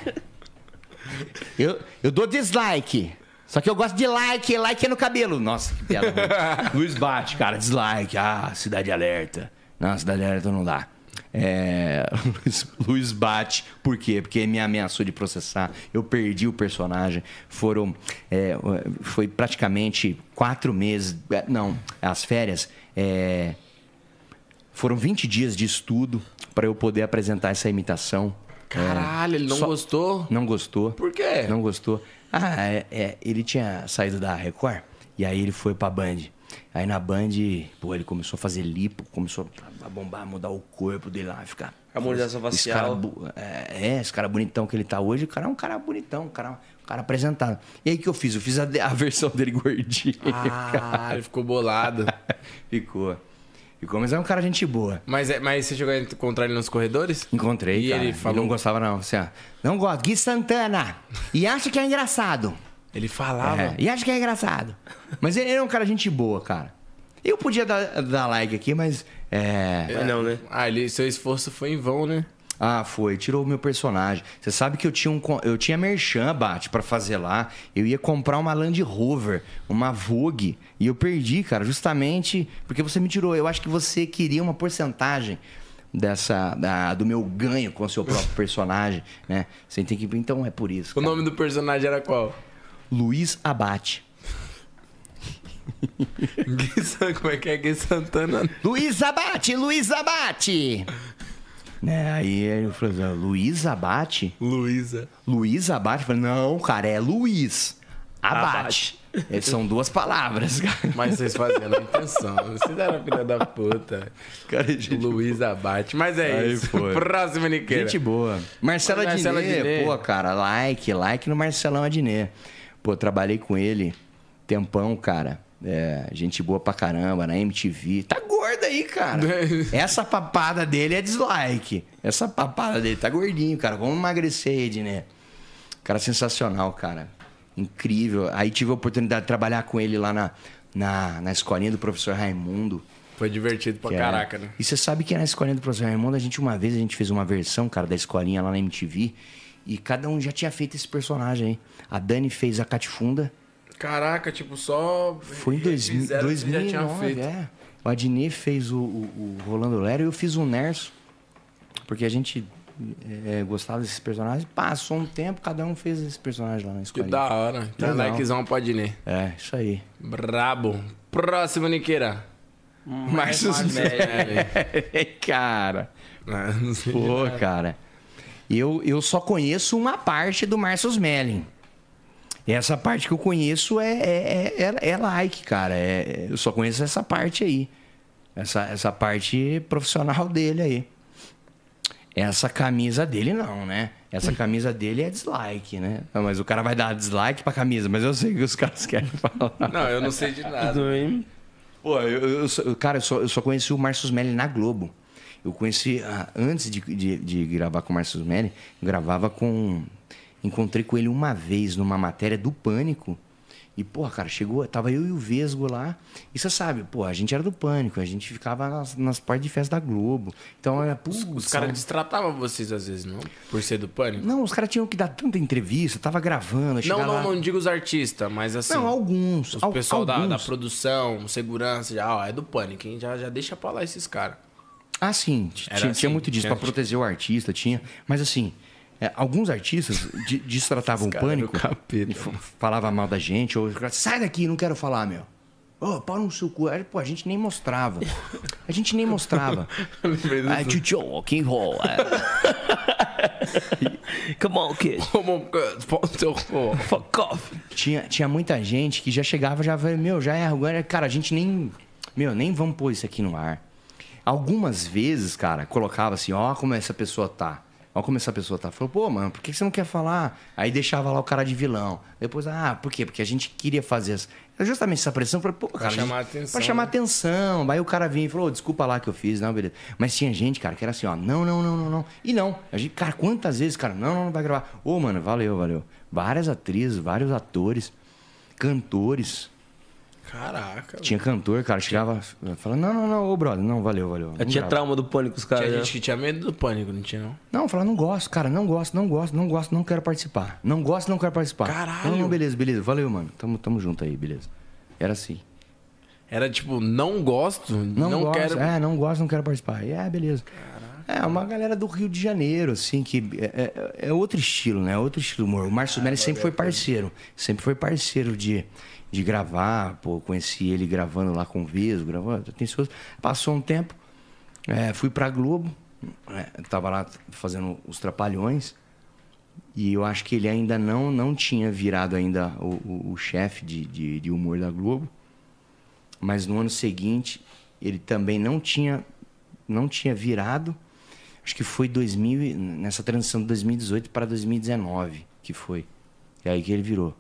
Eu, eu dou dislike. Só que eu gosto de like, like é no cabelo. Nossa, que piada. Luiz bate, cara, dislike. Ah, cidade alerta. Não, cidade alerta não dá. É, Luiz, Luiz bate, por quê? Porque me ameaçou de processar. Eu perdi o personagem. Foram. é, foi praticamente quatro meses. é, Não, as férias. é, foram 20 dias de estudo para eu poder apresentar essa imitação. Caralho, ele não só- gostou? Não gostou. Por quê? Não gostou. Ah, é, é, ele tinha saído da Record e aí ele foi pra Band. Aí na Band, pô, ele começou a fazer lipo, começou a bombar, mudar o corpo dele lá, ficar. Harmonização facial. cara é, é, esse cara bonitão que ele tá hoje, o cara é um cara bonitão, um cara, um cara apresentado. E aí o que eu fiz? Eu fiz a, a versão dele gordinho. Ah, ele ficou bolado. Ficou. Ficou, mas é um cara gente boa. Mas, é- mas você chegou a encontrar ele nos corredores? Encontrei, E cara. ele falou- não gostava, não. Assim, ó, não gosto. Gui Santana. E acha que é engraçado. Ele falava. É, e acha que é engraçado. Mas ele é um cara gente boa, cara. Eu podia dar, dar like aqui, mas. É. Mas não, né? Ah, ele, seu esforço foi em vão, né? Ah, foi. Tirou o meu personagem. Você sabe que eu tinha um. Eu tinha merchan, Bate, pra fazer lá. Eu ia comprar uma Land Rover, uma Vogue. E eu perdi, cara, justamente porque você me tirou. Eu acho que você queria uma porcentagem dessa da- do meu ganho com o seu próprio personagem, né? Você tem que então é por isso. O cara. nome do personagem era qual? Luiz Abate. Como é que é Gui Santana? Luiz Abate, Luiz Abate. Né, aí eu falei, assim, Luiz Abate? Luísa. Luiz Abate? Eu falei, não, cara, é Luiz Abate. É, São duas palavras, cara. Mas vocês faziam na intenção. Vocês eram filha da puta. Cara, gente, Luiz Abate. Mas é Aí isso. foi. Próximo, Niqueira. gente boa. Marcelo Adnet, Adnet. pô, cara, like, like no Marcelão Adnet. Pô, trabalhei com ele tempão, cara. É, gente boa pra caramba, na MTV. Tá gordo aí, cara. Essa papada dele é dislike. Essa papada dele tá gordinho, cara. Vamos emagrecer, Ednet. Cara sensacional, cara. Incrível. Aí tive a oportunidade de trabalhar com ele lá na, na, na escolinha do professor Raimundo. Foi divertido pra é- caraca, né? E você sabe que na escolinha do professor Raimundo, a gente uma vez a gente fez uma versão, cara, da escolinha lá na MTV. E cada um já tinha feito esse personagem aí. A Dani fez a Catifunda. Caraca, tipo, só. Foi em dois, Fizeram o que já tinha 2009, feito. é. O Adnet fez o, o, o Rolando Lero e eu fiz o Nerso. Porque a gente é, gostava desses personagens. Passou um tempo, cada um fez esse personagem lá na Que escolinha. da hora. Então, Legal. likezão pode ir. É, isso aí. Brabo. Próximo, Niqueira. Marcos cara. Ah, não sei. Pô, cara. Eu, eu só conheço uma parte do Marcos Melling. E essa parte que eu conheço é, é, é, é like, cara. É, é- eu só conheço essa parte aí. Essa, essa parte profissional dele aí. Essa camisa dele não, né? Essa camisa dele é dislike, né? Ah, Mas o cara vai dar dislike pra camisa, mas eu sei o que os caras querem falar. Não, eu não sei de nada. Pô, eu, eu só- cara, eu só, eu só conheci o Marcos Melli na Globo. Eu conheci, ah, antes de, de, de gravar com o Marcos Melli, gravava com. Encontrei com ele uma vez numa matéria do Pânico. E, porra, cara, chegou, tava eu e o Vesgo lá. E você sabe, pô, a gente era do pânico, a gente ficava nas, nas partes de festa da Globo. Então, era, putz, Os caras destratavam vocês às vezes, não? Por ser do pânico? Não, os caras tinham que dar tanta entrevista, tava gravando, Não, não, lá- não digo os artistas, mas assim. Não, alguns. Os al- pessoal da, da alguns. produção, segurança, já, ó, é do pânico, hein? Já, já deixa pra lá esses caras. Ah, sim. Tinha, assim, tinha muito disso, pra proteger o artista, tinha. Mas assim, é, alguns artistas de- destratavam o pânico. falava mal da gente, ou sai daqui, não quero falar, meu. Ô, pau no seu cu. Aí, Pô, a gente nem mostrava. A gente nem mostrava. Ai, tchutchu, rock and roll. Come on, kid. Fuck off. Tinha, tinha muita gente que já chegava, já falei, meu, já é agora, cara, a gente nem. Meu, nem vamos pôr isso aqui no ar. Algumas vezes, cara, colocava assim, ó, como essa pessoa tá. Ó, como essa pessoa tá. Falou, pô, mano, por que você não quer falar? Aí deixava lá o cara de vilão. Depois, ah, por quê? Porque a gente queria fazer. As... Justamente essa pressão, falei, pô, cara. a gente- chamar atenção, Pra chamar né? atenção. Aí o cara vinha e falou, "Ô, desculpa lá que eu fiz, não, beleza. Mas tinha gente, cara, que era assim, ó, não, não, não, não, não. E não. A gente, cara, quantas vezes, cara, não, não, não vai gravar. Ô, mano, valeu, valeu. Várias atrizes, vários atores, cantores. Caraca. Tinha cantor, cara, chegava falando, não, não, não, ô, brother, não, valeu, valeu. Eu não tinha grava. trauma do pânico, os caras. Tinha né? gente que tinha medo do pânico, não tinha, não? Não, falar, não gosto, cara, não gosto, não gosto, não gosto, não quero participar. Não gosto, não quero participar. Caralho. Não, não, beleza, beleza, valeu, mano. Tamo, tamo junto aí, beleza. Era assim. Era tipo, não gosto, não, Não, gosto, quero. é, não gosto, não quero participar. E, É, beleza. É, uma galera do Rio de Janeiro, assim, que é, é- é outro estilo, né? Outro estilo humor. O Márcio Ah, Melli sempre foi parceiro. Sempre foi parceiro de, de gravar. Pô, conheci ele gravando lá com o Vesgo, gravando. Seus... Passou um tempo, é, fui pra Globo, é, tava lá fazendo os Trapalhões. E eu acho que ele ainda não, não tinha virado ainda o, o- o chefe de, de, de humor da Globo. Mas no ano seguinte, ele também não tinha, não tinha virado. Acho que foi 2000, e- nessa transição de 2018 para 2019 que foi. E aí que ele virou.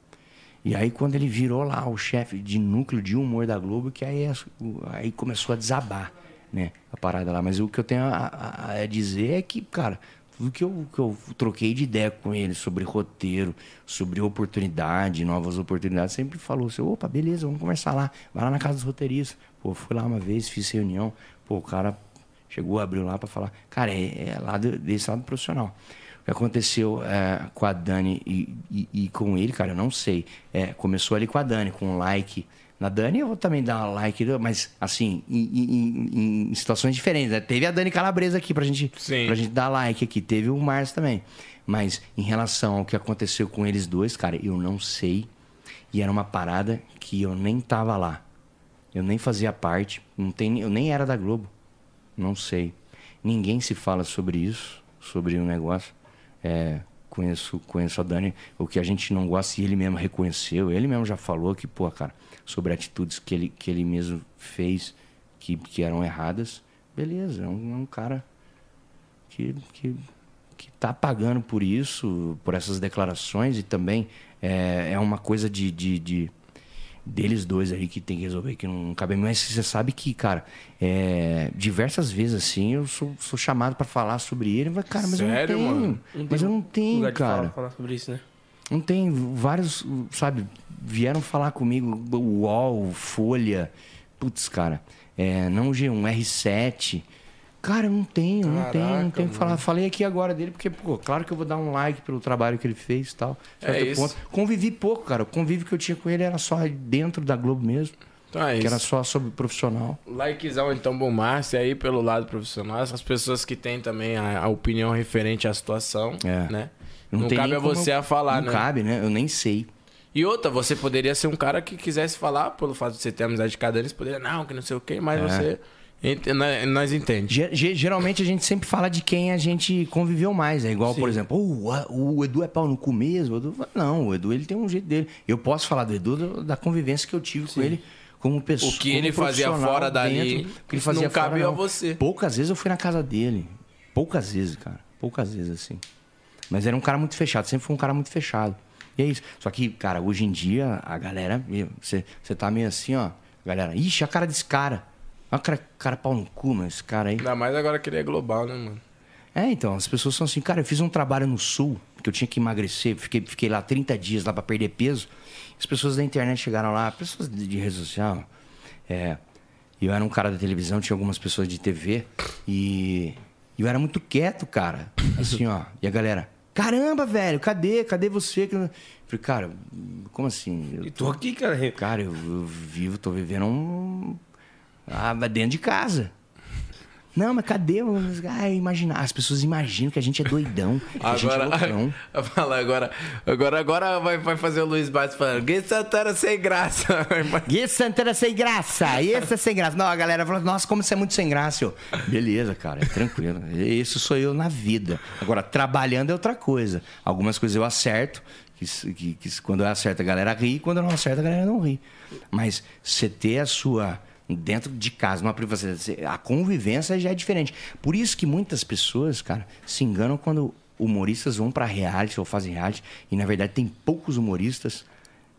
E aí quando ele virou lá o chefe de núcleo de humor da Globo, que aí, o- aí começou a desabar, né? A parada lá. Mas o que eu tenho a, a- a dizer é que, cara, tudo que eu, que eu troquei de ideia com ele sobre roteiro, sobre oportunidade, novas oportunidades, sempre falou assim, opa, beleza, vamos conversar lá. Vai lá na casa dos roteiristas. Pô, fui lá uma vez, fiz reunião. Pô, o cara chegou, abriu lá pra falar. Cara, é, é lá desse lado profissional. O que aconteceu é, com a Dani e, e- e com ele, cara, eu não sei. É, começou ali com a Dani, com um like. Na Dani eu vou também dar um like, mas assim, em, em- em- situações diferentes. né? Teve a Dani Calabresa aqui pra gente, pra gente dar like aqui. Teve o Márcio também. Mas em relação ao que aconteceu com eles dois, cara, eu não sei. E era uma parada que eu nem tava lá. Eu nem fazia parte. Não tem, eu nem era da Globo. Não sei. Ninguém se fala sobre isso, sobre o negócio. É, conheço, conheço a Dani. O que a gente não gosta, e ele mesmo reconheceu. Ele mesmo já falou que, pô, cara, sobre atitudes que ele, que ele mesmo fez que, que eram erradas. Beleza, é um, é um cara que, que, que tá pagando por isso, por essas declarações, e também é, é uma coisa de, de, de- deles dois aí que tem que resolver, que não cabe a mim. Mas você sabe que, cara, é, diversas vezes assim eu sou, sou chamado pra falar sobre ele, mas, cara, mas Sério, eu não tenho. mano? Mas eu não tenho, cara. falar, falar sobre isso, né? Não tem vários, sabe, vieram falar comigo, UOL, Folha, putz, cara, é, não G1, R7. Cara, eu não tenho, não tenho, não Caraca, tenho que falar. Falei aqui agora dele, porque, pô, claro que eu vou dar um like pelo trabalho que ele fez e tal. É isso. ponto. Convivi pouco, cara. O convívio que eu tinha com ele era só dentro da Globo mesmo. Então é que era isso. só sobre profissional. Likezão, então, bom Márcio, aí pelo lado profissional. As pessoas que têm também a, a opinião referente à situação, né? Não, tem cabe a você eu- a falar, não né? cabe, né? Eu nem sei. E outra, você poderia ser um cara que quisesse falar, pelo fato de você ter amizade com cada eles, poderia, não, que não sei o quê, mas É. você. Ent- nós- Nós entende. Ge- ge- Geralmente a gente sempre fala de quem a gente conviveu mais. É igual, por exemplo, "Oh, a- o Edu é pau no cu mesmo. O Edu... Não, o Edu ele tem um jeito dele. Eu posso falar do Edu da convivência que eu tive com ele como pessoa. O que ele fazia fora dali, dentro. O que ele fazia não cabe fora, a você. Poucas vezes eu fui na casa dele. Poucas vezes, cara. Poucas vezes, assim. Mas era um cara muito fechado. Sempre foi um cara muito fechado. E é isso. Só que, cara, hoje em dia, a galera... Você você tá meio assim, ó. Galera, ixi, a cara desse cara. Olha o cara, cara pau no cu, mas esse cara aí... Ainda mais agora que ele é global, né, mano? É, então, as pessoas são assim, cara, eu fiz um trabalho no sul, que eu tinha que emagrecer, fiquei, fiquei lá 30 dias lá pra perder peso. As pessoas da internet chegaram lá, pessoas de, de rede social. É, eu era um cara da televisão, tinha algumas pessoas de TV e eu era muito quieto, cara. Assim, ó. E a galera, caramba, velho, cadê? Cadê você? Eu Falei, cara, como assim? Eu tô aqui, cara. Cara, eu, eu vivo, tô vivendo um. Ah, mas dentro de casa. Não, mas cadê? Ah, imaginar. As pessoas imaginam que a gente é doidão. que a gente é. Fala agora, agora, agora vai, vai fazer o Luiz Bates falando. Gui Santana sem graça. Gui Santana sem graça. Esse é sem graça. Não, a galera falou, nossa, como você é muito sem graça. Eu, Beleza, cara, é tranquilo. Isso sou eu na vida. Agora, trabalhando é outra coisa. Algumas coisas eu acerto, que, que, que quando eu acerto a galera ri, quando eu não acerto a galera não ri. Mas você ter a sua dentro de casa, numa privacidade, a convivência já é diferente. Por isso que muitas pessoas, cara, se enganam quando humoristas vão para reality ou fazem reality e na verdade tem poucos humoristas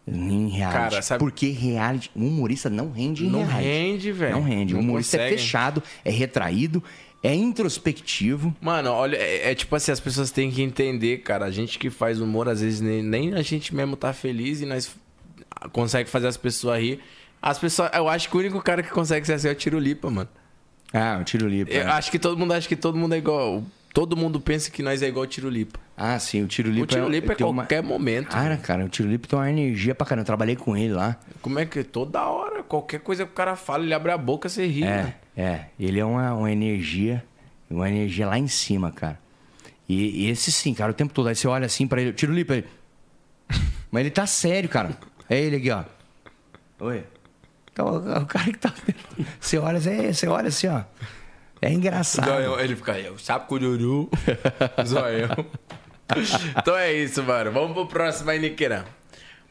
em reality. Cara, sabe- Porque reality, um humorista não rende em Não reality. rende, velho. Não rende. O Não humorista é consegue. fechado, é retraído, é introspectivo. Mano, olha, é, é tipo assim, as pessoas têm que entender, cara. A gente que faz humor, às vezes nem, nem a gente mesmo tá feliz e nós consegue fazer as pessoas rir. As pessoas, eu acho que o único cara que consegue ser assim é o Tiro Lipa, mano. Ah, o Tiro Lipa. Eu acho que todo mundo acha que todo mundo é igual. Todo mundo pensa que nós é igual o Tiro Lipa. Ah, sim, o Tiro Lipa O Tiro Lipa é tem uma- qualquer momento. Cara, cara, o Tiro Lipa tem uma energia pra caramba. Eu trabalhei com ele lá. Como é que toda hora, qualquer coisa que o cara fala, ele abre a boca, você ri, né? É, é. Ele é uma, uma energia, uma energia lá em cima, cara. E, e esse sim, cara, o tempo todo. Aí você olha assim pra ele, tira o lipa ele. Mas ele tá sério, cara. É ele aqui, ó. Oi. Então, o o cara que tá. Você olha, você, você olha assim, ó. É engraçado. Zoião, ele fica aí, sapo cururu, zoião. então é isso, mano. Vamos pro próximo aí, Niqueira.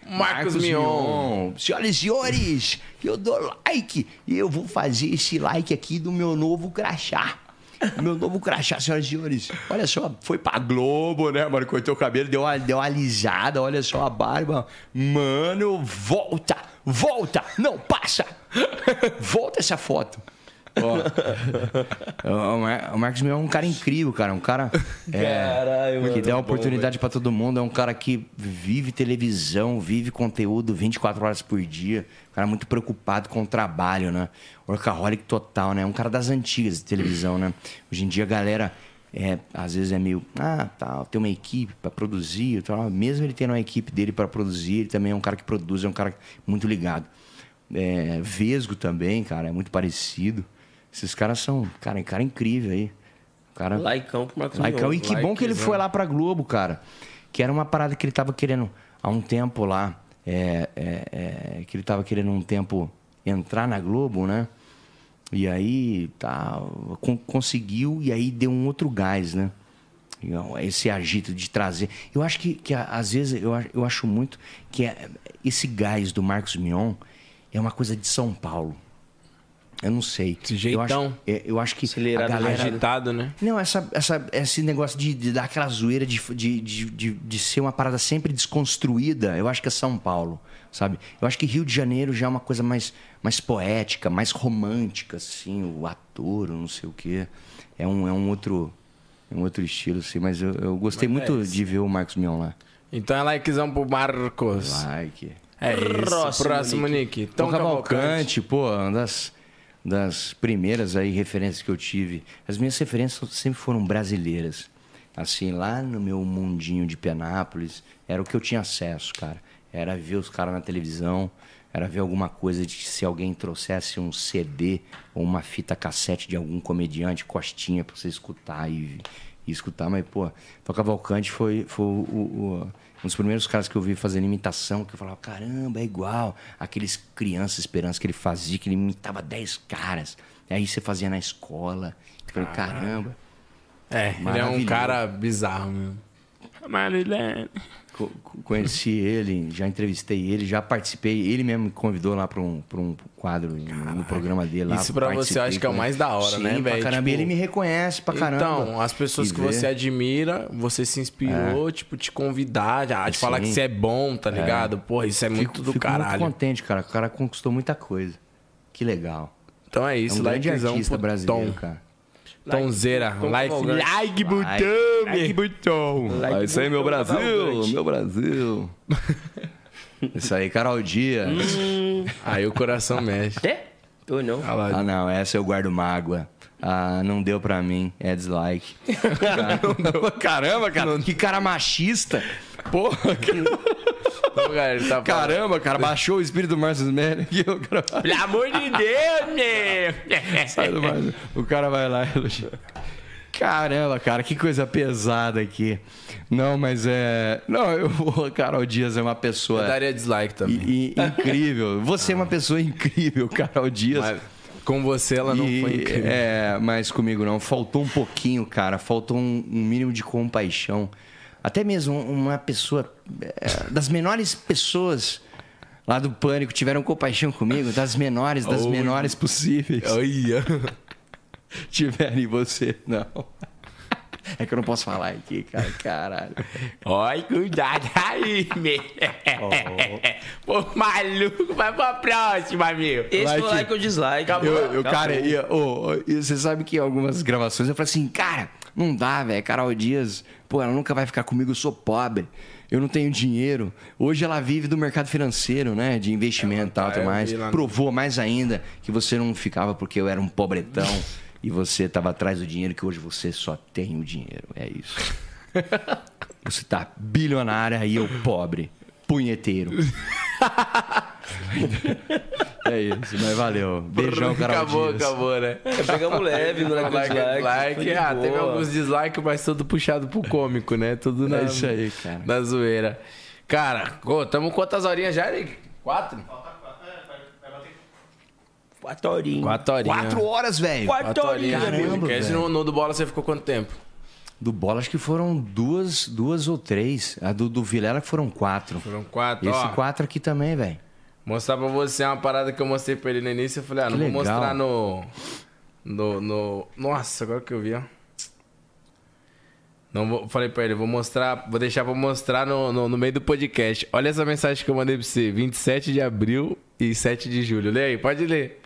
Marcos, Mion. Senhoras e senhores, eu dou like e eu vou fazer esse like aqui do meu novo crachá. Meu novo crachá, senhoras e senhores. Olha só, foi pra Globo, né, mano? Cortou o cabelo, deu uma, deu uma alisada, olha só a barba. Mano, volta, volta, não passa. Volta essa foto. Ó. o Mar- o Marcos Mion é um cara incrível, cara. Um cara é, Caralho, mano. que dá Bom, oportunidade pra todo mundo. É um cara que vive televisão, vive conteúdo 24 horas por dia. Um cara muito preocupado com o trabalho, né? Workaholic total, né? Um cara das antigas de televisão, né? Hoje em dia a galera é, às vezes é meio, ah, tal, tem uma equipe pra produzir, tal. mesmo ele tendo uma equipe dele pra produzir, ele também é um cara que produz, é um cara muito ligado. É, Vesgo também, cara, é muito parecido. Esses caras são, cara, um cara incrível aí. Cara, Laicão pro Marcos Laicão. Mion. E que bom que ele foi lá pra Globo, cara. Que era uma parada que ele tava querendo há um tempo lá. é, é, é, que ele tava querendo um tempo entrar na Globo, né? E aí tá, con- conseguiu e aí deu um outro gás, né? E, ó, Esse agito de trazer. Eu acho que, que às vezes eu, a- eu acho muito que é- esse gás do Marcos Mion é uma coisa de São Paulo. Eu não sei. Esse jeitão. Eu acho, é, eu acho que a Acelerado, galera... agitado, né? Não, essa, essa, esse negócio de, de dar aquela zoeira, de, de, de, de, de ser uma parada sempre desconstruída, eu acho que é São Paulo, sabe? Eu acho que Rio de Janeiro já é uma coisa mais, mais poética, mais romântica, assim, o ator, não sei o quê. É um, é um outro. É um outro estilo, assim, mas eu, eu gostei Mas é muito isso. de ver o Marcos Mion lá. Então é likezão pro Marcos. Like. É isso. Próximo, Próximo, Nick. Nick. Tom Tom Cavalcante. Cavalcante, pô, uma das, das primeiras aí referências que eu tive. As minhas referências sempre foram brasileiras. Assim, lá no meu mundinho de Penápolis, era o que eu tinha acesso, cara. Era ver os caras na televisão, era ver alguma coisa de que se alguém trouxesse um CD ou uma fita cassete de algum comediante, costinha, pra você escutar e, e escutar. Mas, pô, Tom Cavalcante foi, foi o- o- um dos primeiros caras que eu vi fazendo imitação, que eu falava, caramba, é igual. Aqueles crianças esperança que ele fazia, que ele imitava 10 caras. E aí você fazia na escola. Eu falei, caramba. É, ele é um cara bizarro, meu. Marilene. Co- co- Conheci ele, já entrevistei ele, já participei. Ele mesmo me convidou lá para um, pra um quadro no, no programa dele lá. Isso pra você acho que é o mais da hora, Sim, né, velho? Caramba, Tipo, ele me reconhece pra caramba. Então, as pessoas que você admira, você se inspirou, tipo, te convidar, já, te falar que você é bom, tá ligado? Pô, isso é muito Fico- do fico caralho. muito contente, cara. O cara conquistou muita coisa. Que legal. Então é isso, é um grande likezão artista brasileiro, Tom. cara. Tonzeira. Like, like botão, Like botão. Like É isso aí, meu botão, Brasil, meu Brasil. Isso aí, Carol Dias. Aí o coração mexe. É? Tô não. Lá. Ah, não, essa eu guardo mágoa. Ah, não deu pra mim. É dislike. Caramba, cara. Que cara machista. Porra, Então, galera, ele tá caramba, cara. Baixou o espírito do Marcos Melli. aqui, o cara- Pelo amor de Deus, meu! Sai do Marcos. O cara vai lá e elogia. Caramba, cara, que coisa pesada aqui. Não, mas é. Não, eu, o Carol Dias é uma pessoa Eu daria dislike também. i- i- incrível. Você é uma pessoa incrível, Carol Dias. Mas com você ela não E, foi incrível. É, mas comigo não. Faltou um pouquinho, cara. Faltou um, um mínimo de compaixão. Até mesmo uma pessoa. é, das menores pessoas lá do pânico tiveram compaixão comigo. Das menores, das Oi. menores possíveis. Olha. Tiveram em você, não. É que eu não posso falar aqui, cara. Caralho. Oi, cuidado aí, meu! Pô, maluco, vai pra próxima, meu! Esse Like. foi o like ou dislike. Eu, eu, Acabou. cara, e, ô, ô, e você sabe que em algumas gravações eu falei assim, cara, não dá, velho. Carol Dias, pô, ela nunca vai ficar comigo, eu sou pobre. Eu não tenho dinheiro. Hoje ela vive do mercado financeiro, né? De investimento e tal, tudo mais. Provou mais ainda que você não ficava porque eu era um pobretão e você tava atrás do dinheiro, que hoje você só tem o dinheiro. É isso. Você tá bilionária e eu pobre. Punheteiro. é isso, mas valeu. Beijão, Carol Acabou, Dias. acabou, né? É, pegamos leve no like Like, dislike. Ah, teve alguns dislikes, mas tudo puxado pro cômico, né? Tudo na, É isso aí, cara. na zoeira. Cara, ô, tamo quantas horinhas já, Eric? Quatro? Quatro horinhas. Quatro horinhas. Quatro horas, velho. Quatro horinhas, Caramba, no, no do bola você ficou quanto tempo? Do bola, acho que foram duas, duas ou três. A do, do Vilela foram quatro. Foram quatro. Esse Ó, quatro aqui também, velho. Mostrar pra você uma parada que eu mostrei pra ele no início. Eu falei, ah, não Que vou legal. mostrar no, no. no. Nossa, agora que eu vi, ó. Não vou, falei pra ele, vou mostrar, vou deixar pra mostrar no, no, no meio do podcast. Olha essa mensagem que eu mandei pra você: 27 de abril e 7 de julho. Lê aí, pode ler.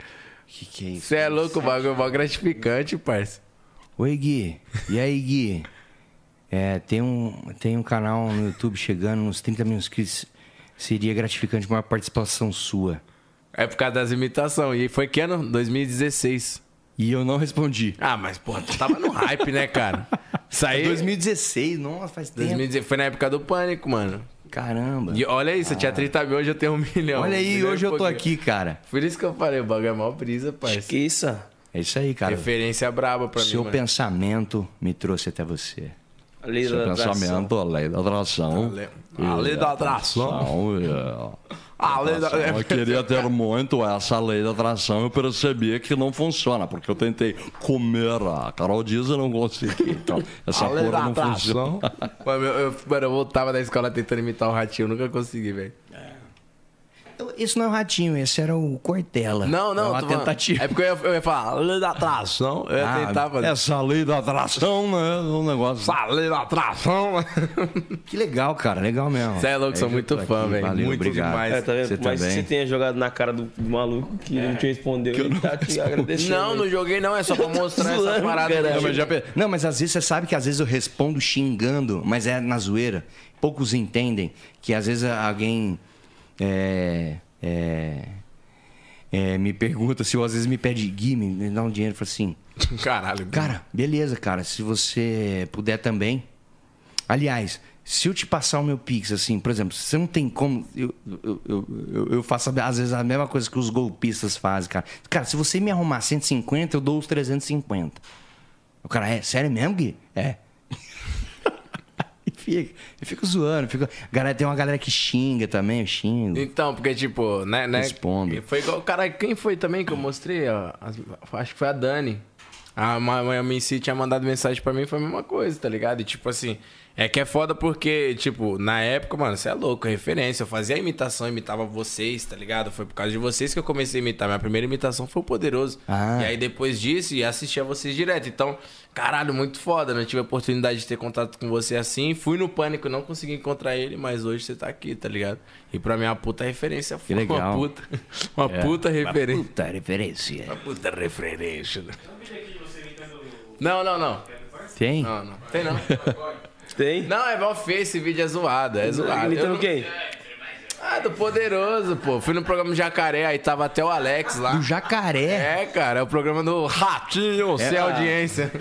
Que que é isso? Você é louco, o bagulho é mó gratificante, parça. Oi, Gui. E aí, Gui? É, tem, um, tem um canal no YouTube chegando nos 30 mil inscritos. Seria gratificante uma participação sua. É por causa das imitações. E foi que ano? 2016. E eu não respondi. Ah, mas porra, tu tava no hype, né, cara? Isso aí. 2016, nossa, faz tempo. 2016 foi na época do pânico, mano. Caramba. E olha isso, eu tinha 30 mil, hoje eu tenho um milhão. Olha aí, milhão hoje eu tô aqui, cara. Por isso que eu falei, o bagulho é mó brisa, parça. Que isso? É isso aí, cara. Referência braba pra Seu mim, mano. pensamento me trouxe até você. A lei Seu da atração. pensamento, a lei da atração. A lei da atração. A lei da... Eu queria ter muito essa lei da atração. Eu percebi que não funciona, porque eu tentei comer a Carol Dias e não consegui. Então, essa A porra não atração. funciona. Mano, eu, eu, mano, eu voltava da escola tentando imitar o ratinho, eu nunca consegui, velho. Isso não é o ratinho, esse era o Cortella. Não, não, É uma tô falando- tentativa. É porque eu ia, eu ia falar, lei da atração. Eu ia Ah, tentar fazer. Essa lei da atração, né? Um negócio. Essa lei da atração. Que legal, cara. Legal mesmo. Você é louco, sou muito fã, velho. Valeu, Muito obrigado. demais. É, tá vendo? Você Mas também? você tenha jogado na cara do, do maluco que não te respondeu. ele tá te agradecendo. Não, não joguei não, é só pra mostrar essa parada. Não, mas, já não, mas às vezes você sabe que às vezes eu respondo xingando, mas é na zoeira. Poucos entendem que às vezes alguém é, é, é, me pergunta se ou às vezes me pede Gui, me dá um dinheiro. Eu falo assim, Caralho. cara, beleza, cara, se você puder também. Aliás, se eu te passar o meu Pix, assim, por exemplo, você não tem como. Eu, eu, eu, eu- eu faço às vezes a mesma coisa que os golpistas fazem, cara. Cara, se você me arrumar 150, eu dou os 350. O cara, é sério mesmo, Gui? É. fica, eu fico zoando. Fico... Galera, tem uma galera que xinga também, eu xingo. Então, porque, tipo, né, né? Respondo. Foi igual. Cara, quem foi também que eu mostrei? ó, as- acho que foi a Dani. A Miami City tinha mandado mensagem pra mim, foi a mesma coisa, tá ligado? E tipo assim, é que é foda porque, tipo, na época, mano, você é louco, referência. Eu fazia imitação, imitava vocês, tá ligado? Foi por causa de vocês que eu comecei a imitar. Minha primeira imitação foi o Poderoso. Ah. E aí depois disso, ia assistir a vocês direto. Então, caralho, muito foda. Não tive a oportunidade de ter contato com você assim. Fui no pânico, não consegui encontrar ele, mas hoje você tá aqui, tá ligado? E pra mim é uma puta referência. Legal. Uma puta, uma É. puta referência. Puta referência. Uma puta referência. Não, não, não. Tem? Não, não. Tem não. Tem? Não, é mal feio esse vídeo, é zoado, é zoado. Imitando não- quem? Ah, do Poderoso, pô. Fui no programa do Jacaré, aí tava até o Alex lá. Do jacaré. É, cara, é o programa do Ratinho, sem ah. audiência.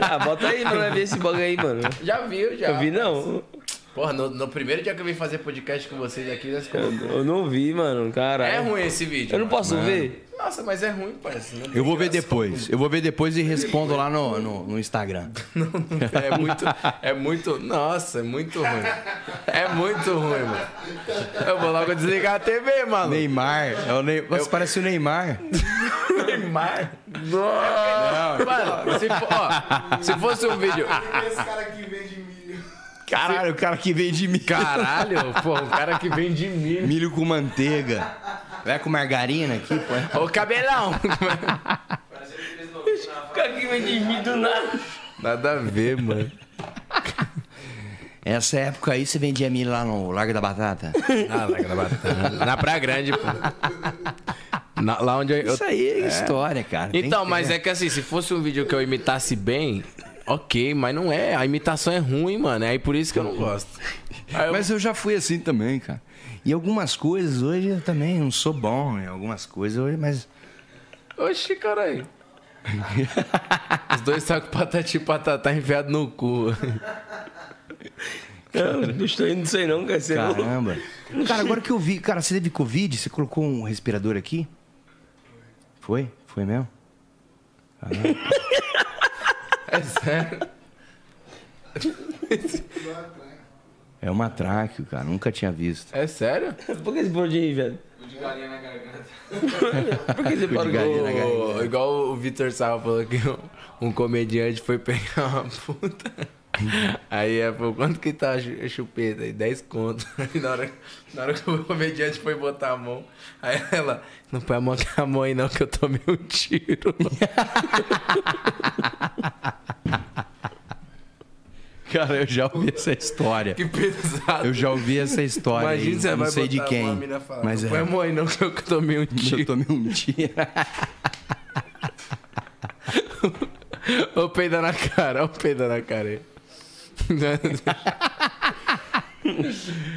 Ah, bota aí pra nós ver esse bagulho aí, mano. Já viu, já. Eu vi não. Porra, no, no primeiro dia que eu vim fazer podcast com vocês aqui, nós colocamos. Eu não vi, mano. Caralho. É ruim esse vídeo. Eu não posso mano. ver? Nossa, mas é ruim, parece. Não tem Eu vou ver depois. Eu vou ver depois e respondo lá no, no, no Instagram. É muito, é muito, nossa, é muito ruim. É muito ruim, mano. Eu vou logo desligar a TV, mano. Neymar. É o Ney... Você parece o Neymar. Neymar? Mano, se, for- ó, se fosse um vídeo. Esse cara que vende. Caralho, o cara que vem de milho. Caralho, pô, um cara que vem de milho. Milho com manteiga. Vai com margarina aqui, pô. Ô, cabelão. O cara que vem de mim do nada. Nada a ver, mano. Essa época aí você vendia milho lá no Largo da Batata. Ah, larga da batata. Na Praia Grande, pô. Na- lá onde eu. Isso aí é história, cara. Então, mas ter. é que assim, se fosse um vídeo que eu imitasse bem, ok, mas não é. A imitação é ruim, mano. É aí por isso que eu não gosto. Eu- Mas eu já fui assim também, cara. E algumas coisas hoje eu também não sou bom em algumas coisas hoje, mas. Oxi, caralho. Os dois com patati e patatá enfiado no cu. Não, bicho, eu não sei não, cara. Não... Caramba. Cara, agora que eu vi. Cara, você teve Covid? Você colocou um respirador aqui? Foi? Foi mesmo? Caramba. É sério. É uma tráqueo, cara. Nunca tinha visto. É sério? Por que esse bordinho aí, velho? De galinha na garganta. Por que você de parou? galinha na garganta. O- igual o Vitor Sal falou que um comediante foi pegar uma puta. Aí ela falou, quanto que tá a chu- a chupeta? Aí 10 conto. Aí na hora, na hora que o comediante foi botar a mão, aí ela, não põe a mão com a mão aí não, que eu tomei um tiro. Cara, eu já ouvi essa história. que pesado. Eu já ouvi essa história. Imagina aí. você não vai sei de quem. uma Mas não é. põe a mão aí não, que eu tomei um tiro. Eu tomei um tiro. Ô, peida na cara, ô, peida na cara aí.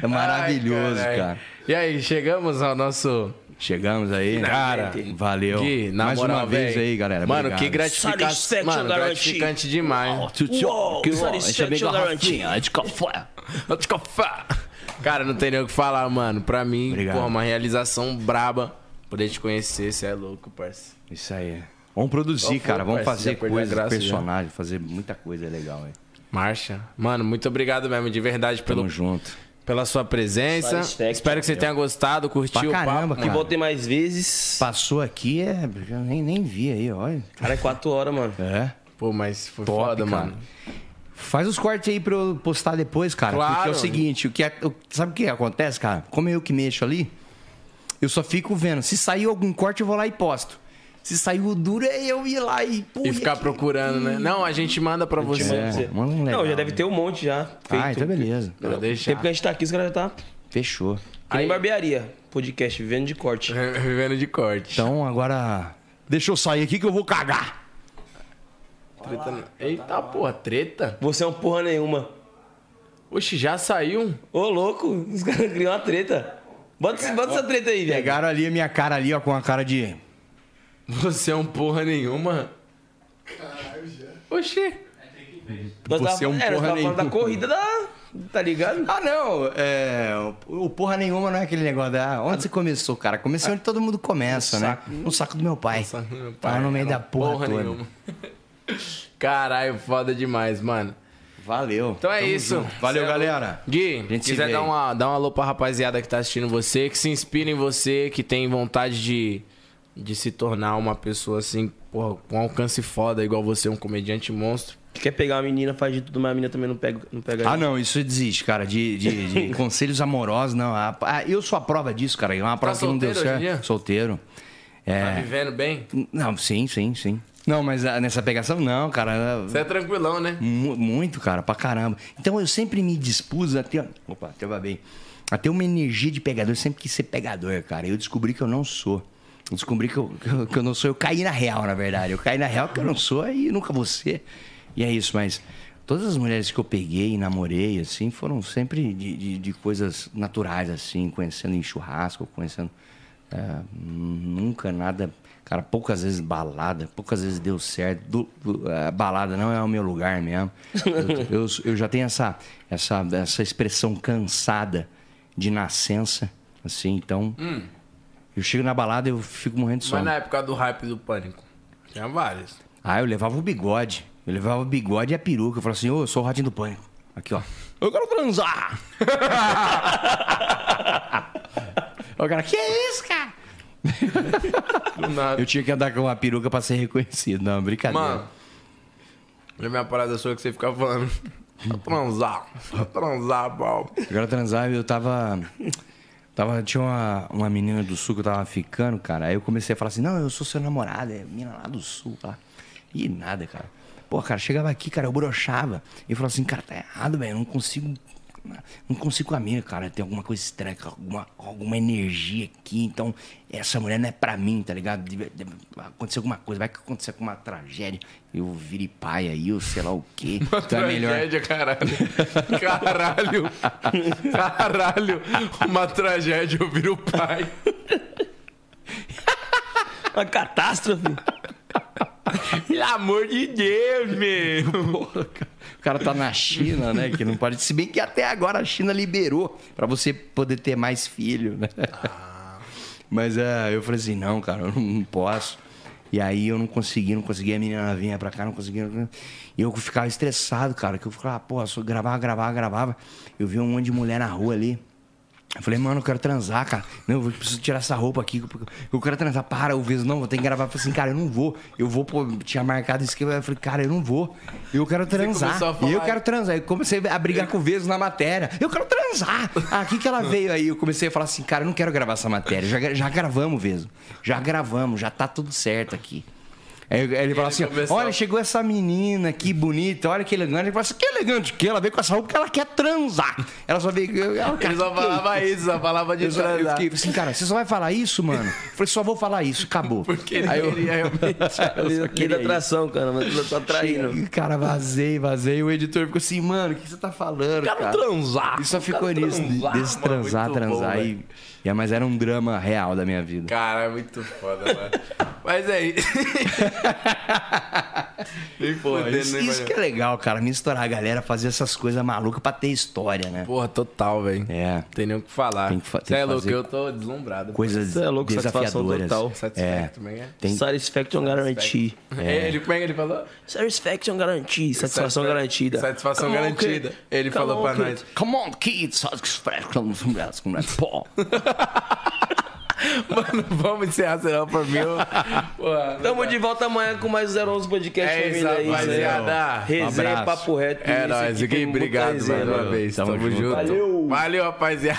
É maravilhoso, Ai, cara. E aí, chegamos ao nosso. Chegamos aí. Cara, valeu. Gui, na Mais moral, uma vez véi. aí, galera. Mano, Obrigado. que gratificante. Mano, gratificante demais. Uou, Que garrafinha de café. Cara, não tem nem o que falar, mano. Pra mim, Obrigado. porra, uma realização braba. Poder te conhecer, você é louco, parceiro. Isso aí. Vamos produzir, Qual foi, cara. Vamos parceiro? fazer coisas, graça já. personagem, fazer muita coisa legal aí. Marcha. Mano, muito obrigado mesmo, de verdade, pelo, Tamo junto. pela sua presença. Satisfaction. Espero que você tenha gostado, curtiu Pra o caramba, papo. Que cara. voltem mais vezes. Passou aqui, é. Eu nem, nem vi aí, olha. Cara, é 4 horas, mano. É. Pô, mas foi Top, foda, cara. mano. Faz os cortes aí pra eu postar depois, cara. Claro. Porque é o seguinte, o que é- o- sabe o que acontece, cara? Como eu que mexo ali, eu só fico vendo. Se sair algum corte, eu vou lá e posto. Se saiu duro, é eu ir lá e... Pô, E ficar aqui? procurando, né? Não, a gente manda pra você. É, manda um legal. Não, já deve ter um monte já. Feito. Ah, então beleza. Não, deixa. Tempo que a gente tá aqui, os caras já tá. Fechou. Que nem barbearia. Podcast, vivendo de corte. Vivendo de corte. Então agora... Deixa eu sair aqui que eu vou cagar. Treta no- Eita, porra, treta? Você é um porra nenhuma. Oxe, já saiu? Ô, louco, os caras criam uma treta. Bota, bota essa treta aí, velho. Pegaram ali a minha cara ali, ó, com a cara de... Você é um porra nenhuma? Caralho, já. Oxi. Nós Você é um tava, é, nós porra tava falando nenhuma. da corrida da... Tá ligado? Ah, não. É, o, porra nenhuma não é aquele negócio da. Onde você começou, cara? Comecei onde todo mundo começa, né? No saco do meu pai. Tava no meio da porra, toda. nenhuma. Caralho, foda demais, mano. Valeu. Então é Tamo isso. junto. Valeu, Cê é galera. Gui, gente se quiser dar uma, dar um alô pra rapaziada que tá assistindo você, que se inspira em você, que tem vontade de, de se tornar uma pessoa assim, porra, com alcance foda, igual você, um comediante monstro. Que quer pegar uma menina, faz de tudo, mas a menina também não pega, não pega Ah, não, isso desiste, cara. De, de- de conselhos amorosos, não. Ah, ah, eu sou a prova disso, cara. É uma prova que não deu certo. Solteiro. Tá É. vivendo bem? Não, sim, sim, sim. Não, mas ah, nessa pegação, não, cara. Você é tranquilão, né? Mu- Muito, cara, pra caramba. Então eu sempre me dispus a ter. Opa, até babei. A ter uma energia de pegador. Eu sempre quis ser pegador, cara. Eu descobri que eu não sou. Descobri que eu, que eu, não sou. Eu caí na real, na verdade. Eu caí na real que eu não sou e nunca vou ser. E é isso, mas todas as mulheres que eu peguei e namorei, assim, foram sempre de, de, de coisas naturais, assim, conhecendo em churrasco, conhecendo. é, nunca nada. Cara, poucas vezes balada, poucas vezes deu certo. Du- du- a balada não é o meu lugar mesmo. Eu, eu, eu já tenho essa, essa, essa expressão cansada de nascença, assim, então. Hum. Eu chego na balada e eu fico morrendo de Mas sono. na época do hype do pânico. Tinha vários. Ah, eu levava o bigode. Eu levava o bigode e a peruca. Eu falava assim, ô, eu sou o ratinho do pânico. Aqui, ó. Eu quero transar! o cara, que é isso, cara? Eu tinha que andar com uma peruca pra ser reconhecido. Não, brincadeira. Mano, a minha parada sua que você fica falando. Transar. Transar, pau. Eu quero transar, eu tava. Tava tinha uma, uma menina do sul que eu tava ficando, cara. Aí eu comecei a falar assim: não, eu sou seu namorado, é menina lá do sul, tá? E nada, cara. Pô, cara, chegava aqui, cara, eu broxava. E falava assim: cara, tá errado, velho, eu não consigo. Não consigo com a mina, cara. Tem alguma coisa estranha, alguma, alguma energia aqui. Então, essa mulher não é pra mim, tá ligado? Deve, deve acontecer alguma coisa, vai que acontecer alguma tragédia. Eu vire pai aí, eu sei lá o quê. Uma Então é melhor. tragédia, caralho. Caralho. Caralho. Uma tragédia, eu viro pai. Uma catástrofe. Pelo amor de Deus, meu. O cara tá na China, né? Que não pode. Se bem que até agora a China liberou pra você poder ter mais filho, né? Mas é, eu falei assim, não, cara, eu não, posso. E aí eu não consegui, não consegui, a menina vinha pra cá, não conseguia. E eu ficava estressado, cara, que eu ficava, pô, só gravava, gravava, gravava. Eu vi um monte de mulher na rua ali. Eu falei, mano, eu quero transar, cara. Não, eu preciso tirar essa roupa aqui. Eu quero transar. Para, o Veso, não, vou ter que gravar. Eu falei assim, cara, eu não vou. Eu vou, pô, tinha marcado isso aqui. Eu falei, cara, eu não vou. Eu quero transar. falar- Eu quero transar. Eu comecei a brigar com o Veso na matéria. Eu quero transar. Ah, aqui que ela veio aí. Eu comecei a falar assim, cara, eu não quero gravar essa matéria. Já, já gravamos, Veso. Já gravamos, já tá tudo certo aqui. Aí ele- ele falou assim: começou- olha, chegou essa menina que bonita, olha que elegante. Ele falou assim: que elegante que ela veio com essa roupa porque ela quer transar. Ela só veio. Ela, Ele só que falava é isso, só falava de eu, só, eu transar. fiquei assim, cara, você só vai falar isso, mano? Eu falei, só vou falar isso, acabou. Porque ele Aí eu- queria realmente. Queria atração, cara. Mas eu tô atraindo. Cara, vazei, vazei. O editor ficou assim, mano, o que você tá falando? Quero cara? transar. E só ficou nisso, transar, desse mano, transar, bom, transar. velho. E, e, mas era um drama real da minha vida. Cara, é muito foda, mano. Mas Pô, fodendo, isso, nem isso que é legal, cara. Misturar a galera, fazer essas coisas malucas pra ter história, né? Porra, total, velho. É. Tem nem o que falar. Tem que fa- Você tem é louco, eu tô deslumbrado. Coisas Você é louco, satisfação desafiadoras. total. Satisfaction também é? Tem, Satisfaction Guarantee. É. Ele, como é que ele falou? Satisfaction Guarantee. Satisfação Satisfa- garantida. Satisfação Come on, garantida. kid. Ele Come falou on, pra kid. nós. Come on, kids, satisfaction. Pô. Mano, vamos encerrar, eu- Porra, não Tamo de volta amanhã com mais 011 Podcast. É isso, família, aí, rapaziada. Resenha, Um abraço. papo reto. É nóis, obrigado mais uma mano. vez. Tamo Tamo junto. junto. Valeu. Valeu, rapaziada.